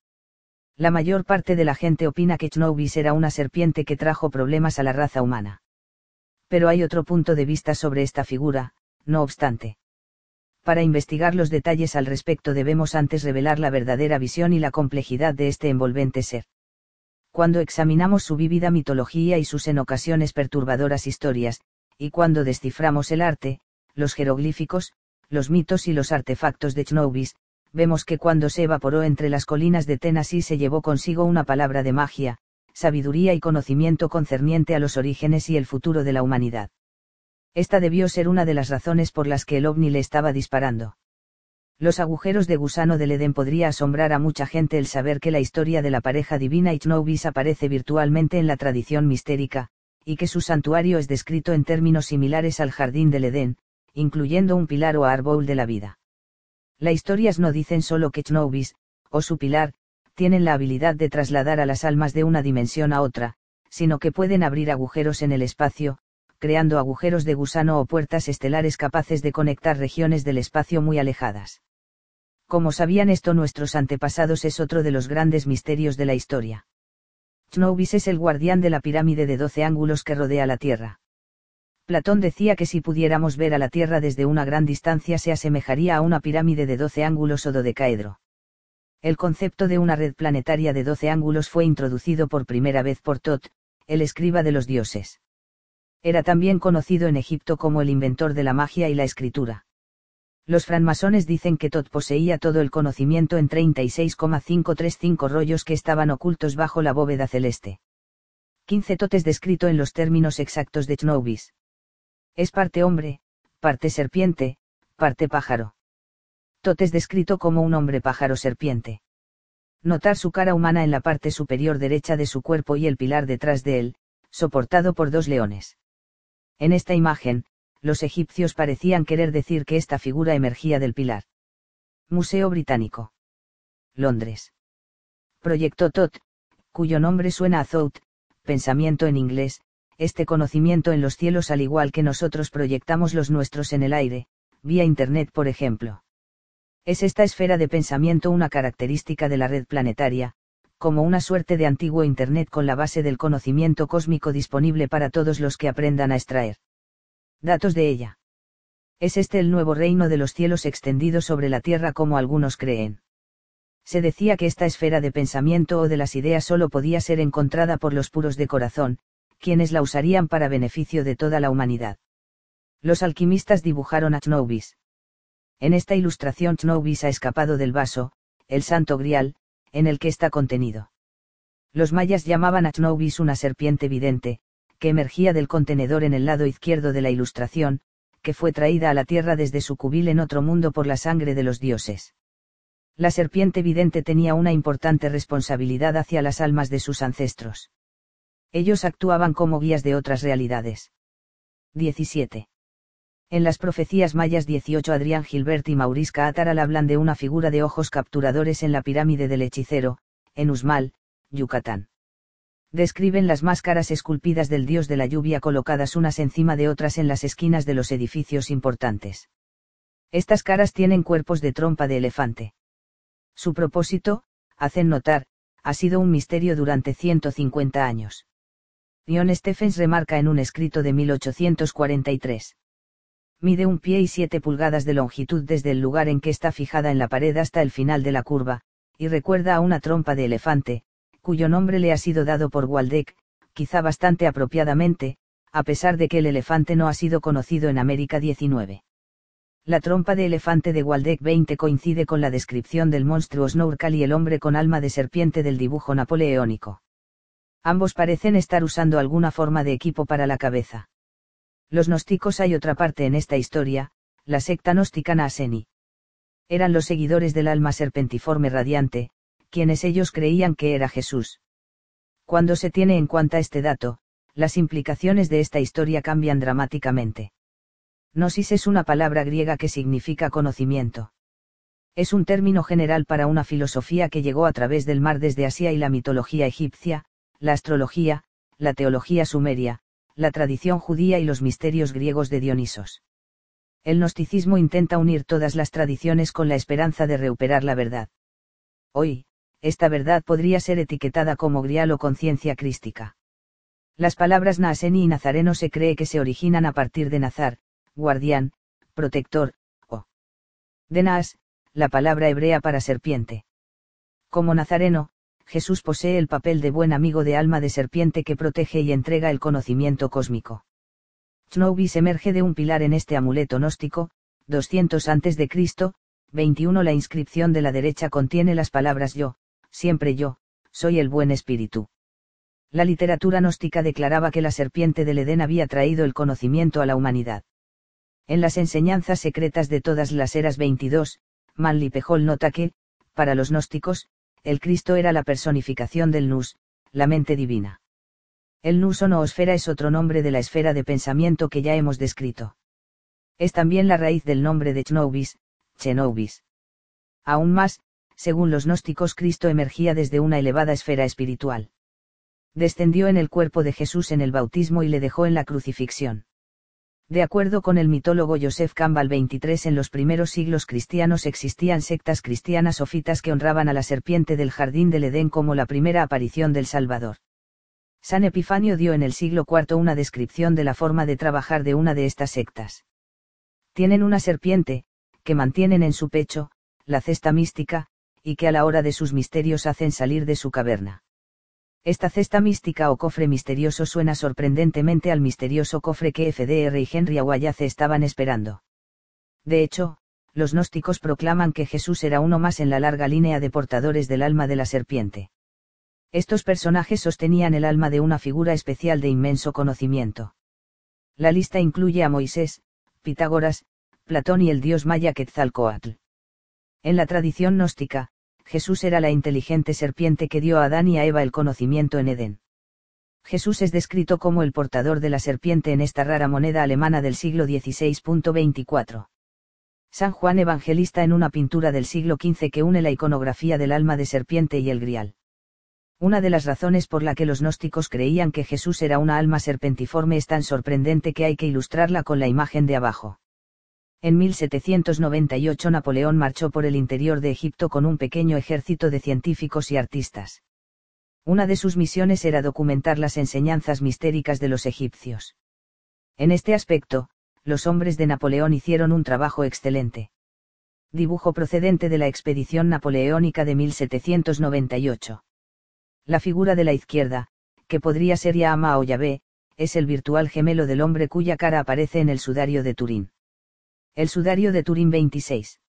La mayor parte de la gente opina que Chnobis era una serpiente que trajo problemas a la raza humana. Pero hay otro punto de vista sobre esta figura, no obstante para investigar los detalles al respecto debemos antes revelar la verdadera visión y la complejidad de este envolvente ser. Cuando examinamos su vívida mitología y sus en ocasiones perturbadoras historias, y cuando desciframos el arte, los jeroglíficos, los mitos y los artefactos de Chnobis, vemos que cuando se evaporó entre las colinas de Tennessee se llevó consigo una palabra de magia, sabiduría y conocimiento concerniente a los orígenes y el futuro de la humanidad. Esta debió ser una de las razones por las que el ovni le estaba disparando. Los agujeros de gusano del Edén podría asombrar a mucha gente el saber que la historia de la pareja divina Itnobis aparece virtualmente en la tradición mistérica, y que su santuario es descrito en términos similares al jardín del Edén, incluyendo un pilar o árbol de la vida. Las historias no dicen solo que Chnobis, o su pilar, tienen la habilidad de trasladar a las almas de una dimensión a otra, sino que pueden abrir agujeros en el espacio, creando agujeros de gusano o puertas estelares capaces de conectar regiones del espacio muy alejadas. Como sabían esto nuestros antepasados es otro de los grandes misterios de la historia. Chnobis es el guardián de la pirámide de doce ángulos que rodea la Tierra. Platón decía que si pudiéramos ver a la Tierra desde una gran distancia se asemejaría a una pirámide de doce ángulos o dodecaedro. El concepto de una red planetaria de doce ángulos fue introducido por primera vez por Tot, el escriba de los dioses. Era también conocido en Egipto como el inventor de la magia y la escritura. Los francmasones dicen que Tot poseía todo el conocimiento en 36,535 rollos que estaban ocultos bajo la bóveda celeste. 15 Tot es descrito en los términos exactos de Chnobis. Es parte hombre, parte serpiente, parte pájaro. Tot es descrito como un hombre pájaro serpiente. Notar su cara humana en la parte superior derecha de su cuerpo y el pilar detrás de él, soportado por dos leones. En esta imagen, los egipcios parecían querer decir que esta figura emergía del pilar. Museo Británico. Londres. Proyecto TOT, cuyo nombre suena a thought, pensamiento en inglés, este conocimiento en los cielos al igual que nosotros proyectamos los nuestros en el aire, vía Internet por ejemplo. Es esta esfera de pensamiento una característica de la red planetaria, como una suerte de antiguo Internet con la base del conocimiento cósmico disponible para todos los que aprendan a extraer datos de ella. Es este el nuevo reino de los cielos extendido sobre la tierra como algunos creen. Se decía que esta esfera de pensamiento o de las ideas solo podía ser encontrada por los puros de corazón, quienes la usarían para beneficio de toda la humanidad. Los alquimistas dibujaron a Chnobis. En esta ilustración Chnobis ha escapado del vaso, el santo grial, en el que está contenido. Los mayas llamaban a Chnobis una serpiente vidente, que emergía del contenedor en el lado izquierdo de la ilustración, que fue traída a la tierra desde su cubil en otro mundo por la sangre de los dioses. La serpiente vidente tenía una importante responsabilidad hacia las almas de sus ancestros. Ellos actuaban como guías de otras realidades. 17. En las profecías mayas 18 Adrián Gilbert y Maurice Ataral hablan de una figura de ojos capturadores en la pirámide del hechicero, en Usmal, Yucatán. Describen las máscaras esculpidas del dios de la lluvia colocadas unas encima de otras en las esquinas de los edificios importantes. Estas caras tienen cuerpos de trompa de elefante. Su propósito, hacen notar, ha sido un misterio durante 150 años. Ion Stephens remarca en un escrito de 1843. Mide un pie y siete pulgadas de longitud desde el lugar en que está fijada en la pared hasta el final de la curva, y recuerda a una trompa de elefante, cuyo nombre le ha sido dado por Waldeck, quizá bastante apropiadamente, a pesar de que el elefante no ha sido conocido en América 19. La trompa de elefante de Waldeck 20 coincide con la descripción del monstruo Snorkel y el hombre con alma de serpiente del dibujo napoleónico. Ambos parecen estar usando alguna forma de equipo para la cabeza. Los gnósticos hay otra parte en esta historia, la secta gnóstica Naseni. Eran los seguidores del alma serpentiforme radiante, quienes ellos creían que era Jesús. Cuando se tiene en cuenta este dato, las implicaciones de esta historia cambian dramáticamente. Gnosis es una palabra griega que significa conocimiento. Es un término general para una filosofía que llegó a través del mar desde Asia y la mitología egipcia, la astrología, la teología sumeria, la tradición judía y los misterios griegos de Dionisos. El gnosticismo intenta unir todas las tradiciones con la esperanza de recuperar la verdad. Hoy, esta verdad podría ser etiquetada como grial o conciencia crística. Las palabras Naaseni y Nazareno se cree que se originan a partir de Nazar, guardián, protector, o de Naas, la palabra hebrea para serpiente. Como Nazareno, Jesús posee el papel de buen amigo de alma de serpiente que protege y entrega el conocimiento cósmico. Chnobis emerge de un pilar en este amuleto gnóstico, 200 a.C., 21 La inscripción de la derecha contiene las palabras yo, siempre yo, soy el buen espíritu. La literatura gnóstica declaraba que la serpiente del Edén había traído el conocimiento a la humanidad. En las enseñanzas secretas de todas las eras 22, Manly Pejol nota que, para los gnósticos, el Cristo era la personificación del Nus, la mente divina. El Nus o noosfera es otro nombre de la esfera de pensamiento que ya hemos descrito. Es también la raíz del nombre de Chnobis, Chenobis. Aún más, según los gnósticos Cristo emergía desde una elevada esfera espiritual. Descendió en el cuerpo de Jesús en el bautismo y le dejó en la crucifixión. De acuerdo con el mitólogo Joseph Campbell 23 en los primeros siglos cristianos existían sectas cristianas sofitas que honraban a la serpiente del jardín del Edén como la primera aparición del Salvador. San Epifanio dio en el siglo IV una descripción de la forma de trabajar de una de estas sectas. Tienen una serpiente, que mantienen en su pecho, la cesta mística, y que a la hora de sus misterios hacen salir de su caverna. Esta cesta mística o cofre misterioso suena sorprendentemente al misterioso cofre que FDR y Henry Aguayace estaban esperando. De hecho, los gnósticos proclaman que Jesús era uno más en la larga línea de portadores del alma de la serpiente. Estos personajes sostenían el alma de una figura especial de inmenso conocimiento. La lista incluye a Moisés, Pitágoras, Platón y el dios maya Quetzalcoatl. En la tradición gnóstica, Jesús era la inteligente serpiente que dio a Adán y a Eva el conocimiento en Edén. Jesús es descrito como el portador de la serpiente en esta rara moneda alemana del siglo XVI.24. San Juan Evangelista en una pintura del siglo XV que une la iconografía del alma de serpiente y el grial. Una de las razones por la que los gnósticos creían que Jesús era una alma serpentiforme es tan sorprendente que hay que ilustrarla con la imagen de abajo. En 1798 Napoleón marchó por el interior de Egipto con un pequeño ejército de científicos y artistas. Una de sus misiones era documentar las enseñanzas mistéricas de los egipcios. En este aspecto, los hombres de Napoleón hicieron un trabajo excelente. Dibujo procedente de la expedición napoleónica de 1798. La figura de la izquierda, que podría ser Yahama o Yahvé, es el virtual gemelo del hombre cuya cara aparece en el sudario de Turín. El sudario de Turín 26.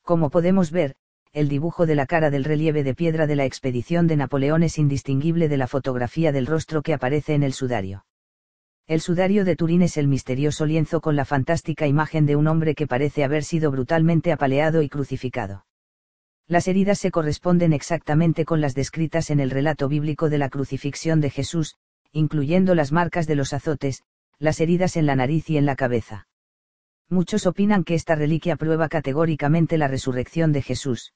Como podemos ver, el dibujo de la cara del relieve de piedra de la expedición de Napoleón es indistinguible de la fotografía del rostro que aparece en el sudario. El sudario de Turín es el misterioso lienzo con la fantástica imagen de un hombre que parece haber sido brutalmente apaleado y crucificado. Las heridas se corresponden exactamente con las descritas en el relato bíblico de la crucifixión de Jesús, incluyendo las marcas de los azotes, las heridas en la nariz y en la cabeza. Muchos opinan que esta reliquia prueba categóricamente la resurrección de Jesús.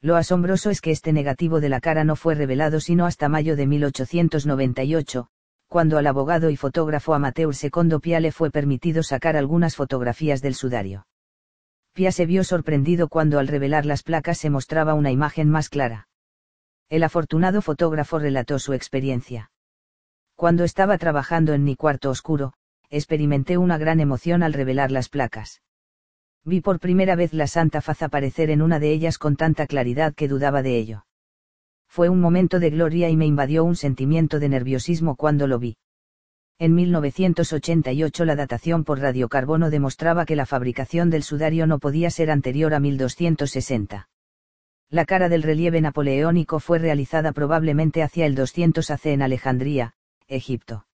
Lo asombroso es que este negativo de la cara no fue revelado sino hasta mayo de 1898, cuando al abogado y fotógrafo Amateur Secondo Pia le fue permitido sacar algunas fotografías del sudario. Pia se vio sorprendido cuando al revelar las placas se mostraba una imagen más clara. El afortunado fotógrafo relató su experiencia. Cuando estaba trabajando en mi cuarto oscuro, experimenté una gran emoción al revelar las placas. Vi por primera vez la santa faz aparecer en una de ellas con tanta claridad que dudaba de ello. Fue un momento de gloria y me invadió un sentimiento de nerviosismo cuando lo vi. En 1988 la datación por radiocarbono demostraba que la fabricación del sudario no podía ser anterior a 1260. La cara del relieve napoleónico fue realizada probablemente hacia el 200 AC en Alejandría, Egipto.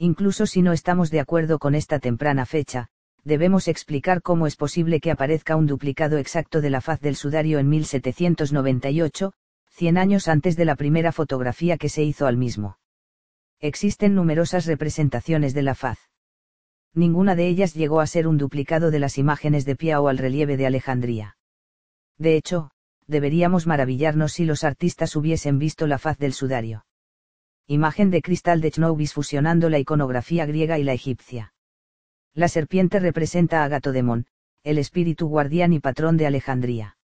Incluso si no estamos de acuerdo con esta temprana fecha, debemos explicar cómo es posible que aparezca un duplicado exacto de la faz del sudario en 1798, 100 años antes de la primera fotografía que se hizo al mismo. Existen numerosas representaciones de la faz. Ninguna de ellas llegó a ser un duplicado de las imágenes de Pia o al relieve de Alejandría. De hecho, deberíamos maravillarnos si los artistas hubiesen visto la faz del sudario imagen de cristal de Chnobis fusionando la iconografía griega y la egipcia. La serpiente representa a Agatodemón, el espíritu guardián y patrón de Alejandría.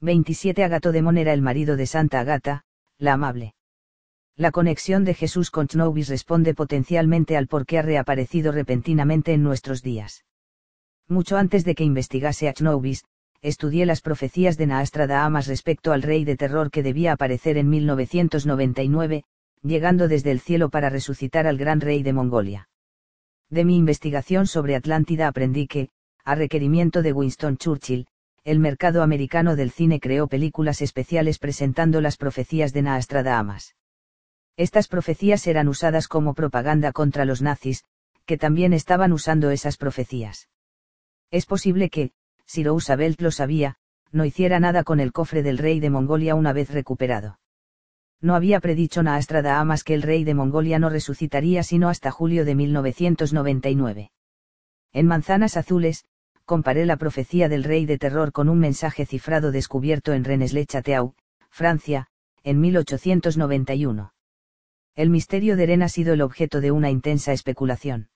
27 Agatodemón era el marido de Santa Agata, la amable. La conexión de Jesús con Chnobis responde potencialmente al por qué ha reaparecido repentinamente en nuestros días. Mucho antes de que investigase a Chnobis, estudié las profecías de Naastra Amas respecto al rey de terror que debía aparecer en 1999, llegando desde el cielo para resucitar al gran rey de Mongolia. De mi investigación sobre Atlántida aprendí que, a requerimiento de Winston Churchill, el mercado americano del cine creó películas especiales presentando las profecías de Nastradamus. Estas profecías eran usadas como propaganda contra los nazis, que también estaban usando esas profecías. Es posible que, si Roosevelt lo sabía, no hiciera nada con el cofre del rey de Mongolia una vez recuperado no había predicho Naastrada más que el rey de Mongolia no resucitaría sino hasta julio de 1999. En Manzanas Azules, comparé la profecía del rey de terror con un mensaje cifrado descubierto en Rennes-le-Château, Francia, en 1891. El misterio de Ren ha sido el objeto de una intensa especulación.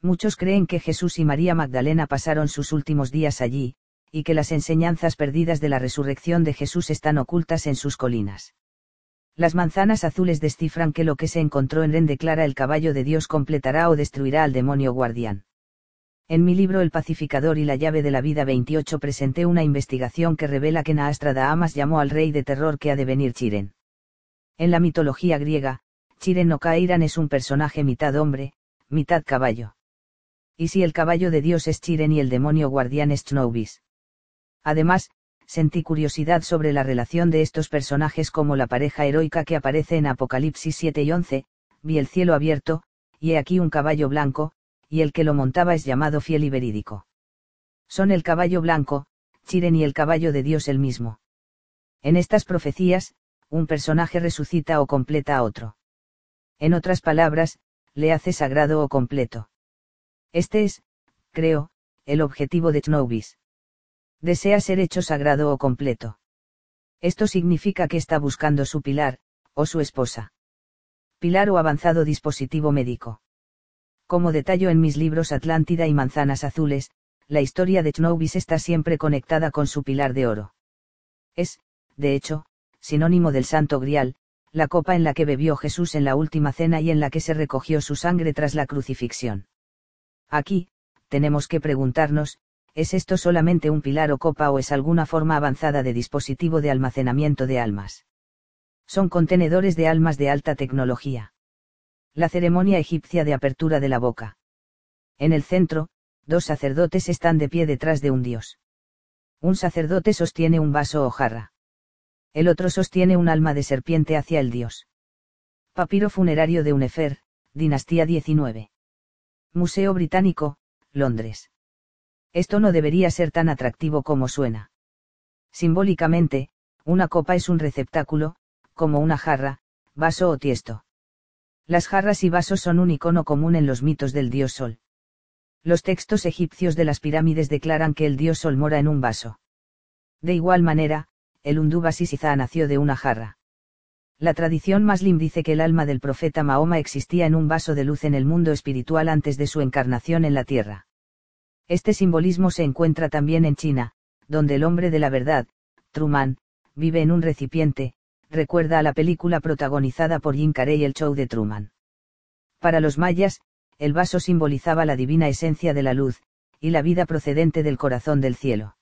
Muchos creen que Jesús y María Magdalena pasaron sus últimos días allí, y que las enseñanzas perdidas de la resurrección de Jesús están ocultas en sus colinas. Las manzanas azules descifran que lo que se encontró en Ren declara el caballo de Dios completará o destruirá al demonio guardián. En mi libro El pacificador y la llave de la vida 28 presenté una investigación que revela que Naastra Amas llamó al rey de terror que ha de venir Chiren. En la mitología griega, Chiren o Kairan es un personaje mitad hombre, mitad caballo. Y si el caballo de Dios es Chiren y el demonio guardián es Chnobis. Además, sentí curiosidad sobre la relación de estos personajes como la pareja heroica que aparece en Apocalipsis 7 y 11, vi el cielo abierto, y he aquí un caballo blanco, y el que lo montaba es llamado fiel y verídico. Son el caballo blanco, Chiren y el caballo de Dios el mismo. En estas profecías, un personaje resucita o completa a otro. En otras palabras, le hace sagrado o completo. Este es, creo, el objetivo de Chnobis desea ser hecho sagrado o completo. Esto significa que está buscando su pilar, o su esposa. Pilar o avanzado dispositivo médico. Como detallo en mis libros Atlántida y Manzanas Azules, la historia de Chnobis está siempre conectada con su pilar de oro. Es, de hecho, sinónimo del Santo Grial, la copa en la que bebió Jesús en la última cena y en la que se recogió su sangre tras la crucifixión. Aquí, tenemos que preguntarnos, ¿es esto solamente un pilar o copa o es alguna forma avanzada de dispositivo de almacenamiento de almas? Son contenedores de almas de alta tecnología. La ceremonia egipcia de apertura de la boca. En el centro, dos sacerdotes están de pie detrás de un dios. Un sacerdote sostiene un vaso o jarra. El otro sostiene un alma de serpiente hacia el dios. Papiro funerario de Unefer, dinastía 19. Museo Británico, Londres. Esto no debería ser tan atractivo como suena. Simbólicamente, una copa es un receptáculo, como una jarra, vaso o tiesto. Las jarras y vasos son un icono común en los mitos del dios Sol. Los textos egipcios de las pirámides declaran que el dios Sol mora en un vaso. De igual manera, el Undubasisizá nació de una jarra. La tradición Maslim dice que el alma del profeta Mahoma existía en un vaso de luz en el mundo espiritual antes de su encarnación en la tierra. Este simbolismo se encuentra también en China, donde el hombre de la verdad, Truman, vive en un recipiente, recuerda a la película protagonizada por Jim Carrey El Show de Truman. Para los mayas, el vaso simbolizaba la divina esencia de la luz, y la vida procedente del corazón del cielo.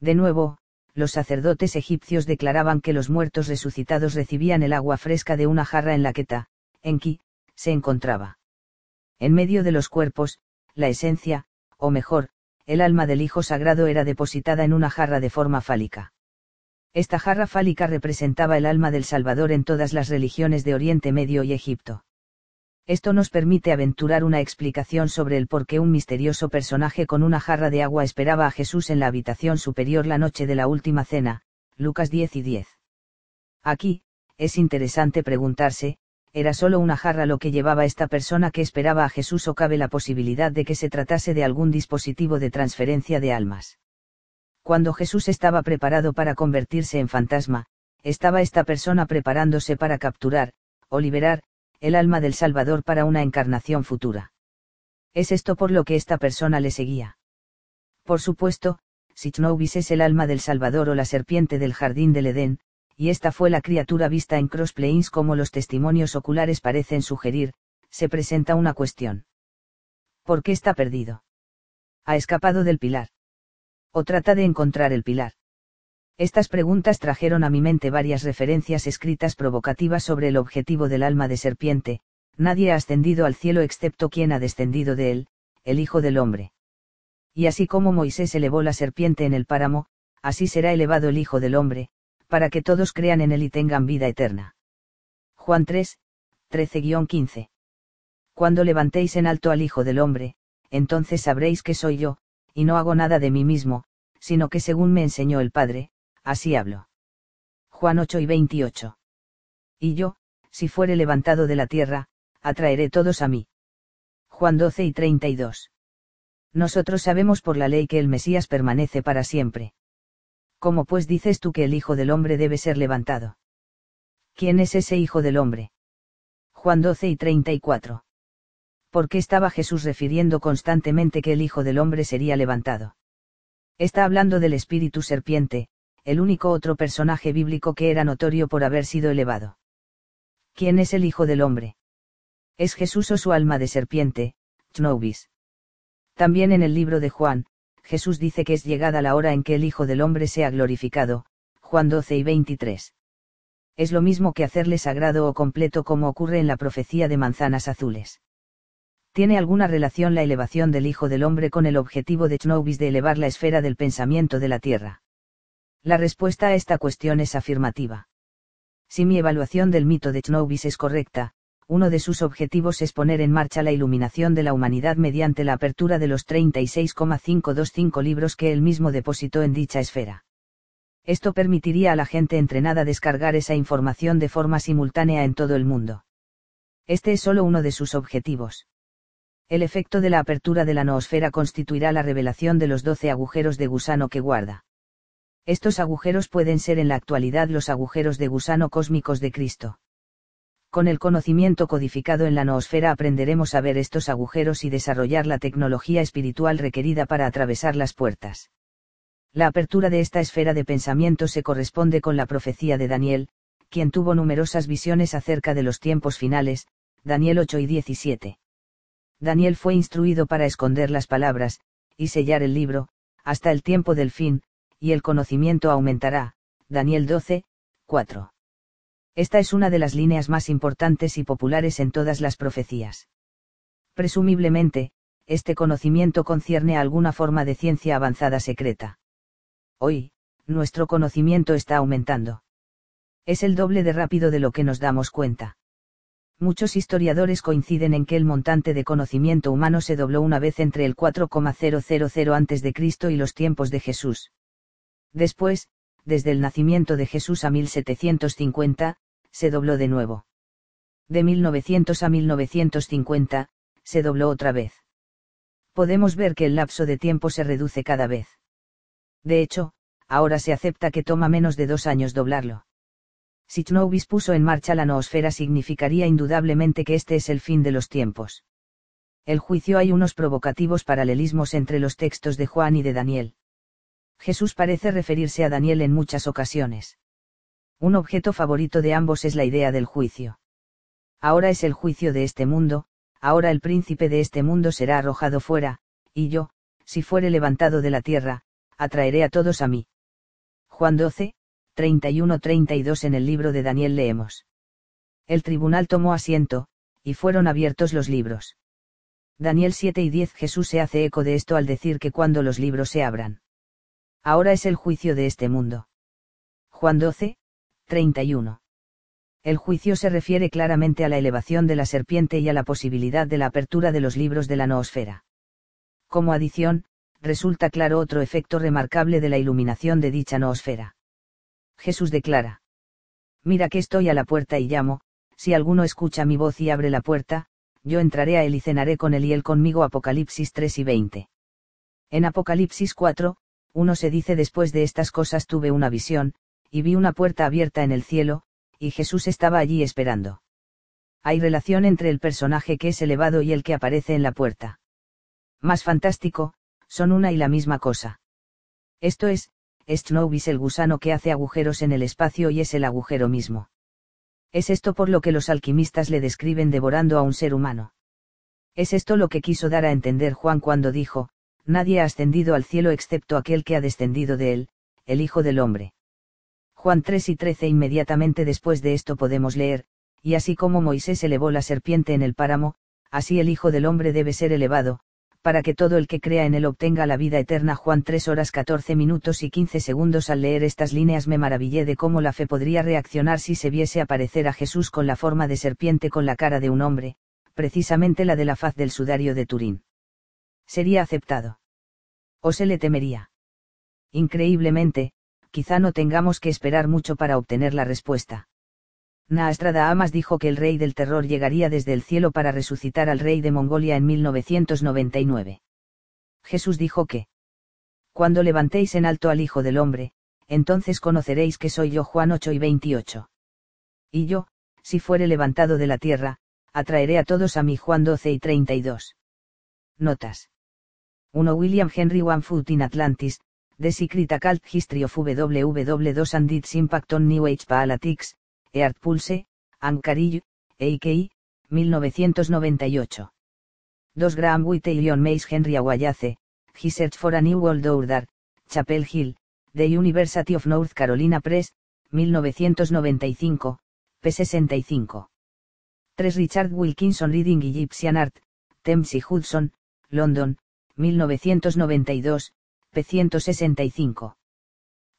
De nuevo, los sacerdotes egipcios declaraban que los muertos resucitados recibían el agua fresca de una jarra en la que Ta, Enki, se encontraba. En medio de los cuerpos, la esencia, o mejor, el alma del Hijo Sagrado era depositada en una jarra de forma fálica. Esta jarra fálica representaba el alma del Salvador en todas las religiones de Oriente Medio y Egipto. Esto nos permite aventurar una explicación sobre el por qué un misterioso personaje con una jarra de agua esperaba a Jesús en la habitación superior la noche de la última cena, Lucas 10 y 10. Aquí, es interesante preguntarse, ¿era solo una jarra lo que llevaba esta persona que esperaba a Jesús o cabe la posibilidad de que se tratase de algún dispositivo de transferencia de almas? Cuando Jesús estaba preparado para convertirse en fantasma, estaba esta persona preparándose para capturar, o liberar, el alma del Salvador para una encarnación futura. Es esto por lo que esta persona le seguía. Por supuesto, Sitchnowbis es el alma del Salvador o la serpiente del jardín del Edén, y esta fue la criatura vista en Cross Plains como los testimonios oculares parecen sugerir, se presenta una cuestión. ¿Por qué está perdido? Ha escapado del pilar. O trata de encontrar el pilar. Estas preguntas trajeron a mi mente varias referencias escritas provocativas sobre el objetivo del alma de serpiente, nadie ha ascendido al cielo excepto quien ha descendido de él, el Hijo del Hombre. Y así como Moisés elevó la serpiente en el páramo, así será elevado el Hijo del Hombre, para que todos crean en él y tengan vida eterna. Juan 3, 13-15. Cuando levantéis en alto al Hijo del Hombre, entonces sabréis que soy yo, y no hago nada de mí mismo, sino que según me enseñó el Padre, así hablo. Juan 8 y 28. Y yo, si fuere levantado de la tierra, atraeré todos a mí. Juan 12 y 32. Nosotros sabemos por la ley que el Mesías permanece para siempre. ¿Cómo pues dices tú que el Hijo del Hombre debe ser levantado? ¿Quién es ese Hijo del Hombre? Juan 12 y 34. ¿Por qué estaba Jesús refiriendo constantemente que el Hijo del Hombre sería levantado? Está hablando del espíritu serpiente, el único otro personaje bíblico que era notorio por haber sido elevado. ¿Quién es el Hijo del Hombre? Es Jesús o su alma de serpiente, Chnobis. También en el libro de Juan, Jesús dice que es llegada la hora en que el Hijo del Hombre sea glorificado, Juan 12 y 23. Es lo mismo que hacerle sagrado o completo como ocurre en la profecía de manzanas azules. ¿Tiene alguna relación la elevación del Hijo del Hombre con el objetivo de Chnobis de elevar la esfera del pensamiento de la tierra? La respuesta a esta cuestión es afirmativa. Si mi evaluación del mito de Chnobis es correcta, uno de sus objetivos es poner en marcha la iluminación de la humanidad mediante la apertura de los 36,525 libros que él mismo depositó en dicha esfera. Esto permitiría a la gente entrenada descargar esa información de forma simultánea en todo el mundo. Este es solo uno de sus objetivos. El efecto de la apertura de la noosfera constituirá la revelación de los doce agujeros de gusano que guarda. Estos agujeros pueden ser en la actualidad los agujeros de gusano cósmicos de Cristo. Con el conocimiento codificado en la noosfera aprenderemos a ver estos agujeros y desarrollar la tecnología espiritual requerida para atravesar las puertas. La apertura de esta esfera de pensamiento se corresponde con la profecía de Daniel, quien tuvo numerosas visiones acerca de los tiempos finales, Daniel 8 y 17. Daniel fue instruido para esconder las palabras, y sellar el libro, hasta el tiempo del fin, y el conocimiento aumentará. Daniel 12, 4. Esta es una de las líneas más importantes y populares en todas las profecías. Presumiblemente, este conocimiento concierne a alguna forma de ciencia avanzada secreta. Hoy, nuestro conocimiento está aumentando. Es el doble de rápido de lo que nos damos cuenta. Muchos historiadores coinciden en que el montante de conocimiento humano se dobló una vez entre el 4,000 a.C. y los tiempos de Jesús. Después, desde el nacimiento de Jesús a 1750, se dobló de nuevo. De 1900 a 1950, se dobló otra vez. Podemos ver que el lapso de tiempo se reduce cada vez. De hecho, ahora se acepta que toma menos de dos años doblarlo. Si Chnobis puso en marcha la noosfera significaría indudablemente que este es el fin de los tiempos. El juicio hay unos provocativos paralelismos entre los textos de Juan y de Daniel. Jesús parece referirse a Daniel en muchas ocasiones. Un objeto favorito de ambos es la idea del juicio. Ahora es el juicio de este mundo, ahora el príncipe de este mundo será arrojado fuera, y yo, si fuere levantado de la tierra, atraeré a todos a mí. Juan 12, 31-32 en el libro de Daniel leemos. El tribunal tomó asiento, y fueron abiertos los libros. Daniel 7 y 10 Jesús se hace eco de esto al decir que cuando los libros se abran. Ahora es el juicio de este mundo. Juan 12, 31. El juicio se refiere claramente a la elevación de la serpiente y a la posibilidad de la apertura de los libros de la noosfera. Como adición, resulta claro otro efecto remarcable de la iluminación de dicha noosfera. Jesús declara. Mira que estoy a la puerta y llamo, si alguno escucha mi voz y abre la puerta, yo entraré a él y cenaré con él y él conmigo Apocalipsis 3 y 20. En Apocalipsis 4, uno se dice después de estas cosas tuve una visión, y vi una puerta abierta en el cielo, y Jesús estaba allí esperando. Hay relación entre el personaje que es elevado y el que aparece en la puerta. Más fantástico, son una y la misma cosa. Esto es, Snowbis el gusano que hace agujeros en el espacio y es el agujero mismo. Es esto por lo que los alquimistas le describen devorando a un ser humano. Es esto lo que quiso dar a entender Juan cuando dijo, nadie ha ascendido al cielo excepto aquel que ha descendido de él, el Hijo del Hombre. Juan 3 y 13 Inmediatamente después de esto podemos leer, y así como Moisés elevó la serpiente en el páramo, así el Hijo del Hombre debe ser elevado, para que todo el que crea en él obtenga la vida eterna. Juan 3 horas 14 minutos y 15 segundos al leer estas líneas me maravillé de cómo la fe podría reaccionar si se viese aparecer a Jesús con la forma de serpiente con la cara de un hombre, precisamente la de la faz del sudario de Turín. Sería aceptado o se le temería. Increíblemente, quizá no tengamos que esperar mucho para obtener la respuesta. Amas dijo que el rey del terror llegaría desde el cielo para resucitar al rey de Mongolia en 1999. Jesús dijo que, cuando levantéis en alto al Hijo del Hombre, entonces conoceréis que soy yo Juan 8 y 28. Y yo, si fuere levantado de la tierra, atraeré a todos a mí Juan 12 y 32. Notas. 1 William Henry One Foot in Atlantis, The Secret Occult History of WW2 and its Impact on New Age Politics, Eart Pulse, Ancarillo, EIKI, 1998. 2 Graham Witte y John Mace Henry Aguayace, He Search for a New World Order, Chapel Hill, The University of North Carolina Press, 1995, p65. 3 Richard Wilkinson Reading Egyptian Art, Thames Hudson, London, 1992, p. 165.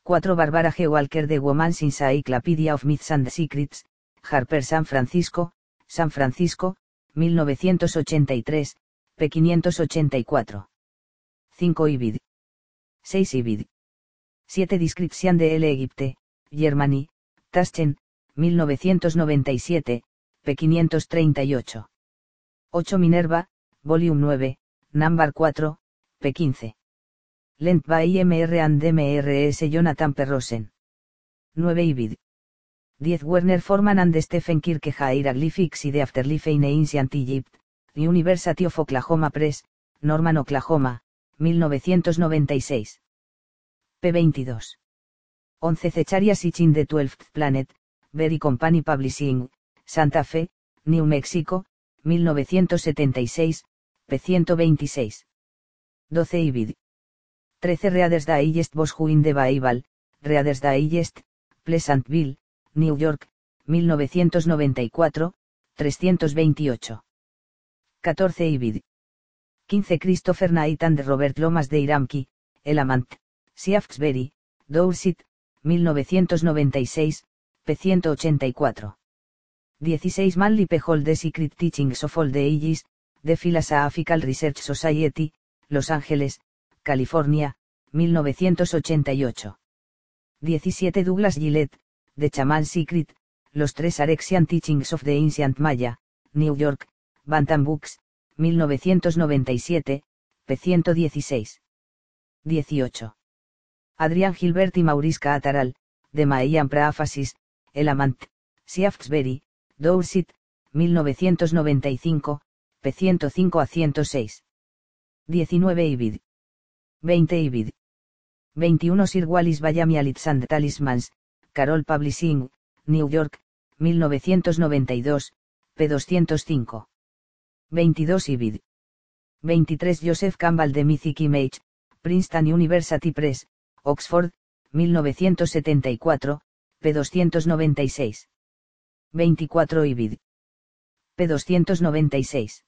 4. Barbara G. Walker The Woman's Encyclopedia of Myths and Secrets, Harper San Francisco, San Francisco, 1983, p. 584. 5. Ibid. 6. Ibid. 7. Description de L. Egipte, Germany, Taschen, 1997, p. 538. 8. Minerva, Volume 9, Number 4, p15. Lent by MR and MRS Jonathan Perrosen. 9 Ibid. 10 Werner Forman and Stephen Kirke Hieroglyphics y The Afterlife in Ancient Egypt, University of Oklahoma Press, Norman, Oklahoma, 1996. p22. 11 Cecharias in the 12th Planet, Berry Company Publishing, Santa Fe, New Mexico, 1976, p126. 12 Ibid. 13 Readers Digest Boshuin de Bible, Readers Digest, Pleasantville, New York, 1994, 328. 14 Ibid. 15 Christopher Knight and Robert Lomas de Iramki, El Amant, Shaftesbury, Dorset, 1996, p. 184. 16 Manly P. The Secret Teachings of All the Ages, The Philosophical Research Society, Los Ángeles, California, 1988. 17 Douglas Gillette, The Chaman Secret, Los Tres Arexian Teachings of the Ancient Maya, New York, Bantam Books, 1997, p. 116. 18. Adrián Gilbert y Maurice Ataral, de Mayan Prafasis, El Amant, Shaftesbury, Dorset, 1995, p. 105 a 106. 19 Ibid. 20 Ibid. 21 Sir Wallis Bayami Alexander Talismans, Carol Publishing, New York, 1992, p. 205. 22 Ibid. 23 Joseph Campbell de Mythic Image, Princeton University Press, Oxford, 1974, p. 296. 24 Ibid. p. 296.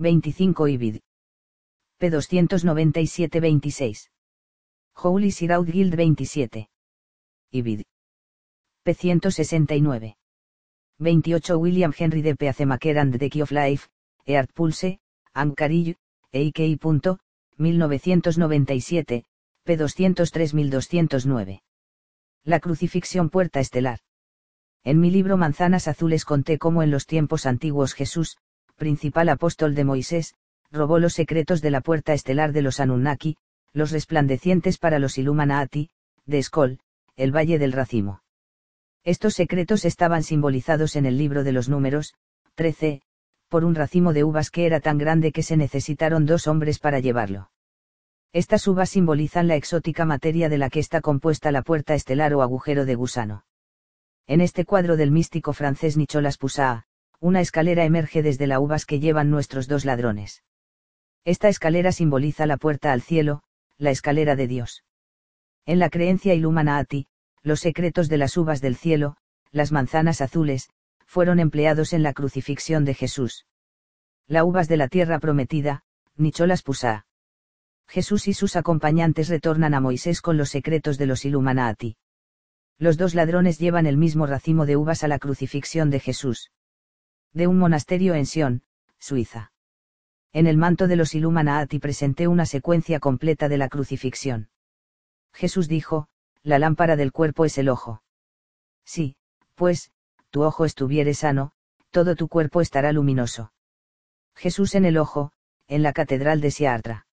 25 Ibid. p. 297-26. Holy Siraud Guild 27. Ibid. p. 169. 28 William Henry de Peacemaker and the Key of Life, Eart Pulse, Ancarillo, EIKI. 1997, p. 203-1209. La crucifixión puerta estelar. En mi libro Manzanas Azules conté cómo en los tiempos antiguos Jesús, principal apóstol de Moisés, robó los secretos de la puerta estelar de los Anunnaki, los resplandecientes para los Illuminati, de Escol, el Valle del Racimo. Estos secretos estaban simbolizados en el libro de los números, 13, por un racimo de uvas que era tan grande que se necesitaron dos hombres para llevarlo. Estas uvas simbolizan la exótica materia de la que está compuesta la puerta estelar o agujero de gusano. En este cuadro del místico francés Nicholas Poussin, una escalera emerge desde las uvas que llevan nuestros dos ladrones. Esta escalera simboliza la puerta al cielo, la escalera de Dios. En la creencia Illuminati, los secretos de las uvas del cielo, las manzanas azules, fueron empleados en la crucifixión de Jesús. La uvas de la tierra prometida, Nicholas Pusá. Jesús y sus acompañantes retornan a Moisés con los secretos de los Illuminati. Los dos ladrones llevan el mismo racimo de uvas a la crucifixión de Jesús. De un monasterio en Sion, Suiza. En el manto de los Illuminati presenté una secuencia completa de la crucifixión. Jesús dijo, la lámpara del cuerpo es el ojo. Sí, pues, tu ojo estuviere sano, todo tu cuerpo estará luminoso. Jesús en el ojo, en la Catedral de Siartra.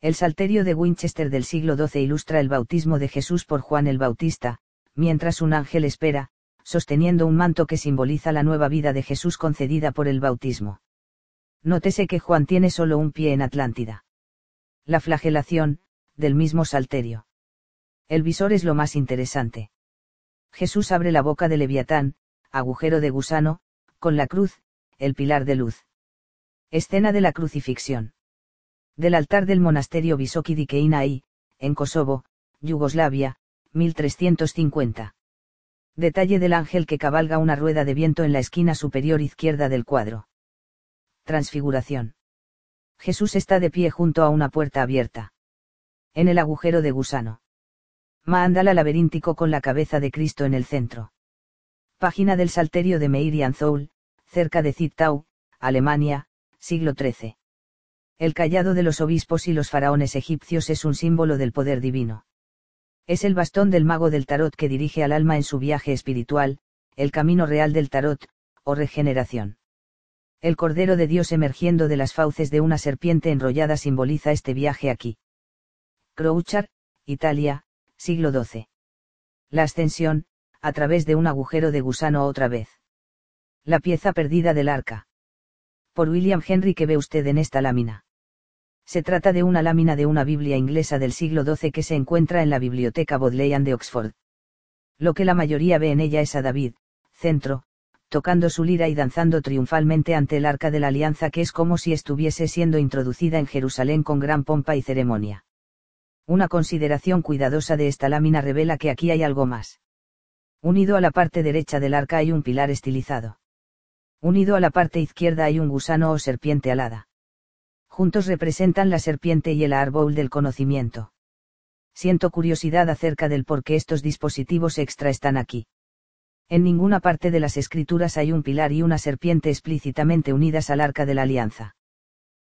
El Salterio de Winchester del siglo XII ilustra el bautismo de Jesús por Juan el Bautista, mientras un ángel espera, sosteniendo un manto que simboliza la nueva vida de Jesús concedida por el bautismo. Nótese que Juan tiene solo un pie en Atlántida. La flagelación, del mismo Salterio. El visor es lo más interesante. Jesús abre la boca de Leviatán, agujero de gusano, con la cruz, el pilar de luz. Escena de la crucifixión. Del altar del monasterio Visoki Dikeinaí, en Kosovo, Yugoslavia, 1350. Detalle del ángel que cabalga una rueda de viento en la esquina superior izquierda del cuadro. Transfiguración. Jesús está de pie junto a una puerta abierta. En el agujero de gusano. Maandala laberíntico con la cabeza de Cristo en el centro. Página del Salterio de Meir y Anzoul, cerca de Zittau, Alemania, siglo XIII. El callado de los obispos y los faraones egipcios es un símbolo del poder divino. Es el bastón del mago del tarot que dirige al alma en su viaje espiritual, el camino real del tarot, o regeneración. El Cordero de Dios emergiendo de las fauces de una serpiente enrollada simboliza este viaje aquí. Crouchar, Italia, siglo XII. La ascensión, a través de un agujero de gusano otra vez. La pieza perdida del arca. Por William Henry que ve usted en esta lámina. Se trata de una lámina de una Biblia inglesa del siglo XII que se encuentra en la Biblioteca Bodleian de Oxford. Lo que la mayoría ve en ella es a David, centro, tocando su lira y danzando triunfalmente ante el arca de la alianza que es como si estuviese siendo introducida en Jerusalén con gran pompa y ceremonia. Una consideración cuidadosa de esta lámina revela que aquí hay algo más. Unido a la parte derecha del arca hay un pilar estilizado. Unido a la parte izquierda hay un gusano o serpiente alada. Juntos representan la serpiente y el árbol del conocimiento. Siento curiosidad acerca del por qué estos dispositivos extra están aquí. En ninguna parte de las escrituras hay un pilar y una serpiente explícitamente unidas al arca de la alianza.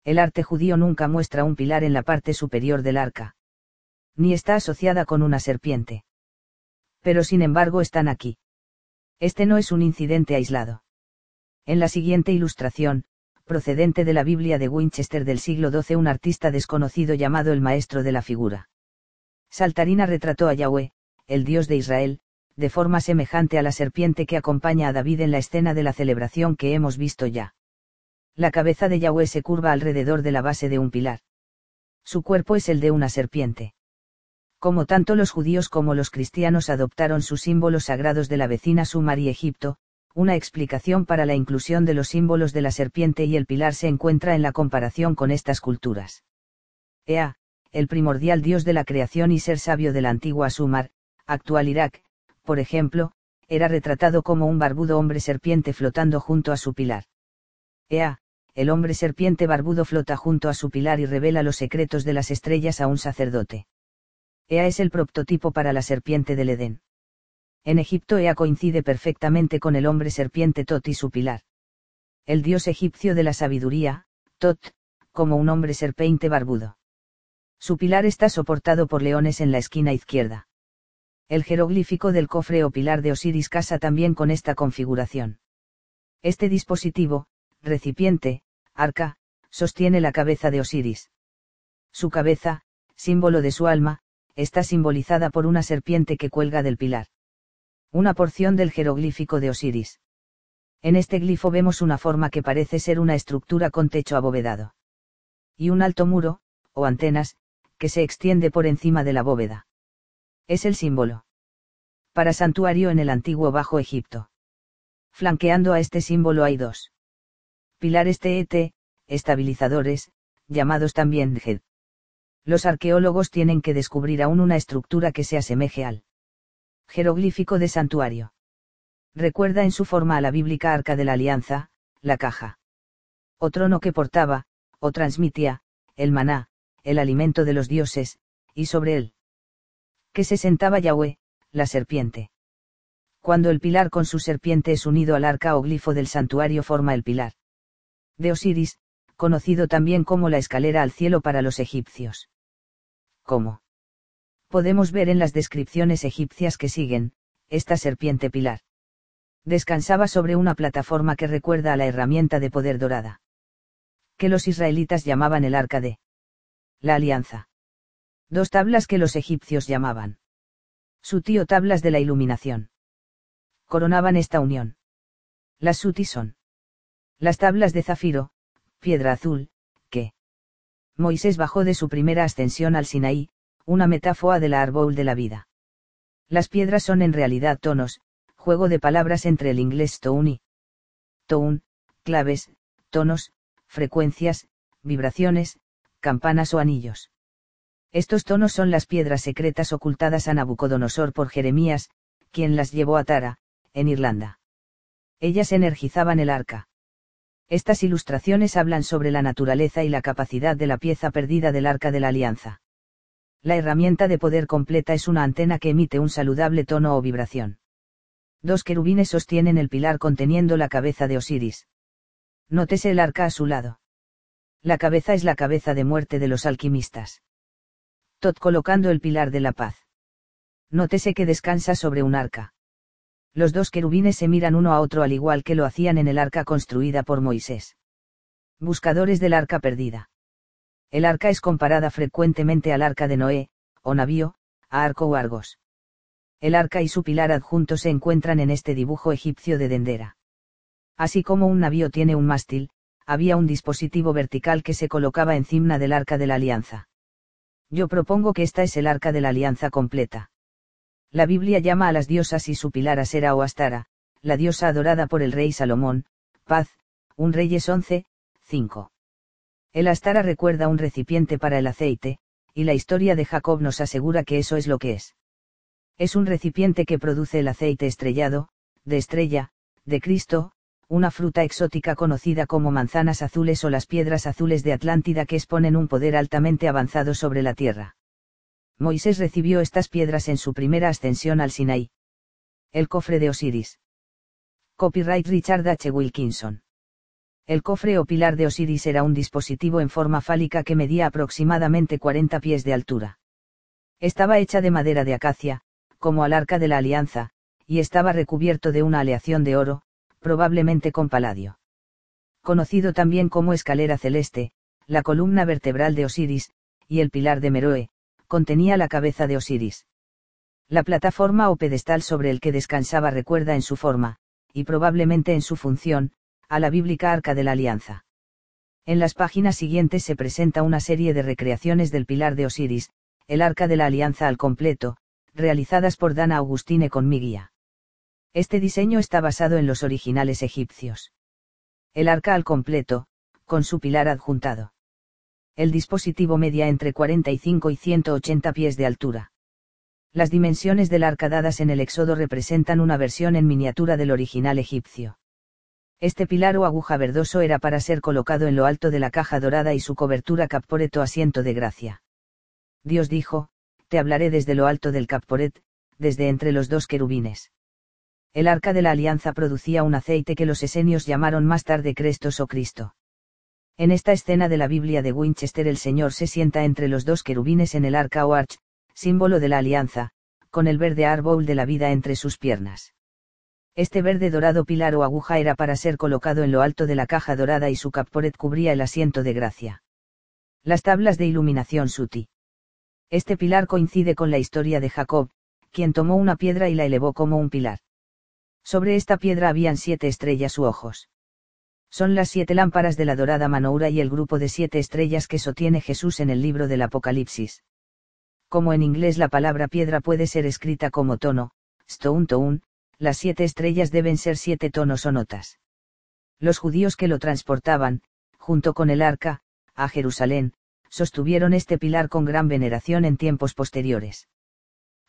El arte judío nunca muestra un pilar en la parte superior del arca. Ni está asociada con una serpiente. Pero sin embargo están aquí. Este no es un incidente aislado. En la siguiente ilustración, procedente de la Biblia de Winchester del siglo XII, un artista desconocido llamado el maestro de la figura. Saltarina retrató a Yahweh, el Dios de Israel, de forma semejante a la serpiente que acompaña a David en la escena de la celebración que hemos visto ya. La cabeza de Yahweh se curva alrededor de la base de un pilar. Su cuerpo es el de una serpiente. Como tanto los judíos como los cristianos adoptaron sus símbolos sagrados de la vecina Sumar y Egipto, una explicación para la inclusión de los símbolos de la serpiente y el pilar se encuentra en la comparación con estas culturas. Ea, el primordial dios de la creación y ser sabio de la antigua Sumar, actual Irak, por ejemplo, era retratado como un barbudo hombre serpiente flotando junto a su pilar. Ea, el hombre serpiente barbudo flota junto a su pilar y revela los secretos de las estrellas a un sacerdote. Ea es el prototipo para la serpiente del Edén. En Egipto Ea coincide perfectamente con el hombre serpiente Tot y su pilar. El dios egipcio de la sabiduría, Tot, como un hombre serpiente barbudo. Su pilar está soportado por leones en la esquina izquierda. El jeroglífico del cofre o pilar de Osiris casa también con esta configuración. Este dispositivo, recipiente, arca, sostiene la cabeza de Osiris. Su cabeza, símbolo de su alma, está simbolizada por una serpiente que cuelga del pilar. Una porción del jeroglífico de Osiris. En este glifo vemos una forma que parece ser una estructura con techo abovedado. Y un alto muro, o antenas, que se extiende por encima de la bóveda. Es el símbolo. Para santuario en el antiguo Bajo Egipto. Flanqueando a este símbolo hay dos. Pilares TET, estabilizadores, llamados también Djed. Los arqueólogos tienen que descubrir aún una estructura que se asemeje al jeroglífico de santuario. Recuerda en su forma a la bíblica arca de la alianza, la caja. O trono que portaba, o transmitía, el maná, el alimento de los dioses, y sobre él, que se sentaba Yahweh, la serpiente. Cuando el pilar con su serpiente es unido al arca o glifo del santuario forma el pilar. De Osiris, conocido también como la escalera al cielo para los egipcios. ¿Cómo? Podemos ver en las descripciones egipcias que siguen, esta serpiente pilar. Descansaba sobre una plataforma que recuerda a la herramienta de poder dorada. Que los israelitas llamaban el arca de la alianza. Dos tablas que los egipcios llamaban. Su tío tablas de la iluminación. Coronaban esta unión. Las suti son. Las tablas de zafiro, piedra azul, que Moisés bajó de su primera ascensión al Sinaí, una metáfora del árbol de la vida. Las piedras son en realidad tonos, juego de palabras entre el inglés tone y tone, claves, tonos, frecuencias, vibraciones, campanas o anillos. Estos tonos son las piedras secretas ocultadas a Nabucodonosor por Jeremías, quien las llevó a Tara, en Irlanda. Ellas energizaban el arca. Estas ilustraciones hablan sobre la naturaleza y la capacidad de la pieza perdida del arca de la alianza. La herramienta de poder completa es una antena que emite un saludable tono o vibración. Dos querubines sostienen el pilar conteniendo la cabeza de Osiris. Nótese el arca a su lado. La cabeza es la cabeza de muerte de los alquimistas. Tot colocando el pilar de la paz. Nótese que descansa sobre un arca. Los dos querubines se miran uno a otro al igual que lo hacían en el arca construida por Moisés. Buscadores del arca perdida. El arca es comparada frecuentemente al arca de Noé, o navío, a arco o argos. El arca y su pilar adjunto se encuentran en este dibujo egipcio de Dendera. Así como un navío tiene un mástil, había un dispositivo vertical que se colocaba encima del arca de la alianza. Yo propongo que esta es el arca de la alianza completa. La Biblia llama a las diosas y su pilar Asera o Astara, la diosa adorada por el rey Salomón, paz, un Reyes 11, 5. El Astara recuerda un recipiente para el aceite, y la historia de Jacob nos asegura que eso es lo que es. Es un recipiente que produce el aceite estrellado, de estrella, de Cristo, una fruta exótica conocida como manzanas azules o las piedras azules de Atlántida que exponen un poder altamente avanzado sobre la tierra. Moisés recibió estas piedras en su primera ascensión al Sinaí. El cofre de Osiris. Copyright Richard H. Wilkinson. El cofre o pilar de Osiris era un dispositivo en forma fálica que medía aproximadamente 40 pies de altura. Estaba hecha de madera de acacia, como al arca de la alianza, y estaba recubierto de una aleación de oro, probablemente con paladio. Conocido también como escalera celeste, la columna vertebral de Osiris, y el pilar de Meroe, contenía la cabeza de Osiris. La plataforma o pedestal sobre el que descansaba recuerda en su forma, y probablemente en su función, a la bíblica Arca de la Alianza. En las páginas siguientes se presenta una serie de recreaciones del pilar de Osiris, el Arca de la Alianza al completo, realizadas por Dana Augustine con mi guía. Este diseño está basado en los originales egipcios. El arca al completo, con su pilar adjuntado. El dispositivo media entre 45 y 180 pies de altura. Las dimensiones del arca dadas en el Éxodo representan una versión en miniatura del original egipcio. Este pilar o aguja verdoso era para ser colocado en lo alto de la caja dorada y su cobertura capporeto asiento de gracia. Dios dijo, Te hablaré desde lo alto del capporet, desde entre los dos querubines el arca de la alianza producía un aceite que los esenios llamaron más tarde Crestos o Cristo. En esta escena de la Biblia de Winchester el Señor se sienta entre los dos querubines en el arca o arch, símbolo de la alianza, con el verde árbol de la vida entre sus piernas. Este verde dorado pilar o aguja era para ser colocado en lo alto de la caja dorada y su capporet cubría el asiento de gracia. Las tablas de iluminación Suti. Este pilar coincide con la historia de Jacob, quien tomó una piedra y la elevó como un pilar. Sobre esta piedra habían siete estrellas u ojos. Son las siete lámparas de la dorada Manoura y el grupo de siete estrellas que sostiene Jesús en el libro del Apocalipsis. Como en inglés la palabra piedra puede ser escrita como tono, stone tone, las siete estrellas deben ser siete tonos o notas. Los judíos que lo transportaban, junto con el arca, a Jerusalén, sostuvieron este pilar con gran veneración en tiempos posteriores.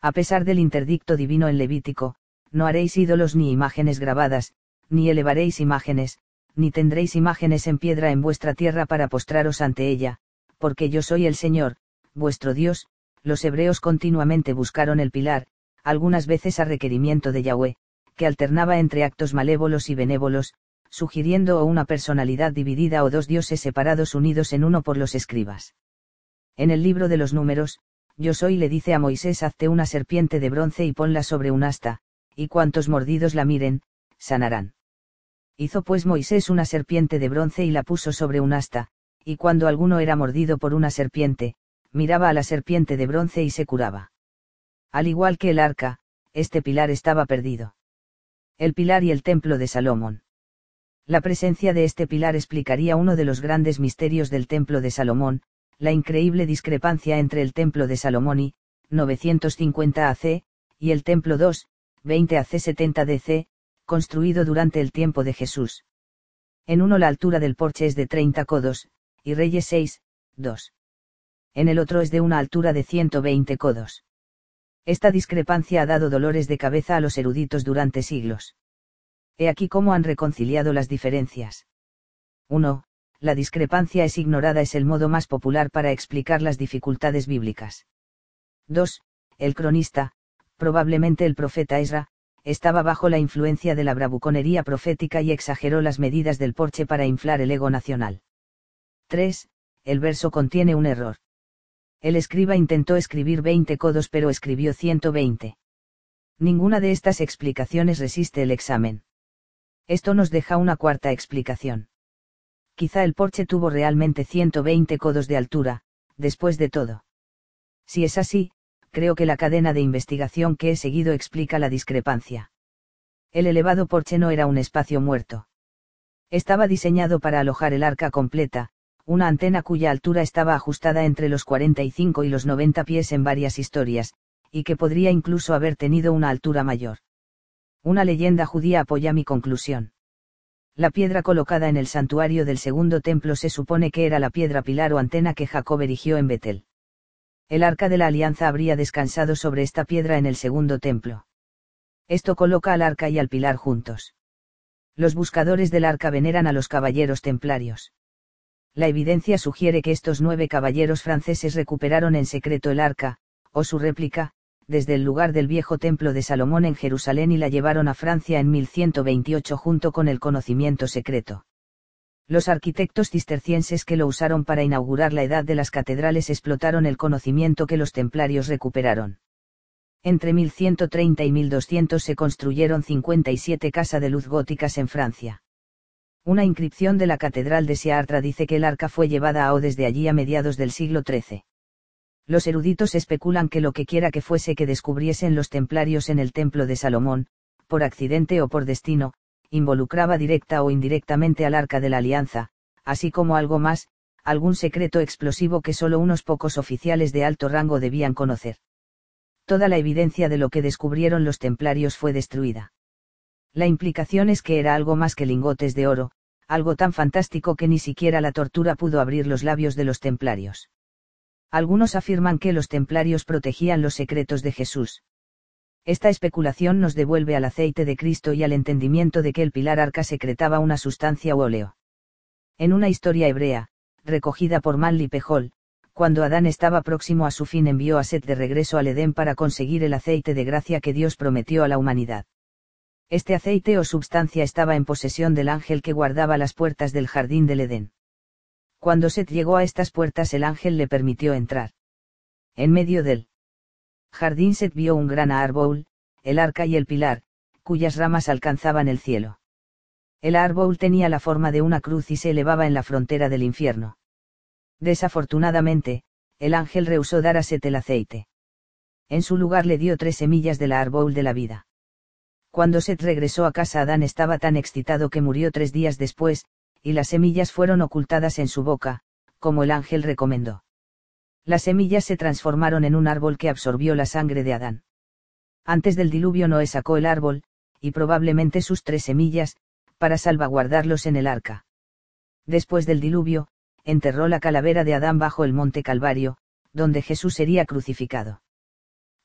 A pesar del interdicto divino en Levítico, no haréis ídolos ni imágenes grabadas, ni elevaréis imágenes, ni tendréis imágenes en piedra en vuestra tierra para postraros ante ella, porque yo soy el Señor, vuestro Dios, los hebreos continuamente buscaron el pilar, algunas veces a requerimiento de Yahweh, que alternaba entre actos malévolos y benévolos, sugiriendo o una personalidad dividida o dos dioses separados unidos en uno por los escribas. En el libro de los números, yo soy le dice a Moisés hazte una serpiente de bronce y ponla sobre un asta, y cuantos mordidos la miren, sanarán. Hizo pues Moisés una serpiente de bronce y la puso sobre un asta, y cuando alguno era mordido por una serpiente, miraba a la serpiente de bronce y se curaba. Al igual que el arca, este pilar estaba perdido. El pilar y el templo de Salomón. La presencia de este pilar explicaría uno de los grandes misterios del templo de Salomón, la increíble discrepancia entre el templo de Salomón y, 950 AC, y el templo 2, 20 AC 70 DC, construido durante el tiempo de Jesús. En uno la altura del porche es de 30 codos, y Reyes 6, 2. En el otro es de una altura de 120 codos. Esta discrepancia ha dado dolores de cabeza a los eruditos durante siglos. He aquí cómo han reconciliado las diferencias. 1. La discrepancia es ignorada es el modo más popular para explicar las dificultades bíblicas. 2. El cronista, probablemente el profeta Esra, estaba bajo la influencia de la bravuconería profética y exageró las medidas del porche para inflar el ego nacional. 3. El verso contiene un error. El escriba intentó escribir 20 codos pero escribió 120. Ninguna de estas explicaciones resiste el examen. Esto nos deja una cuarta explicación. Quizá el porche tuvo realmente 120 codos de altura, después de todo. Si es así, creo que la cadena de investigación que he seguido explica la discrepancia. El elevado porche no era un espacio muerto. Estaba diseñado para alojar el arca completa, una antena cuya altura estaba ajustada entre los 45 y los 90 pies en varias historias, y que podría incluso haber tenido una altura mayor. Una leyenda judía apoya mi conclusión. La piedra colocada en el santuario del segundo templo se supone que era la piedra pilar o antena que Jacob erigió en Betel. El arca de la alianza habría descansado sobre esta piedra en el segundo templo. Esto coloca al arca y al pilar juntos. Los buscadores del arca veneran a los caballeros templarios. La evidencia sugiere que estos nueve caballeros franceses recuperaron en secreto el arca, o su réplica, desde el lugar del viejo templo de Salomón en Jerusalén y la llevaron a Francia en 1128 junto con el conocimiento secreto. Los arquitectos cistercienses que lo usaron para inaugurar la edad de las catedrales explotaron el conocimiento que los templarios recuperaron. Entre 1130 y 1200 se construyeron 57 casas de luz góticas en Francia. Una inscripción de la Catedral de Chartres dice que el arca fue llevada a O desde allí a mediados del siglo XIII. Los eruditos especulan que lo que quiera que fuese que descubriesen los templarios en el templo de Salomón, por accidente o por destino, involucraba directa o indirectamente al arca de la alianza, así como algo más, algún secreto explosivo que solo unos pocos oficiales de alto rango debían conocer. Toda la evidencia de lo que descubrieron los templarios fue destruida. La implicación es que era algo más que lingotes de oro, algo tan fantástico que ni siquiera la tortura pudo abrir los labios de los templarios. Algunos afirman que los templarios protegían los secretos de Jesús. Esta especulación nos devuelve al aceite de Cristo y al entendimiento de que el pilar arca secretaba una sustancia u óleo. En una historia hebrea, recogida por Manly Pejol, cuando Adán estaba próximo a su fin envió a Set de regreso al Edén para conseguir el aceite de gracia que Dios prometió a la humanidad. Este aceite o substancia estaba en posesión del ángel que guardaba las puertas del jardín del Edén. Cuando Set llegó a estas puertas el ángel le permitió entrar. En medio del jardín Set vio un gran árbol, el arca y el pilar, cuyas ramas alcanzaban el cielo. El árbol tenía la forma de una cruz y se elevaba en la frontera del infierno. Desafortunadamente, el ángel rehusó dar a Set el aceite. En su lugar le dio tres semillas del árbol de la vida. Cuando Set regresó a casa Adán estaba tan excitado que murió tres días después, y las semillas fueron ocultadas en su boca, como el ángel recomendó. Las semillas se transformaron en un árbol que absorbió la sangre de Adán. Antes del diluvio Noé sacó el árbol, y probablemente sus tres semillas, para salvaguardarlos en el arca. Después del diluvio, enterró la calavera de Adán bajo el monte Calvario, donde Jesús sería crucificado.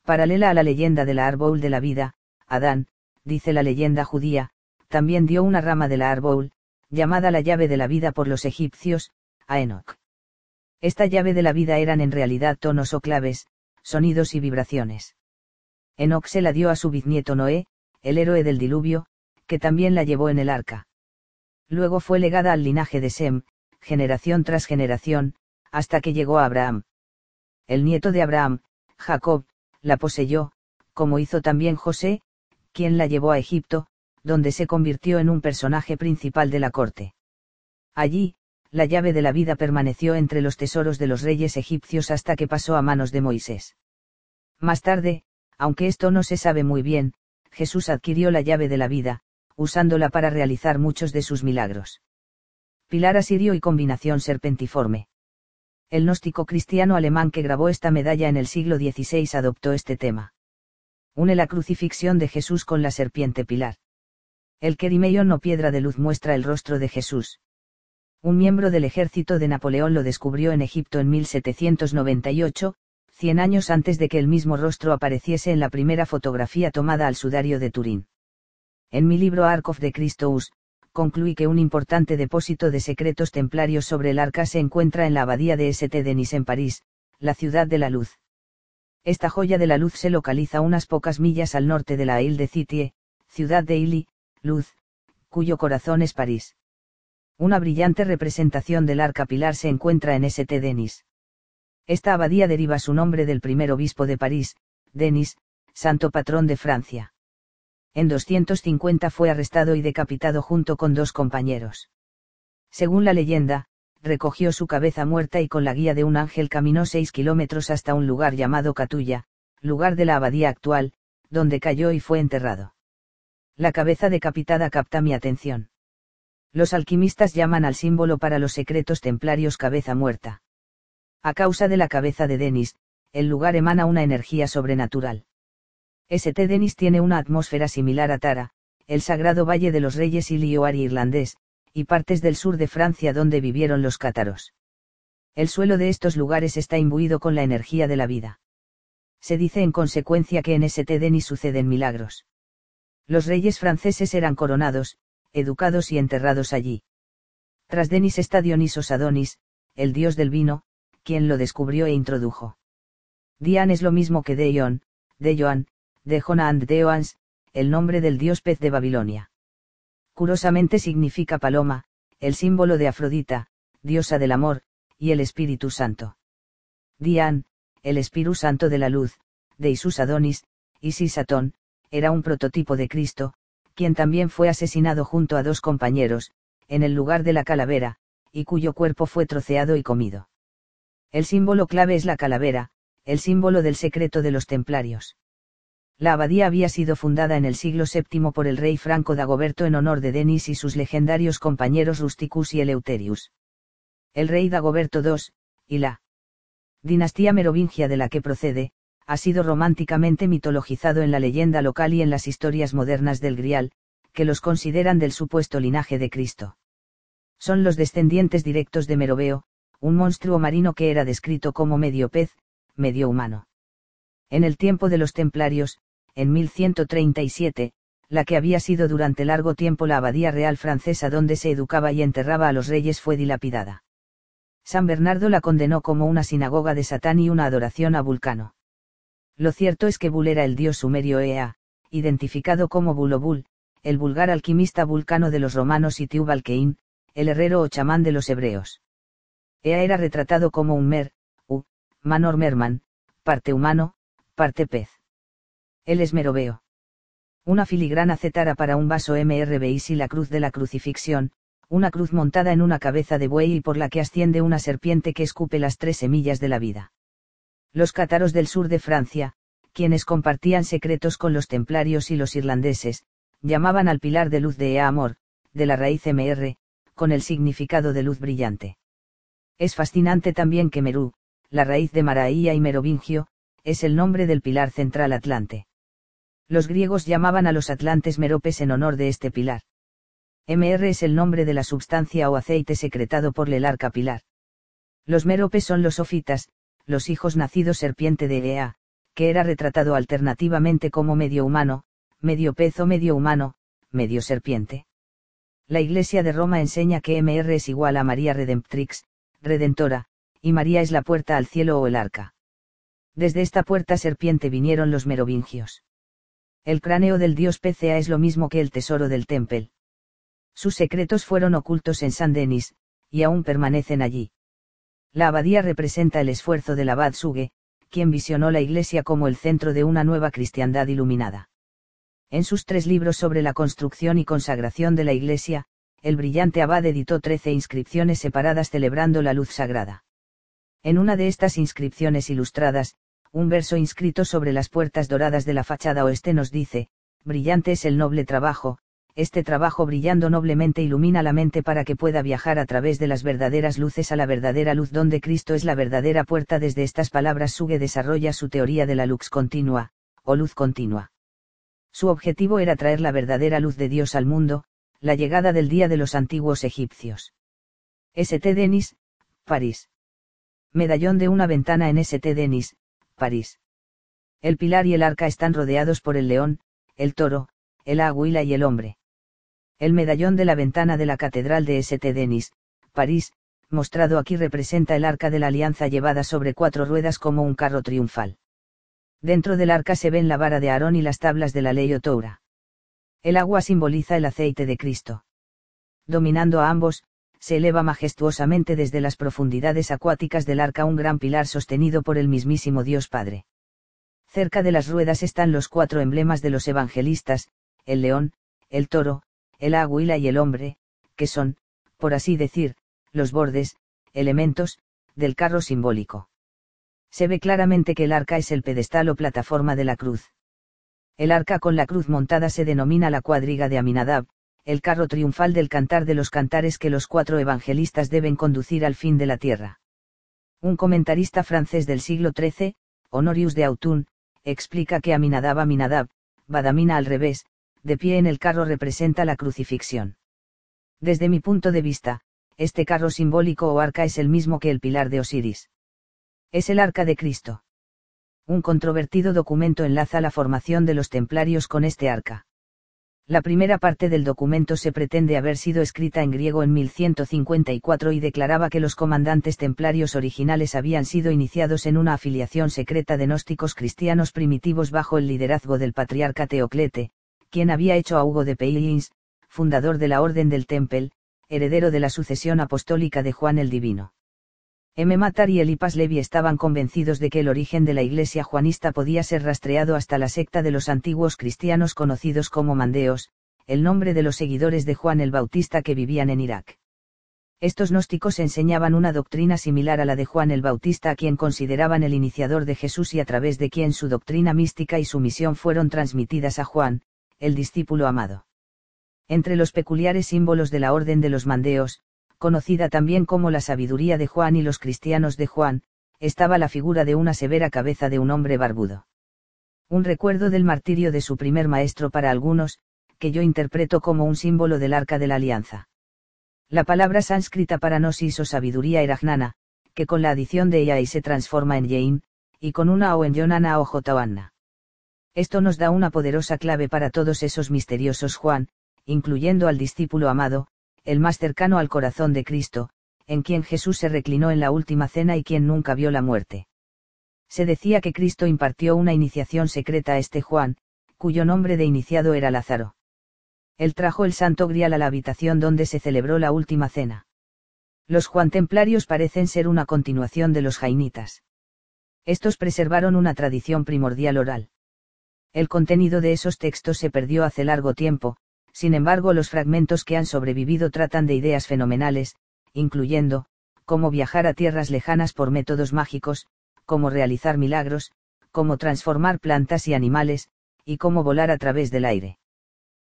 Paralela a la leyenda del árbol de la vida, Adán, dice la leyenda judía, también dio una rama del árbol, llamada la llave de la vida por los egipcios, a Enoch. Esta llave de la vida eran en realidad tonos o claves, sonidos y vibraciones. Enoch se la dio a su bisnieto Noé, el héroe del diluvio, que también la llevó en el arca. Luego fue legada al linaje de Sem, generación tras generación, hasta que llegó a Abraham. El nieto de Abraham, Jacob, la poseyó, como hizo también José, quien la llevó a Egipto, donde se convirtió en un personaje principal de la corte. Allí, la llave de la vida permaneció entre los tesoros de los reyes egipcios hasta que pasó a manos de Moisés. Más tarde, aunque esto no se sabe muy bien, Jesús adquirió la llave de la vida, usándola para realizar muchos de sus milagros. Pilar asirio y combinación serpentiforme. El gnóstico cristiano alemán que grabó esta medalla en el siglo XVI adoptó este tema. Une la crucifixión de Jesús con la serpiente pilar. El Kerimeion o piedra de luz muestra el rostro de Jesús. Un miembro del ejército de Napoleón lo descubrió en Egipto en 1798, cien años antes de que el mismo rostro apareciese en la primera fotografía tomada al sudario de Turín. En mi libro Ark of the Christus, concluí que un importante depósito de secretos templarios sobre el arca se encuentra en la abadía de St. Denis en París, la ciudad de la luz. Esta joya de la luz se localiza unas pocas millas al norte de la Ile de Citie, ciudad de Ili, luz, cuyo corazón es París. Una brillante representación del arca pilar se encuentra en St. Denis. Esta abadía deriva su nombre del primer obispo de París, Denis, santo patrón de Francia. En 250 fue arrestado y decapitado junto con dos compañeros. Según la leyenda, recogió su cabeza muerta y con la guía de un ángel caminó seis kilómetros hasta un lugar llamado Catulla, lugar de la abadía actual, donde cayó y fue enterrado. La cabeza decapitada capta mi atención. Los alquimistas llaman al símbolo para los secretos templarios cabeza muerta. A causa de la cabeza de Denis, el lugar emana una energía sobrenatural. St. Denis tiene una atmósfera similar a Tara, el sagrado Valle de los Reyes y Lioari irlandés, y partes del sur de Francia donde vivieron los cátaros. El suelo de estos lugares está imbuido con la energía de la vida. Se dice en consecuencia que en St. Denis suceden milagros. Los reyes franceses eran coronados, educados y enterrados allí. Tras Denis está Dionisos Adonis, el dios del vino, quien lo descubrió e introdujo. Dian es lo mismo que Deion, Deyoan, Dejona and Deoans, el nombre del dios pez de Babilonia. Curosamente significa paloma, el símbolo de Afrodita, diosa del amor, y el Espíritu Santo. Dian, el Espíritu Santo de la luz, de Isus Adonis, Isis Atón, era un prototipo de Cristo, quien también fue asesinado junto a dos compañeros, en el lugar de la calavera, y cuyo cuerpo fue troceado y comido. El símbolo clave es la calavera, el símbolo del secreto de los templarios. La abadía había sido fundada en el siglo VII por el rey Franco Dagoberto en honor de Denis y sus legendarios compañeros Rusticus y Eleuterius. El rey Dagoberto II, y la dinastía merovingia de la que procede, ha sido románticamente mitologizado en la leyenda local y en las historias modernas del Grial, que los consideran del supuesto linaje de Cristo. Son los descendientes directos de Meroveo, un monstruo marino que era descrito como medio pez, medio humano. En el tiempo de los templarios, en 1137, la que había sido durante largo tiempo la abadía real francesa donde se educaba y enterraba a los reyes fue dilapidada. San Bernardo la condenó como una sinagoga de Satán y una adoración a Vulcano. Lo cierto es que Bul era el dios sumerio Ea, identificado como Bulobul, el vulgar alquimista vulcano de los romanos y Tiubalkein, el herrero o chamán de los hebreos. Ea era retratado como un mer, u, manor merman, parte humano, parte pez. Él es meroveo. Una filigrana cetara para un vaso MRBIS y la cruz de la crucifixión, una cruz montada en una cabeza de buey y por la que asciende una serpiente que escupe las tres semillas de la vida. Los cátaros del sur de Francia, quienes compartían secretos con los templarios y los irlandeses, llamaban al pilar de luz de Ea Amor, de la raíz MR, con el significado de luz brillante. Es fascinante también que Merú, la raíz de Maraía y Merovingio, es el nombre del pilar central Atlante. Los griegos llamaban a los atlantes meropes en honor de este pilar. MR es el nombre de la substancia o aceite secretado por el arca pilar. Los meropes son los ofitas, los hijos nacidos serpiente de Ea, que era retratado alternativamente como medio humano, medio pez o medio humano, medio serpiente. La Iglesia de Roma enseña que MR es igual a María Redemptrix, Redentora, y María es la puerta al cielo o el arca. Desde esta puerta serpiente vinieron los merovingios. El cráneo del dios PCA es lo mismo que el tesoro del templo. Sus secretos fueron ocultos en San Denis, y aún permanecen allí. La abadía representa el esfuerzo del abad Suge, quien visionó la iglesia como el centro de una nueva cristiandad iluminada. En sus tres libros sobre la construcción y consagración de la iglesia, el brillante abad editó trece inscripciones separadas celebrando la luz sagrada. En una de estas inscripciones ilustradas, un verso inscrito sobre las puertas doradas de la fachada oeste nos dice, brillante es el noble trabajo, este trabajo brillando noblemente ilumina la mente para que pueda viajar a través de las verdaderas luces a la verdadera luz donde Cristo es la verdadera puerta. Desde estas palabras Suge desarrolla su teoría de la lux continua, o luz continua. Su objetivo era traer la verdadera luz de Dios al mundo, la llegada del día de los antiguos egipcios. St. Denis, París. Medallón de una ventana en St. Denis, París. El pilar y el arca están rodeados por el león, el toro, el águila y el hombre. El medallón de la ventana de la Catedral de St. Denis, París, mostrado aquí representa el arca de la alianza llevada sobre cuatro ruedas como un carro triunfal. Dentro del arca se ven la vara de Aarón y las tablas de la ley Otoura. El agua simboliza el aceite de Cristo. Dominando a ambos, se eleva majestuosamente desde las profundidades acuáticas del arca un gran pilar sostenido por el mismísimo Dios Padre. Cerca de las ruedas están los cuatro emblemas de los evangelistas, el león, el toro, el águila y el hombre, que son, por así decir, los bordes, elementos, del carro simbólico. Se ve claramente que el arca es el pedestal o plataforma de la cruz. El arca con la cruz montada se denomina la cuadriga de Aminadab, el carro triunfal del cantar de los cantares que los cuatro evangelistas deben conducir al fin de la tierra. Un comentarista francés del siglo XIII, Honorius de Autun, explica que Aminadab Aminadab, Badamina al revés, de pie en el carro representa la crucifixión. Desde mi punto de vista, este carro simbólico o arca es el mismo que el pilar de Osiris. Es el arca de Cristo. Un controvertido documento enlaza la formación de los templarios con este arca. La primera parte del documento se pretende haber sido escrita en griego en 1154 y declaraba que los comandantes templarios originales habían sido iniciados en una afiliación secreta de gnósticos cristianos primitivos bajo el liderazgo del patriarca Teoclete, quien había hecho a Hugo de Peilins, fundador de la Orden del Tempel, heredero de la sucesión apostólica de Juan el Divino. M. Matar y Elipas Levi estaban convencidos de que el origen de la iglesia juanista podía ser rastreado hasta la secta de los antiguos cristianos conocidos como mandeos, el nombre de los seguidores de Juan el Bautista que vivían en Irak. Estos gnósticos enseñaban una doctrina similar a la de Juan el Bautista a quien consideraban el iniciador de Jesús y a través de quien su doctrina mística y su misión fueron transmitidas a Juan, el discípulo amado. Entre los peculiares símbolos de la orden de los mandeos, conocida también como la sabiduría de Juan y los cristianos de Juan, estaba la figura de una severa cabeza de un hombre barbudo. Un recuerdo del martirio de su primer maestro para algunos, que yo interpreto como un símbolo del arca de la alianza. La palabra sánscrita para gnosis o sabiduría era jnana, que con la adición de y se transforma en yein, y con una o en yonana o jotawanna. Esto nos da una poderosa clave para todos esos misteriosos Juan, incluyendo al discípulo amado, el más cercano al corazón de Cristo, en quien Jesús se reclinó en la última cena y quien nunca vio la muerte. Se decía que Cristo impartió una iniciación secreta a este Juan, cuyo nombre de iniciado era Lázaro. Él trajo el santo grial a la habitación donde se celebró la última cena. Los Juan Templarios parecen ser una continuación de los Jainitas. Estos preservaron una tradición primordial oral. El contenido de esos textos se perdió hace largo tiempo, sin embargo los fragmentos que han sobrevivido tratan de ideas fenomenales, incluyendo, cómo viajar a tierras lejanas por métodos mágicos, cómo realizar milagros, cómo transformar plantas y animales, y cómo volar a través del aire.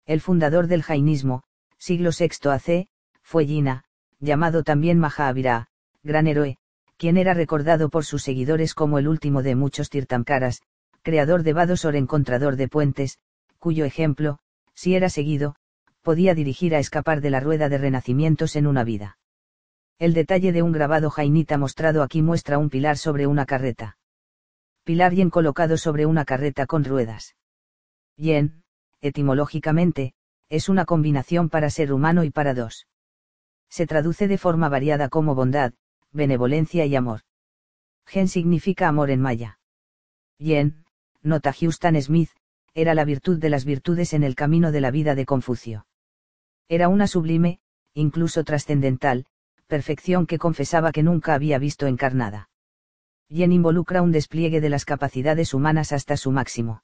El fundador del jainismo, siglo VI AC, fue Yina, llamado también Mahavira, gran héroe, quien era recordado por sus seguidores como el último de muchos tirtamkaras, creador de vados o encontrador de puentes, cuyo ejemplo, si era seguido, podía dirigir a escapar de la rueda de renacimientos en una vida. El detalle de un grabado jainita mostrado aquí muestra un pilar sobre una carreta. Pilar yen colocado sobre una carreta con ruedas. Yen, etimológicamente, es una combinación para ser humano y para dos. Se traduce de forma variada como bondad, benevolencia y amor. Gen significa amor en maya. Yen, nota Houston Smith, era la virtud de las virtudes en el camino de la vida de Confucio. Era una sublime, incluso trascendental, perfección que confesaba que nunca había visto encarnada. Yen involucra un despliegue de las capacidades humanas hasta su máximo.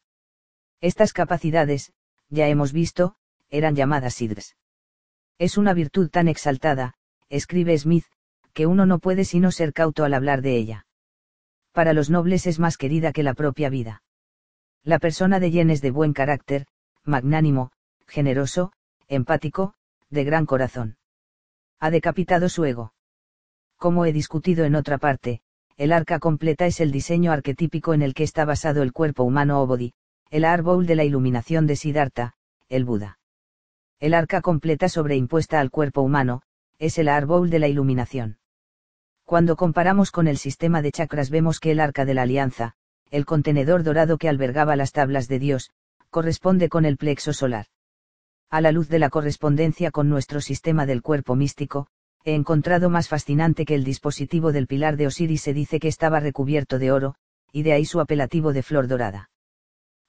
Estas capacidades, ya hemos visto, eran llamadas sidrs. Es una virtud tan exaltada, escribe Smith, que uno no puede sino ser cauto al hablar de ella. Para los nobles es más querida que la propia vida. La persona de Yen es de buen carácter, magnánimo, generoso, empático, de gran corazón. Ha decapitado su ego. Como he discutido en otra parte, el arca completa es el diseño arquetípico en el que está basado el cuerpo humano o el árbol de la iluminación de Siddhartha, el Buda. El arca completa sobreimpuesta al cuerpo humano, es el árbol de la iluminación. Cuando comparamos con el sistema de chakras vemos que el arca de la alianza, el contenedor dorado que albergaba las tablas de Dios, corresponde con el plexo solar. A la luz de la correspondencia con nuestro sistema del cuerpo místico, he encontrado más fascinante que el dispositivo del pilar de Osiris se dice que estaba recubierto de oro, y de ahí su apelativo de flor dorada.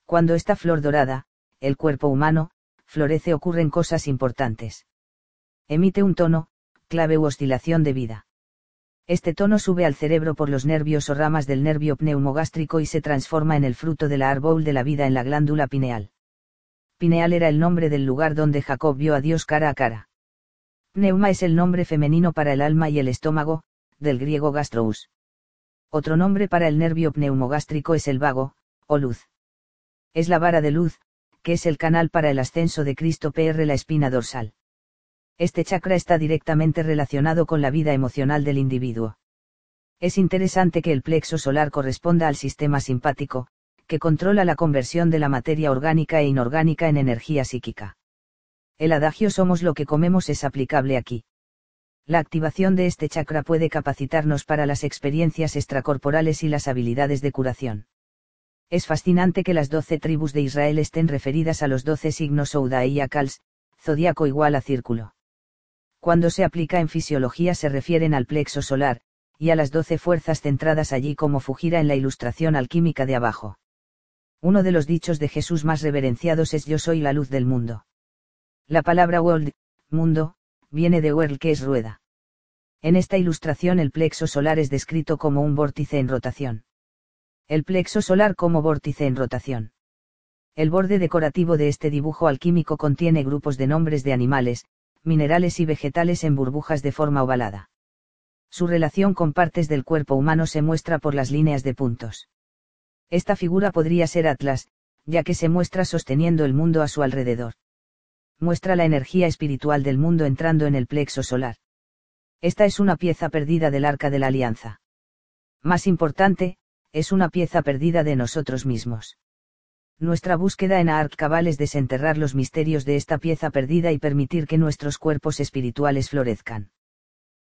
Cuando esta flor dorada, el cuerpo humano, florece ocurren cosas importantes. Emite un tono, clave u oscilación de vida. Este tono sube al cerebro por los nervios o ramas del nervio pneumogástrico y se transforma en el fruto de la árbol de la vida en la glándula pineal. Pineal era el nombre del lugar donde Jacob vio a Dios cara a cara. Pneuma es el nombre femenino para el alma y el estómago, del griego gastrous. Otro nombre para el nervio pneumogástrico es el vago, o luz. Es la vara de luz, que es el canal para el ascenso de Cristo PR la espina dorsal. Este chakra está directamente relacionado con la vida emocional del individuo. Es interesante que el plexo solar corresponda al sistema simpático, que controla la conversión de la materia orgánica e inorgánica en energía psíquica. El adagio somos lo que comemos es aplicable aquí. La activación de este chakra puede capacitarnos para las experiencias extracorporales y las habilidades de curación. Es fascinante que las doce tribus de Israel estén referidas a los doce signos Ouda y Akals, zodiaco igual a círculo. Cuando se aplica en fisiología se refieren al plexo solar, y a las doce fuerzas centradas allí como Fujira en la ilustración alquímica de abajo. Uno de los dichos de Jesús más reverenciados es Yo soy la luz del mundo. La palabra world, mundo, viene de world que es rueda. En esta ilustración el plexo solar es descrito como un vórtice en rotación. El plexo solar como vórtice en rotación. El borde decorativo de este dibujo alquímico contiene grupos de nombres de animales, minerales y vegetales en burbujas de forma ovalada. Su relación con partes del cuerpo humano se muestra por las líneas de puntos. Esta figura podría ser Atlas, ya que se muestra sosteniendo el mundo a su alrededor. Muestra la energía espiritual del mundo entrando en el plexo solar. Esta es una pieza perdida del arca de la alianza. Más importante, es una pieza perdida de nosotros mismos. Nuestra búsqueda en Ark Cabal es desenterrar los misterios de esta pieza perdida y permitir que nuestros cuerpos espirituales florezcan.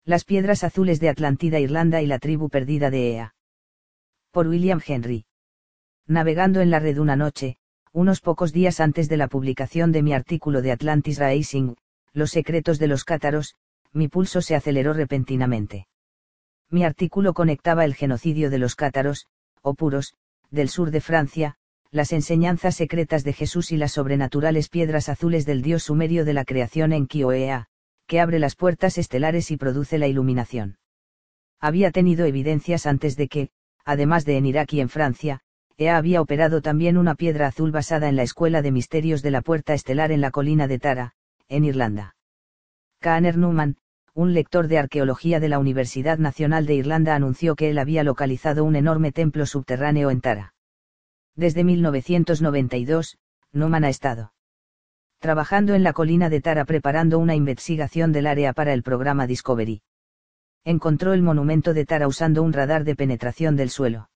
Las piedras azules de Atlántida, Irlanda y la tribu perdida de Ea. Por William Henry. Navegando en la red una noche, unos pocos días antes de la publicación de mi artículo de Atlantis Rising, Los secretos de los cátaros, mi pulso se aceleró repentinamente. Mi artículo conectaba el genocidio de los cátaros, o puros, del sur de Francia, las enseñanzas secretas de Jesús y las sobrenaturales piedras azules del dios sumerio de la creación en Kioea, que abre las puertas estelares y produce la iluminación. Había tenido evidencias antes de que, además de en Irak y en Francia, Ea había operado también una piedra azul basada en la Escuela de Misterios de la Puerta Estelar en la colina de Tara, en Irlanda. Kaner Newman, un lector de arqueología de la Universidad Nacional de Irlanda anunció que él había localizado un enorme templo subterráneo en Tara. Desde 1992, Numan ha estado trabajando en la colina de Tara preparando una investigación del área para el programa Discovery. Encontró el monumento de Tara usando un radar de penetración del suelo.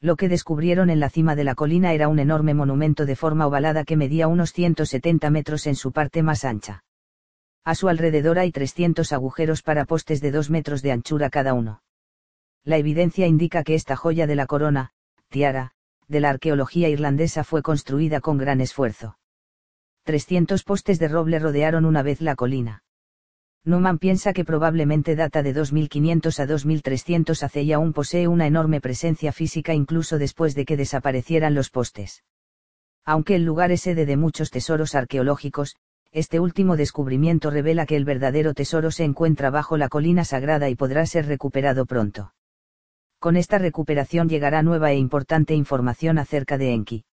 Lo que descubrieron en la cima de la colina era un enorme monumento de forma ovalada que medía unos 170 metros en su parte más ancha. A su alrededor hay 300 agujeros para postes de 2 metros de anchura cada uno. La evidencia indica que esta joya de la corona, tiara, de la arqueología irlandesa fue construida con gran esfuerzo. 300 postes de roble rodearon una vez la colina. Newman piensa que probablemente data de 2500 a 2300 hace y aún posee una enorme presencia física incluso después de que desaparecieran los postes. Aunque el lugar es sede de muchos tesoros arqueológicos, este último descubrimiento revela que el verdadero tesoro se encuentra bajo la colina sagrada y podrá ser recuperado pronto con esta recuperación llegará nueva e importante información acerca de Enki.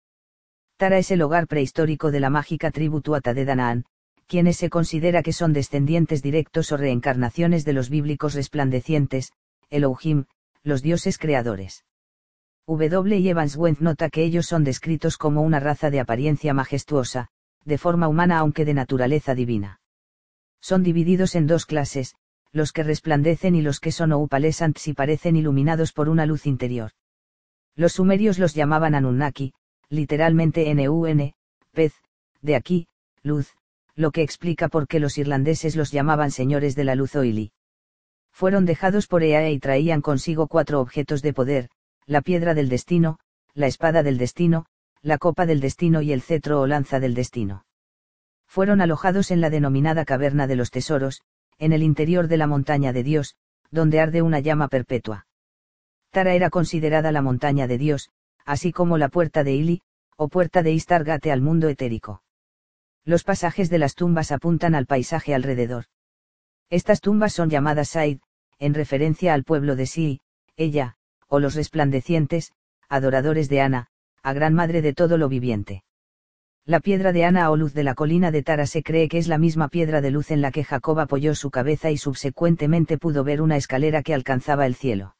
Tara es el hogar prehistórico de la mágica tribu Tuata de Danaan, quienes se considera que son descendientes directos o reencarnaciones de los bíblicos resplandecientes, Elohim, los dioses creadores. W. Evans Wendt nota que ellos son descritos como una raza de apariencia majestuosa, de forma humana aunque de naturaleza divina. Son divididos en dos clases, los que resplandecen y los que son opalescents y parecen iluminados por una luz interior. Los sumerios los llamaban Anunnaki, literalmente NUN, pez, de aquí, luz, lo que explica por qué los irlandeses los llamaban señores de la luz Oili. Fueron dejados por Ea y traían consigo cuatro objetos de poder, la piedra del destino, la espada del destino, la copa del destino y el cetro o lanza del destino. Fueron alojados en la denominada caverna de los tesoros, en el interior de la montaña de Dios, donde arde una llama perpetua. Tara era considerada la montaña de Dios, así como la puerta de Ili, o puerta de Istargate al mundo etérico. Los pasajes de las tumbas apuntan al paisaje alrededor. Estas tumbas son llamadas Said, en referencia al pueblo de Si, ella, o los resplandecientes, adoradores de Ana, a gran madre de todo lo viviente. La piedra de Ana o luz de la colina de Tara se cree que es la misma piedra de luz en la que Jacob apoyó su cabeza y subsecuentemente pudo ver una escalera que alcanzaba el cielo.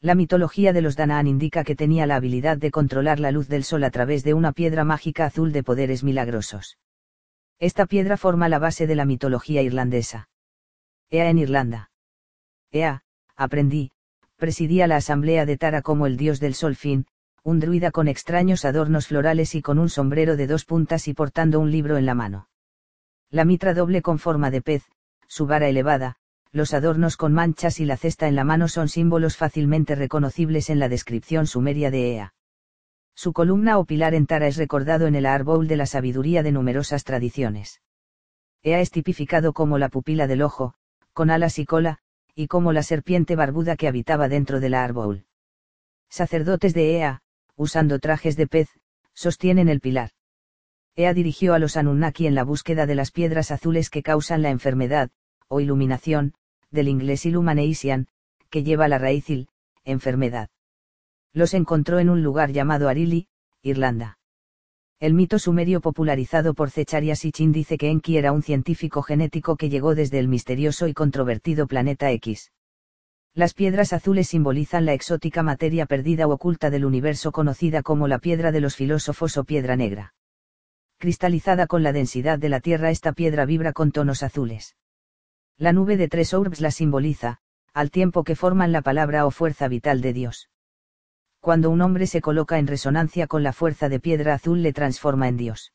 La mitología de los Danaan indica que tenía la habilidad de controlar la luz del sol a través de una piedra mágica azul de poderes milagrosos. Esta piedra forma la base de la mitología irlandesa. Ea en Irlanda. Ea, aprendí, presidía la asamblea de Tara como el dios del sol fin, un druida con extraños adornos florales y con un sombrero de dos puntas y portando un libro en la mano. La mitra doble con forma de pez, su vara elevada, los adornos con manchas y la cesta en la mano son símbolos fácilmente reconocibles en la descripción sumeria de Ea. Su columna o pilar en Tara es recordado en el árbol de la sabiduría de numerosas tradiciones. Ea es tipificado como la pupila del ojo, con alas y cola, y como la serpiente barbuda que habitaba dentro del árbol. Sacerdotes de Ea, usando trajes de pez, sostienen el pilar. Ea dirigió a los Anunnaki en la búsqueda de las piedras azules que causan la enfermedad, o iluminación, del inglés Illumination, que lleva la raíz il, enfermedad los encontró en un lugar llamado Arili, Irlanda. El mito sumerio popularizado por Zecharia Sitchin dice que Enki era un científico genético que llegó desde el misterioso y controvertido planeta X. Las piedras azules simbolizan la exótica materia perdida o oculta del universo conocida como la piedra de los filósofos o piedra negra. Cristalizada con la densidad de la Tierra esta piedra vibra con tonos azules. La nube de tres orbs la simboliza, al tiempo que forman la palabra o fuerza vital de Dios cuando un hombre se coloca en resonancia con la fuerza de piedra azul le transforma en Dios.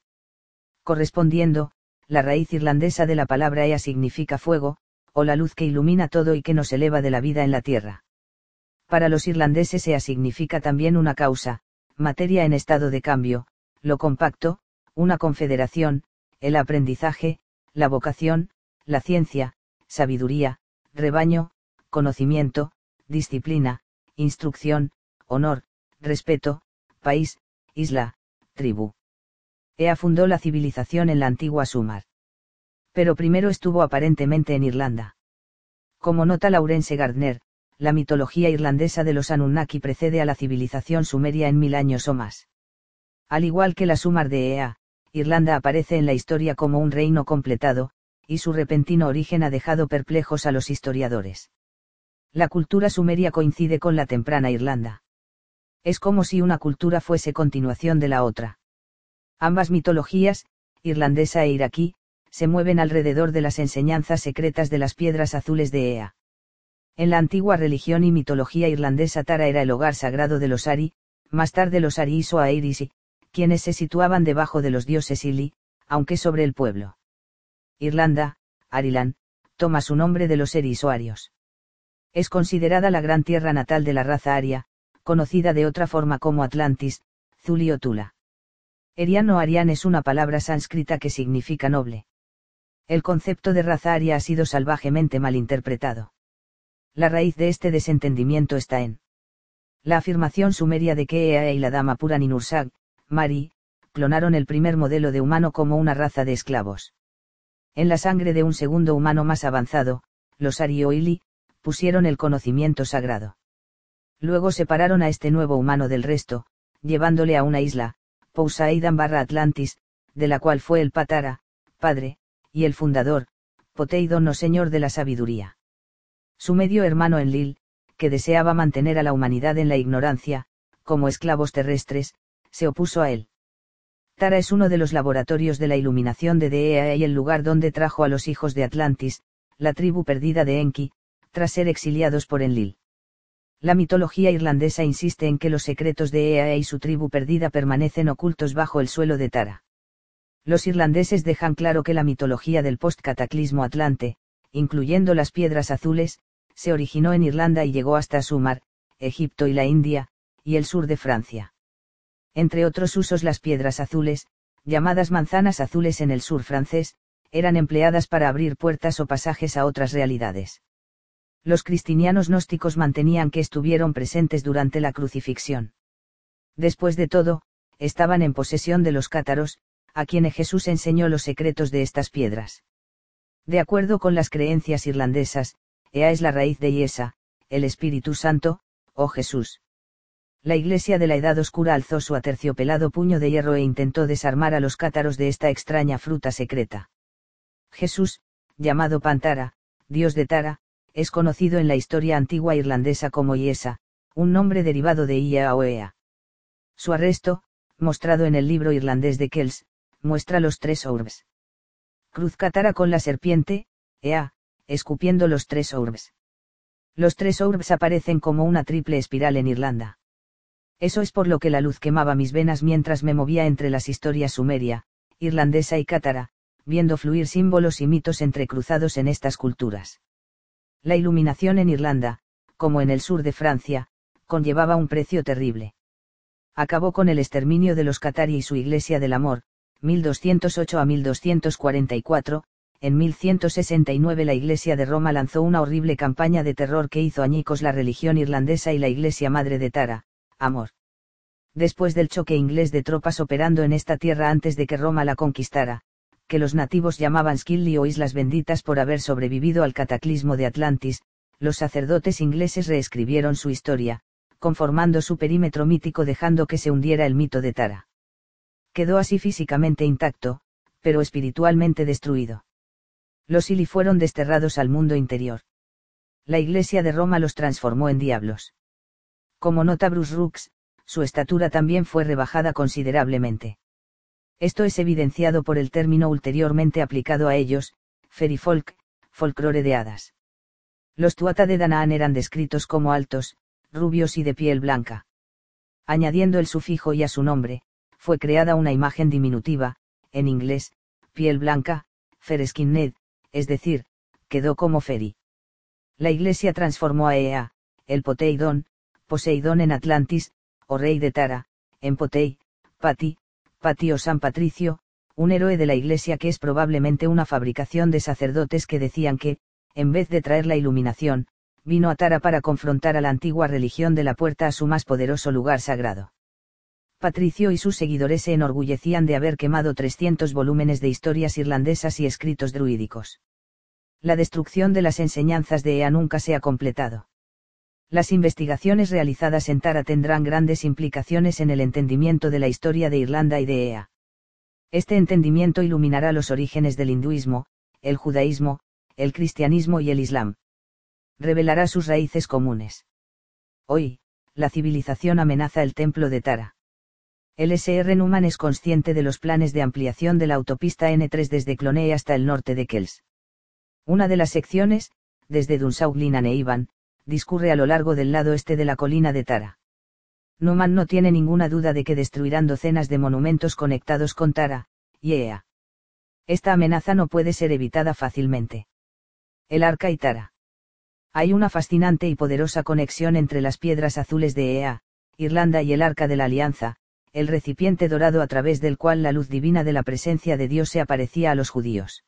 Correspondiendo, la raíz irlandesa de la palabra Ea significa fuego, o la luz que ilumina todo y que nos eleva de la vida en la tierra. Para los irlandeses Ea significa también una causa, materia en estado de cambio, lo compacto, una confederación, el aprendizaje, la vocación, la ciencia, sabiduría, rebaño, conocimiento, disciplina, instrucción, honor, respeto, país, isla, tribu. Ea fundó la civilización en la antigua Sumar. Pero primero estuvo aparentemente en Irlanda. Como nota Laurence Gardner, la mitología irlandesa de los Anunnaki precede a la civilización sumeria en mil años o más. Al igual que la Sumar de Ea, Irlanda aparece en la historia como un reino completado, y su repentino origen ha dejado perplejos a los historiadores. La cultura sumeria coincide con la temprana Irlanda. Es como si una cultura fuese continuación de la otra. Ambas mitologías, irlandesa e iraquí, se mueven alrededor de las enseñanzas secretas de las piedras azules de Ea. En la antigua religión y mitología irlandesa Tara era el hogar sagrado de los Ari, más tarde los Aris o Airisi, quienes se situaban debajo de los dioses Ili, aunque sobre el pueblo. Irlanda, Arilan, toma su nombre de los Eris o Arios. Es considerada la gran tierra natal de la raza aria, conocida de otra forma como Atlantis, Zuli o Tula. Erian o Arian es una palabra sánscrita que significa noble. El concepto de raza aria ha sido salvajemente malinterpretado. La raíz de este desentendimiento está en la afirmación sumeria de que Ea y la dama Puraninursag, Mari, clonaron el primer modelo de humano como una raza de esclavos. En la sangre de un segundo humano más avanzado, los Ari o Ili, pusieron el conocimiento sagrado. Luego separaron a este nuevo humano del resto, llevándole a una isla, Pousaidan barra Atlantis, de la cual fue el Patara, padre, y el fundador, Poteidon o señor de la sabiduría. Su medio hermano Enlil, que deseaba mantener a la humanidad en la ignorancia, como esclavos terrestres, se opuso a él. Tara es uno de los laboratorios de la iluminación de Dea y el lugar donde trajo a los hijos de Atlantis, la tribu perdida de Enki, tras ser exiliados por Enlil. La mitología irlandesa insiste en que los secretos de Ea y su tribu perdida permanecen ocultos bajo el suelo de Tara. Los irlandeses dejan claro que la mitología del post-cataclismo atlante, incluyendo las piedras azules, se originó en Irlanda y llegó hasta Sumar, Egipto y la India, y el sur de Francia. Entre otros usos las piedras azules, llamadas manzanas azules en el sur francés, eran empleadas para abrir puertas o pasajes a otras realidades los cristianos gnósticos mantenían que estuvieron presentes durante la crucifixión. Después de todo, estaban en posesión de los cátaros, a quienes Jesús enseñó los secretos de estas piedras. De acuerdo con las creencias irlandesas, Ea es la raíz de Iesa, el Espíritu Santo, o Jesús. La Iglesia de la Edad Oscura alzó su aterciopelado puño de hierro e intentó desarmar a los cátaros de esta extraña fruta secreta. Jesús, llamado Pantara, dios de Tara, es conocido en la historia antigua irlandesa como Iesa, un nombre derivado de Ia o Ea. Su arresto, mostrado en el libro irlandés de Kells, muestra los tres orbs. Cruz Catara con la serpiente, Ea, escupiendo los tres orbs. Los tres orbs aparecen como una triple espiral en Irlanda. Eso es por lo que la luz quemaba mis venas mientras me movía entre las historias sumeria, irlandesa y cátara, viendo fluir símbolos y mitos entrecruzados en estas culturas. La iluminación en Irlanda, como en el sur de Francia, conllevaba un precio terrible. Acabó con el exterminio de los Catari y su Iglesia del Amor, 1208 a 1244, en 1169 la Iglesia de Roma lanzó una horrible campaña de terror que hizo añicos la religión irlandesa y la Iglesia Madre de Tara, Amor. Después del choque inglés de tropas operando en esta tierra antes de que Roma la conquistara, que los nativos llamaban Skilly o Islas Benditas por haber sobrevivido al cataclismo de Atlantis, los sacerdotes ingleses reescribieron su historia, conformando su perímetro mítico dejando que se hundiera el mito de Tara. Quedó así físicamente intacto, pero espiritualmente destruido. Los Ili fueron desterrados al mundo interior. La Iglesia de Roma los transformó en diablos. Como nota Bruce Rooks, su estatura también fue rebajada considerablemente. Esto es evidenciado por el término ulteriormente aplicado a ellos, ferifolk, folclore de hadas. Los tuata de Danaan eran descritos como altos, rubios y de piel blanca. Añadiendo el sufijo y a su nombre, fue creada una imagen diminutiva, en inglés, piel blanca, Ned, es decir, quedó como Feri. La iglesia transformó a Ea, el Poteidón, Poseidón en Atlantis, o rey de Tara, en Potei, Pati, Pati o San Patricio, un héroe de la iglesia que es probablemente una fabricación de sacerdotes que decían que, en vez de traer la iluminación, vino a Tara para confrontar a la antigua religión de la puerta a su más poderoso lugar sagrado. Patricio y sus seguidores se enorgullecían de haber quemado 300 volúmenes de historias irlandesas y escritos druídicos. La destrucción de las enseñanzas de Ea nunca se ha completado. Las investigaciones realizadas en Tara tendrán grandes implicaciones en el entendimiento de la historia de Irlanda y de Ea. Este entendimiento iluminará los orígenes del hinduismo, el judaísmo, el cristianismo y el islam. Revelará sus raíces comunes. Hoy, la civilización amenaza el templo de Tara. El SR Numan es consciente de los planes de ampliación de la autopista N3 desde Clonee hasta el norte de Kells. Una de las secciones, desde Dunsauglin a Neivan, discurre a lo largo del lado este de la colina de Tara. Numan no tiene ninguna duda de que destruirán docenas de monumentos conectados con Tara, y Ea. Esta amenaza no puede ser evitada fácilmente. El arca y Tara. Hay una fascinante y poderosa conexión entre las piedras azules de Ea, Irlanda y el arca de la Alianza, el recipiente dorado a través del cual la luz divina de la presencia de Dios se aparecía a los judíos.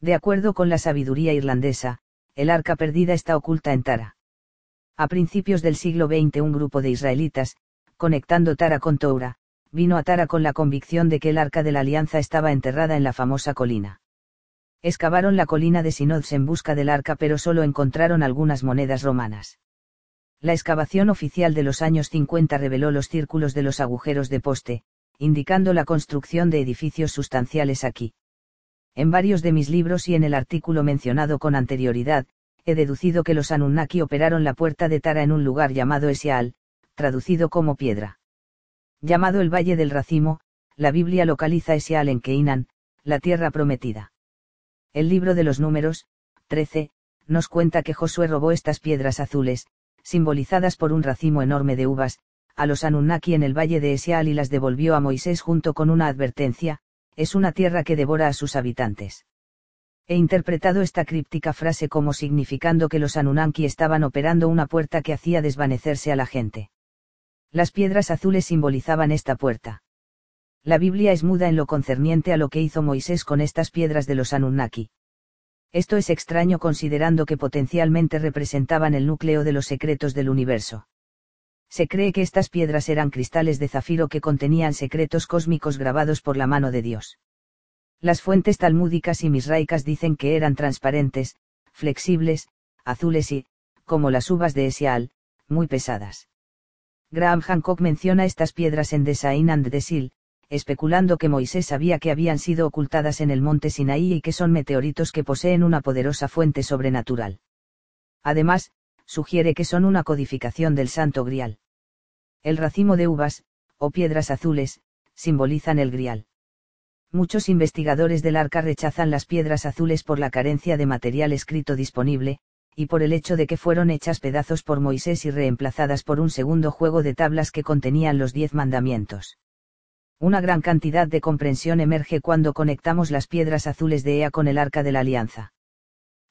De acuerdo con la sabiduría irlandesa, el arca perdida está oculta en Tara. A principios del siglo XX un grupo de israelitas, conectando Tara con Toura, vino a Tara con la convicción de que el arca de la alianza estaba enterrada en la famosa colina. Excavaron la colina de Sinods en busca del arca pero solo encontraron algunas monedas romanas. La excavación oficial de los años 50 reveló los círculos de los agujeros de poste, indicando la construcción de edificios sustanciales aquí. En varios de mis libros y en el artículo mencionado con anterioridad, he deducido que los Anunnaki operaron la puerta de Tara en un lugar llamado Esial, traducido como piedra. Llamado el Valle del Racimo, la Biblia localiza Esial en Keinan, la tierra prometida. El libro de los números, 13, nos cuenta que Josué robó estas piedras azules, simbolizadas por un racimo enorme de uvas, a los Anunnaki en el valle de Esial y las devolvió a Moisés junto con una advertencia, es una tierra que devora a sus habitantes. He interpretado esta críptica frase como significando que los Anunnaki estaban operando una puerta que hacía desvanecerse a la gente. Las piedras azules simbolizaban esta puerta. La Biblia es muda en lo concerniente a lo que hizo Moisés con estas piedras de los Anunnaki. Esto es extraño considerando que potencialmente representaban el núcleo de los secretos del universo. Se cree que estas piedras eran cristales de zafiro que contenían secretos cósmicos grabados por la mano de Dios. Las fuentes talmúdicas y misraicas dicen que eran transparentes, flexibles, azules y, como las uvas de Esial, muy pesadas. Graham Hancock menciona estas piedras en Design and Desil, especulando que Moisés sabía que habían sido ocultadas en el monte Sinaí y que son meteoritos que poseen una poderosa fuente sobrenatural. Además, sugiere que son una codificación del Santo Grial. El racimo de uvas, o piedras azules, simbolizan el Grial. Muchos investigadores del arca rechazan las piedras azules por la carencia de material escrito disponible, y por el hecho de que fueron hechas pedazos por Moisés y reemplazadas por un segundo juego de tablas que contenían los diez mandamientos. Una gran cantidad de comprensión emerge cuando conectamos las piedras azules de Ea con el arca de la alianza.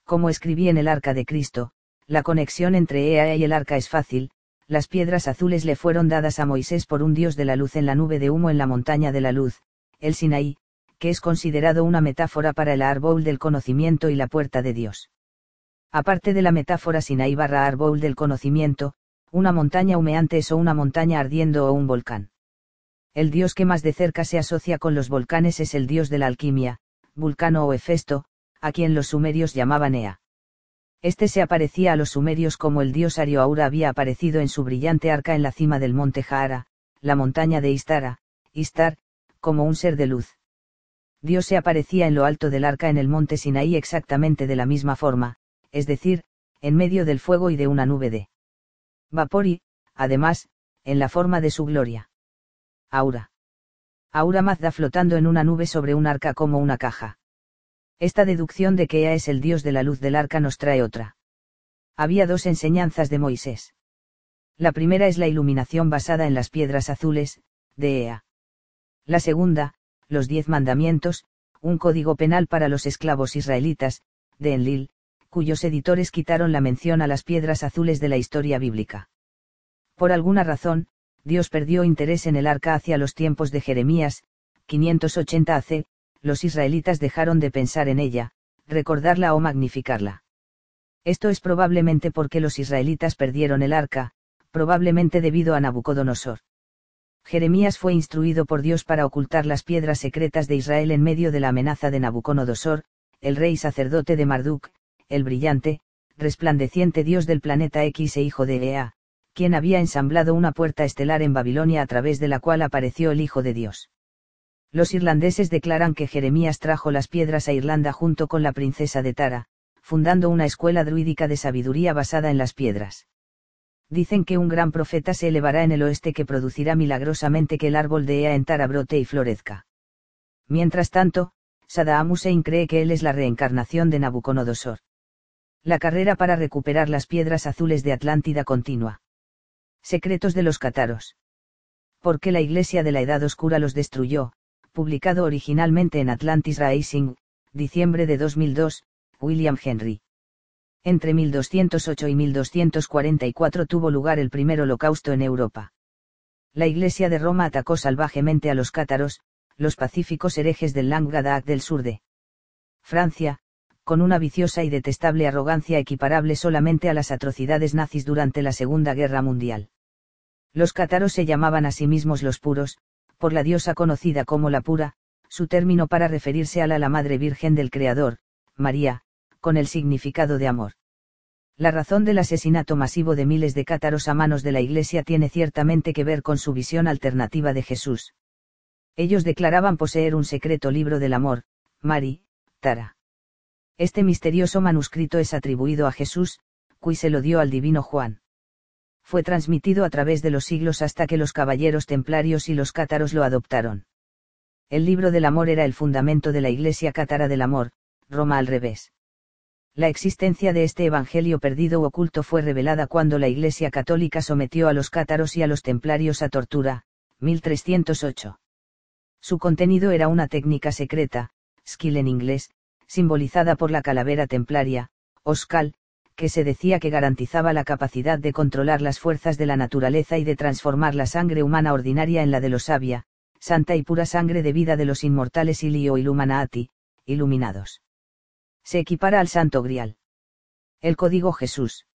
Como escribí en el arca de Cristo, la conexión entre Ea y el arca es fácil, las piedras azules le fueron dadas a Moisés por un dios de la luz en la nube de humo en la montaña de la luz, el Sinaí, que es considerado una metáfora para el árbol del conocimiento y la puerta de Dios. Aparte de la metáfora Sinaí barra árbol del conocimiento, una montaña humeante es o una montaña ardiendo o un volcán. El dios que más de cerca se asocia con los volcanes es el dios de la alquimia, Vulcano o Hefesto, a quien los sumerios llamaban Ea. Este se aparecía a los sumerios como el dios Arioaura había aparecido en su brillante arca en la cima del monte Jahara, la montaña de Istara, Istar, como un ser de luz. Dios se aparecía en lo alto del arca en el monte Sinaí exactamente de la misma forma, es decir, en medio del fuego y de una nube de vapor y, además, en la forma de su gloria. Aura. Aura Mazda flotando en una nube sobre un arca como una caja. Esta deducción de que Ea es el dios de la luz del arca nos trae otra. Había dos enseñanzas de Moisés. La primera es la iluminación basada en las piedras azules, de Ea. La segunda, los diez mandamientos, un código penal para los esclavos israelitas, de Enlil, cuyos editores quitaron la mención a las piedras azules de la historia bíblica. Por alguna razón, Dios perdió interés en el arca hacia los tiempos de Jeremías, 580 AC, los israelitas dejaron de pensar en ella, recordarla o magnificarla. Esto es probablemente porque los israelitas perdieron el arca, probablemente debido a Nabucodonosor. Jeremías fue instruido por Dios para ocultar las piedras secretas de Israel en medio de la amenaza de Nabucodonosor, el rey sacerdote de Marduk, el brillante, resplandeciente dios del planeta X e hijo de Ea, quien había ensamblado una puerta estelar en Babilonia a través de la cual apareció el Hijo de Dios. Los irlandeses declaran que Jeremías trajo las piedras a Irlanda junto con la princesa de Tara, fundando una escuela druídica de sabiduría basada en las piedras. Dicen que un gran profeta se elevará en el oeste que producirá milagrosamente que el árbol de Ea en Tara brote y florezca. Mientras tanto, Saddam Hussein cree que él es la reencarnación de Nabucodonosor. La carrera para recuperar las piedras azules de Atlántida continua. Secretos de los cátaros. ¿Por qué la Iglesia de la Edad Oscura los destruyó? publicado originalmente en Atlantis Rising, diciembre de 2002, William Henry. Entre 1208 y 1244 tuvo lugar el primer holocausto en Europa. La Iglesia de Roma atacó salvajemente a los cátaros, los pacíficos herejes del Languedoc del sur de Francia, con una viciosa y detestable arrogancia equiparable solamente a las atrocidades nazis durante la Segunda Guerra Mundial. Los cátaros se llamaban a sí mismos los puros, por la diosa conocida como la pura, su término para referirse a la, la Madre Virgen del Creador, María, con el significado de amor. La razón del asesinato masivo de miles de cátaros a manos de la Iglesia tiene ciertamente que ver con su visión alternativa de Jesús. Ellos declaraban poseer un secreto libro del amor, Mari, Tara. Este misterioso manuscrito es atribuido a Jesús, cui se lo dio al divino Juan fue transmitido a través de los siglos hasta que los caballeros templarios y los cátaros lo adoptaron. El libro del amor era el fundamento de la Iglesia cátara del amor, Roma al revés. La existencia de este evangelio perdido u oculto fue revelada cuando la Iglesia católica sometió a los cátaros y a los templarios a tortura, 1308. Su contenido era una técnica secreta, skill en inglés, simbolizada por la calavera templaria, Oscal, que se decía que garantizaba la capacidad de controlar las fuerzas de la naturaleza y de transformar la sangre humana ordinaria en la de los sabia, santa y pura sangre de vida de los inmortales Ilio Illuminati, iluminados. Se equipara al Santo Grial. El código Jesús.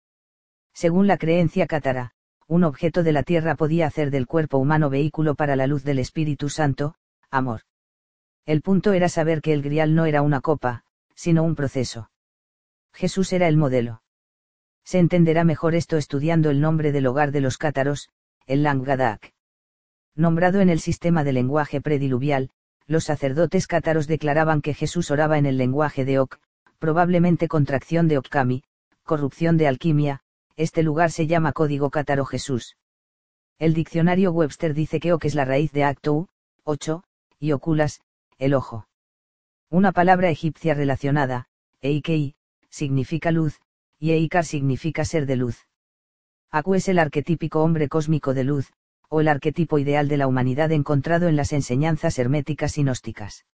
Según la creencia cátara, un objeto de la tierra podía hacer del cuerpo humano vehículo para la luz del Espíritu Santo, amor. El punto era saber que el grial no era una copa, sino un proceso. Jesús era el modelo. Se entenderá mejor esto estudiando el nombre del hogar de los cátaros, el Langadak. Nombrado en el sistema de lenguaje prediluvial, los sacerdotes cátaros declaraban que Jesús oraba en el lenguaje de Ok, probablemente contracción de Okkami, corrupción de alquimia, este lugar se llama código cátaro Jesús. El diccionario Webster dice que Ok es la raíz de acto 8, y oculas, el ojo. Una palabra egipcia relacionada, eikei, significa luz, y Eikar significa ser de luz. Aku es el arquetípico hombre cósmico de luz, o el arquetipo ideal de la humanidad encontrado en las enseñanzas herméticas y gnósticas.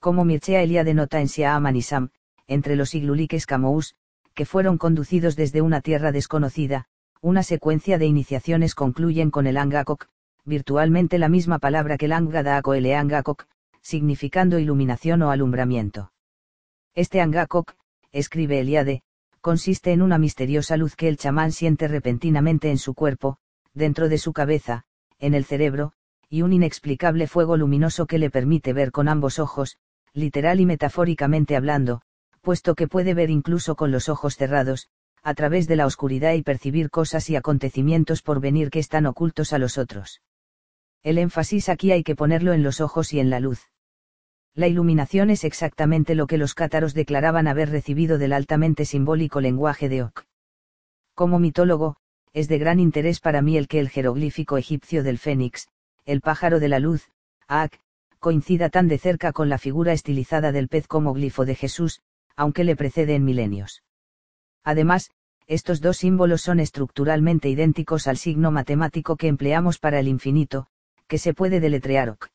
Como Mircea Eliade nota en Siam Anisam, entre los igluliques Camous, que fueron conducidos desde una tierra desconocida, una secuencia de iniciaciones concluyen con el Angakok, virtualmente la misma palabra que el Angadaak o el Eangakok, significando iluminación o alumbramiento. Este Angakok, escribe Eliade, consiste en una misteriosa luz que el chamán siente repentinamente en su cuerpo, dentro de su cabeza, en el cerebro, y un inexplicable fuego luminoso que le permite ver con ambos ojos, literal y metafóricamente hablando, puesto que puede ver incluso con los ojos cerrados, a través de la oscuridad y percibir cosas y acontecimientos por venir que están ocultos a los otros. El énfasis aquí hay que ponerlo en los ojos y en la luz. La iluminación es exactamente lo que los cátaros declaraban haber recibido del altamente simbólico lenguaje de Ok. Como mitólogo, es de gran interés para mí el que el jeroglífico egipcio del fénix, el pájaro de la luz, Ak, coincida tan de cerca con la figura estilizada del pez como glifo de Jesús, aunque le precede en milenios. Además, estos dos símbolos son estructuralmente idénticos al signo matemático que empleamos para el infinito, que se puede deletrear ok.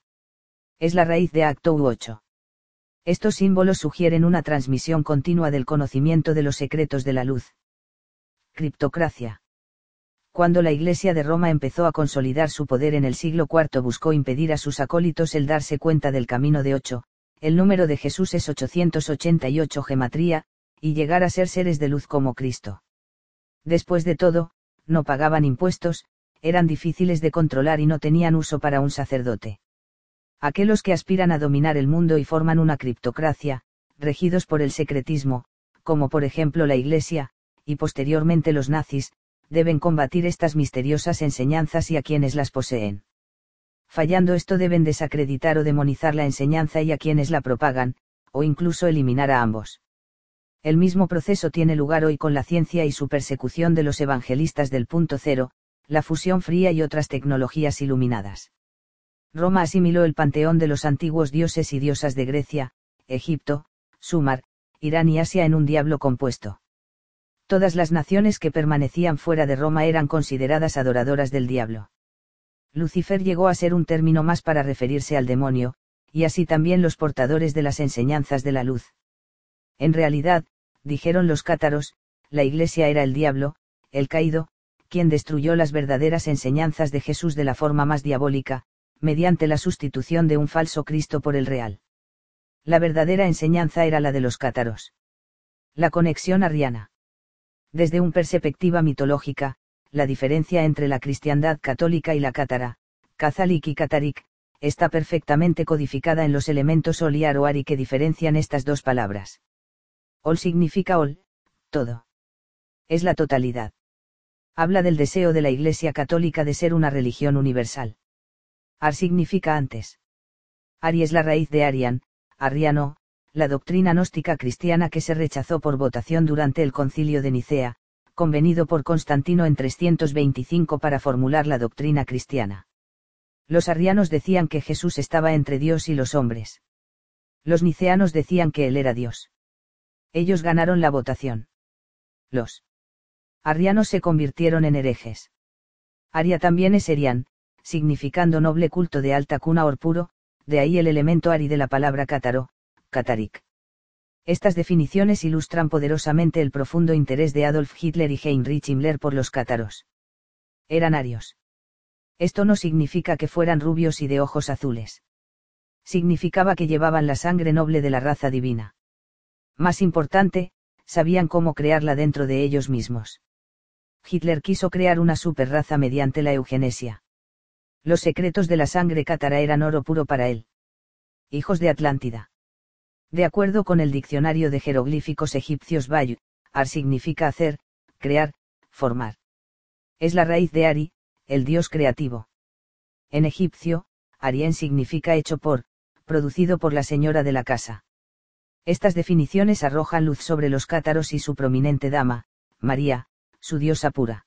Es la raíz de acto u 8. Estos símbolos sugieren una transmisión continua del conocimiento de los secretos de la luz. Criptocracia. Cuando la Iglesia de Roma empezó a consolidar su poder en el siglo IV buscó impedir a sus acólitos el darse cuenta del camino de ocho, el número de Jesús es 888 gematría, y llegar a ser seres de luz como Cristo. Después de todo, no pagaban impuestos, eran difíciles de controlar y no tenían uso para un sacerdote. Aquellos que aspiran a dominar el mundo y forman una criptocracia, regidos por el secretismo, como por ejemplo la Iglesia, y posteriormente los nazis, deben combatir estas misteriosas enseñanzas y a quienes las poseen. Fallando esto deben desacreditar o demonizar la enseñanza y a quienes la propagan, o incluso eliminar a ambos. El mismo proceso tiene lugar hoy con la ciencia y su persecución de los evangelistas del punto cero, la fusión fría y otras tecnologías iluminadas. Roma asimiló el panteón de los antiguos dioses y diosas de Grecia, Egipto, Sumar, Irán y Asia en un diablo compuesto. Todas las naciones que permanecían fuera de Roma eran consideradas adoradoras del diablo. Lucifer llegó a ser un término más para referirse al demonio, y así también los portadores de las enseñanzas de la luz. En realidad, dijeron los cátaros, la iglesia era el diablo, el caído, quien destruyó las verdaderas enseñanzas de Jesús de la forma más diabólica, mediante la sustitución de un falso Cristo por el real. La verdadera enseñanza era la de los cátaros. La conexión arriana. Desde una perspectiva mitológica, la diferencia entre la cristiandad católica y la cátara, Kazalik y Katarik, está perfectamente codificada en los elementos ol y aroari que diferencian estas dos palabras. Ol significa ol, todo. Es la totalidad habla del deseo de la Iglesia Católica de ser una religión universal. Ar significa antes. Ari es la raíz de Arian, Arriano, la doctrina gnóstica cristiana que se rechazó por votación durante el concilio de Nicea, convenido por Constantino en 325 para formular la doctrina cristiana. Los arrianos decían que Jesús estaba entre Dios y los hombres. Los niceanos decían que Él era Dios. Ellos ganaron la votación. Los arrianos se convirtieron en herejes. Aria también es erian, significando noble culto de alta cuna or puro, de ahí el elemento ari de la palabra cátaro, catarik. Estas definiciones ilustran poderosamente el profundo interés de Adolf Hitler y Heinrich Himmler por los cátaros. Eran arios. Esto no significa que fueran rubios y de ojos azules. Significaba que llevaban la sangre noble de la raza divina. Más importante, sabían cómo crearla dentro de ellos mismos. Hitler quiso crear una superraza mediante la eugenesia. Los secretos de la sangre cátara eran oro puro para él. Hijos de Atlántida. De acuerdo con el diccionario de jeroglíficos egipcios Bayu, Ar significa hacer, crear, formar. Es la raíz de Ari, el dios creativo. En egipcio, Arien significa hecho por, producido por la señora de la casa. Estas definiciones arrojan luz sobre los cátaros y su prominente dama, María, su diosa pura.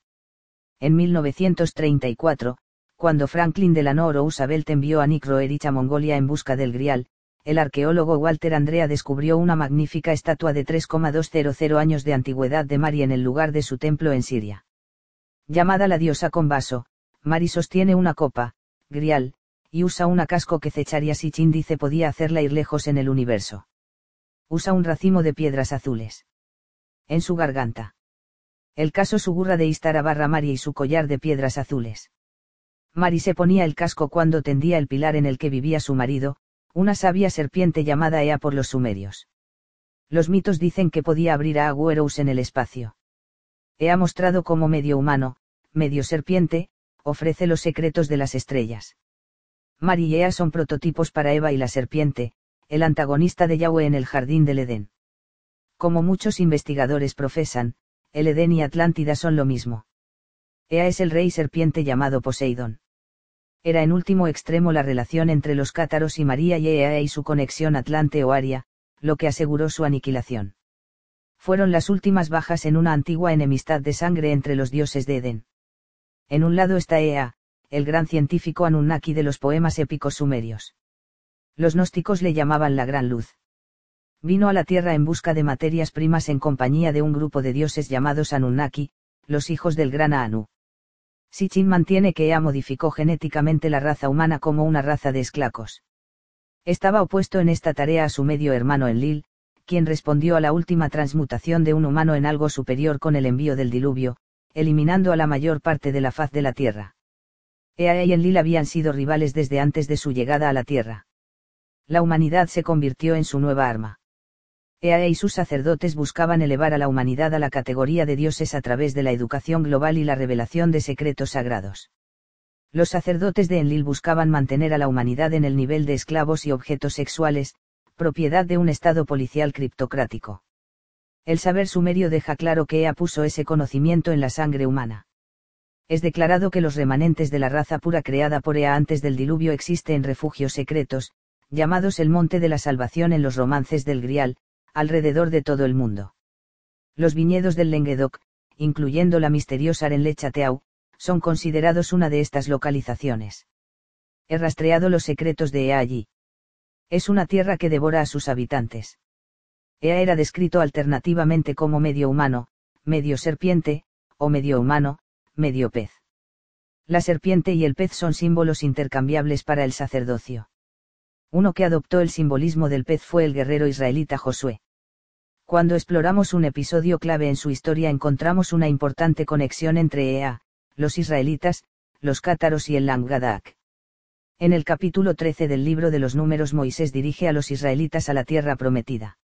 En 1934, cuando Franklin Delano Roosevelt envió a Nick Roerich a Mongolia en busca del Grial, el arqueólogo Walter Andrea descubrió una magnífica estatua de 3,200 años de antigüedad de Mari en el lugar de su templo en Siria. Llamada la diosa con vaso, Mari sostiene una copa, Grial, y usa una casco que Zecharia Sitchin dice podía hacerla ir lejos en el universo. Usa un racimo de piedras azules. En su garganta. El caso Sugurra de Istara barra Mari y su collar de piedras azules. Mari se ponía el casco cuando tendía el pilar en el que vivía su marido, una sabia serpiente llamada Ea por los sumerios. Los mitos dicen que podía abrir a Agüeros en el espacio. Ea mostrado como medio humano, medio serpiente, ofrece los secretos de las estrellas. Mari y Ea son prototipos para Eva y la serpiente, el antagonista de Yahweh en el jardín del Edén. Como muchos investigadores profesan, el Edén y Atlántida son lo mismo. Ea es el rey serpiente llamado Poseidón. Era en último extremo la relación entre los cátaros y María y y su conexión Atlante o Aria, lo que aseguró su aniquilación. Fueron las últimas bajas en una antigua enemistad de sangre entre los dioses de Edén. En un lado está Ea, el gran científico Anunnaki de los poemas épicos sumerios. Los gnósticos le llamaban la Gran Luz. Vino a la Tierra en busca de materias primas en compañía de un grupo de dioses llamados Anunnaki, los hijos del gran Anu. Sitchin mantiene que Ea modificó genéticamente la raza humana como una raza de esclacos. Estaba opuesto en esta tarea a su medio hermano Enlil, quien respondió a la última transmutación de un humano en algo superior con el envío del diluvio, eliminando a la mayor parte de la faz de la Tierra. Ea y Enlil habían sido rivales desde antes de su llegada a la Tierra la humanidad se convirtió en su nueva arma. Ea y sus sacerdotes buscaban elevar a la humanidad a la categoría de dioses a través de la educación global y la revelación de secretos sagrados. Los sacerdotes de Enlil buscaban mantener a la humanidad en el nivel de esclavos y objetos sexuales, propiedad de un estado policial criptocrático. El saber sumerio deja claro que Ea puso ese conocimiento en la sangre humana. Es declarado que los remanentes de la raza pura creada por Ea antes del diluvio existen en refugios secretos, llamados el Monte de la Salvación en los romances del Grial, alrededor de todo el mundo. Los viñedos del Lenguedoc, incluyendo la misteriosa Arenlechateau, son considerados una de estas localizaciones. He rastreado los secretos de Ea allí. Es una tierra que devora a sus habitantes. Ea era descrito alternativamente como medio humano, medio serpiente, o medio humano, medio pez. La serpiente y el pez son símbolos intercambiables para el sacerdocio. Uno que adoptó el simbolismo del pez fue el guerrero israelita Josué. Cuando exploramos un episodio clave en su historia encontramos una importante conexión entre Ea, los israelitas, los cátaros y el Langadak. En el capítulo 13 del libro de los números Moisés dirige a los israelitas a la tierra prometida.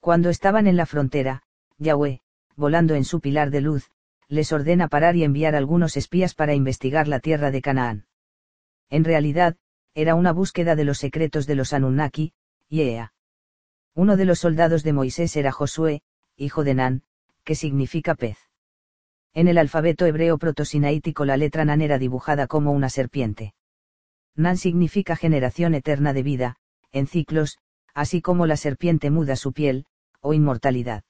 Cuando estaban en la frontera, Yahweh, volando en su pilar de luz, les ordena parar y enviar algunos espías para investigar la tierra de Canaán. En realidad, era una búsqueda de los secretos de los Anunnaki, y Ea. Uno de los soldados de Moisés era Josué, hijo de Nan, que significa pez. En el alfabeto hebreo protosinaítico la letra Nan era dibujada como una serpiente. Nan significa generación eterna de vida, en ciclos, así como la serpiente muda su piel, o inmortalidad.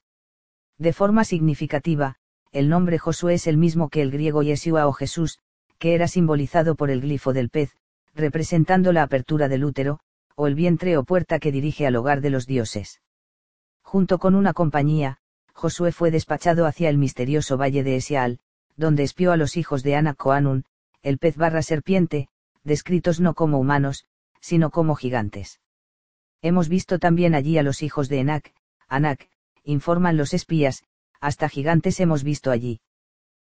De forma significativa, el nombre Josué es el mismo que el griego Yeshua o Jesús, que era simbolizado por el glifo del pez, representando la apertura del útero, o el vientre o puerta que dirige al hogar de los dioses. Junto con una compañía, Josué fue despachado hacia el misterioso valle de Esial, donde espió a los hijos de Anacoanun, el pez barra serpiente, descritos no como humanos, sino como gigantes. Hemos visto también allí a los hijos de Enac, Anak, informan los espías, hasta gigantes hemos visto allí.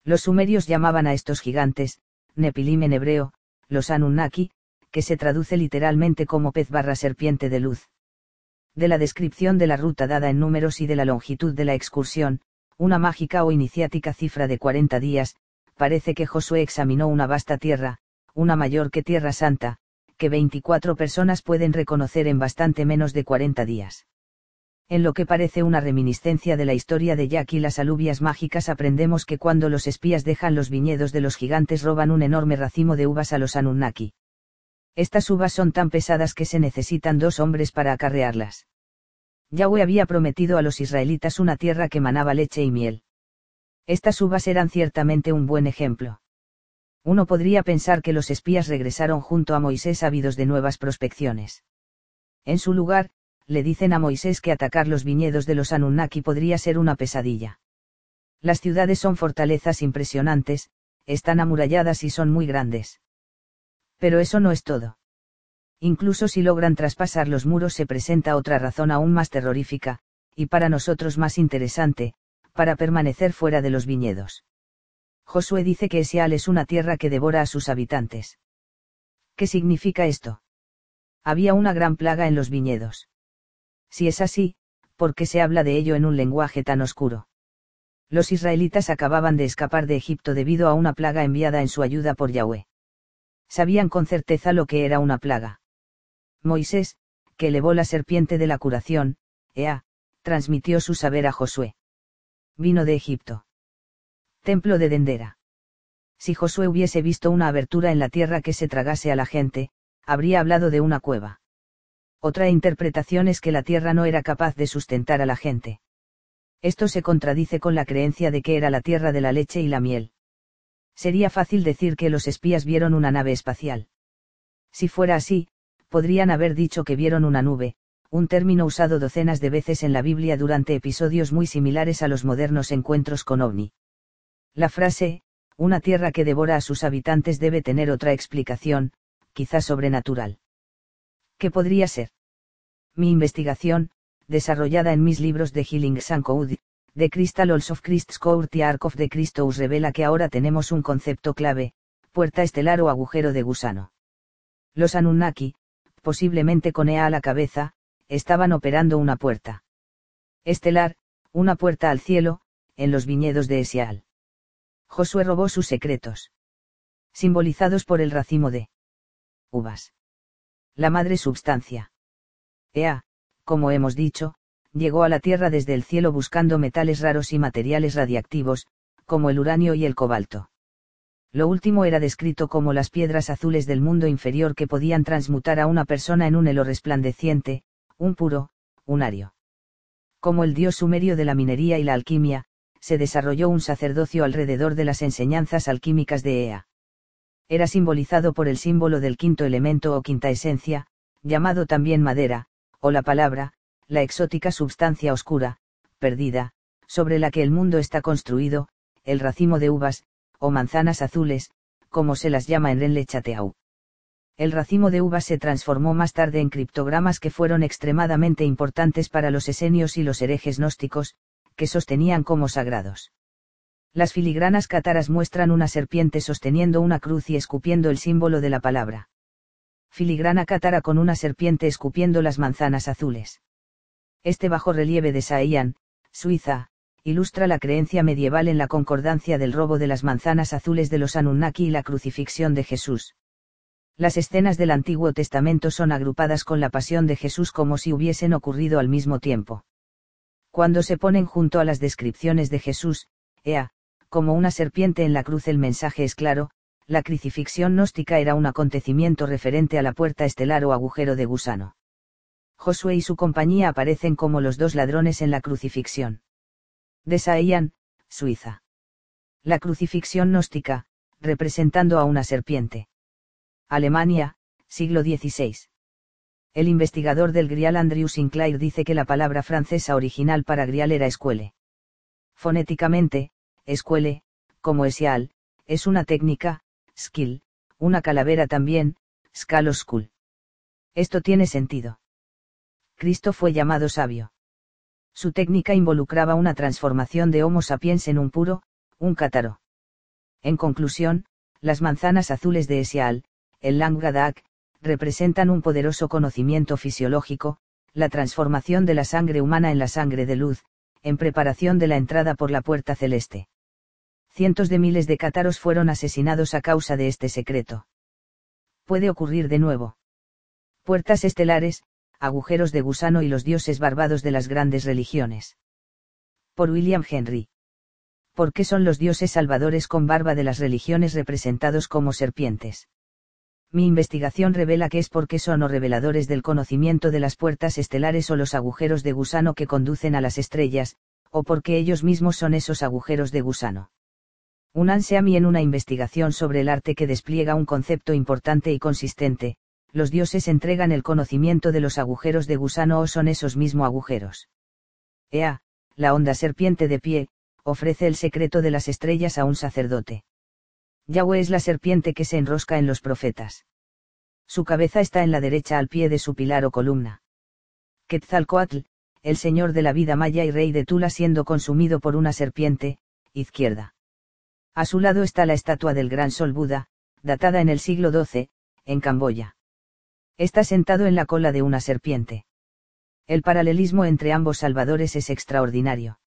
Los sumerios llamaban a estos gigantes, Nepilim en hebreo, los Anunnaki, que se traduce literalmente como pez barra serpiente de luz. De la descripción de la ruta dada en números y de la longitud de la excursión, una mágica o iniciática cifra de 40 días, parece que Josué examinó una vasta tierra, una mayor que Tierra Santa, que 24 personas pueden reconocer en bastante menos de 40 días. En lo que parece una reminiscencia de la historia de Jack y las alubias mágicas aprendemos que cuando los espías dejan los viñedos de los gigantes roban un enorme racimo de uvas a los Anunnaki. Estas uvas son tan pesadas que se necesitan dos hombres para acarrearlas. Yahweh había prometido a los israelitas una tierra que manaba leche y miel. Estas uvas eran ciertamente un buen ejemplo. Uno podría pensar que los espías regresaron junto a Moisés ávidos de nuevas prospecciones. En su lugar, le dicen a Moisés que atacar los viñedos de los Anunnaki podría ser una pesadilla. Las ciudades son fortalezas impresionantes, están amuralladas y son muy grandes. Pero eso no es todo. Incluso si logran traspasar los muros se presenta otra razón aún más terrorífica, y para nosotros más interesante, para permanecer fuera de los viñedos. Josué dice que Esial es una tierra que devora a sus habitantes. ¿Qué significa esto? Había una gran plaga en los viñedos. Si es así, ¿por qué se habla de ello en un lenguaje tan oscuro? Los israelitas acababan de escapar de Egipto debido a una plaga enviada en su ayuda por Yahweh. Sabían con certeza lo que era una plaga. Moisés, que elevó la serpiente de la curación, Ea, transmitió su saber a Josué. Vino de Egipto. Templo de Dendera. Si Josué hubiese visto una abertura en la tierra que se tragase a la gente, habría hablado de una cueva. Otra interpretación es que la tierra no era capaz de sustentar a la gente. Esto se contradice con la creencia de que era la tierra de la leche y la miel. Sería fácil decir que los espías vieron una nave espacial. Si fuera así, podrían haber dicho que vieron una nube, un término usado docenas de veces en la Biblia durante episodios muy similares a los modernos encuentros con ovni. La frase, una tierra que devora a sus habitantes debe tener otra explicación, quizás sobrenatural. ¿Qué podría ser? Mi investigación, desarrollada en mis libros de Healing and The Crystal Halls of Christ's Court y Ark of the Christos revela que ahora tenemos un concepto clave, puerta estelar o agujero de gusano. Los Anunnaki, posiblemente con Ea a la cabeza, estaban operando una puerta. Estelar, una puerta al cielo, en los viñedos de Esial. Josué robó sus secretos. Simbolizados por el racimo de uvas. La madre substancia. Ea, como hemos dicho, llegó a la Tierra desde el cielo buscando metales raros y materiales radiactivos, como el uranio y el cobalto. Lo último era descrito como las piedras azules del mundo inferior que podían transmutar a una persona en un helo resplandeciente, un puro, unario. Como el dios sumerio de la minería y la alquimia, se desarrolló un sacerdocio alrededor de las enseñanzas alquímicas de Ea. Era simbolizado por el símbolo del quinto elemento o quinta esencia, llamado también madera, o la palabra, la exótica substancia oscura, perdida, sobre la que el mundo está construido, el racimo de uvas, o manzanas azules, como se las llama en Renle Chateau. El racimo de uvas se transformó más tarde en criptogramas que fueron extremadamente importantes para los esenios y los herejes gnósticos, que sostenían como sagrados. Las filigranas cátaras muestran una serpiente sosteniendo una cruz y escupiendo el símbolo de la palabra. Filigrana cátara con una serpiente escupiendo las manzanas azules. Este bajo relieve de Saiyan, Suiza, ilustra la creencia medieval en la concordancia del robo de las manzanas azules de los Anunnaki y la crucifixión de Jesús. Las escenas del Antiguo Testamento son agrupadas con la pasión de Jesús como si hubiesen ocurrido al mismo tiempo. Cuando se ponen junto a las descripciones de Jesús, ea, como una serpiente en la cruz el mensaje es claro, la crucifixión gnóstica era un acontecimiento referente a la puerta estelar o agujero de gusano. Josué y su compañía aparecen como los dos ladrones en la crucifixión. De Saiyan, Suiza. La crucifixión gnóstica, representando a una serpiente. Alemania, siglo XVI. El investigador del Grial Andrew Sinclair dice que la palabra francesa original para Grial era escuele. Fonéticamente, escuele, como esial, es una técnica, skill, una calavera también, scalo school. Esto tiene sentido. Cristo fue llamado sabio. Su técnica involucraba una transformación de Homo sapiens en un puro, un cátaro. En conclusión, las manzanas azules de Esial, el Langadak, representan un poderoso conocimiento fisiológico, la transformación de la sangre humana en la sangre de luz, en preparación de la entrada por la puerta celeste. Cientos de miles de cátaros fueron asesinados a causa de este secreto. Puede ocurrir de nuevo. Puertas estelares, agujeros de gusano y los dioses barbados de las grandes religiones. Por William Henry. ¿Por qué son los dioses salvadores con barba de las religiones representados como serpientes? Mi investigación revela que es porque son o reveladores del conocimiento de las puertas estelares o los agujeros de gusano que conducen a las estrellas, o porque ellos mismos son esos agujeros de gusano. Únanse a mí en una investigación sobre el arte que despliega un concepto importante y consistente, los dioses entregan el conocimiento de los agujeros de gusano o son esos mismos agujeros. Ea, la honda serpiente de pie, ofrece el secreto de las estrellas a un sacerdote. Yahweh es la serpiente que se enrosca en los profetas. Su cabeza está en la derecha al pie de su pilar o columna. Quetzalcoatl, el señor de la vida maya y rey de Tula siendo consumido por una serpiente, izquierda. A su lado está la estatua del gran sol Buda, datada en el siglo XII, en Camboya. Está sentado en la cola de una serpiente. El paralelismo entre ambos salvadores es extraordinario.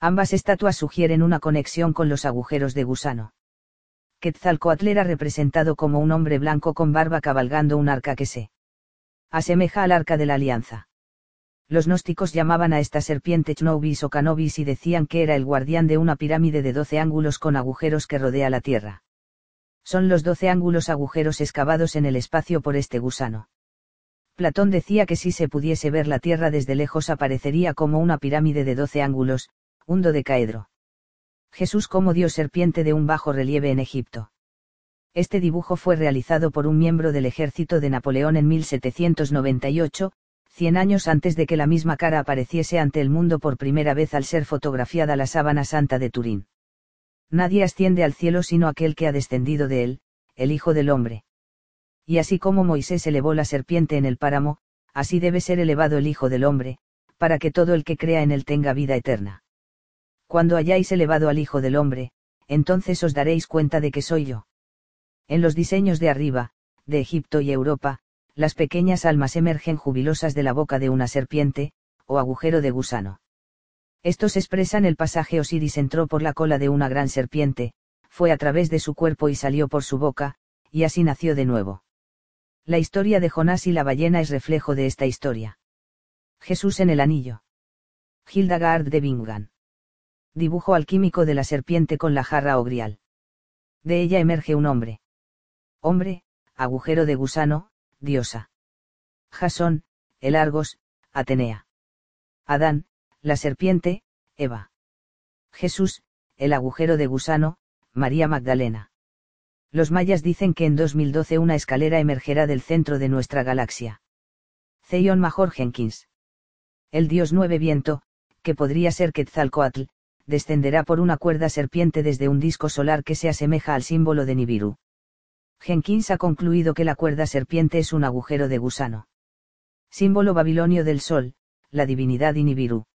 Ambas estatuas sugieren una conexión con los agujeros de gusano. Quetzalcoatl era representado como un hombre blanco con barba cabalgando un arca que se asemeja al arca de la alianza. Los gnósticos llamaban a esta serpiente Chnobis o Canobis y decían que era el guardián de una pirámide de doce ángulos con agujeros que rodea la Tierra. Son los doce ángulos agujeros excavados en el espacio por este gusano. Platón decía que si se pudiese ver la Tierra desde lejos aparecería como una pirámide de doce ángulos, un dodecaedro. Jesús como Dios serpiente de un bajo relieve en Egipto. Este dibujo fue realizado por un miembro del ejército de Napoleón en 1798, cien años antes de que la misma cara apareciese ante el mundo por primera vez al ser fotografiada la sábana santa de Turín. Nadie asciende al cielo sino aquel que ha descendido de él, el Hijo del Hombre. Y así como Moisés elevó la serpiente en el páramo, así debe ser elevado el Hijo del Hombre, para que todo el que crea en él tenga vida eterna. Cuando hayáis elevado al Hijo del Hombre, entonces os daréis cuenta de que soy yo. En los diseños de arriba, de Egipto y Europa, las pequeñas almas emergen jubilosas de la boca de una serpiente, o agujero de gusano. Estos expresan el pasaje Osiris entró por la cola de una gran serpiente, fue a través de su cuerpo y salió por su boca, y así nació de nuevo. La historia de Jonás y la ballena es reflejo de esta historia. Jesús en el anillo. Hildegard de Bingham. Dibujo alquímico de la serpiente con la jarra o grial. De ella emerge un hombre. Hombre, agujero de gusano, diosa. Jasón, el Argos, Atenea. Adán, la serpiente, Eva. Jesús, el agujero de gusano, María Magdalena. Los mayas dicen que en 2012 una escalera emergerá del centro de nuestra galaxia. Zeion Major Jenkins. El dios nueve viento, que podría ser Quetzalcoatl, descenderá por una cuerda serpiente desde un disco solar que se asemeja al símbolo de Nibiru. Jenkins ha concluido que la cuerda serpiente es un agujero de gusano. Símbolo babilonio del sol, la divinidad Inibiru.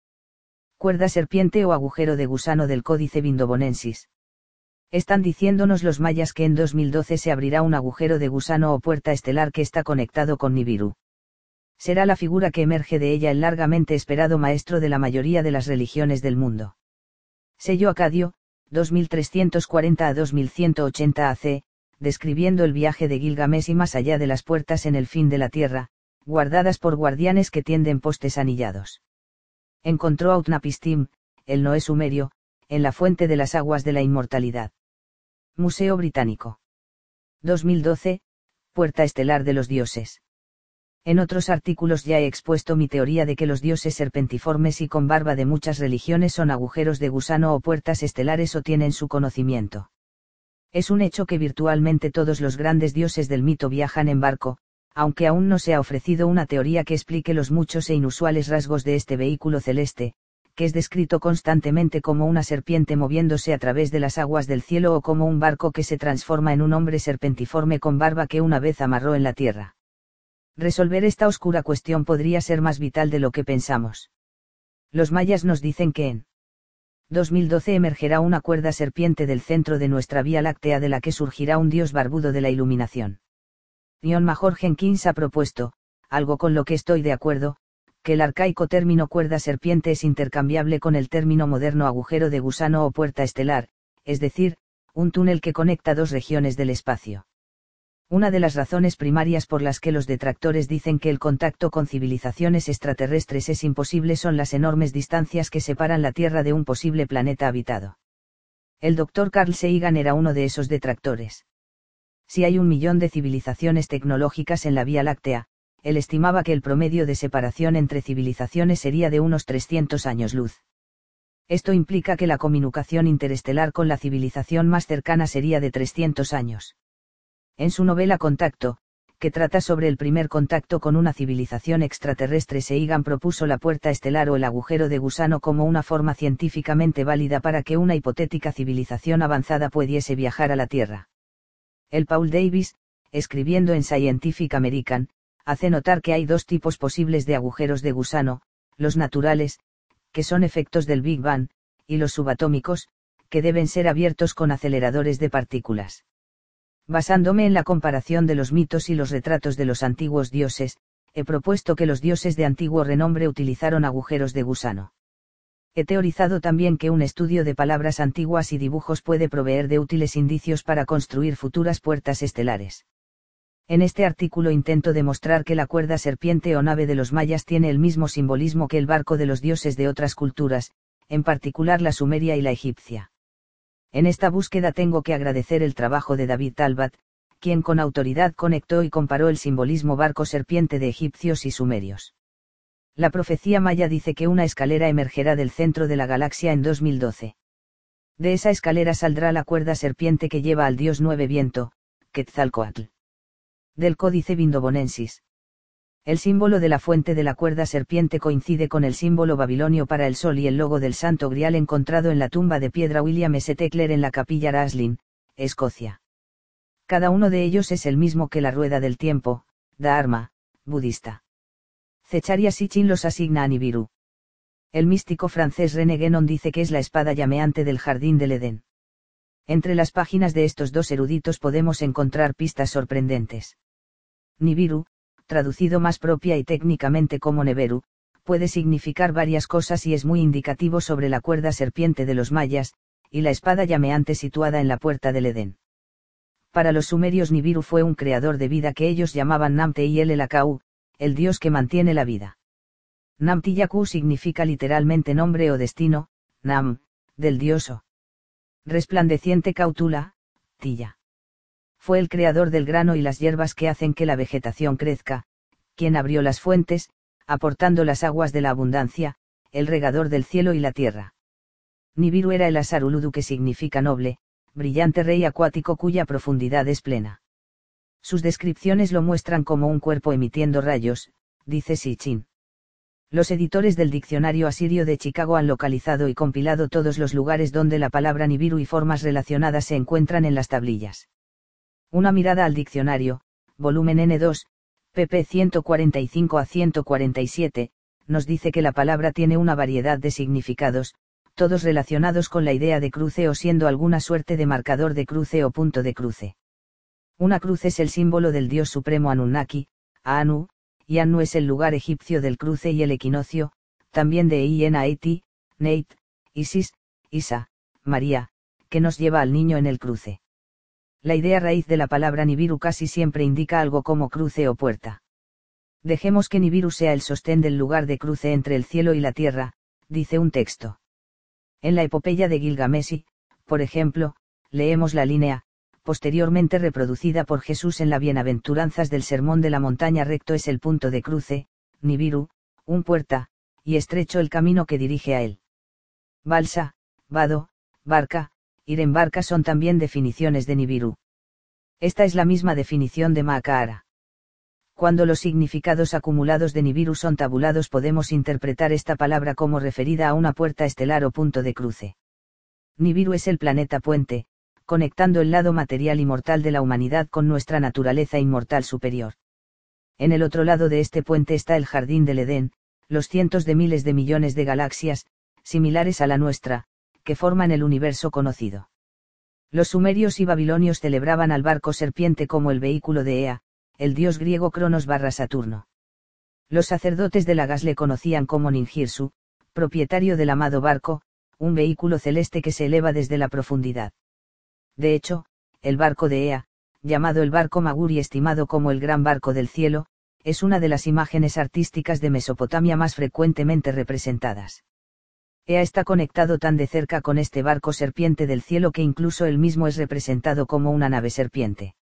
Cuerda serpiente o agujero de gusano del códice vindobonensis. Están diciéndonos los mayas que en 2012 se abrirá un agujero de gusano o puerta estelar que está conectado con Nibiru. Será la figura que emerge de ella el largamente esperado maestro de la mayoría de las religiones del mundo. Sello Acadio, 2340 a 2180 AC, describiendo el viaje de Gilgamesh y más allá de las puertas en el fin de la tierra, guardadas por guardianes que tienden postes anillados. Encontró a Utnapistim, el Noé sumerio, en la fuente de las aguas de la inmortalidad. Museo Británico. 2012, Puerta Estelar de los Dioses. En otros artículos ya he expuesto mi teoría de que los dioses serpentiformes y con barba de muchas religiones son agujeros de gusano o puertas estelares o tienen su conocimiento. Es un hecho que virtualmente todos los grandes dioses del mito viajan en barco, aunque aún no se ha ofrecido una teoría que explique los muchos e inusuales rasgos de este vehículo celeste, que es descrito constantemente como una serpiente moviéndose a través de las aguas del cielo o como un barco que se transforma en un hombre serpentiforme con barba que una vez amarró en la tierra. Resolver esta oscura cuestión podría ser más vital de lo que pensamos. Los mayas nos dicen que en 2012 emergerá una cuerda serpiente del centro de nuestra Vía Láctea de la que surgirá un dios barbudo de la iluminación. Ion Major Jenkins ha propuesto, algo con lo que estoy de acuerdo, que el arcaico término cuerda serpiente es intercambiable con el término moderno agujero de gusano o puerta estelar, es decir, un túnel que conecta dos regiones del espacio. Una de las razones primarias por las que los detractores dicen que el contacto con civilizaciones extraterrestres es imposible son las enormes distancias que separan la Tierra de un posible planeta habitado. El doctor Carl Sagan era uno de esos detractores. Si hay un millón de civilizaciones tecnológicas en la Vía Láctea, él estimaba que el promedio de separación entre civilizaciones sería de unos 300 años luz. Esto implica que la comunicación interestelar con la civilización más cercana sería de 300 años. En su novela Contacto, que trata sobre el primer contacto con una civilización extraterrestre, Seigan propuso la puerta estelar o el agujero de gusano como una forma científicamente válida para que una hipotética civilización avanzada pudiese viajar a la Tierra. El Paul Davis, escribiendo en Scientific American, hace notar que hay dos tipos posibles de agujeros de gusano, los naturales, que son efectos del Big Bang, y los subatómicos, que deben ser abiertos con aceleradores de partículas. Basándome en la comparación de los mitos y los retratos de los antiguos dioses, he propuesto que los dioses de antiguo renombre utilizaron agujeros de gusano. He teorizado también que un estudio de palabras antiguas y dibujos puede proveer de útiles indicios para construir futuras puertas estelares. En este artículo intento demostrar que la cuerda serpiente o nave de los mayas tiene el mismo simbolismo que el barco de los dioses de otras culturas, en particular la sumeria y la egipcia. En esta búsqueda tengo que agradecer el trabajo de David Talbot, quien con autoridad conectó y comparó el simbolismo barco serpiente de egipcios y sumerios. La profecía maya dice que una escalera emergerá del centro de la galaxia en 2012. De esa escalera saldrá la cuerda serpiente que lleva al dios nueve viento, Quetzalcoatl. Del códice vindobonensis. El símbolo de la fuente de la cuerda serpiente coincide con el símbolo babilonio para el sol y el logo del santo grial encontrado en la tumba de piedra William S. Teckler en la capilla Raslin, Escocia. Cada uno de ellos es el mismo que la rueda del tiempo, Dharma, budista. Cecharia Sitchin los asigna a Nibiru. El místico francés René Guénon dice que es la espada llameante del jardín del Edén. Entre las páginas de estos dos eruditos podemos encontrar pistas sorprendentes. Nibiru, traducido más propia y técnicamente como Neberu, puede significar varias cosas y es muy indicativo sobre la cuerda serpiente de los mayas, y la espada llameante situada en la puerta del Edén. Para los sumerios Nibiru fue un creador de vida que ellos llamaban Namte y el Elakau, el dios que mantiene la vida. Namtiyaku significa literalmente nombre o destino, Nam, del dioso. Resplandeciente cautula, Tilla fue el creador del grano y las hierbas que hacen que la vegetación crezca, quien abrió las fuentes, aportando las aguas de la abundancia, el regador del cielo y la tierra. Nibiru era el Asaruludu que significa noble, brillante rey acuático cuya profundidad es plena. Sus descripciones lo muestran como un cuerpo emitiendo rayos, dice Sitchin. Los editores del Diccionario Asirio de Chicago han localizado y compilado todos los lugares donde la palabra Nibiru y formas relacionadas se encuentran en las tablillas. Una mirada al diccionario, volumen N2, pp 145 a 147, nos dice que la palabra tiene una variedad de significados, todos relacionados con la idea de cruce o siendo alguna suerte de marcador de cruce o punto de cruce. Una cruz es el símbolo del dios supremo Anunnaki, Anu, y Anu es el lugar egipcio del cruce y el equinoccio, también de Ienaeti, Neit, Isis, Isa, María, que nos lleva al niño en el cruce la idea raíz de la palabra Nibiru casi siempre indica algo como cruce o puerta. Dejemos que Nibiru sea el sostén del lugar de cruce entre el cielo y la tierra, dice un texto. En la epopeya de Gilgamesi, por ejemplo, leemos la línea, posteriormente reproducida por Jesús en la Bienaventuranzas del Sermón de la Montaña recto es el punto de cruce, Nibiru, un puerta, y estrecho el camino que dirige a él. Balsa, vado, barca, ir en barca son también definiciones de Nibiru. Esta es la misma definición de Maakara. Cuando los significados acumulados de Nibiru son tabulados podemos interpretar esta palabra como referida a una puerta estelar o punto de cruce. Nibiru es el planeta puente, conectando el lado material y mortal de la humanidad con nuestra naturaleza inmortal superior. En el otro lado de este puente está el jardín del Edén, los cientos de miles de millones de galaxias, similares a la nuestra, que forman el universo conocido. Los sumerios y babilonios celebraban al barco serpiente como el vehículo de Ea, el dios griego Cronos barra Saturno. Los sacerdotes de Lagas le conocían como Ningirsu, propietario del amado barco, un vehículo celeste que se eleva desde la profundidad. De hecho, el barco de Ea, llamado el barco Magur y estimado como el gran barco del cielo, es una de las imágenes artísticas de Mesopotamia más frecuentemente representadas. Ea está conectado tan de cerca con este barco serpiente del cielo que incluso él mismo es representado como una nave serpiente.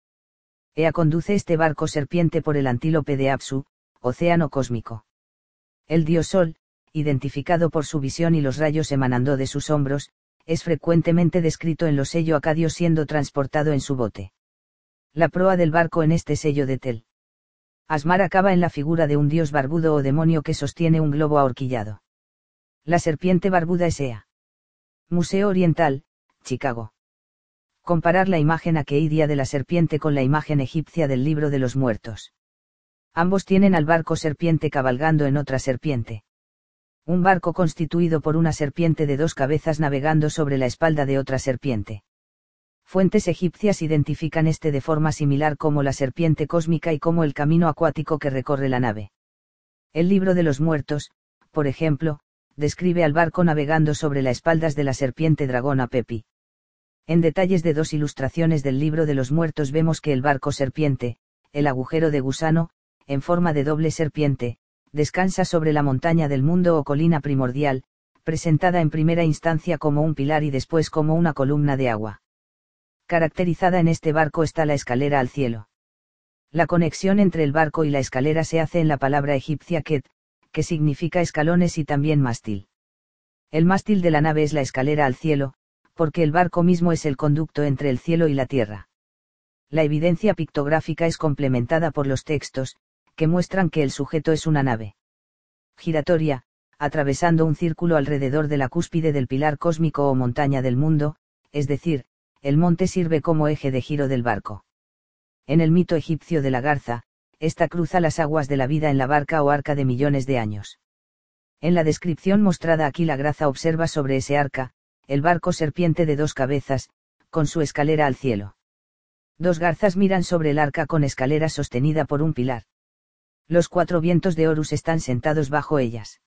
Ea conduce este barco serpiente por el antílope de Apsu, océano cósmico. El dios Sol, identificado por su visión y los rayos emanando de sus hombros, es frecuentemente descrito en los sello acadio siendo transportado en su bote. La proa del barco en este sello de Tel. Asmar acaba en la figura de un dios barbudo o demonio que sostiene un globo ahorquillado. La serpiente barbuda S.A. Museo Oriental, Chicago. Comparar la imagen aqueidia de la serpiente con la imagen egipcia del libro de los muertos. Ambos tienen al barco serpiente cabalgando en otra serpiente. Un barco constituido por una serpiente de dos cabezas navegando sobre la espalda de otra serpiente. Fuentes egipcias identifican este de forma similar como la serpiente cósmica y como el camino acuático que recorre la nave. El libro de los muertos, por ejemplo, describe al barco navegando sobre las espaldas de la serpiente dragona Pepi. En detalles de dos ilustraciones del libro de los muertos vemos que el barco serpiente, el agujero de gusano, en forma de doble serpiente, descansa sobre la montaña del mundo o colina primordial, presentada en primera instancia como un pilar y después como una columna de agua. Caracterizada en este barco está la escalera al cielo. La conexión entre el barco y la escalera se hace en la palabra egipcia ket, que significa escalones y también mástil. El mástil de la nave es la escalera al cielo, porque el barco mismo es el conducto entre el cielo y la tierra. La evidencia pictográfica es complementada por los textos, que muestran que el sujeto es una nave giratoria, atravesando un círculo alrededor de la cúspide del pilar cósmico o montaña del mundo, es decir, el monte sirve como eje de giro del barco. En el mito egipcio de la garza, esta cruza las aguas de la vida en la barca o arca de millones de años. En la descripción mostrada aquí la graza observa sobre ese arca, el barco serpiente de dos cabezas, con su escalera al cielo. Dos garzas miran sobre el arca con escalera sostenida por un pilar. Los cuatro vientos de Horus están sentados bajo ellas.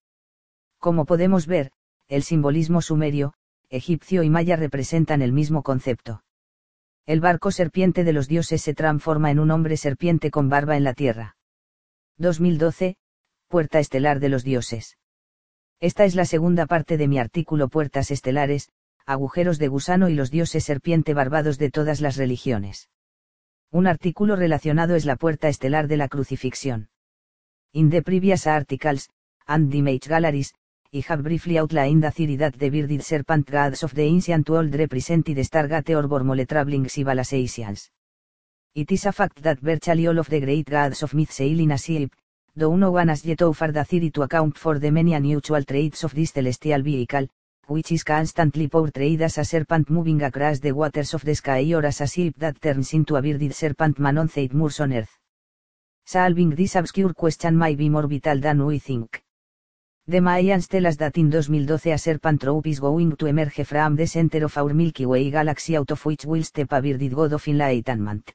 Como podemos ver, el simbolismo sumerio, egipcio y maya representan el mismo concepto. El barco serpiente de los dioses se transforma en un hombre serpiente con barba en la tierra. 2012, Puerta Estelar de los Dioses. Esta es la segunda parte de mi artículo Puertas Estelares, agujeros de gusano y los dioses serpiente barbados de todas las religiones. Un artículo relacionado es la puerta estelar de la crucifixión. In the previous articles, and the image galleries, I have briefly outlined the theory that the bearded serpent gods of the ancient world represented Stargate or Bormole traveling civilizations. It is a fact that virtually all of the great gods of myth sail in a ship, though no one has yet offered the theory to account for the many unusual traits of this celestial vehicle, which is constantly portrayed as a serpent moving across the waters of the sky or as a ship that turns into a bearded serpent man on moors on earth. Solving this obscure question might be more vital than we think. The Mayans tell us that in 2012 a serpent trope is going to emerge from the center of our Milky Way galaxy out of which will step a bearded god of enlightenment.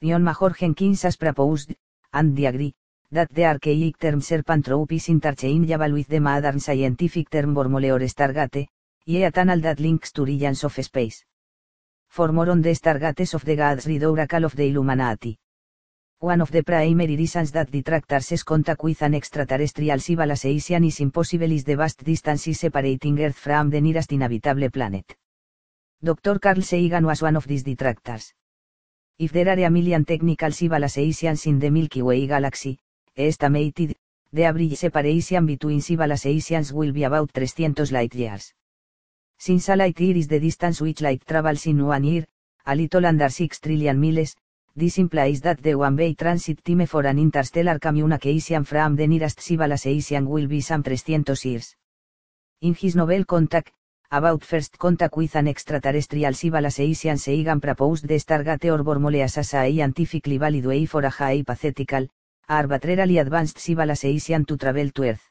John Major Jenkins has proposed, and they agree, that the archaic term serpent trope is interchangeable with the modern scientific term Bormole or Stargate, ye a tunnel that links to regions of space. For more on the Stargates of the gods read Oracle of the Illuminati. One of the primary reasons that detractors contact with an extraterrestrial civilization is impossible is the vast distances separating Earth from the nearest inhabitable planet. Dr. Carl Sagan was one of these detractors. If there are a million technical civilizations in the Milky Way galaxy, estimated, the average separation between civilizations will be about 300 light years. Since a light year is the distance which light travels in one year, a little under 6 trillion miles, this implies that the one-way transit time for an interstellar communication from the nearest civilization will be some 300 years. In his novel Contact, about first contact with an extraterrestrial civilization Sagan proposed the Stargate or Bormole as a scientifically valid way for a hypothetical, arbitrarily advanced civilization to travel to Earth.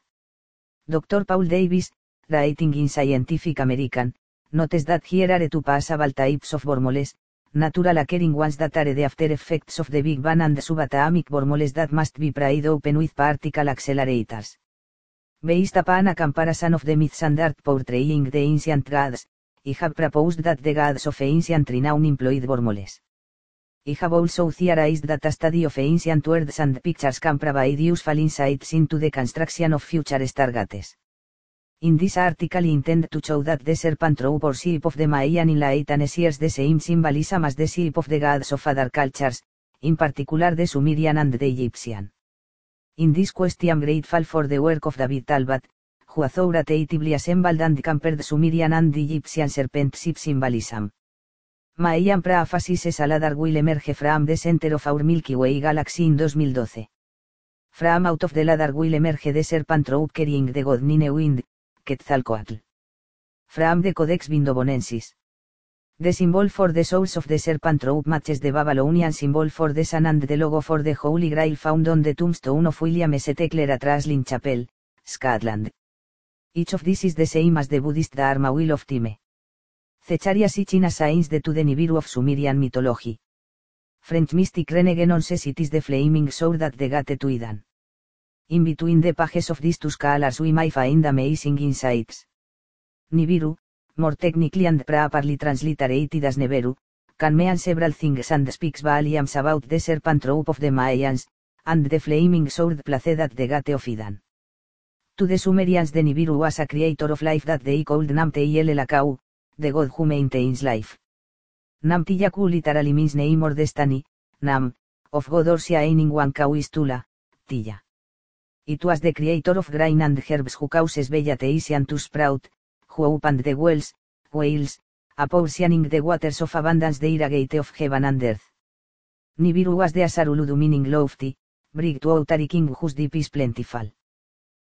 Dr. Paul Davis, writing in Scientific American, notes that here are two possible types of Bormoles, natural occurring ones that are the after effects of the Big Bang and subatomic wormholes that must be pried open with particle accelerators. Based upon a comparison of the myths and art portraying the ancient gods, I have proposed that the gods of ancient renown employed wormholes. I have also theorized that a study of ancient words and pictures can provide useful insights into the construction of future stargates. In this article intend to show that the serpent trope or shape of the Mayan enlightened shares the same symbolism as the shape of the gods of other cultures, in particular the Sumerian and the Egyptian. In this question grateful for the work of David Talbot, who authoritatively assembled and compared Sumerian and Egyptian serpent shape symbolism. Mayan prophecies is a ladder will emerge from the center of our Milky Way galaxy in 2012. From out of the ladder will emerge the serpent trope carrying the god Nine Wind, Quetzalcoatl. From the Codex Vindobonensis. The symbol for the souls of the serpent rope matches the Babylonian symbol for the sun and the logo for the Holy Grail found on the tombstone of William S. Tekler at Raslin Chapel, Scotland. Each of these is the same as the Buddhist Dharma Wheel of Time. Cecharia China signs the to the Nibiru of Sumerian mythology. French mystic Renegenon says it is the flaming sword that the gate to Idan. In between the pages of these two scholars we may find amazing insights. Nibiru, more technically and properly transliterated as Neberu, can mean several things and speaks volumes about the serpent rope of the Mayans, and the flaming sword placed at the gate of Idan. To the Sumerians the Nibiru was a creator of life that they called Namte el the god who maintains life. Namtiyaku literally means name or destiny, Nam, of God or shining one cow is Tula, Tilla. It was the creator of grain and herbs who causes vegetation to sprout, who opened the wells, whales, apportioning the waters of abundance the irrigate of heaven and earth. Nibiru was the Asaruludu meaning lofty, brig to outary king whose deep is plentiful.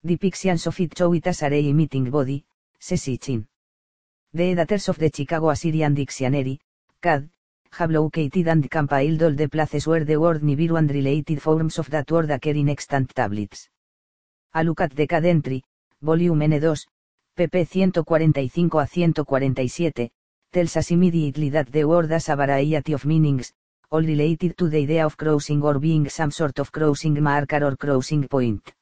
Depictions of it show it as a emitting body, sesichin. The editors of the Chicago Assyrian Dictionary, CAD, have located and compiled all the places where the word Nibiru and related forms of that word occur in extant tablets. A look at the volume N2, pp 145 a 147, tells us immediately that the word has a variety of meanings, all related to the idea of crossing or being some sort of crossing marker or crossing point.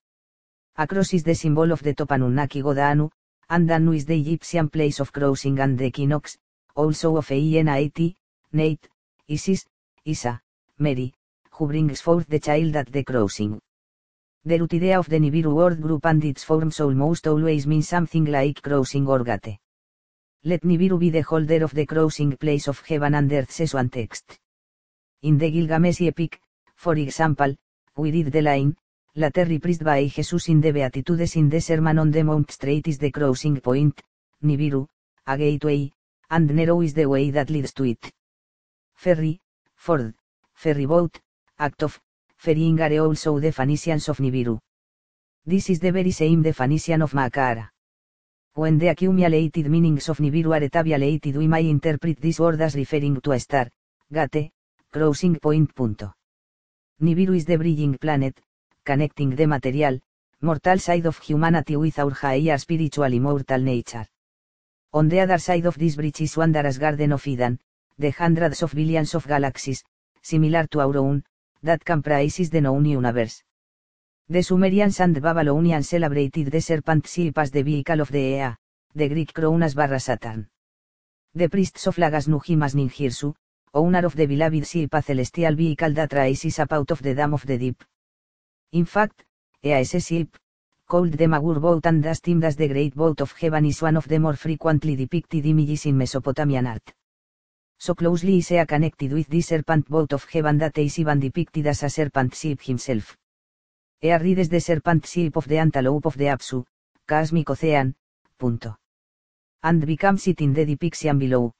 A cross is the symbol of the Topanunnaki god Anu, and Anu is the Egyptian place of crossing and the equinox, also of Enat, Nate, Isis, Isa, Mary, who brings forth the child at the crossing. The idea of the Nibiru word group and its forms almost always mean something like crossing or gate. Let Nibiru be the holder of the crossing place of heaven and earth says one text. In the Gilgamesh epic, for example, we read the line, later reprised by Jesus in the Beatitudes in the Sermon on the Mount Straight is the crossing point, Nibiru, a gateway, and narrow is the way that leads to it. Ferry, Ford, ferry boat, act of, ferrying are also definitions of Nibiru. This is the very same definition of Makara. When the accumulated meanings of Nibiru are tabulated we may interpret this word as referring to a star, gate, crossing point. Punto. Nibiru is the bridging planet, connecting the material, mortal side of humanity with our higher spiritual immortal nature. On the other side of this bridge is Wanderer's Garden of Eden, the hundreds of billions of galaxies, similar to our own, that comprises the known universe. The Sumerians and Babylonians celebrated the serpent as the vehicle of the Ea, the Greek crown as barra Saturn. The priests of Lagas Nuhimas Ninjirsu, owner of the beloved ship celestial vehicle that rises up out of the dam of the deep. In fact, Ea is a ship, called the Magur boat and as the Great Boat of Heaven is one of the more frequently depicted images in Mesopotamian art. So closely is Ea connected with the serpent boat of heaven that is even depicted as a serpent ship himself. Ea rides the serpent ship of the antelope of the Apsu, cosmic ocean, punto. And becomes it in the depiction below.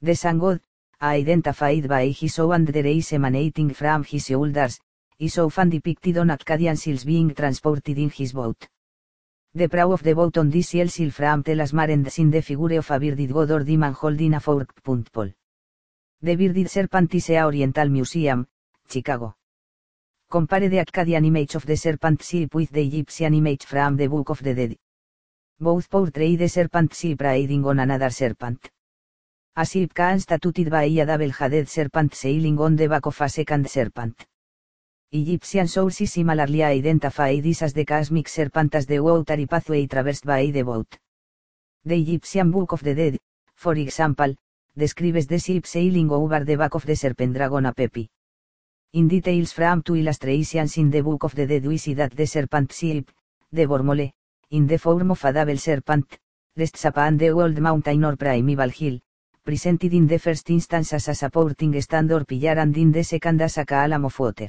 The sun god, identified by his own and the emanating from his shoulders, is often depicted on Akkadian seals being transported in his boat. The prow of the boat on this seal telas marends in the figure of a bearded god or demon holding a forked punt pole. The bearded serpent is a Oriental Museum, Chicago. Compare the Akkadian image of the serpent ship with the Egyptian image from the Book of the Dead. Both portray the serpent ship riding on another serpent. A ship constituted by a double-headed serpent sailing on the back of a second serpent. Egyptian sources similarly identify this as the cosmic serpent as the pathway traversed by the boat. The Egyptian Book of the Dead, for example, describes the ship sailing over the back of the serpent dragon Apepi. In details from two illustrations in the Book of the Dead we see that the serpent ship, the Bormole, in the form of a double serpent, rests upon the old mountain or primeval hill, presented in the first instance as a supporting stand or pillar and in the second as a column of water.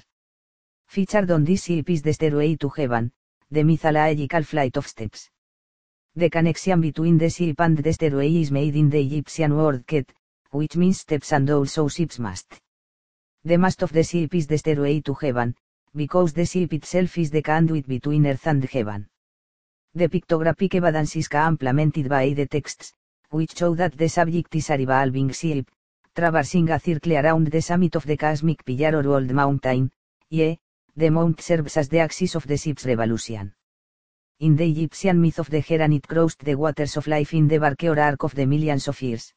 Featured on this ship is the stairway to heaven, the mythological flight of steps. The connection between the ship and the stairway is made in the Egyptian word ket, which means steps and also ship's mast. The mast of the ship is the stairway to heaven, because the ship itself is the conduit between earth and heaven. The pictographic evidence is complemented by the texts, which show that the subject is a revolving ship, traversing a circle around the summit of the cosmic pillar or old mountain, ye, the mount serves as the axis of the ship's revolution. In the Egyptian myth of the Heran it crossed the waters of life in the barque or arc of the millions of years.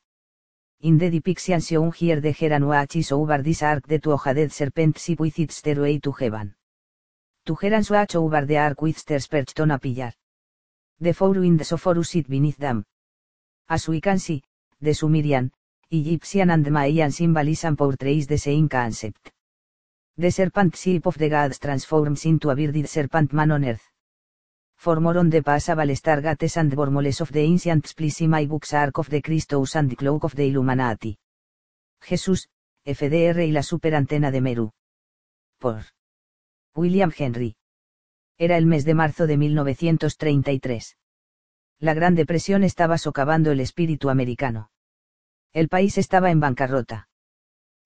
In the depiction shown here the Heran watches over this arc the two-headed serpent ship with its stairway to heaven. To Heran watch over the arc with stairs perched on a pillar. The four winds of Horus sit beneath them. As we can see, the Sumerian, Egyptian and Mayan symbolism portrays the same concept. The serpent ship of the gods transforms into a bearded serpent man on earth. For more on the passable stargates and wormholes of the ancient please my books Ark of the Christos and Cloak of the Illuminati. Jesús, FDR y la superantena de Meru. Por William Henry. Era el mes de marzo de 1933. La Gran Depresión estaba socavando el espíritu americano. El país estaba en bancarrota.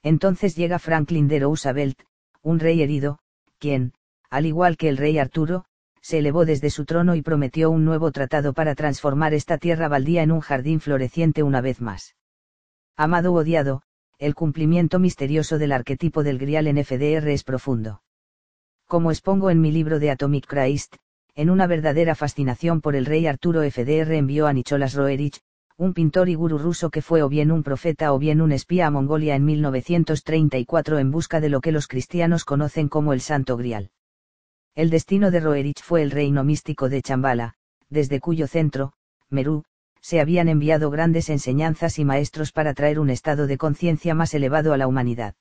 Entonces llega Franklin de Roosevelt, un rey herido, quien, al igual que el rey Arturo, se elevó desde su trono y prometió un nuevo tratado para transformar esta tierra baldía en un jardín floreciente una vez más. Amado o odiado, el cumplimiento misterioso del arquetipo del grial en FDR es profundo. Como expongo en mi libro de Atomic Christ, en una verdadera fascinación por el rey Arturo FDR envió a Nicholas Roerich, un pintor y gurú ruso que fue o bien un profeta o bien un espía a Mongolia en 1934 en busca de lo que los cristianos conocen como el Santo Grial. El destino de Roerich fue el reino místico de Chambala, desde cuyo centro, Merú, se habían enviado grandes enseñanzas y maestros para traer un estado de conciencia más elevado a la humanidad.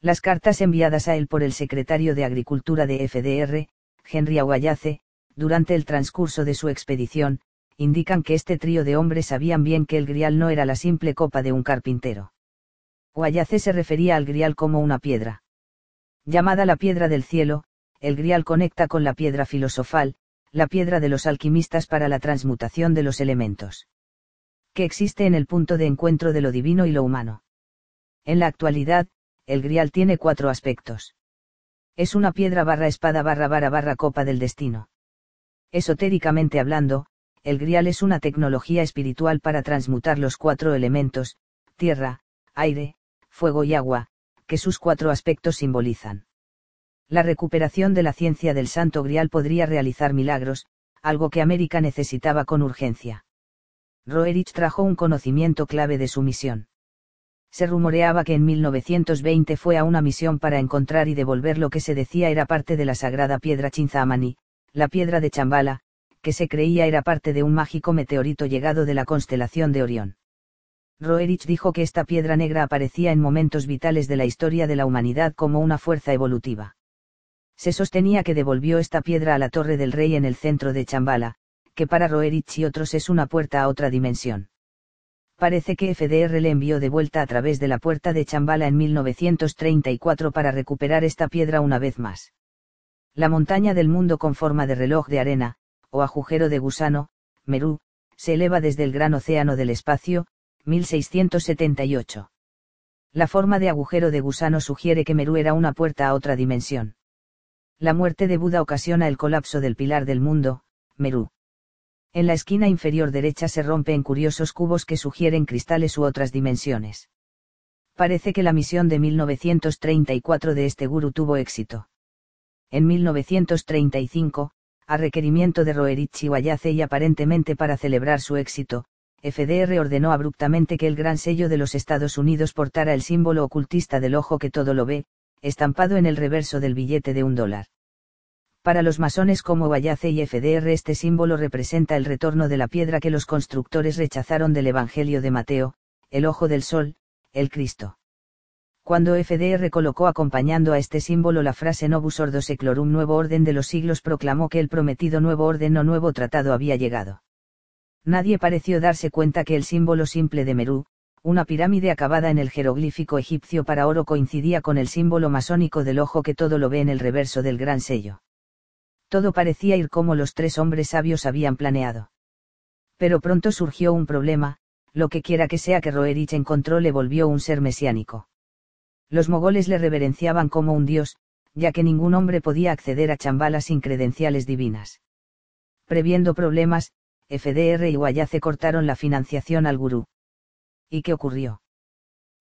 Las cartas enviadas a él por el secretario de Agricultura de FDR, Henry Aguayace, durante el transcurso de su expedición, indican que este trío de hombres sabían bien que el grial no era la simple copa de un carpintero. Guayace se refería al grial como una piedra. Llamada la piedra del cielo, el grial conecta con la piedra filosofal, la piedra de los alquimistas para la transmutación de los elementos. Que existe en el punto de encuentro de lo divino y lo humano. En la actualidad, el grial tiene cuatro aspectos. Es una piedra barra espada barra barra barra copa del destino. Esotéricamente hablando, el grial es una tecnología espiritual para transmutar los cuatro elementos, tierra, aire, fuego y agua, que sus cuatro aspectos simbolizan. La recuperación de la ciencia del Santo Grial podría realizar milagros, algo que América necesitaba con urgencia. Roerich trajo un conocimiento clave de su misión. Se rumoreaba que en 1920 fue a una misión para encontrar y devolver lo que se decía era parte de la sagrada piedra Chinzamani, la piedra de Chambala, que se creía era parte de un mágico meteorito llegado de la constelación de Orión. Roerich dijo que esta piedra negra aparecía en momentos vitales de la historia de la humanidad como una fuerza evolutiva. Se sostenía que devolvió esta piedra a la Torre del Rey en el centro de Chambala, que para Roerich y otros es una puerta a otra dimensión. Parece que FDR le envió de vuelta a través de la puerta de Chambala en 1934 para recuperar esta piedra una vez más. La montaña del mundo con forma de reloj de arena, o agujero de gusano, Merú, se eleva desde el gran océano del espacio, 1678. La forma de agujero de gusano sugiere que Merú era una puerta a otra dimensión. La muerte de Buda ocasiona el colapso del pilar del mundo, Merú. En la esquina inferior derecha se rompe en curiosos cubos que sugieren cristales u otras dimensiones. Parece que la misión de 1934 de este gurú tuvo éxito. En 1935, a requerimiento de Roerich y Guayace y aparentemente para celebrar su éxito, FDR ordenó abruptamente que el gran sello de los Estados Unidos portara el símbolo ocultista del ojo que todo lo ve, estampado en el reverso del billete de un dólar. Para los masones como Guayace y FDR este símbolo representa el retorno de la piedra que los constructores rechazaron del Evangelio de Mateo, el ojo del sol, el Cristo. Cuando FDR colocó acompañando a este símbolo la frase Novus Ordo Seclorum Nuevo Orden de los Siglos proclamó que el prometido nuevo orden o nuevo tratado había llegado. Nadie pareció darse cuenta que el símbolo simple de Merú, una pirámide acabada en el jeroglífico egipcio para oro coincidía con el símbolo masónico del ojo que todo lo ve en el reverso del gran sello. Todo parecía ir como los tres hombres sabios habían planeado. Pero pronto surgió un problema, lo que quiera que sea que Roerich encontró le volvió un ser mesiánico los mogoles le reverenciaban como un dios, ya que ningún hombre podía acceder a Chambala sin credenciales divinas. Previendo problemas, FDR y Guayace cortaron la financiación al gurú. ¿Y qué ocurrió?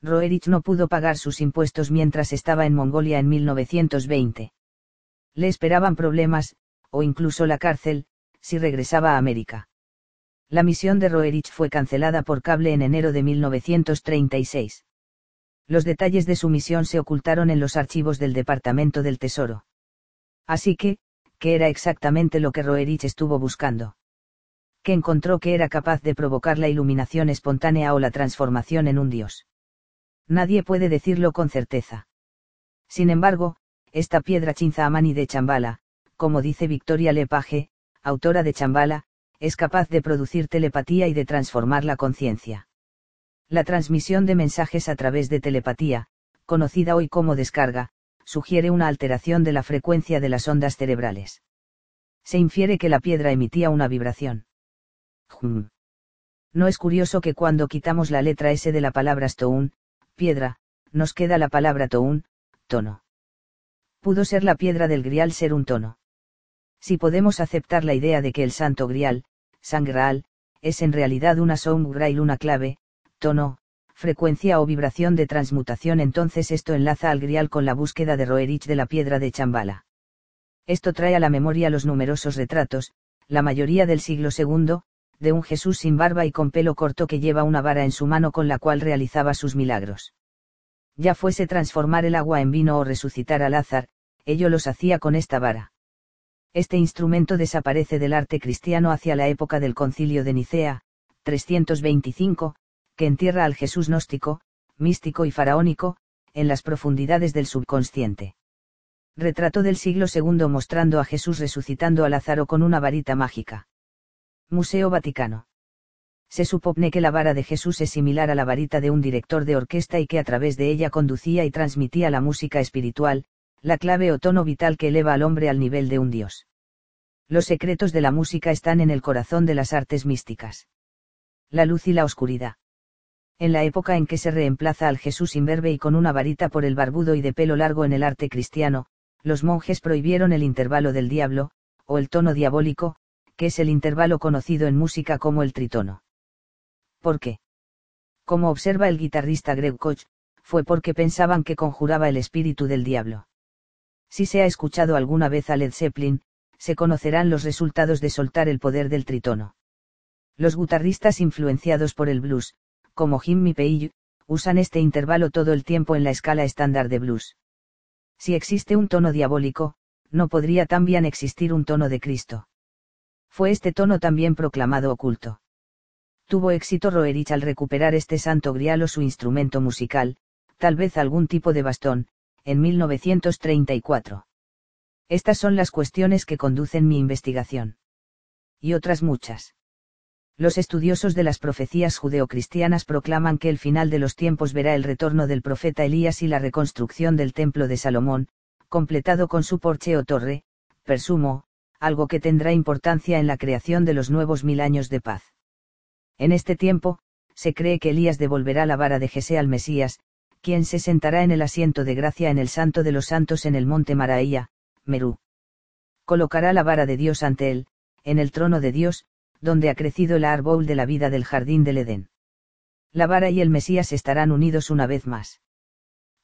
Roerich no pudo pagar sus impuestos mientras estaba en Mongolia en 1920. Le esperaban problemas, o incluso la cárcel, si regresaba a América. La misión de Roerich fue cancelada por cable en enero de 1936. Los detalles de su misión se ocultaron en los archivos del Departamento del Tesoro. Así que, ¿qué era exactamente lo que Roerich estuvo buscando? Que encontró que era capaz de provocar la iluminación espontánea o la transformación en un dios. Nadie puede decirlo con certeza. Sin embargo, esta piedra Chinzaamani de Chambala, como dice Victoria Lepage, autora de Chambala, es capaz de producir telepatía y de transformar la conciencia. La transmisión de mensajes a través de telepatía, conocida hoy como descarga, sugiere una alteración de la frecuencia de las ondas cerebrales. Se infiere que la piedra emitía una vibración. No es curioso que cuando quitamos la letra S de la palabra stone, piedra, nos queda la palabra toun, tono. Pudo ser la piedra del grial ser un tono. Si podemos aceptar la idea de que el santo grial, sangral, es en realidad una sound grail una clave, tono, frecuencia o vibración de transmutación entonces esto enlaza al grial con la búsqueda de Roerich de la piedra de Chambala. Esto trae a la memoria los numerosos retratos, la mayoría del siglo II, de un Jesús sin barba y con pelo corto que lleva una vara en su mano con la cual realizaba sus milagros. Ya fuese transformar el agua en vino o resucitar a Lázaro, ello los hacía con esta vara. Este instrumento desaparece del arte cristiano hacia la época del concilio de Nicea, 325, que entierra al Jesús gnóstico, místico y faraónico, en las profundidades del subconsciente. Retrato del siglo II mostrando a Jesús resucitando a Lázaro con una varita mágica. Museo Vaticano. Se supone que la vara de Jesús es similar a la varita de un director de orquesta y que a través de ella conducía y transmitía la música espiritual, la clave o tono vital que eleva al hombre al nivel de un dios. Los secretos de la música están en el corazón de las artes místicas. La luz y la oscuridad. En la época en que se reemplaza al Jesús imberbe y con una varita por el barbudo y de pelo largo en el arte cristiano, los monjes prohibieron el intervalo del diablo, o el tono diabólico, que es el intervalo conocido en música como el tritono. ¿Por qué? Como observa el guitarrista Greg Koch, fue porque pensaban que conjuraba el espíritu del diablo. Si se ha escuchado alguna vez a Led Zeppelin, se conocerán los resultados de soltar el poder del tritono. Los guitarristas influenciados por el blues, como Jimmy Page, usan este intervalo todo el tiempo en la escala estándar de blues. Si existe un tono diabólico, no podría también existir un tono de Cristo. Fue este tono también proclamado oculto. Tuvo éxito Roerich al recuperar este santo grial o su instrumento musical, tal vez algún tipo de bastón, en 1934. Estas son las cuestiones que conducen mi investigación. Y otras muchas. Los estudiosos de las profecías judeocristianas proclaman que el final de los tiempos verá el retorno del profeta Elías y la reconstrucción del templo de Salomón, completado con su porche o torre, persumo, algo que tendrá importancia en la creación de los nuevos mil años de paz. En este tiempo, se cree que Elías devolverá la vara de Jesé al Mesías, quien se sentará en el asiento de gracia en el Santo de los Santos en el monte Maraía, Merú. Colocará la vara de Dios ante él, en el trono de Dios, donde ha crecido el árbol de la vida del jardín del Edén. La vara y el Mesías estarán unidos una vez más.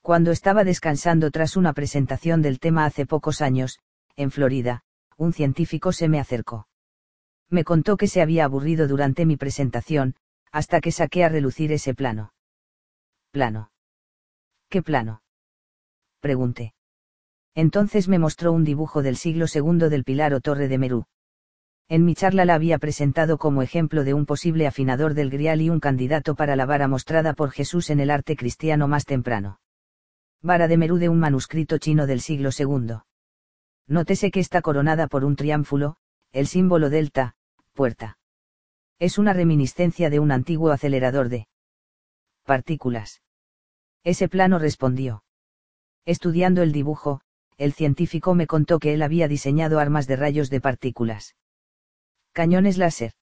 Cuando estaba descansando tras una presentación del tema hace pocos años, en Florida, un científico se me acercó. Me contó que se había aburrido durante mi presentación, hasta que saqué a relucir ese plano. ¿Plano? ¿Qué plano? Pregunté. Entonces me mostró un dibujo del siglo II del pilar o torre de Merú. En mi charla la había presentado como ejemplo de un posible afinador del grial y un candidato para la vara mostrada por Jesús en el arte cristiano más temprano. Vara de Merú de un manuscrito chino del siglo II. Nótese que está coronada por un triánfulo, el símbolo delta, puerta. Es una reminiscencia de un antiguo acelerador de partículas. Ese plano respondió. Estudiando el dibujo, el científico me contó que él había diseñado armas de rayos de partículas. Cañones láser.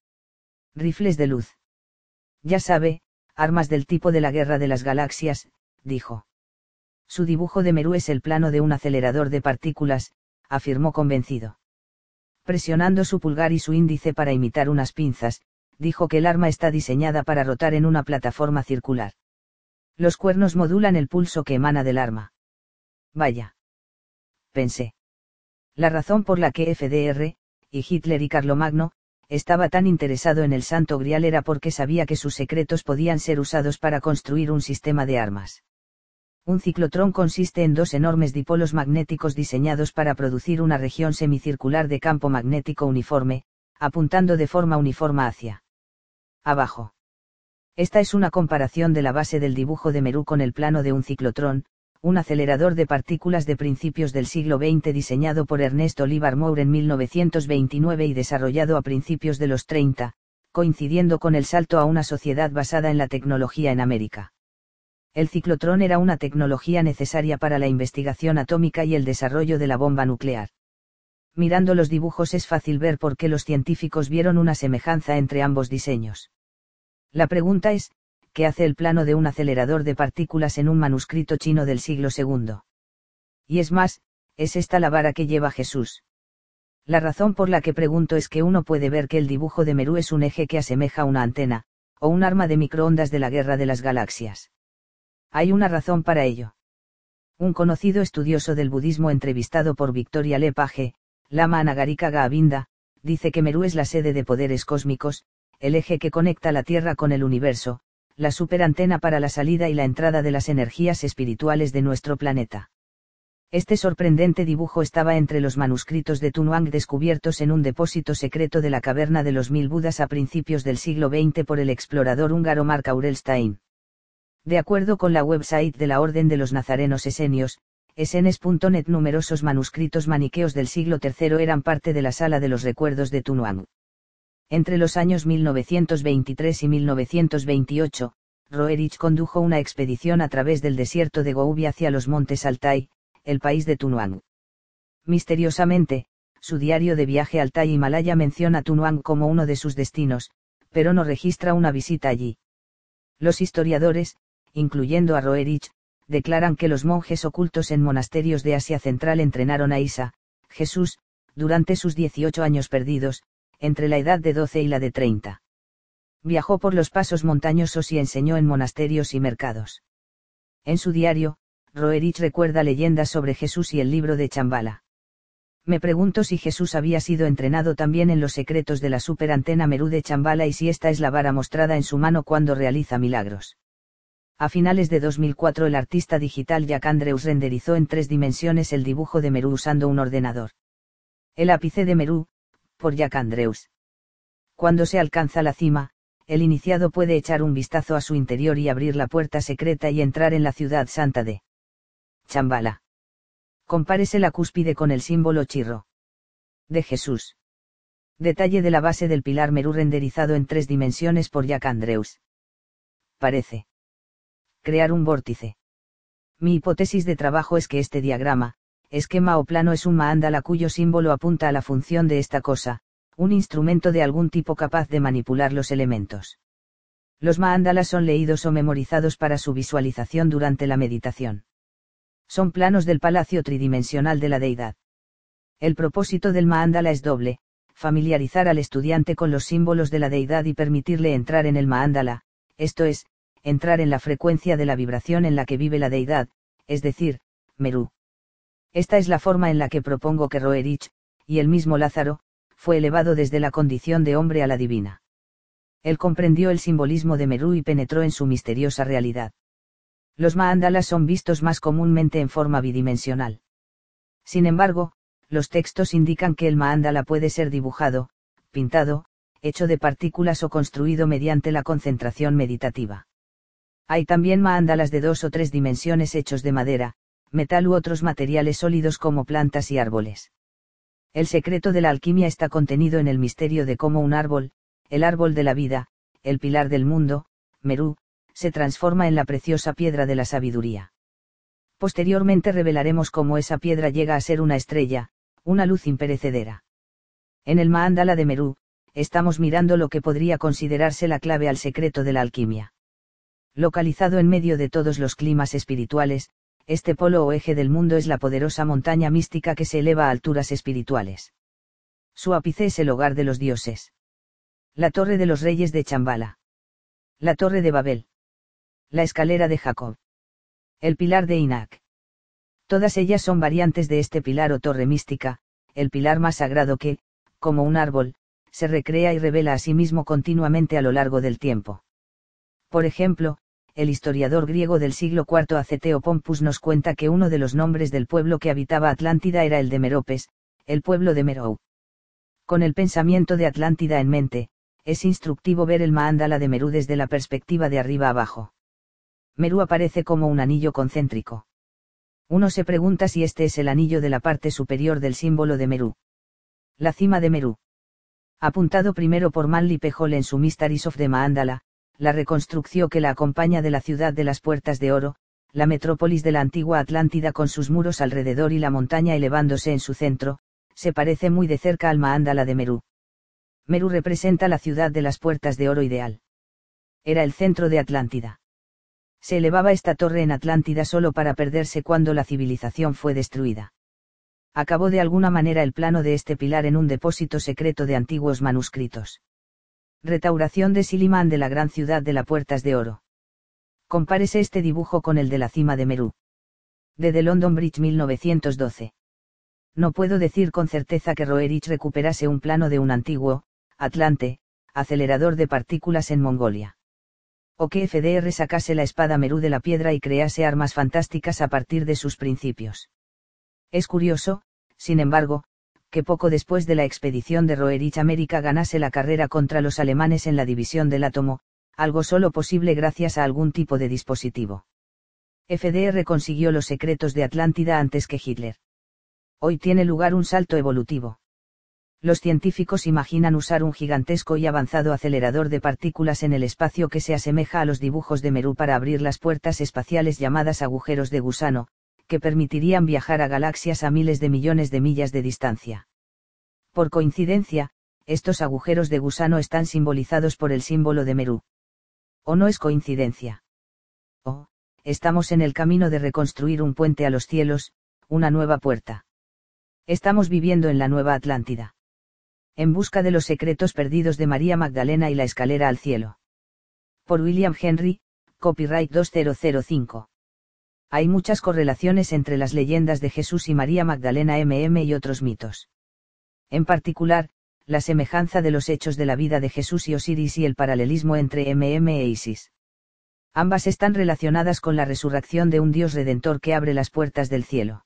Rifles de luz. Ya sabe, armas del tipo de la guerra de las galaxias, dijo. Su dibujo de Merú es el plano de un acelerador de partículas, afirmó convencido. Presionando su pulgar y su índice para imitar unas pinzas, dijo que el arma está diseñada para rotar en una plataforma circular. Los cuernos modulan el pulso que emana del arma. Vaya. Pensé. La razón por la que FDR, y Hitler y Carlomagno, estaba tan interesado en el Santo Grial era porque sabía que sus secretos podían ser usados para construir un sistema de armas. Un ciclotrón consiste en dos enormes dipolos magnéticos diseñados para producir una región semicircular de campo magnético uniforme, apuntando de forma uniforme hacia abajo. Esta es una comparación de la base del dibujo de Merú con el plano de un ciclotrón, un acelerador de partículas de principios del siglo XX diseñado por Ernest Oliver Moore en 1929 y desarrollado a principios de los 30, coincidiendo con el salto a una sociedad basada en la tecnología en América. El ciclotrón era una tecnología necesaria para la investigación atómica y el desarrollo de la bomba nuclear. Mirando los dibujos es fácil ver por qué los científicos vieron una semejanza entre ambos diseños. La pregunta es, ¿qué hace el plano de un acelerador de partículas en un manuscrito chino del siglo II? Y es más, es esta la vara que lleva Jesús. La razón por la que pregunto es que uno puede ver que el dibujo de Merú es un eje que asemeja una antena, o un arma de microondas de la guerra de las galaxias. Hay una razón para ello. Un conocido estudioso del budismo entrevistado por Victoria Lepage, Lama Anagarika Gavinda, dice que Merú es la sede de poderes cósmicos, el eje que conecta la Tierra con el universo, la superantena para la salida y la entrada de las energías espirituales de nuestro planeta. Este sorprendente dibujo estaba entre los manuscritos de Tunhuang descubiertos en un depósito secreto de la caverna de los mil Budas a principios del siglo XX por el explorador húngaro Mark Aurelstein. De acuerdo con la website de la Orden de los Nazarenos Esenios, esenes.net numerosos manuscritos maniqueos del siglo III eran parte de la sala de los recuerdos de Tunhuang. Entre los años 1923 y 1928, Roerich condujo una expedición a través del desierto de Gobi hacia los montes Altai, el país de Tunhuang. Misteriosamente, su diario de viaje Altai Himalaya menciona Tunhuang como uno de sus destinos, pero no registra una visita allí. Los historiadores, incluyendo a Roerich, declaran que los monjes ocultos en monasterios de Asia Central entrenaron a Isa, Jesús, durante sus 18 años perdidos, entre la edad de 12 y la de 30. Viajó por los pasos montañosos y enseñó en monasterios y mercados. En su diario, Roerich recuerda leyendas sobre Jesús y el libro de Chambala. Me pregunto si Jesús había sido entrenado también en los secretos de la superantena Merú de Chambala y si esta es la vara mostrada en su mano cuando realiza milagros. A finales de 2004 el artista digital Jack Andrews renderizó en tres dimensiones el dibujo de Merú usando un ordenador. El ápice de Merú, por Jack. Cuando se alcanza la cima, el iniciado puede echar un vistazo a su interior y abrir la puerta secreta y entrar en la ciudad santa de Chambala. Compárese la cúspide con el símbolo chirro. De Jesús. Detalle de la base del pilar Merú renderizado en tres dimensiones por Jack Andrews. Parece. Crear un vórtice. Mi hipótesis de trabajo es que este diagrama, esquema o plano es un maándala cuyo símbolo apunta a la función de esta cosa, un instrumento de algún tipo capaz de manipular los elementos. Los maándalas son leídos o memorizados para su visualización durante la meditación. Son planos del palacio tridimensional de la deidad. El propósito del maándala es doble, familiarizar al estudiante con los símbolos de la deidad y permitirle entrar en el maándala, esto es, entrar en la frecuencia de la vibración en la que vive la deidad, es decir, Merú. Esta es la forma en la que propongo que Roerich, y el mismo Lázaro, fue elevado desde la condición de hombre a la divina. Él comprendió el simbolismo de Merú y penetró en su misteriosa realidad. Los maándalas son vistos más comúnmente en forma bidimensional. Sin embargo, los textos indican que el maándala puede ser dibujado, pintado, hecho de partículas o construido mediante la concentración meditativa. Hay también maándalas de dos o tres dimensiones hechos de madera, metal u otros materiales sólidos como plantas y árboles. El secreto de la alquimia está contenido en el misterio de cómo un árbol, el árbol de la vida, el pilar del mundo, Merú, se transforma en la preciosa piedra de la sabiduría. Posteriormente revelaremos cómo esa piedra llega a ser una estrella, una luz imperecedera. En el Maándala de Merú, estamos mirando lo que podría considerarse la clave al secreto de la alquimia. Localizado en medio de todos los climas espirituales, este polo o eje del mundo es la poderosa montaña mística que se eleva a alturas espirituales. Su ápice es el hogar de los dioses. La torre de los reyes de Chambala. La torre de Babel. La escalera de Jacob. El pilar de Inac. Todas ellas son variantes de este pilar o torre mística, el pilar más sagrado que, como un árbol, se recrea y revela a sí mismo continuamente a lo largo del tiempo. Por ejemplo, el historiador griego del siglo IV Aceteo Pompus nos cuenta que uno de los nombres del pueblo que habitaba Atlántida era el de Meropes, el pueblo de Merou. Con el pensamiento de Atlántida en mente, es instructivo ver el Maándala de Merú desde la perspectiva de arriba abajo. Merú aparece como un anillo concéntrico. Uno se pregunta si este es el anillo de la parte superior del símbolo de Merú. La cima de Merú. Apuntado primero por Manly Pejol en su Mysteries of the Maandala, la reconstrucción que la acompaña de la ciudad de las Puertas de Oro, la metrópolis de la antigua Atlántida con sus muros alrededor y la montaña elevándose en su centro, se parece muy de cerca al Maándala de Merú. Merú representa la ciudad de las Puertas de Oro ideal. Era el centro de Atlántida. Se elevaba esta torre en Atlántida solo para perderse cuando la civilización fue destruida. Acabó de alguna manera el plano de este pilar en un depósito secreto de antiguos manuscritos. Restauración de Silimán de la gran ciudad de las Puertas de Oro. Compárese este dibujo con el de la cima de Merú. De The London Bridge 1912. No puedo decir con certeza que Roerich recuperase un plano de un antiguo, Atlante, acelerador de partículas en Mongolia. O que FDR sacase la espada Merú de la piedra y crease armas fantásticas a partir de sus principios. Es curioso, sin embargo, que poco después de la expedición de Roerich América ganase la carrera contra los alemanes en la división del átomo, algo solo posible gracias a algún tipo de dispositivo. FDR consiguió los secretos de Atlántida antes que Hitler. Hoy tiene lugar un salto evolutivo. Los científicos imaginan usar un gigantesco y avanzado acelerador de partículas en el espacio que se asemeja a los dibujos de Merú para abrir las puertas espaciales llamadas agujeros de gusano, que permitirían viajar a galaxias a miles de millones de millas de distancia. Por coincidencia, estos agujeros de gusano están simbolizados por el símbolo de Merú. ¿O no es coincidencia? ¿O, estamos en el camino de reconstruir un puente a los cielos, una nueva puerta? Estamos viviendo en la nueva Atlántida. En busca de los secretos perdidos de María Magdalena y la escalera al cielo. Por William Henry, copyright 2005. Hay muchas correlaciones entre las leyendas de Jesús y María Magdalena MM y otros mitos. En particular, la semejanza de los hechos de la vida de Jesús y Osiris y el paralelismo entre MM e Isis. Ambas están relacionadas con la resurrección de un Dios redentor que abre las puertas del cielo.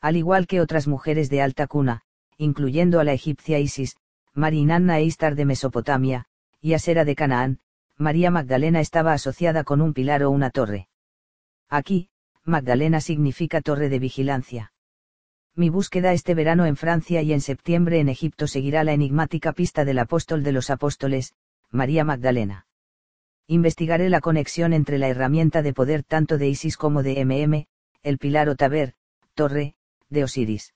Al igual que otras mujeres de alta cuna, incluyendo a la egipcia Isis, Marinanna e Istar de Mesopotamia, y Asera de Canaán, María Magdalena estaba asociada con un pilar o una torre. Aquí, Magdalena significa torre de vigilancia. Mi búsqueda este verano en Francia y en septiembre en Egipto seguirá la enigmática pista del apóstol de los apóstoles, María Magdalena. Investigaré la conexión entre la herramienta de poder tanto de Isis como de MM, el pilar o taber, torre, de Osiris.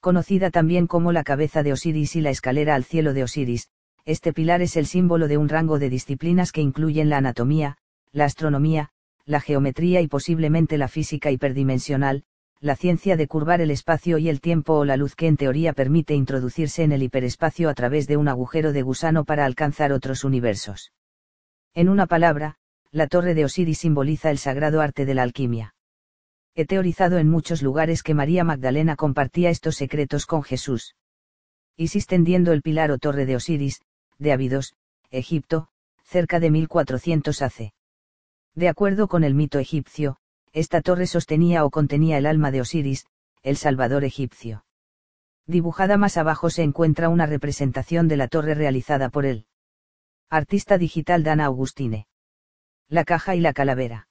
Conocida también como la cabeza de Osiris y la escalera al cielo de Osiris, este pilar es el símbolo de un rango de disciplinas que incluyen la anatomía, la astronomía, la geometría y posiblemente la física hiperdimensional, la ciencia de curvar el espacio y el tiempo o la luz que en teoría permite introducirse en el hiperespacio a través de un agujero de gusano para alcanzar otros universos. En una palabra, la torre de Osiris simboliza el sagrado arte de la alquimia. He teorizado en muchos lugares que María Magdalena compartía estos secretos con Jesús. Isis tendiendo el pilar o torre de Osiris, de Abidos, Egipto, cerca de 1400 AC. De acuerdo con el mito egipcio, esta torre sostenía o contenía el alma de Osiris, el salvador egipcio. Dibujada más abajo se encuentra una representación de la torre realizada por él. Artista digital Dana Augustine. La caja y la calavera.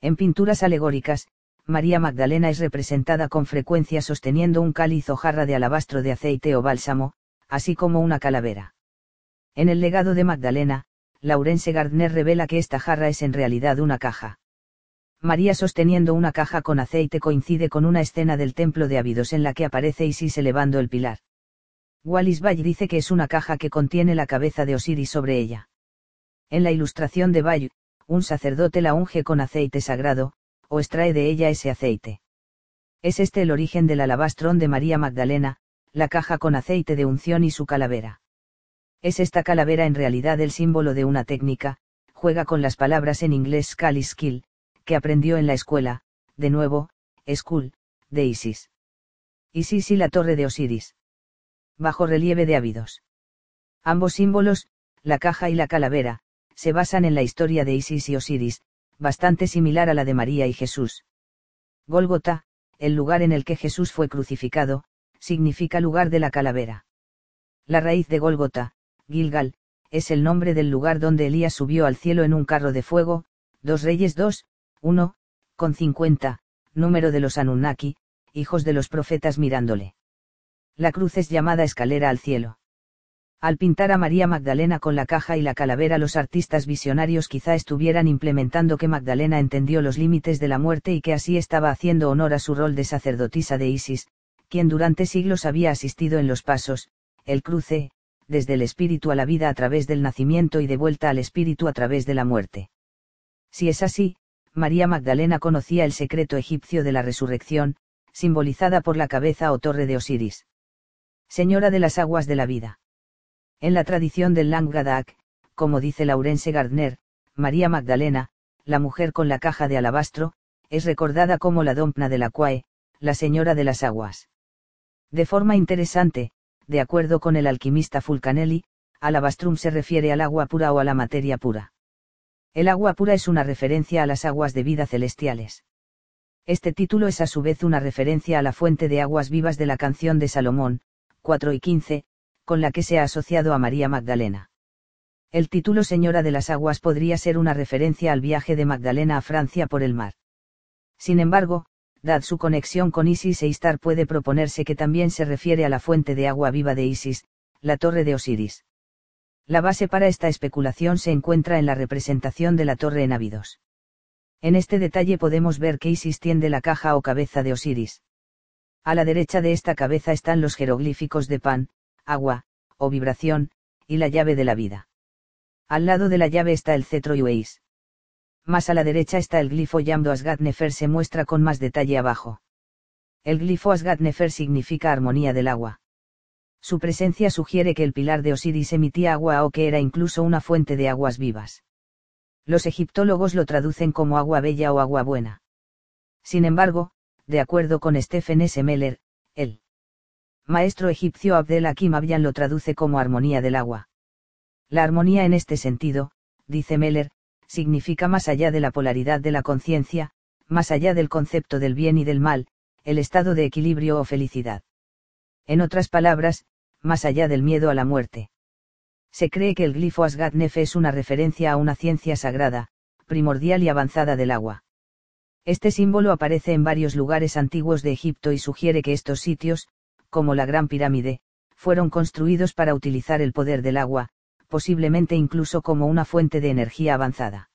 En pinturas alegóricas, María Magdalena es representada con frecuencia sosteniendo un cáliz o jarra de alabastro de aceite o bálsamo, así como una calavera. En el legado de Magdalena, Laurence Gardner revela que esta jarra es en realidad una caja. María sosteniendo una caja con aceite coincide con una escena del templo de Abidos en la que aparece Isis elevando el pilar. Wallis Bay dice que es una caja que contiene la cabeza de Osiris sobre ella. En la ilustración de Bay, un sacerdote la unge con aceite sagrado, o extrae de ella ese aceite. Es este el origen del alabastrón de María Magdalena, la caja con aceite de unción y su calavera. Es esta calavera en realidad el símbolo de una técnica, juega con las palabras en inglés y Skill, que aprendió en la escuela, de nuevo, School, de Isis. Isis y la torre de Osiris. Bajo relieve de ávidos. Ambos símbolos, la caja y la calavera, se basan en la historia de Isis y Osiris, bastante similar a la de María y Jesús. Gólgota, el lugar en el que Jesús fue crucificado, significa lugar de la calavera. La raíz de Gólgota, Gilgal, es el nombre del lugar donde Elías subió al cielo en un carro de fuego, dos Reyes 2, 1, con 50, número de los Anunnaki, hijos de los profetas mirándole. La cruz es llamada escalera al cielo. Al pintar a María Magdalena con la caja y la calavera los artistas visionarios quizá estuvieran implementando que Magdalena entendió los límites de la muerte y que así estaba haciendo honor a su rol de sacerdotisa de Isis, quien durante siglos había asistido en los pasos, el cruce, desde el espíritu a la vida a través del nacimiento y de vuelta al espíritu a través de la muerte. Si es así, María Magdalena conocía el secreto egipcio de la resurrección, simbolizada por la cabeza o torre de Osiris. Señora de las aguas de la vida. En la tradición del Langadak, como dice Laurence Gardner, María Magdalena, la mujer con la caja de alabastro, es recordada como la dompna de la Quae, la señora de las aguas. De forma interesante, de acuerdo con el alquimista Fulcanelli, alabastrum se refiere al agua pura o a la materia pura. El agua pura es una referencia a las aguas de vida celestiales. Este título es a su vez una referencia a la fuente de aguas vivas de la canción de Salomón, 4 y 15, con la que se ha asociado a María Magdalena. El título Señora de las Aguas podría ser una referencia al viaje de Magdalena a Francia por el mar. Sin embargo, dad su conexión con Isis e Istar puede proponerse que también se refiere a la fuente de agua viva de Isis, la torre de Osiris. La base para esta especulación se encuentra en la representación de la torre en Abidos. En este detalle podemos ver que Isis tiende la caja o cabeza de Osiris. A la derecha de esta cabeza están los jeroglíficos de pan, agua, o vibración, y la llave de la vida. Al lado de la llave está el cetro Yueis. Más a la derecha está el glifo Yamdo Asgat Nefer se muestra con más detalle abajo. El glifo Asgat Nefer significa armonía del agua. Su presencia sugiere que el pilar de Osiris emitía agua o que era incluso una fuente de aguas vivas. Los egiptólogos lo traducen como agua bella o agua buena. Sin embargo, de acuerdo con Stephen S. Meller, el maestro egipcio Abdel Hakim Abyan lo traduce como armonía del agua. La armonía en este sentido, dice Meller, significa más allá de la polaridad de la conciencia, más allá del concepto del bien y del mal, el estado de equilibrio o felicidad. En otras palabras, más allá del miedo a la muerte. Se cree que el glifo Asgat Nefe es una referencia a una ciencia sagrada, primordial y avanzada del agua. Este símbolo aparece en varios lugares antiguos de Egipto y sugiere que estos sitios, como la Gran Pirámide, fueron construidos para utilizar el poder del agua, posiblemente incluso como una fuente de energía avanzada.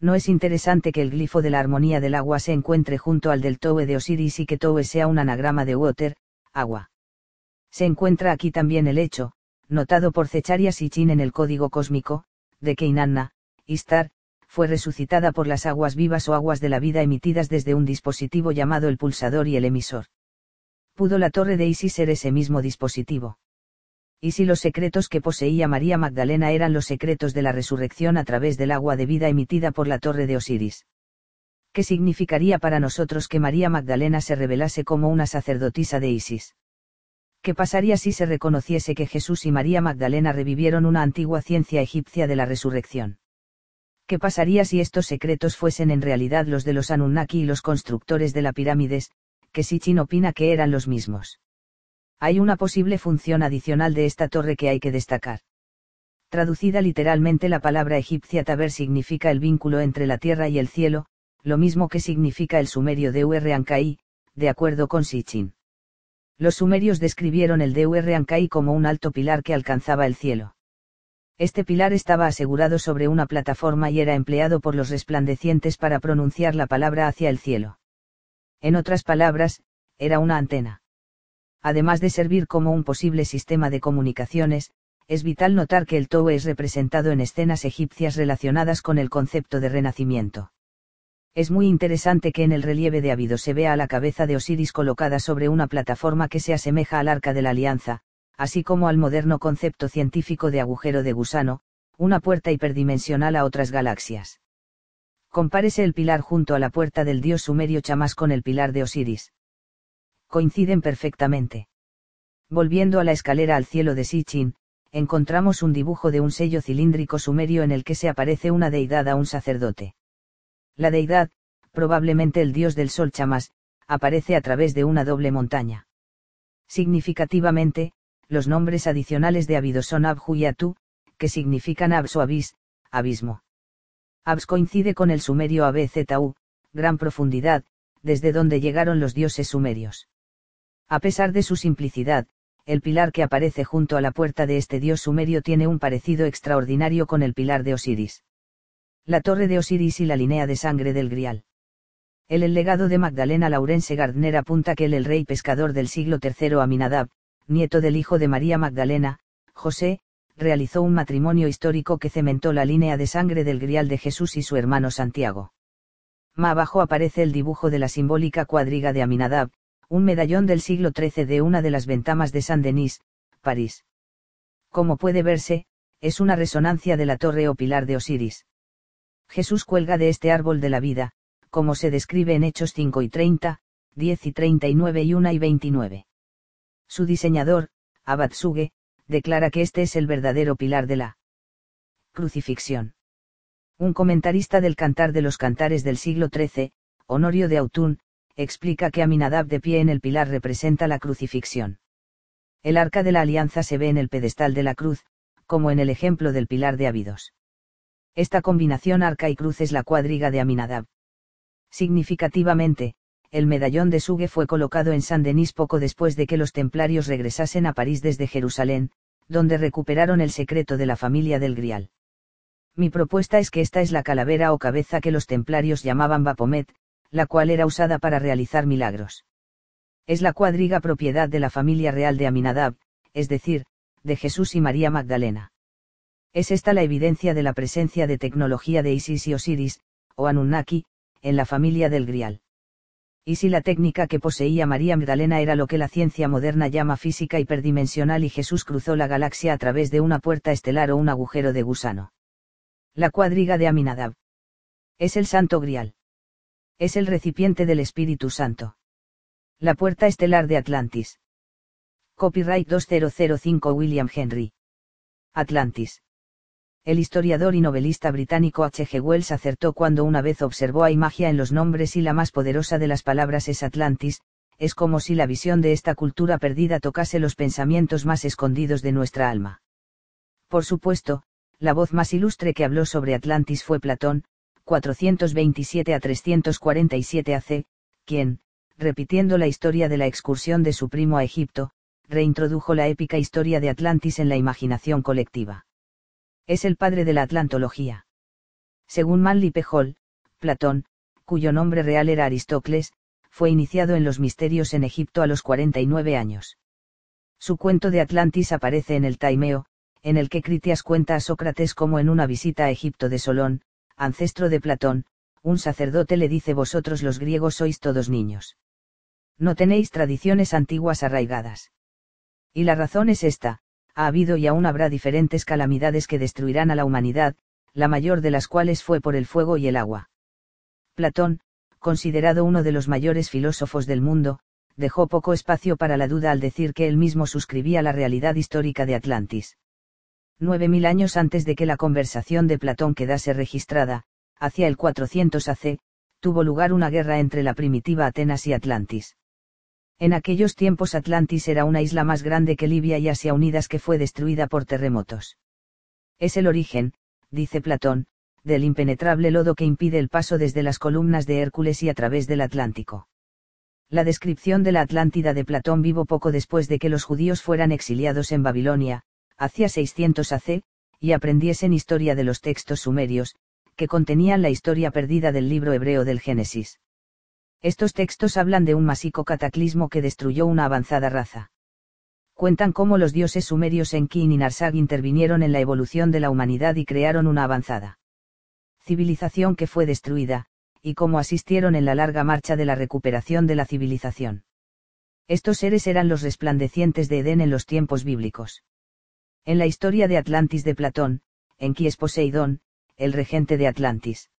No es interesante que el glifo de la armonía del agua se encuentre junto al del Towe de Osiris y que Towe sea un anagrama de water, agua. Se encuentra aquí también el hecho, notado por Zecharia Sitchin en el código cósmico, de que Inanna, Istar, fue resucitada por las aguas vivas o aguas de la vida emitidas desde un dispositivo llamado el pulsador y el emisor pudo la torre de Isis ser ese mismo dispositivo. Y si los secretos que poseía María Magdalena eran los secretos de la resurrección a través del agua de vida emitida por la torre de Osiris. ¿Qué significaría para nosotros que María Magdalena se revelase como una sacerdotisa de Isis? ¿Qué pasaría si se reconociese que Jesús y María Magdalena revivieron una antigua ciencia egipcia de la resurrección? ¿Qué pasaría si estos secretos fuesen en realidad los de los Anunnaki y los constructores de la pirámides, que Sitchin opina que eran los mismos. Hay una posible función adicional de esta torre que hay que destacar. Traducida literalmente la palabra egipcia taber significa el vínculo entre la tierra y el cielo, lo mismo que significa el sumerio de Ankai, de acuerdo con Sitchin. Los sumerios describieron el de Ankai como un alto pilar que alcanzaba el cielo. Este pilar estaba asegurado sobre una plataforma y era empleado por los resplandecientes para pronunciar la palabra hacia el cielo. En otras palabras, era una antena. Además de servir como un posible sistema de comunicaciones, es vital notar que el Towe es representado en escenas egipcias relacionadas con el concepto de renacimiento. Es muy interesante que en el relieve de Abido se vea a la cabeza de Osiris colocada sobre una plataforma que se asemeja al arca de la alianza, así como al moderno concepto científico de agujero de gusano, una puerta hiperdimensional a otras galaxias. Compárese el pilar junto a la puerta del dios sumerio Chamas con el pilar de Osiris. Coinciden perfectamente. Volviendo a la escalera al cielo de Sichin, encontramos un dibujo de un sello cilíndrico sumerio en el que se aparece una deidad a un sacerdote. La deidad, probablemente el dios del sol Chamas, aparece a través de una doble montaña. Significativamente, los nombres adicionales de Abido son Abhu y Atu, que significan Abs o Abis, abismo. Abs coincide con el sumerio Abztu, gran profundidad, desde donde llegaron los dioses sumerios. A pesar de su simplicidad, el pilar que aparece junto a la puerta de este dios sumerio tiene un parecido extraordinario con el pilar de Osiris la torre de Osiris y la línea de sangre del Grial. El, legado de Magdalena Laurence Gardner apunta que el, el rey pescador del siglo III Aminadab, nieto del hijo de María Magdalena, José, realizó un matrimonio histórico que cementó la línea de sangre del Grial de Jesús y su hermano Santiago. Más abajo aparece el dibujo de la simbólica cuadriga de Aminadab, un medallón del siglo XIII de una de las ventamas de Saint-Denis, París. Como puede verse, es una resonancia de la torre o pilar de Osiris. Jesús cuelga de este árbol de la vida, como se describe en Hechos 5 y 30, 10 y 39 y 1 y 29. Su diseñador, Abatsuge, declara que este es el verdadero pilar de la crucifixión. Un comentarista del Cantar de los Cantares del siglo XIII, Honorio de Autun, explica que Aminadab de pie en el pilar representa la crucifixión. El arca de la alianza se ve en el pedestal de la cruz, como en el ejemplo del pilar de Abidos. Esta combinación arca y cruz es la cuadriga de Aminadab. Significativamente, el medallón de Suge fue colocado en Saint-Denis poco después de que los templarios regresasen a París desde Jerusalén, donde recuperaron el secreto de la familia del Grial. Mi propuesta es que esta es la calavera o cabeza que los templarios llamaban Bapomet, la cual era usada para realizar milagros. Es la cuadriga propiedad de la familia real de Aminadab, es decir, de Jesús y María Magdalena. Es esta la evidencia de la presencia de tecnología de Isis y Osiris, o Anunnaki, en la familia del Grial. Y si la técnica que poseía María Magdalena era lo que la ciencia moderna llama física hiperdimensional y Jesús cruzó la galaxia a través de una puerta estelar o un agujero de gusano. La cuadriga de Aminadab. Es el Santo Grial. Es el recipiente del Espíritu Santo. La puerta estelar de Atlantis. Copyright 2005 William Henry. Atlantis. El historiador y novelista británico H. G. Wells acertó cuando una vez observó hay magia en los nombres y la más poderosa de las palabras es Atlantis, es como si la visión de esta cultura perdida tocase los pensamientos más escondidos de nuestra alma. Por supuesto, la voz más ilustre que habló sobre Atlantis fue Platón, 427 a 347 AC, quien, repitiendo la historia de la excursión de su primo a Egipto, reintrodujo la épica historia de Atlantis en la imaginación colectiva. Es el padre de la atlantología. Según Manly P. Hall, Platón, cuyo nombre real era Aristócles, fue iniciado en los misterios en Egipto a los 49 años. Su cuento de Atlantis aparece en el Taimeo, en el que Critias cuenta a Sócrates como en una visita a Egipto de Solón, ancestro de Platón, un sacerdote le dice vosotros los griegos sois todos niños. No tenéis tradiciones antiguas arraigadas. Y la razón es esta, ha habido y aún habrá diferentes calamidades que destruirán a la humanidad, la mayor de las cuales fue por el fuego y el agua. Platón, considerado uno de los mayores filósofos del mundo, dejó poco espacio para la duda al decir que él mismo suscribía la realidad histórica de Atlantis. Nueve mil años antes de que la conversación de Platón quedase registrada, hacia el 400 AC, tuvo lugar una guerra entre la primitiva Atenas y Atlantis. En aquellos tiempos Atlantis era una isla más grande que Libia y Asia unidas que fue destruida por terremotos. Es el origen, dice Platón, del impenetrable lodo que impide el paso desde las columnas de Hércules y a través del Atlántico. La descripción de la Atlántida de Platón vivo poco después de que los judíos fueran exiliados en Babilonia, hacia 600 AC, y aprendiesen historia de los textos sumerios, que contenían la historia perdida del libro hebreo del Génesis. Estos textos hablan de un masico cataclismo que destruyó una avanzada raza. Cuentan cómo los dioses sumerios Enki y Narsag intervinieron en la evolución de la humanidad y crearon una avanzada civilización que fue destruida, y cómo asistieron en la larga marcha de la recuperación de la civilización. Estos seres eran los resplandecientes de Edén en los tiempos bíblicos. En la historia de Atlantis de Platón, Enki es Poseidón, el regente de Atlantis.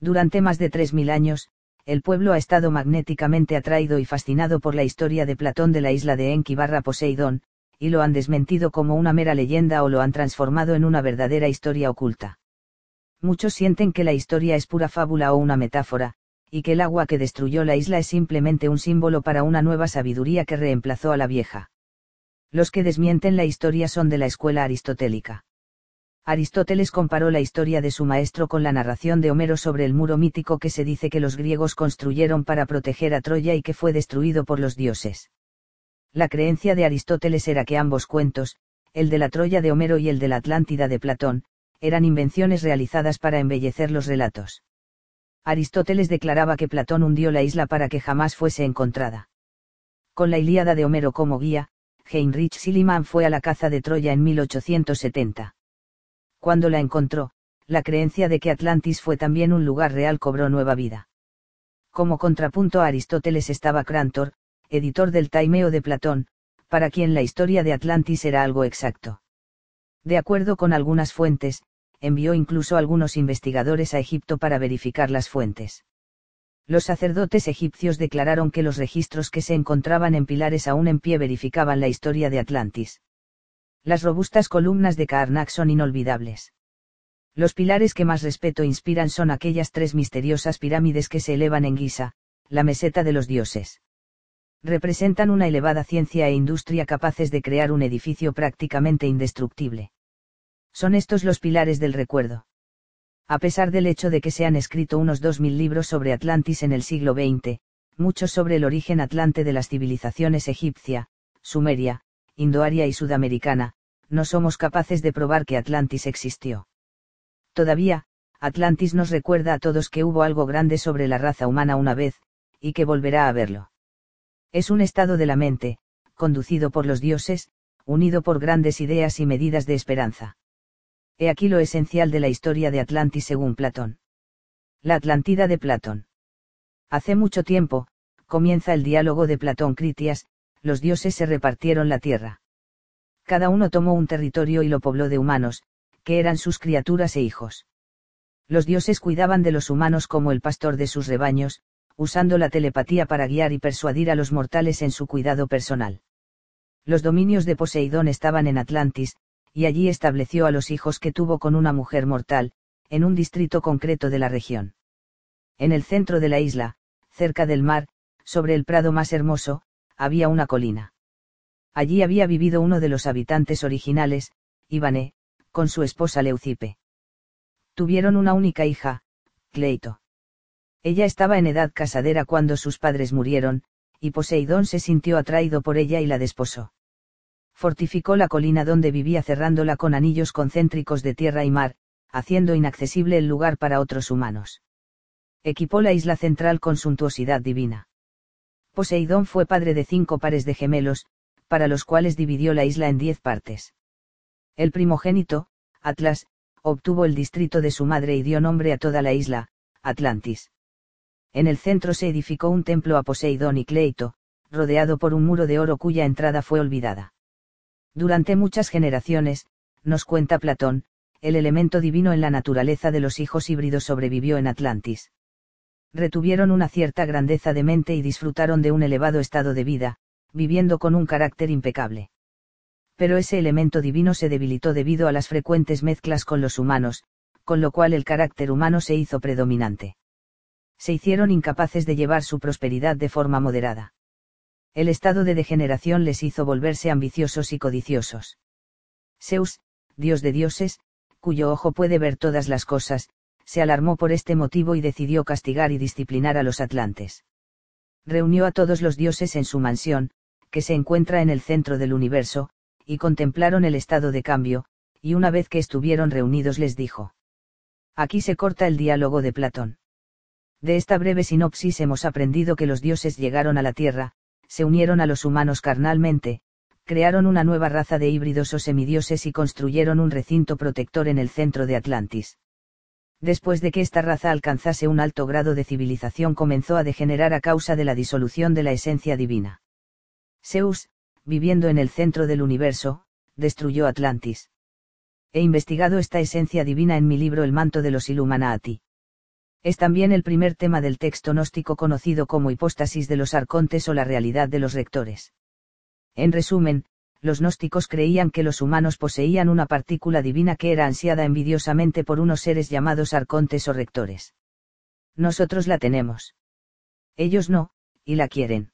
Durante más de 3.000 años, el pueblo ha estado magnéticamente atraído y fascinado por la historia de Platón de la isla de Enki barra Poseidón, y lo han desmentido como una mera leyenda o lo han transformado en una verdadera historia oculta. Muchos sienten que la historia es pura fábula o una metáfora, y que el agua que destruyó la isla es simplemente un símbolo para una nueva sabiduría que reemplazó a la vieja. Los que desmienten la historia son de la escuela aristotélica. Aristóteles comparó la historia de su maestro con la narración de Homero sobre el muro mítico que se dice que los griegos construyeron para proteger a Troya y que fue destruido por los dioses. La creencia de Aristóteles era que ambos cuentos, el de la Troya de Homero y el de la Atlántida de Platón, eran invenciones realizadas para embellecer los relatos. Aristóteles declaraba que Platón hundió la isla para que jamás fuese encontrada. Con la Ilíada de Homero como guía, Heinrich Schliemann fue a la caza de Troya en 1870 cuando la encontró, la creencia de que Atlantis fue también un lugar real cobró nueva vida. Como contrapunto a Aristóteles estaba Crantor, editor del Taimeo de Platón, para quien la historia de Atlantis era algo exacto. De acuerdo con algunas fuentes, envió incluso algunos investigadores a Egipto para verificar las fuentes. Los sacerdotes egipcios declararon que los registros que se encontraban en pilares aún en pie verificaban la historia de Atlantis. Las robustas columnas de Karnak son inolvidables. Los pilares que más respeto inspiran son aquellas tres misteriosas pirámides que se elevan en Giza, la meseta de los dioses. Representan una elevada ciencia e industria capaces de crear un edificio prácticamente indestructible. Son estos los pilares del recuerdo. A pesar del hecho de que se han escrito unos 2.000 libros sobre Atlantis en el siglo XX, muchos sobre el origen atlante de las civilizaciones egipcia, sumeria, indoaria y sudamericana, no somos capaces de probar que Atlantis existió. Todavía, Atlantis nos recuerda a todos que hubo algo grande sobre la raza humana una vez, y que volverá a verlo. Es un estado de la mente, conducido por los dioses, unido por grandes ideas y medidas de esperanza. He aquí lo esencial de la historia de Atlantis según Platón. La Atlántida de Platón. Hace mucho tiempo, comienza el diálogo de Platón Critias, los dioses se repartieron la tierra. Cada uno tomó un territorio y lo pobló de humanos, que eran sus criaturas e hijos. Los dioses cuidaban de los humanos como el pastor de sus rebaños, usando la telepatía para guiar y persuadir a los mortales en su cuidado personal. Los dominios de Poseidón estaban en Atlantis, y allí estableció a los hijos que tuvo con una mujer mortal, en un distrito concreto de la región. En el centro de la isla, cerca del mar, sobre el prado más hermoso, había una colina. Allí había vivido uno de los habitantes originales, Ivane, con su esposa Leucipe. Tuvieron una única hija, Cleito. Ella estaba en edad casadera cuando sus padres murieron, y Poseidón se sintió atraído por ella y la desposó. Fortificó la colina donde vivía cerrándola con anillos concéntricos de tierra y mar, haciendo inaccesible el lugar para otros humanos. Equipó la isla central con suntuosidad divina. Poseidón fue padre de cinco pares de gemelos, para los cuales dividió la isla en diez partes. El primogénito, Atlas, obtuvo el distrito de su madre y dio nombre a toda la isla, Atlantis. En el centro se edificó un templo a Poseidón y Cleito, rodeado por un muro de oro cuya entrada fue olvidada. Durante muchas generaciones, nos cuenta Platón, el elemento divino en la naturaleza de los hijos híbridos sobrevivió en Atlantis retuvieron una cierta grandeza de mente y disfrutaron de un elevado estado de vida, viviendo con un carácter impecable. Pero ese elemento divino se debilitó debido a las frecuentes mezclas con los humanos, con lo cual el carácter humano se hizo predominante. Se hicieron incapaces de llevar su prosperidad de forma moderada. El estado de degeneración les hizo volverse ambiciosos y codiciosos. Zeus, dios de dioses, cuyo ojo puede ver todas las cosas, se alarmó por este motivo y decidió castigar y disciplinar a los atlantes. Reunió a todos los dioses en su mansión, que se encuentra en el centro del universo, y contemplaron el estado de cambio, y una vez que estuvieron reunidos les dijo. Aquí se corta el diálogo de Platón. De esta breve sinopsis hemos aprendido que los dioses llegaron a la Tierra, se unieron a los humanos carnalmente, crearon una nueva raza de híbridos o semidioses y construyeron un recinto protector en el centro de Atlantis Después de que esta raza alcanzase un alto grado de civilización comenzó a degenerar a causa de la disolución de la esencia divina. Zeus, viviendo en el centro del universo, destruyó Atlantis. He investigado esta esencia divina en mi libro El manto de los Illuminati. Es también el primer tema del texto gnóstico conocido como hipóstasis de los arcontes o la realidad de los rectores. En resumen, los gnósticos creían que los humanos poseían una partícula divina que era ansiada envidiosamente por unos seres llamados arcontes o rectores. Nosotros la tenemos. Ellos no, y la quieren.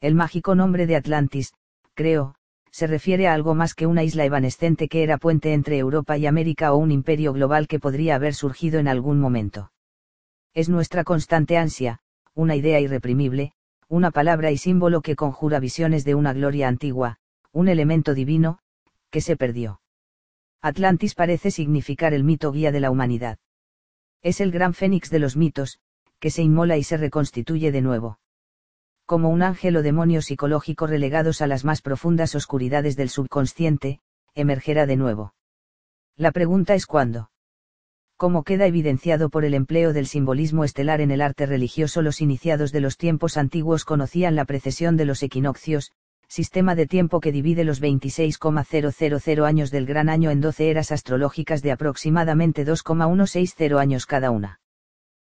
El mágico nombre de Atlantis, creo, se refiere a algo más que una isla evanescente que era puente entre Europa y América o un imperio global que podría haber surgido en algún momento. Es nuestra constante ansia, una idea irreprimible, una palabra y símbolo que conjura visiones de una gloria antigua, un elemento divino, que se perdió. Atlantis parece significar el mito guía de la humanidad. Es el gran fénix de los mitos, que se inmola y se reconstituye de nuevo. Como un ángel o demonio psicológico relegados a las más profundas oscuridades del subconsciente, emergerá de nuevo. La pregunta es cuándo. Como queda evidenciado por el empleo del simbolismo estelar en el arte religioso, los iniciados de los tiempos antiguos conocían la precesión de los equinoccios, sistema de tiempo que divide los 26,000 años del gran año en 12 eras astrológicas de aproximadamente 2,160 años cada una.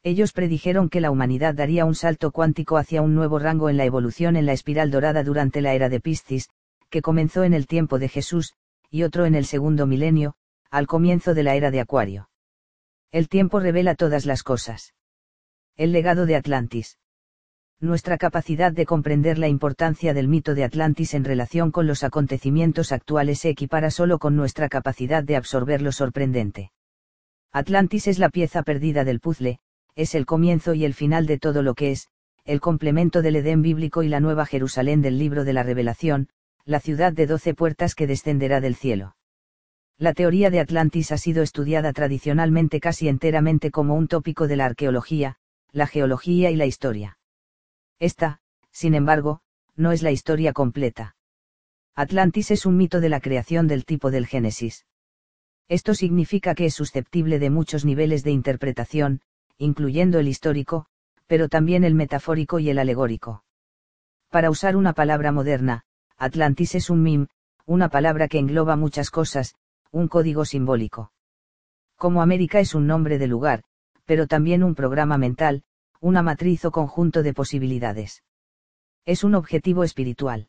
Ellos predijeron que la humanidad daría un salto cuántico hacia un nuevo rango en la evolución en la espiral dorada durante la era de Piscis, que comenzó en el tiempo de Jesús, y otro en el segundo milenio, al comienzo de la era de Acuario. El tiempo revela todas las cosas. El legado de Atlantis nuestra capacidad de comprender la importancia del mito de Atlantis en relación con los acontecimientos actuales se equipara solo con nuestra capacidad de absorber lo sorprendente. Atlantis es la pieza perdida del puzzle, es el comienzo y el final de todo lo que es, el complemento del Edén bíblico y la nueva Jerusalén del libro de la Revelación, la ciudad de doce puertas que descenderá del cielo. La teoría de Atlantis ha sido estudiada tradicionalmente casi enteramente como un tópico de la arqueología, la geología y la historia. Esta, sin embargo, no es la historia completa. Atlantis es un mito de la creación del tipo del Génesis. Esto significa que es susceptible de muchos niveles de interpretación, incluyendo el histórico, pero también el metafórico y el alegórico. Para usar una palabra moderna, Atlantis es un mim, una palabra que engloba muchas cosas, un código simbólico. Como América es un nombre de lugar, pero también un programa mental, una matriz o conjunto de posibilidades. Es un objetivo espiritual.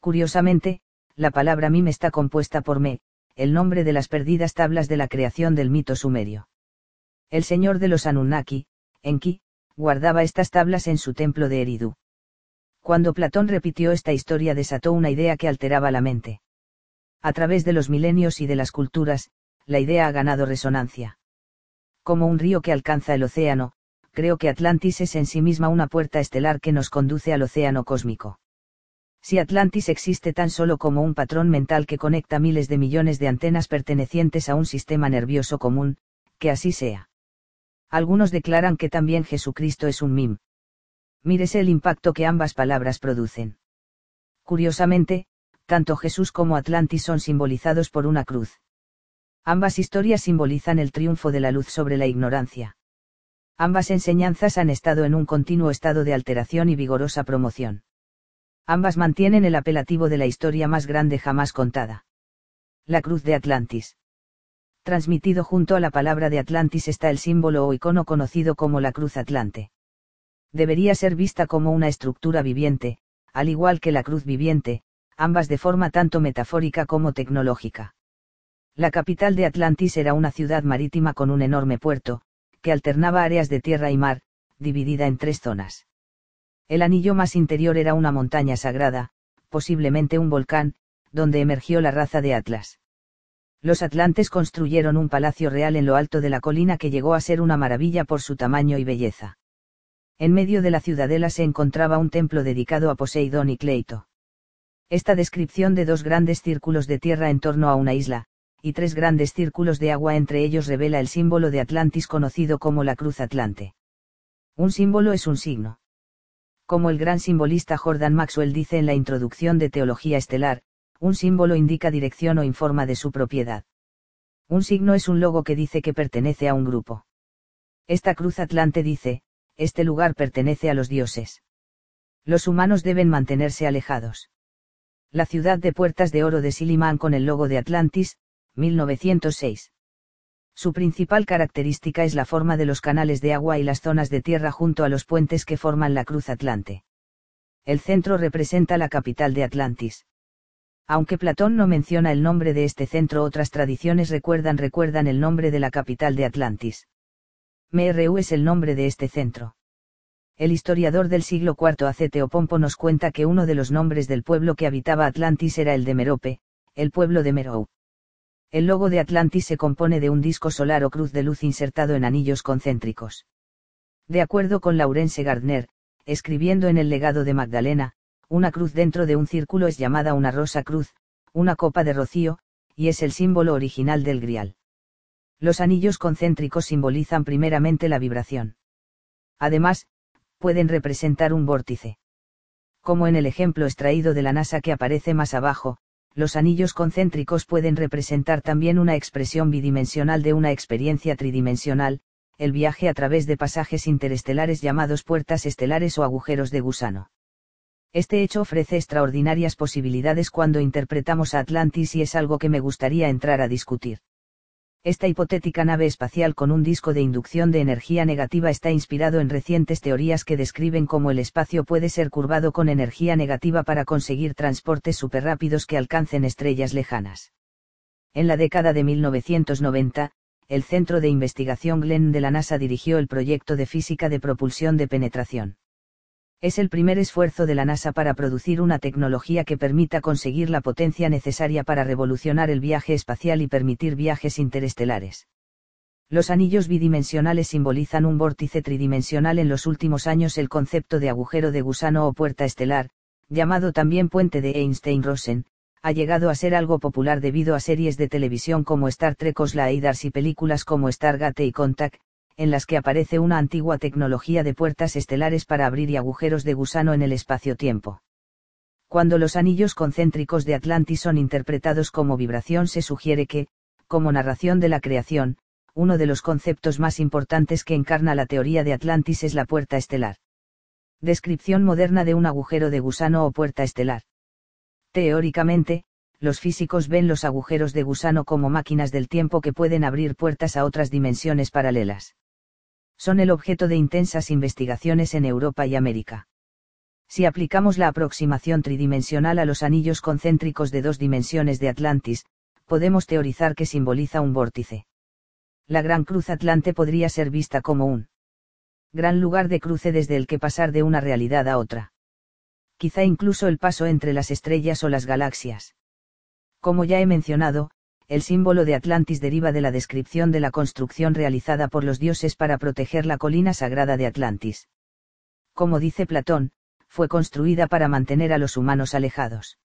Curiosamente, la palabra mim está compuesta por me, el nombre de las perdidas tablas de la creación del mito sumerio. El señor de los Anunnaki, Enki, guardaba estas tablas en su templo de Eridu. Cuando Platón repitió esta historia desató una idea que alteraba la mente. A través de los milenios y de las culturas, la idea ha ganado resonancia. Como un río que alcanza el océano, creo que Atlantis es en sí misma una puerta estelar que nos conduce al océano cósmico. Si Atlantis existe tan solo como un patrón mental que conecta miles de millones de antenas pertenecientes a un sistema nervioso común, que así sea. Algunos declaran que también Jesucristo es un mim. Mírese el impacto que ambas palabras producen. Curiosamente, tanto Jesús como Atlantis son simbolizados por una cruz. Ambas historias simbolizan el triunfo de la luz sobre la ignorancia. Ambas enseñanzas han estado en un continuo estado de alteración y vigorosa promoción. Ambas mantienen el apelativo de la historia más grande jamás contada. La Cruz de Atlantis. Transmitido junto a la palabra de Atlantis está el símbolo o icono conocido como la Cruz Atlante. Debería ser vista como una estructura viviente, al igual que la Cruz viviente, ambas de forma tanto metafórica como tecnológica. La capital de Atlantis era una ciudad marítima con un enorme puerto, que alternaba áreas de tierra y mar, dividida en tres zonas. El anillo más interior era una montaña sagrada, posiblemente un volcán, donde emergió la raza de Atlas. Los atlantes construyeron un palacio real en lo alto de la colina que llegó a ser una maravilla por su tamaño y belleza. En medio de la ciudadela se encontraba un templo dedicado a Poseidón y Cleito. Esta descripción de dos grandes círculos de tierra en torno a una isla, y tres grandes círculos de agua entre ellos revela el símbolo de Atlantis conocido como la Cruz Atlante. Un símbolo es un signo. Como el gran simbolista Jordan Maxwell dice en la introducción de Teología Estelar, un símbolo indica dirección o informa de su propiedad. Un signo es un logo que dice que pertenece a un grupo. Esta cruz atlante dice, este lugar pertenece a los dioses. Los humanos deben mantenerse alejados. La ciudad de Puertas de Oro de Silimán con el logo de Atlantis, 1906. Su principal característica es la forma de los canales de agua y las zonas de tierra junto a los puentes que forman la cruz atlante. El centro representa la capital de Atlantis. Aunque Platón no menciona el nombre de este centro, otras tradiciones recuerdan recuerdan el nombre de la capital de Atlantis. Mru es el nombre de este centro. El historiador del siglo IV AC Teopompo nos cuenta que uno de los nombres del pueblo que habitaba Atlantis era el de Merope, el pueblo de Merou. El logo de Atlantis se compone de un disco solar o cruz de luz insertado en anillos concéntricos. De acuerdo con Laurence Gardner, escribiendo en el legado de Magdalena, una cruz dentro de un círculo es llamada una rosa cruz, una copa de rocío, y es el símbolo original del grial. Los anillos concéntricos simbolizan primeramente la vibración. Además, pueden representar un vórtice. Como en el ejemplo extraído de la NASA que aparece más abajo, los anillos concéntricos pueden representar también una expresión bidimensional de una experiencia tridimensional, el viaje a través de pasajes interestelares llamados puertas estelares o agujeros de gusano. Este hecho ofrece extraordinarias posibilidades cuando interpretamos a Atlantis y es algo que me gustaría entrar a discutir. Esta hipotética nave espacial con un disco de inducción de energía negativa está inspirado en recientes teorías que describen cómo el espacio puede ser curvado con energía negativa para conseguir transportes superrápidos que alcancen estrellas lejanas. En la década de 1990, el Centro de Investigación Glenn de la NASA dirigió el proyecto de física de propulsión de penetración. Es el primer esfuerzo de la NASA para producir una tecnología que permita conseguir la potencia necesaria para revolucionar el viaje espacial y permitir viajes interestelares. Los anillos bidimensionales simbolizan un vórtice tridimensional en los últimos años el concepto de agujero de gusano o puerta estelar, llamado también puente de Einstein-Rosen, ha llegado a ser algo popular debido a series de televisión como Star Trek o Sliders y películas como Stargate y Contact, en las que aparece una antigua tecnología de puertas estelares para abrir y agujeros de gusano en el espacio-tiempo. Cuando los anillos concéntricos de Atlantis son interpretados como vibración se sugiere que, como narración de la creación, uno de los conceptos más importantes que encarna la teoría de Atlantis es la puerta estelar. Descripción moderna de un agujero de gusano o puerta estelar. Teóricamente, los físicos ven los agujeros de gusano como máquinas del tiempo que pueden abrir puertas a otras dimensiones paralelas son el objeto de intensas investigaciones en Europa y América. Si aplicamos la aproximación tridimensional a los anillos concéntricos de dos dimensiones de Atlantis, podemos teorizar que simboliza un vórtice. La Gran Cruz Atlante podría ser vista como un gran lugar de cruce desde el que pasar de una realidad a otra. Quizá incluso el paso entre las estrellas o las galaxias. Como ya he mencionado, el símbolo de Atlantis deriva de la descripción de la construcción realizada por los dioses para proteger la colina sagrada de Atlantis. Como dice Platón, fue construida para mantener a los humanos alejados.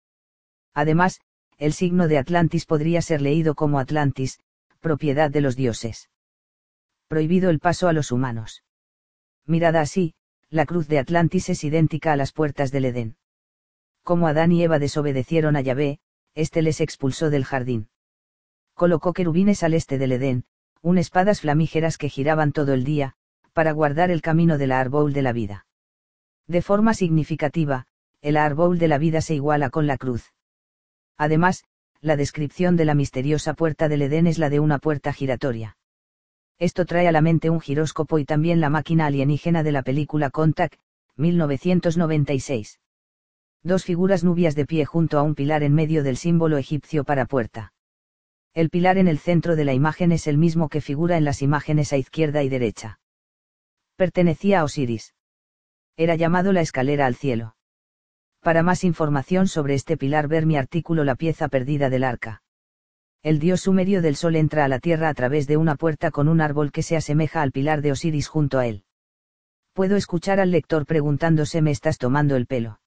Además, el signo de Atlantis podría ser leído como Atlantis, propiedad de los dioses. Prohibido el paso a los humanos. Mirada así, la cruz de Atlantis es idéntica a las puertas del Edén. Como Adán y Eva desobedecieron a Yahvé, éste les expulsó del jardín colocó querubines al este del Edén, un espadas flamígeras que giraban todo el día, para guardar el camino del árbol de la vida. De forma significativa, el árbol de la vida se iguala con la cruz. Además, la descripción de la misteriosa puerta del Edén es la de una puerta giratoria. Esto trae a la mente un giróscopo y también la máquina alienígena de la película Contact, 1996. Dos figuras nubias de pie junto a un pilar en medio del símbolo egipcio para puerta. El pilar en el centro de la imagen es el mismo que figura en las imágenes a izquierda y derecha. Pertenecía a Osiris. Era llamado la escalera al cielo. Para más información sobre este pilar ver mi artículo La pieza perdida del arca. El dios sumerio del sol entra a la tierra a través de una puerta con un árbol que se asemeja al pilar de Osiris junto a él. Puedo escuchar al lector preguntándose ¿me estás tomando el pelo?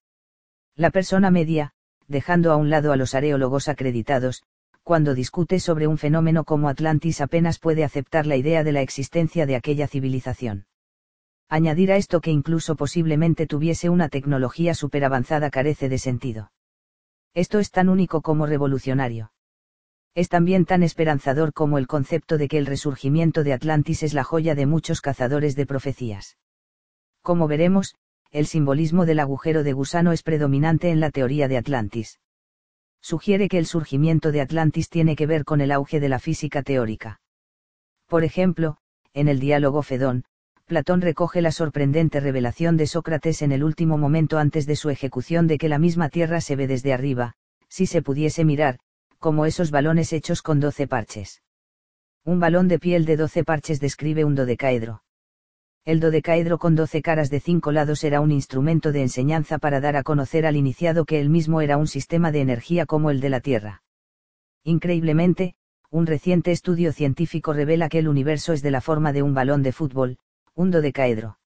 La persona media, dejando a un lado a los areólogos acreditados, cuando discute sobre un fenómeno como Atlantis apenas puede aceptar la idea de la existencia de aquella civilización. Añadir a esto que incluso posiblemente tuviese una tecnología superavanzada carece de sentido. Esto es tan único como revolucionario. Es también tan esperanzador como el concepto de que el resurgimiento de Atlantis es la joya de muchos cazadores de profecías. Como veremos, el simbolismo del agujero de gusano es predominante en la teoría de Atlantis. Sugiere que el surgimiento de Atlantis tiene que ver con el auge de la física teórica. Por ejemplo, en el diálogo Fedón, Platón recoge la sorprendente revelación de Sócrates en el último momento antes de su ejecución de que la misma Tierra se ve desde arriba, si se pudiese mirar, como esos balones hechos con doce parches. Un balón de piel de doce parches describe un dodecaedro. El dodecaedro con doce caras de cinco lados era un instrumento de enseñanza para dar a conocer al iniciado que él mismo era un sistema de energía como el de la Tierra. Increíblemente, un reciente estudio científico revela que el universo es de la forma de un balón de fútbol, un dodecaedro.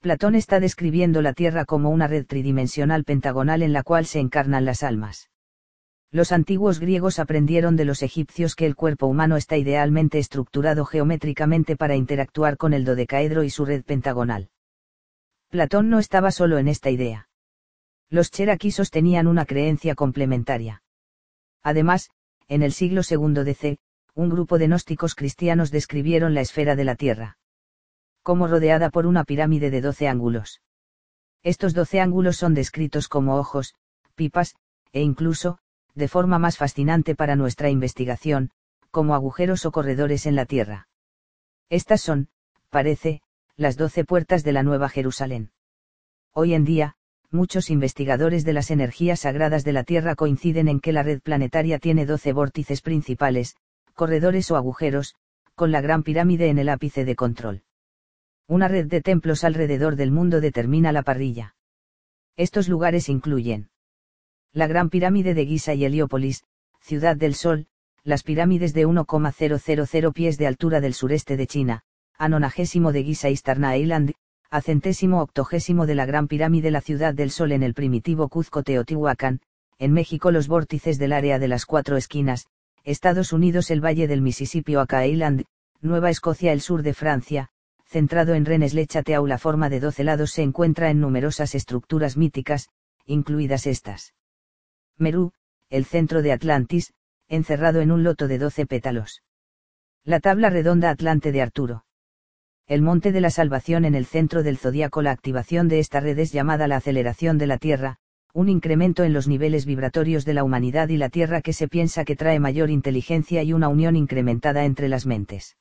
Platón está describiendo la Tierra como una red tridimensional pentagonal en la cual se encarnan las almas. Los antiguos griegos aprendieron de los egipcios que el cuerpo humano está idealmente estructurado geométricamente para interactuar con el dodecaedro y su red pentagonal. Platón no estaba solo en esta idea. Los cheraquí sostenían una creencia complementaria. Además, en el siglo II DC, un grupo de gnósticos cristianos describieron la esfera de la Tierra como rodeada por una pirámide de doce ángulos. Estos doce ángulos son descritos como ojos, pipas, e incluso, de forma más fascinante para nuestra investigación, como agujeros o corredores en la tierra. Estas son, parece, las doce puertas de la Nueva Jerusalén. Hoy en día, muchos investigadores de las energías sagradas de la Tierra coinciden en que la red planetaria tiene doce vórtices principales, corredores o agujeros, con la Gran Pirámide en el ápice de control. Una red de templos alrededor del mundo determina la parrilla. Estos lugares incluyen la Gran Pirámide de Giza y Heliópolis, Ciudad del Sol, las pirámides de 1,000 pies de altura del sureste de China, a nonagésimo de Giza Istarna Island, a centésimo octogésimo de la Gran Pirámide la Ciudad del Sol en el primitivo Cuzco Teotihuacán, en México los vórtices del área de las cuatro esquinas, Estados Unidos el Valle del Mississippi o Island, Nueva Escocia el sur de Francia, centrado en Rennes le Chateau la forma de doce lados se encuentra en numerosas estructuras míticas, incluidas estas. Merú, el centro de Atlantis, encerrado en un loto de doce pétalos. La tabla redonda Atlante de Arturo. El monte de la salvación en el centro del zodiaco. La activación de esta red es llamada la aceleración de la Tierra, un incremento en los niveles vibratorios de la humanidad y la Tierra que se piensa que trae mayor inteligencia y una unión incrementada entre las mentes.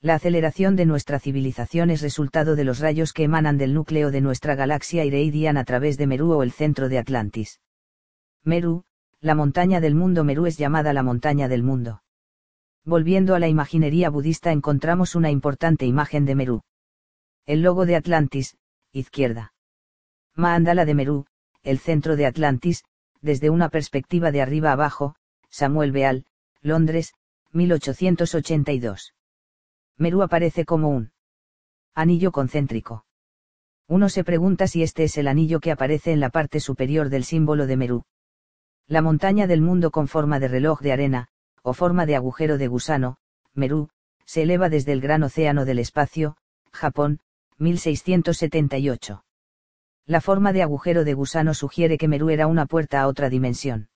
La aceleración de nuestra civilización es resultado de los rayos que emanan del núcleo de nuestra galaxia Ireidian a través de Merú o el centro de Atlantis. Meru, la montaña del mundo Meru es llamada la montaña del mundo. Volviendo a la imaginería budista encontramos una importante imagen de Meru. El logo de Atlantis, izquierda. Maandala de Meru, el centro de Atlantis, desde una perspectiva de arriba abajo, Samuel Beal, Londres, 1882. Meru aparece como un anillo concéntrico. Uno se pregunta si este es el anillo que aparece en la parte superior del símbolo de Meru. La montaña del mundo con forma de reloj de arena, o forma de agujero de gusano, Merú, se eleva desde el gran océano del espacio, Japón, 1678. La forma de agujero de gusano sugiere que Merú era una puerta a otra dimensión.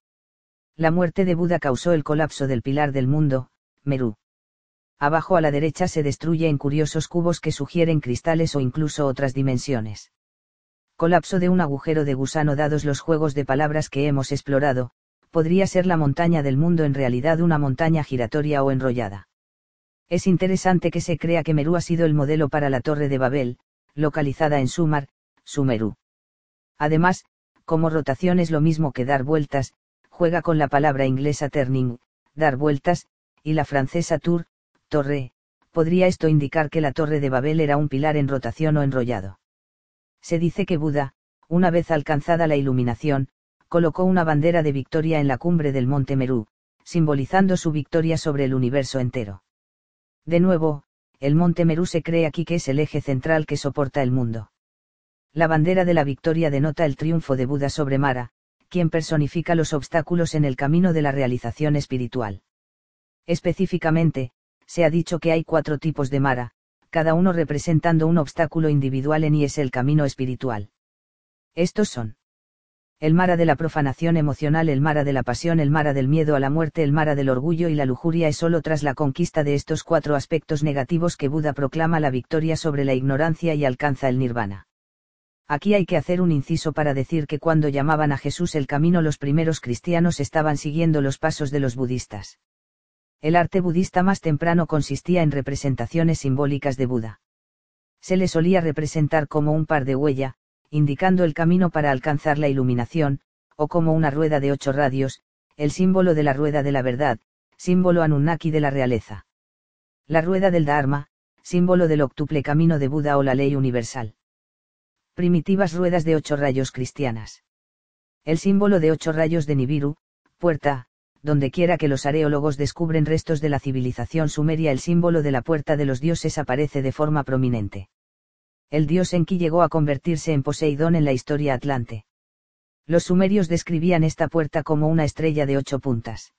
La muerte de Buda causó el colapso del pilar del mundo, Merú. Abajo a la derecha se destruye en curiosos cubos que sugieren cristales o incluso otras dimensiones colapso de un agujero de gusano dados los juegos de palabras que hemos explorado, podría ser la montaña del mundo en realidad una montaña giratoria o enrollada. Es interesante que se crea que Merú ha sido el modelo para la Torre de Babel, localizada en Sumar, Sumeru. Además, como rotación es lo mismo que dar vueltas, juega con la palabra inglesa turning, dar vueltas, y la francesa tour, torre, podría esto indicar que la Torre de Babel era un pilar en rotación o enrollado. Se dice que Buda, una vez alcanzada la iluminación, colocó una bandera de victoria en la cumbre del monte Merú, simbolizando su victoria sobre el universo entero. De nuevo, el monte Merú se cree aquí que es el eje central que soporta el mundo. La bandera de la victoria denota el triunfo de Buda sobre Mara, quien personifica los obstáculos en el camino de la realización espiritual. Específicamente, se ha dicho que hay cuatro tipos de Mara, cada uno representando un obstáculo individual en y es el camino espiritual. Estos son El mara de la profanación emocional, el mara de la pasión, el mara del miedo a la muerte, el mara del orgullo y la lujuria es solo tras la conquista de estos cuatro aspectos negativos que Buda proclama la victoria sobre la ignorancia y alcanza el nirvana. Aquí hay que hacer un inciso para decir que cuando llamaban a Jesús el camino los primeros cristianos estaban siguiendo los pasos de los budistas. El arte budista más temprano consistía en representaciones simbólicas de Buda. Se le solía representar como un par de huella, indicando el camino para alcanzar la iluminación, o como una rueda de ocho radios, el símbolo de la rueda de la verdad, símbolo Anunnaki de la realeza. La rueda del Dharma, símbolo del octuple camino de Buda o la ley universal primitivas ruedas de ocho rayos cristianas. El símbolo de ocho rayos de Nibiru, puerta, donde quiera que los areólogos descubren restos de la civilización sumeria, el símbolo de la puerta de los dioses aparece de forma prominente. El dios Enki llegó a convertirse en Poseidón en la historia atlante. Los sumerios describían esta puerta como una estrella de ocho puntas.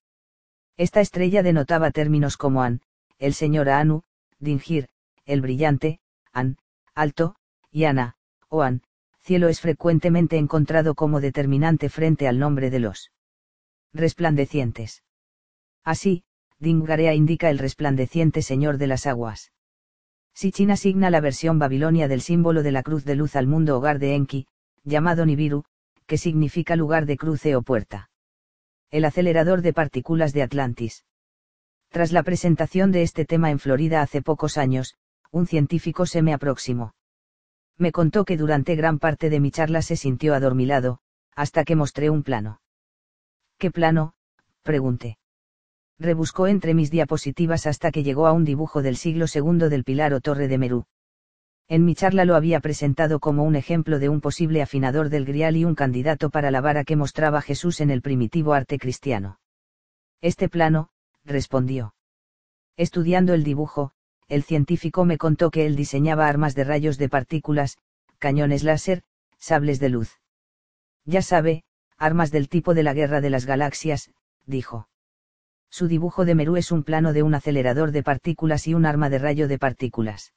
Esta estrella denotaba términos como An, el señor Anu, Dingir, el brillante, An, alto, y Ana, Oan, cielo es frecuentemente encontrado como determinante frente al nombre de los resplandecientes. Así, Dingarea indica el resplandeciente Señor de las aguas. Sichin asigna la versión babilonia del símbolo de la cruz de luz al mundo hogar de Enki, llamado Nibiru, que significa lugar de cruce o puerta. El acelerador de partículas de Atlantis. Tras la presentación de este tema en Florida hace pocos años, un científico se me aproximó me contó que durante gran parte de mi charla se sintió adormilado, hasta que mostré un plano. ¿Qué plano? pregunté. Rebuscó entre mis diapositivas hasta que llegó a un dibujo del siglo II del pilar o torre de Merú. En mi charla lo había presentado como un ejemplo de un posible afinador del grial y un candidato para la vara que mostraba Jesús en el primitivo arte cristiano. Este plano, respondió. Estudiando el dibujo, el científico me contó que él diseñaba armas de rayos de partículas, cañones láser, sables de luz. Ya sabe, armas del tipo de la guerra de las galaxias, dijo. Su dibujo de Merú es un plano de un acelerador de partículas y un arma de rayo de partículas.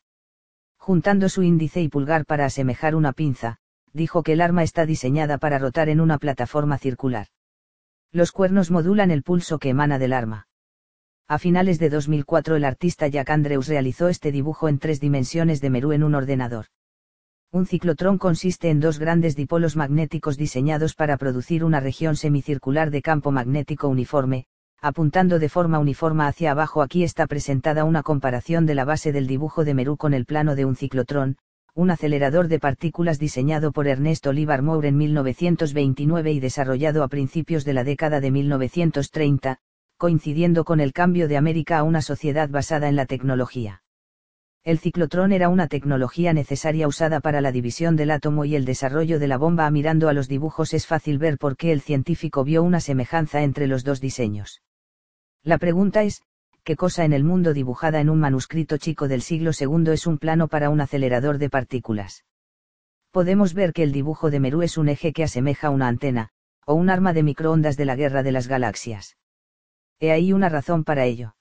Juntando su índice y pulgar para asemejar una pinza, dijo que el arma está diseñada para rotar en una plataforma circular. Los cuernos modulan el pulso que emana del arma. A finales de 2004 el artista Jack Andrews realizó este dibujo en tres dimensiones de Merú en un ordenador. Un ciclotrón consiste en dos grandes dipolos magnéticos diseñados para producir una región semicircular de campo magnético uniforme, apuntando de forma uniforme hacia abajo. Aquí está presentada una comparación de la base del dibujo de Merú con el plano de un ciclotrón, un acelerador de partículas diseñado por Ernest Oliver Moore en 1929 y desarrollado a principios de la década de 1930, coincidiendo con el cambio de América a una sociedad basada en la tecnología. El ciclotrón era una tecnología necesaria usada para la división del átomo y el desarrollo de la bomba. Mirando a los dibujos es fácil ver por qué el científico vio una semejanza entre los dos diseños. La pregunta es, ¿qué cosa en el mundo dibujada en un manuscrito chico del siglo II es un plano para un acelerador de partículas? Podemos ver que el dibujo de Merú es un eje que asemeja una antena, o un arma de microondas de la guerra de las galaxias. He ahí una razón para ello.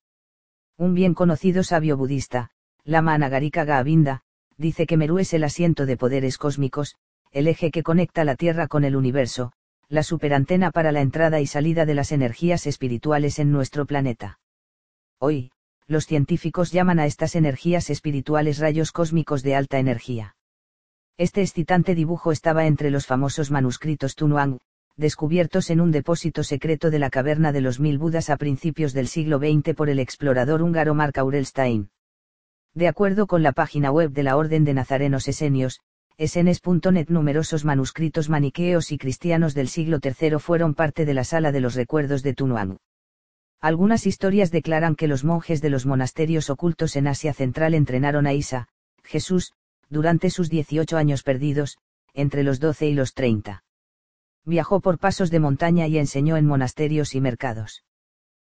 Un bien conocido sabio budista, Lama Anagarika Gavinda, dice que Merú es el asiento de poderes cósmicos, el eje que conecta la Tierra con el universo, la superantena para la entrada y salida de las energías espirituales en nuestro planeta. Hoy, los científicos llaman a estas energías espirituales rayos cósmicos de alta energía. Este excitante dibujo estaba entre los famosos manuscritos Tunuang, descubiertos en un depósito secreto de la caverna de los mil Budas a principios del siglo XX por el explorador húngaro Mark Aurelstein. De acuerdo con la página web de la Orden de Nazarenos Esenios, esenes.net numerosos manuscritos maniqueos y cristianos del siglo III fueron parte de la sala de los recuerdos de Tunuang. Algunas historias declaran que los monjes de los monasterios ocultos en Asia Central entrenaron a Isa, Jesús, durante sus 18 años perdidos, entre los 12 y los 30 viajó por pasos de montaña y enseñó en monasterios y mercados.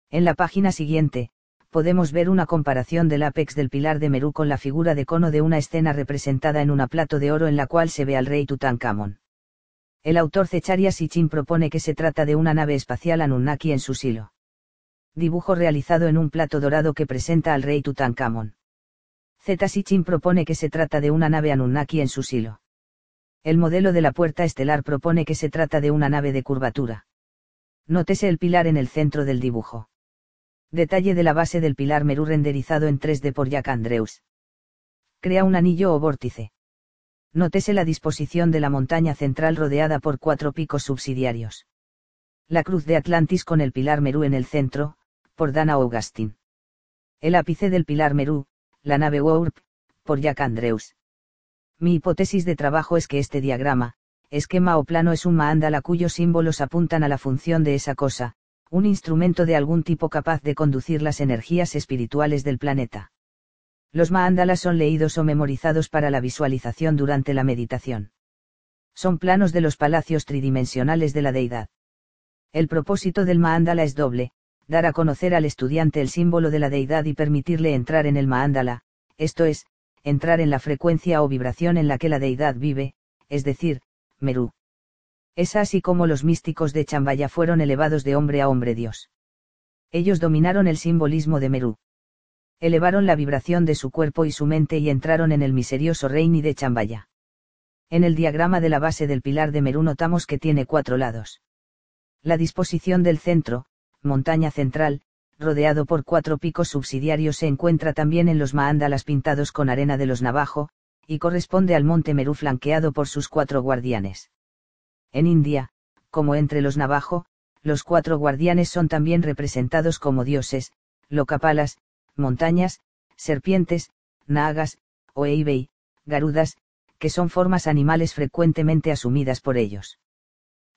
En la página siguiente, podemos ver una comparación del apex del pilar de Merú con la figura de cono de una escena representada en una plato de oro en la cual se ve al rey Tutankamón. El autor Zecharia Sitchin propone que se trata de una nave espacial Anunnaki en su silo. Dibujo realizado en un plato dorado que presenta al rey Tutankamón. Zeta Sitchin propone que se trata de una nave Anunnaki en su silo. El modelo de la puerta estelar propone que se trata de una nave de curvatura. Nótese el pilar en el centro del dibujo. Detalle de la base del pilar Meru renderizado en 3D por Jack Andrews. Crea un anillo o vórtice. Nótese la disposición de la montaña central rodeada por cuatro picos subsidiarios. La cruz de Atlantis con el pilar Meru en el centro, por Dana Augustin. El ápice del pilar Meru, la nave Warp, por Jack Andrews. Mi hipótesis de trabajo es que este diagrama, esquema o plano es un mandala cuyos símbolos apuntan a la función de esa cosa, un instrumento de algún tipo capaz de conducir las energías espirituales del planeta. Los mandalas son leídos o memorizados para la visualización durante la meditación. Son planos de los palacios tridimensionales de la deidad. El propósito del mandala es doble, dar a conocer al estudiante el símbolo de la deidad y permitirle entrar en el mandala, esto es, entrar en la frecuencia o vibración en la que la deidad vive, es decir, Merú. Es así como los místicos de Chambaya fueron elevados de hombre a hombre Dios. Ellos dominaron el simbolismo de Merú. Elevaron la vibración de su cuerpo y su mente y entraron en el misterioso reino de Chambaya. En el diagrama de la base del pilar de Merú notamos que tiene cuatro lados. La disposición del centro, montaña central, rodeado por cuatro picos subsidiarios se encuentra también en los maándalas pintados con arena de los Navajo, y corresponde al monte Merú flanqueado por sus cuatro guardianes. En India, como entre los Navajo, los cuatro guardianes son también representados como dioses, locapalas, montañas, serpientes, nagas, oeibei, garudas, que son formas animales frecuentemente asumidas por ellos.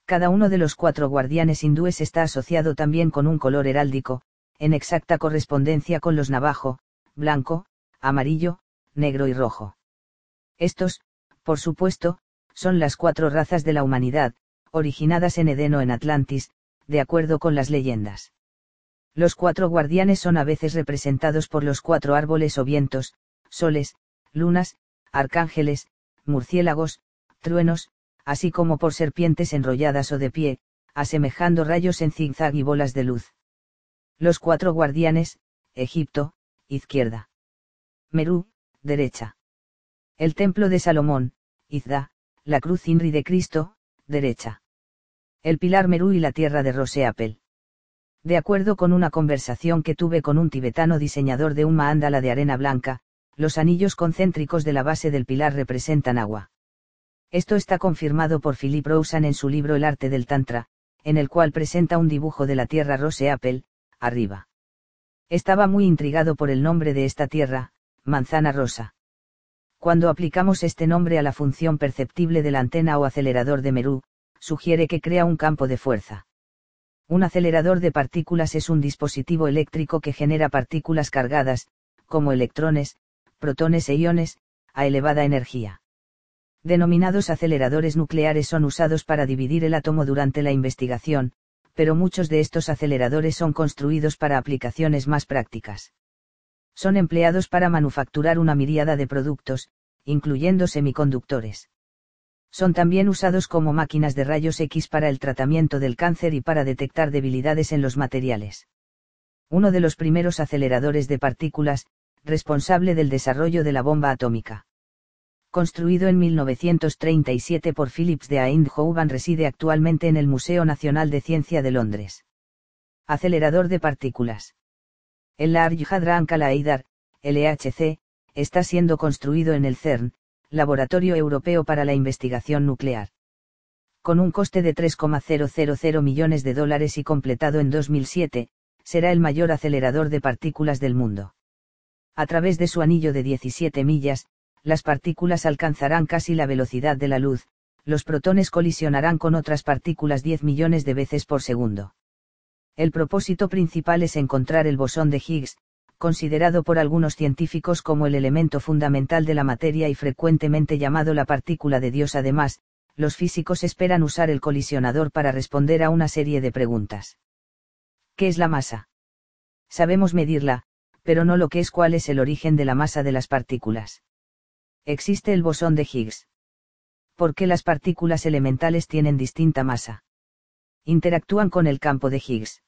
Cada uno de los cuatro guardianes hindúes está asociado también con un color heráldico, en exacta correspondencia con los navajo, blanco, amarillo, negro y rojo. Estos, por supuesto, son las cuatro razas de la humanidad, originadas en Edén o en Atlantis, de acuerdo con las leyendas. Los cuatro guardianes son a veces representados por los cuatro árboles o vientos, soles, lunas, arcángeles, murciélagos, truenos, así como por serpientes enrolladas o de pie, asemejando rayos en zigzag y bolas de luz. Los cuatro guardianes, Egipto, izquierda. Merú, derecha. El templo de Salomón, Izda, la cruz Inri de Cristo, derecha. El pilar Merú y la tierra de Roseapel. De acuerdo con una conversación que tuve con un tibetano diseñador de un maándala de arena blanca, los anillos concéntricos de la base del pilar representan agua. Esto está confirmado por Philip Rosen en su libro El arte del Tantra, en el cual presenta un dibujo de la tierra Roseapel, arriba. Estaba muy intrigado por el nombre de esta tierra, manzana rosa. Cuando aplicamos este nombre a la función perceptible de la antena o acelerador de Merú, sugiere que crea un campo de fuerza. Un acelerador de partículas es un dispositivo eléctrico que genera partículas cargadas, como electrones, protones e iones, a elevada energía. Denominados aceleradores nucleares son usados para dividir el átomo durante la investigación, pero muchos de estos aceleradores son construidos para aplicaciones más prácticas. Son empleados para manufacturar una miríada de productos, incluyendo semiconductores. Son también usados como máquinas de rayos X para el tratamiento del cáncer y para detectar debilidades en los materiales. Uno de los primeros aceleradores de partículas, responsable del desarrollo de la bomba atómica construido en 1937 por Philips de Eindhoven reside actualmente en el Museo Nacional de Ciencia de Londres. Acelerador de partículas. El Large Hadron Collider, LHC, está siendo construido en el CERN, Laboratorio Europeo para la Investigación Nuclear. Con un coste de 3,000 millones de dólares y completado en 2007, será el mayor acelerador de partículas del mundo. A través de su anillo de 17 millas, las partículas alcanzarán casi la velocidad de la luz, los protones colisionarán con otras partículas 10 millones de veces por segundo. El propósito principal es encontrar el bosón de Higgs, considerado por algunos científicos como el elemento fundamental de la materia y frecuentemente llamado la partícula de Dios. Además, los físicos esperan usar el colisionador para responder a una serie de preguntas. ¿Qué es la masa? Sabemos medirla, pero no lo que es cuál es el origen de la masa de las partículas existe el bosón de Higgs. ¿Por qué las partículas elementales tienen distinta masa? Interactúan con el campo de Higgs.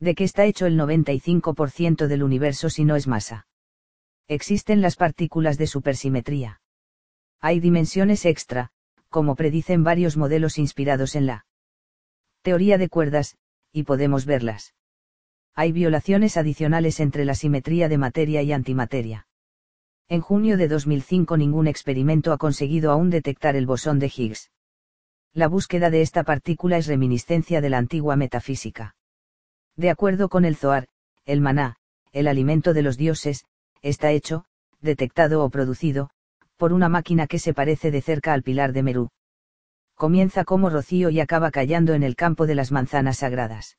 ¿De qué está hecho el 95% del universo si no es masa? Existen las partículas de supersimetría. Hay dimensiones extra, como predicen varios modelos inspirados en la teoría de cuerdas, y podemos verlas. Hay violaciones adicionales entre la simetría de materia y antimateria. En junio de 2005 ningún experimento ha conseguido aún detectar el bosón de Higgs. La búsqueda de esta partícula es reminiscencia de la antigua metafísica. De acuerdo con el Zohar, el maná, el alimento de los dioses, está hecho, detectado o producido, por una máquina que se parece de cerca al pilar de Merú. Comienza como rocío y acaba callando en el campo de las manzanas sagradas.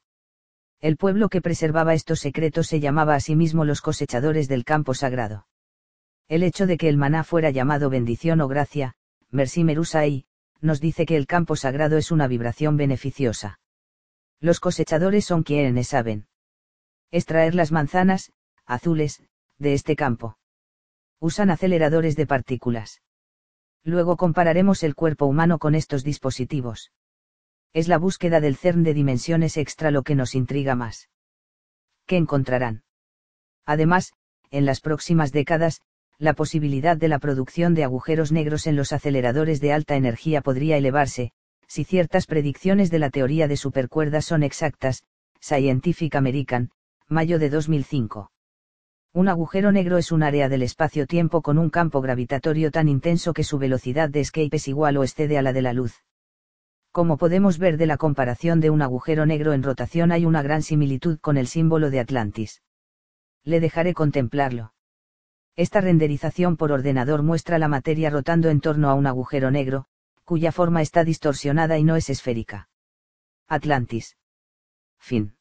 El pueblo que preservaba estos secretos se llamaba a sí mismo los cosechadores del campo sagrado. El hecho de que el maná fuera llamado bendición o gracia, Mersi Merusai, nos dice que el campo sagrado es una vibración beneficiosa. Los cosechadores son quienes saben extraer las manzanas, azules, de este campo. Usan aceleradores de partículas. Luego compararemos el cuerpo humano con estos dispositivos. Es la búsqueda del CERN de dimensiones extra lo que nos intriga más. ¿Qué encontrarán? Además, en las próximas décadas, la posibilidad de la producción de agujeros negros en los aceleradores de alta energía podría elevarse, si ciertas predicciones de la teoría de supercuerdas son exactas, Scientific American, mayo de 2005. Un agujero negro es un área del espacio-tiempo con un campo gravitatorio tan intenso que su velocidad de escape es igual o excede a la de la luz. Como podemos ver de la comparación de un agujero negro en rotación hay una gran similitud con el símbolo de Atlantis. Le dejaré contemplarlo. Esta renderización por ordenador muestra la materia rotando en torno a un agujero negro, cuya forma está distorsionada y no es esférica. Atlantis. Fin.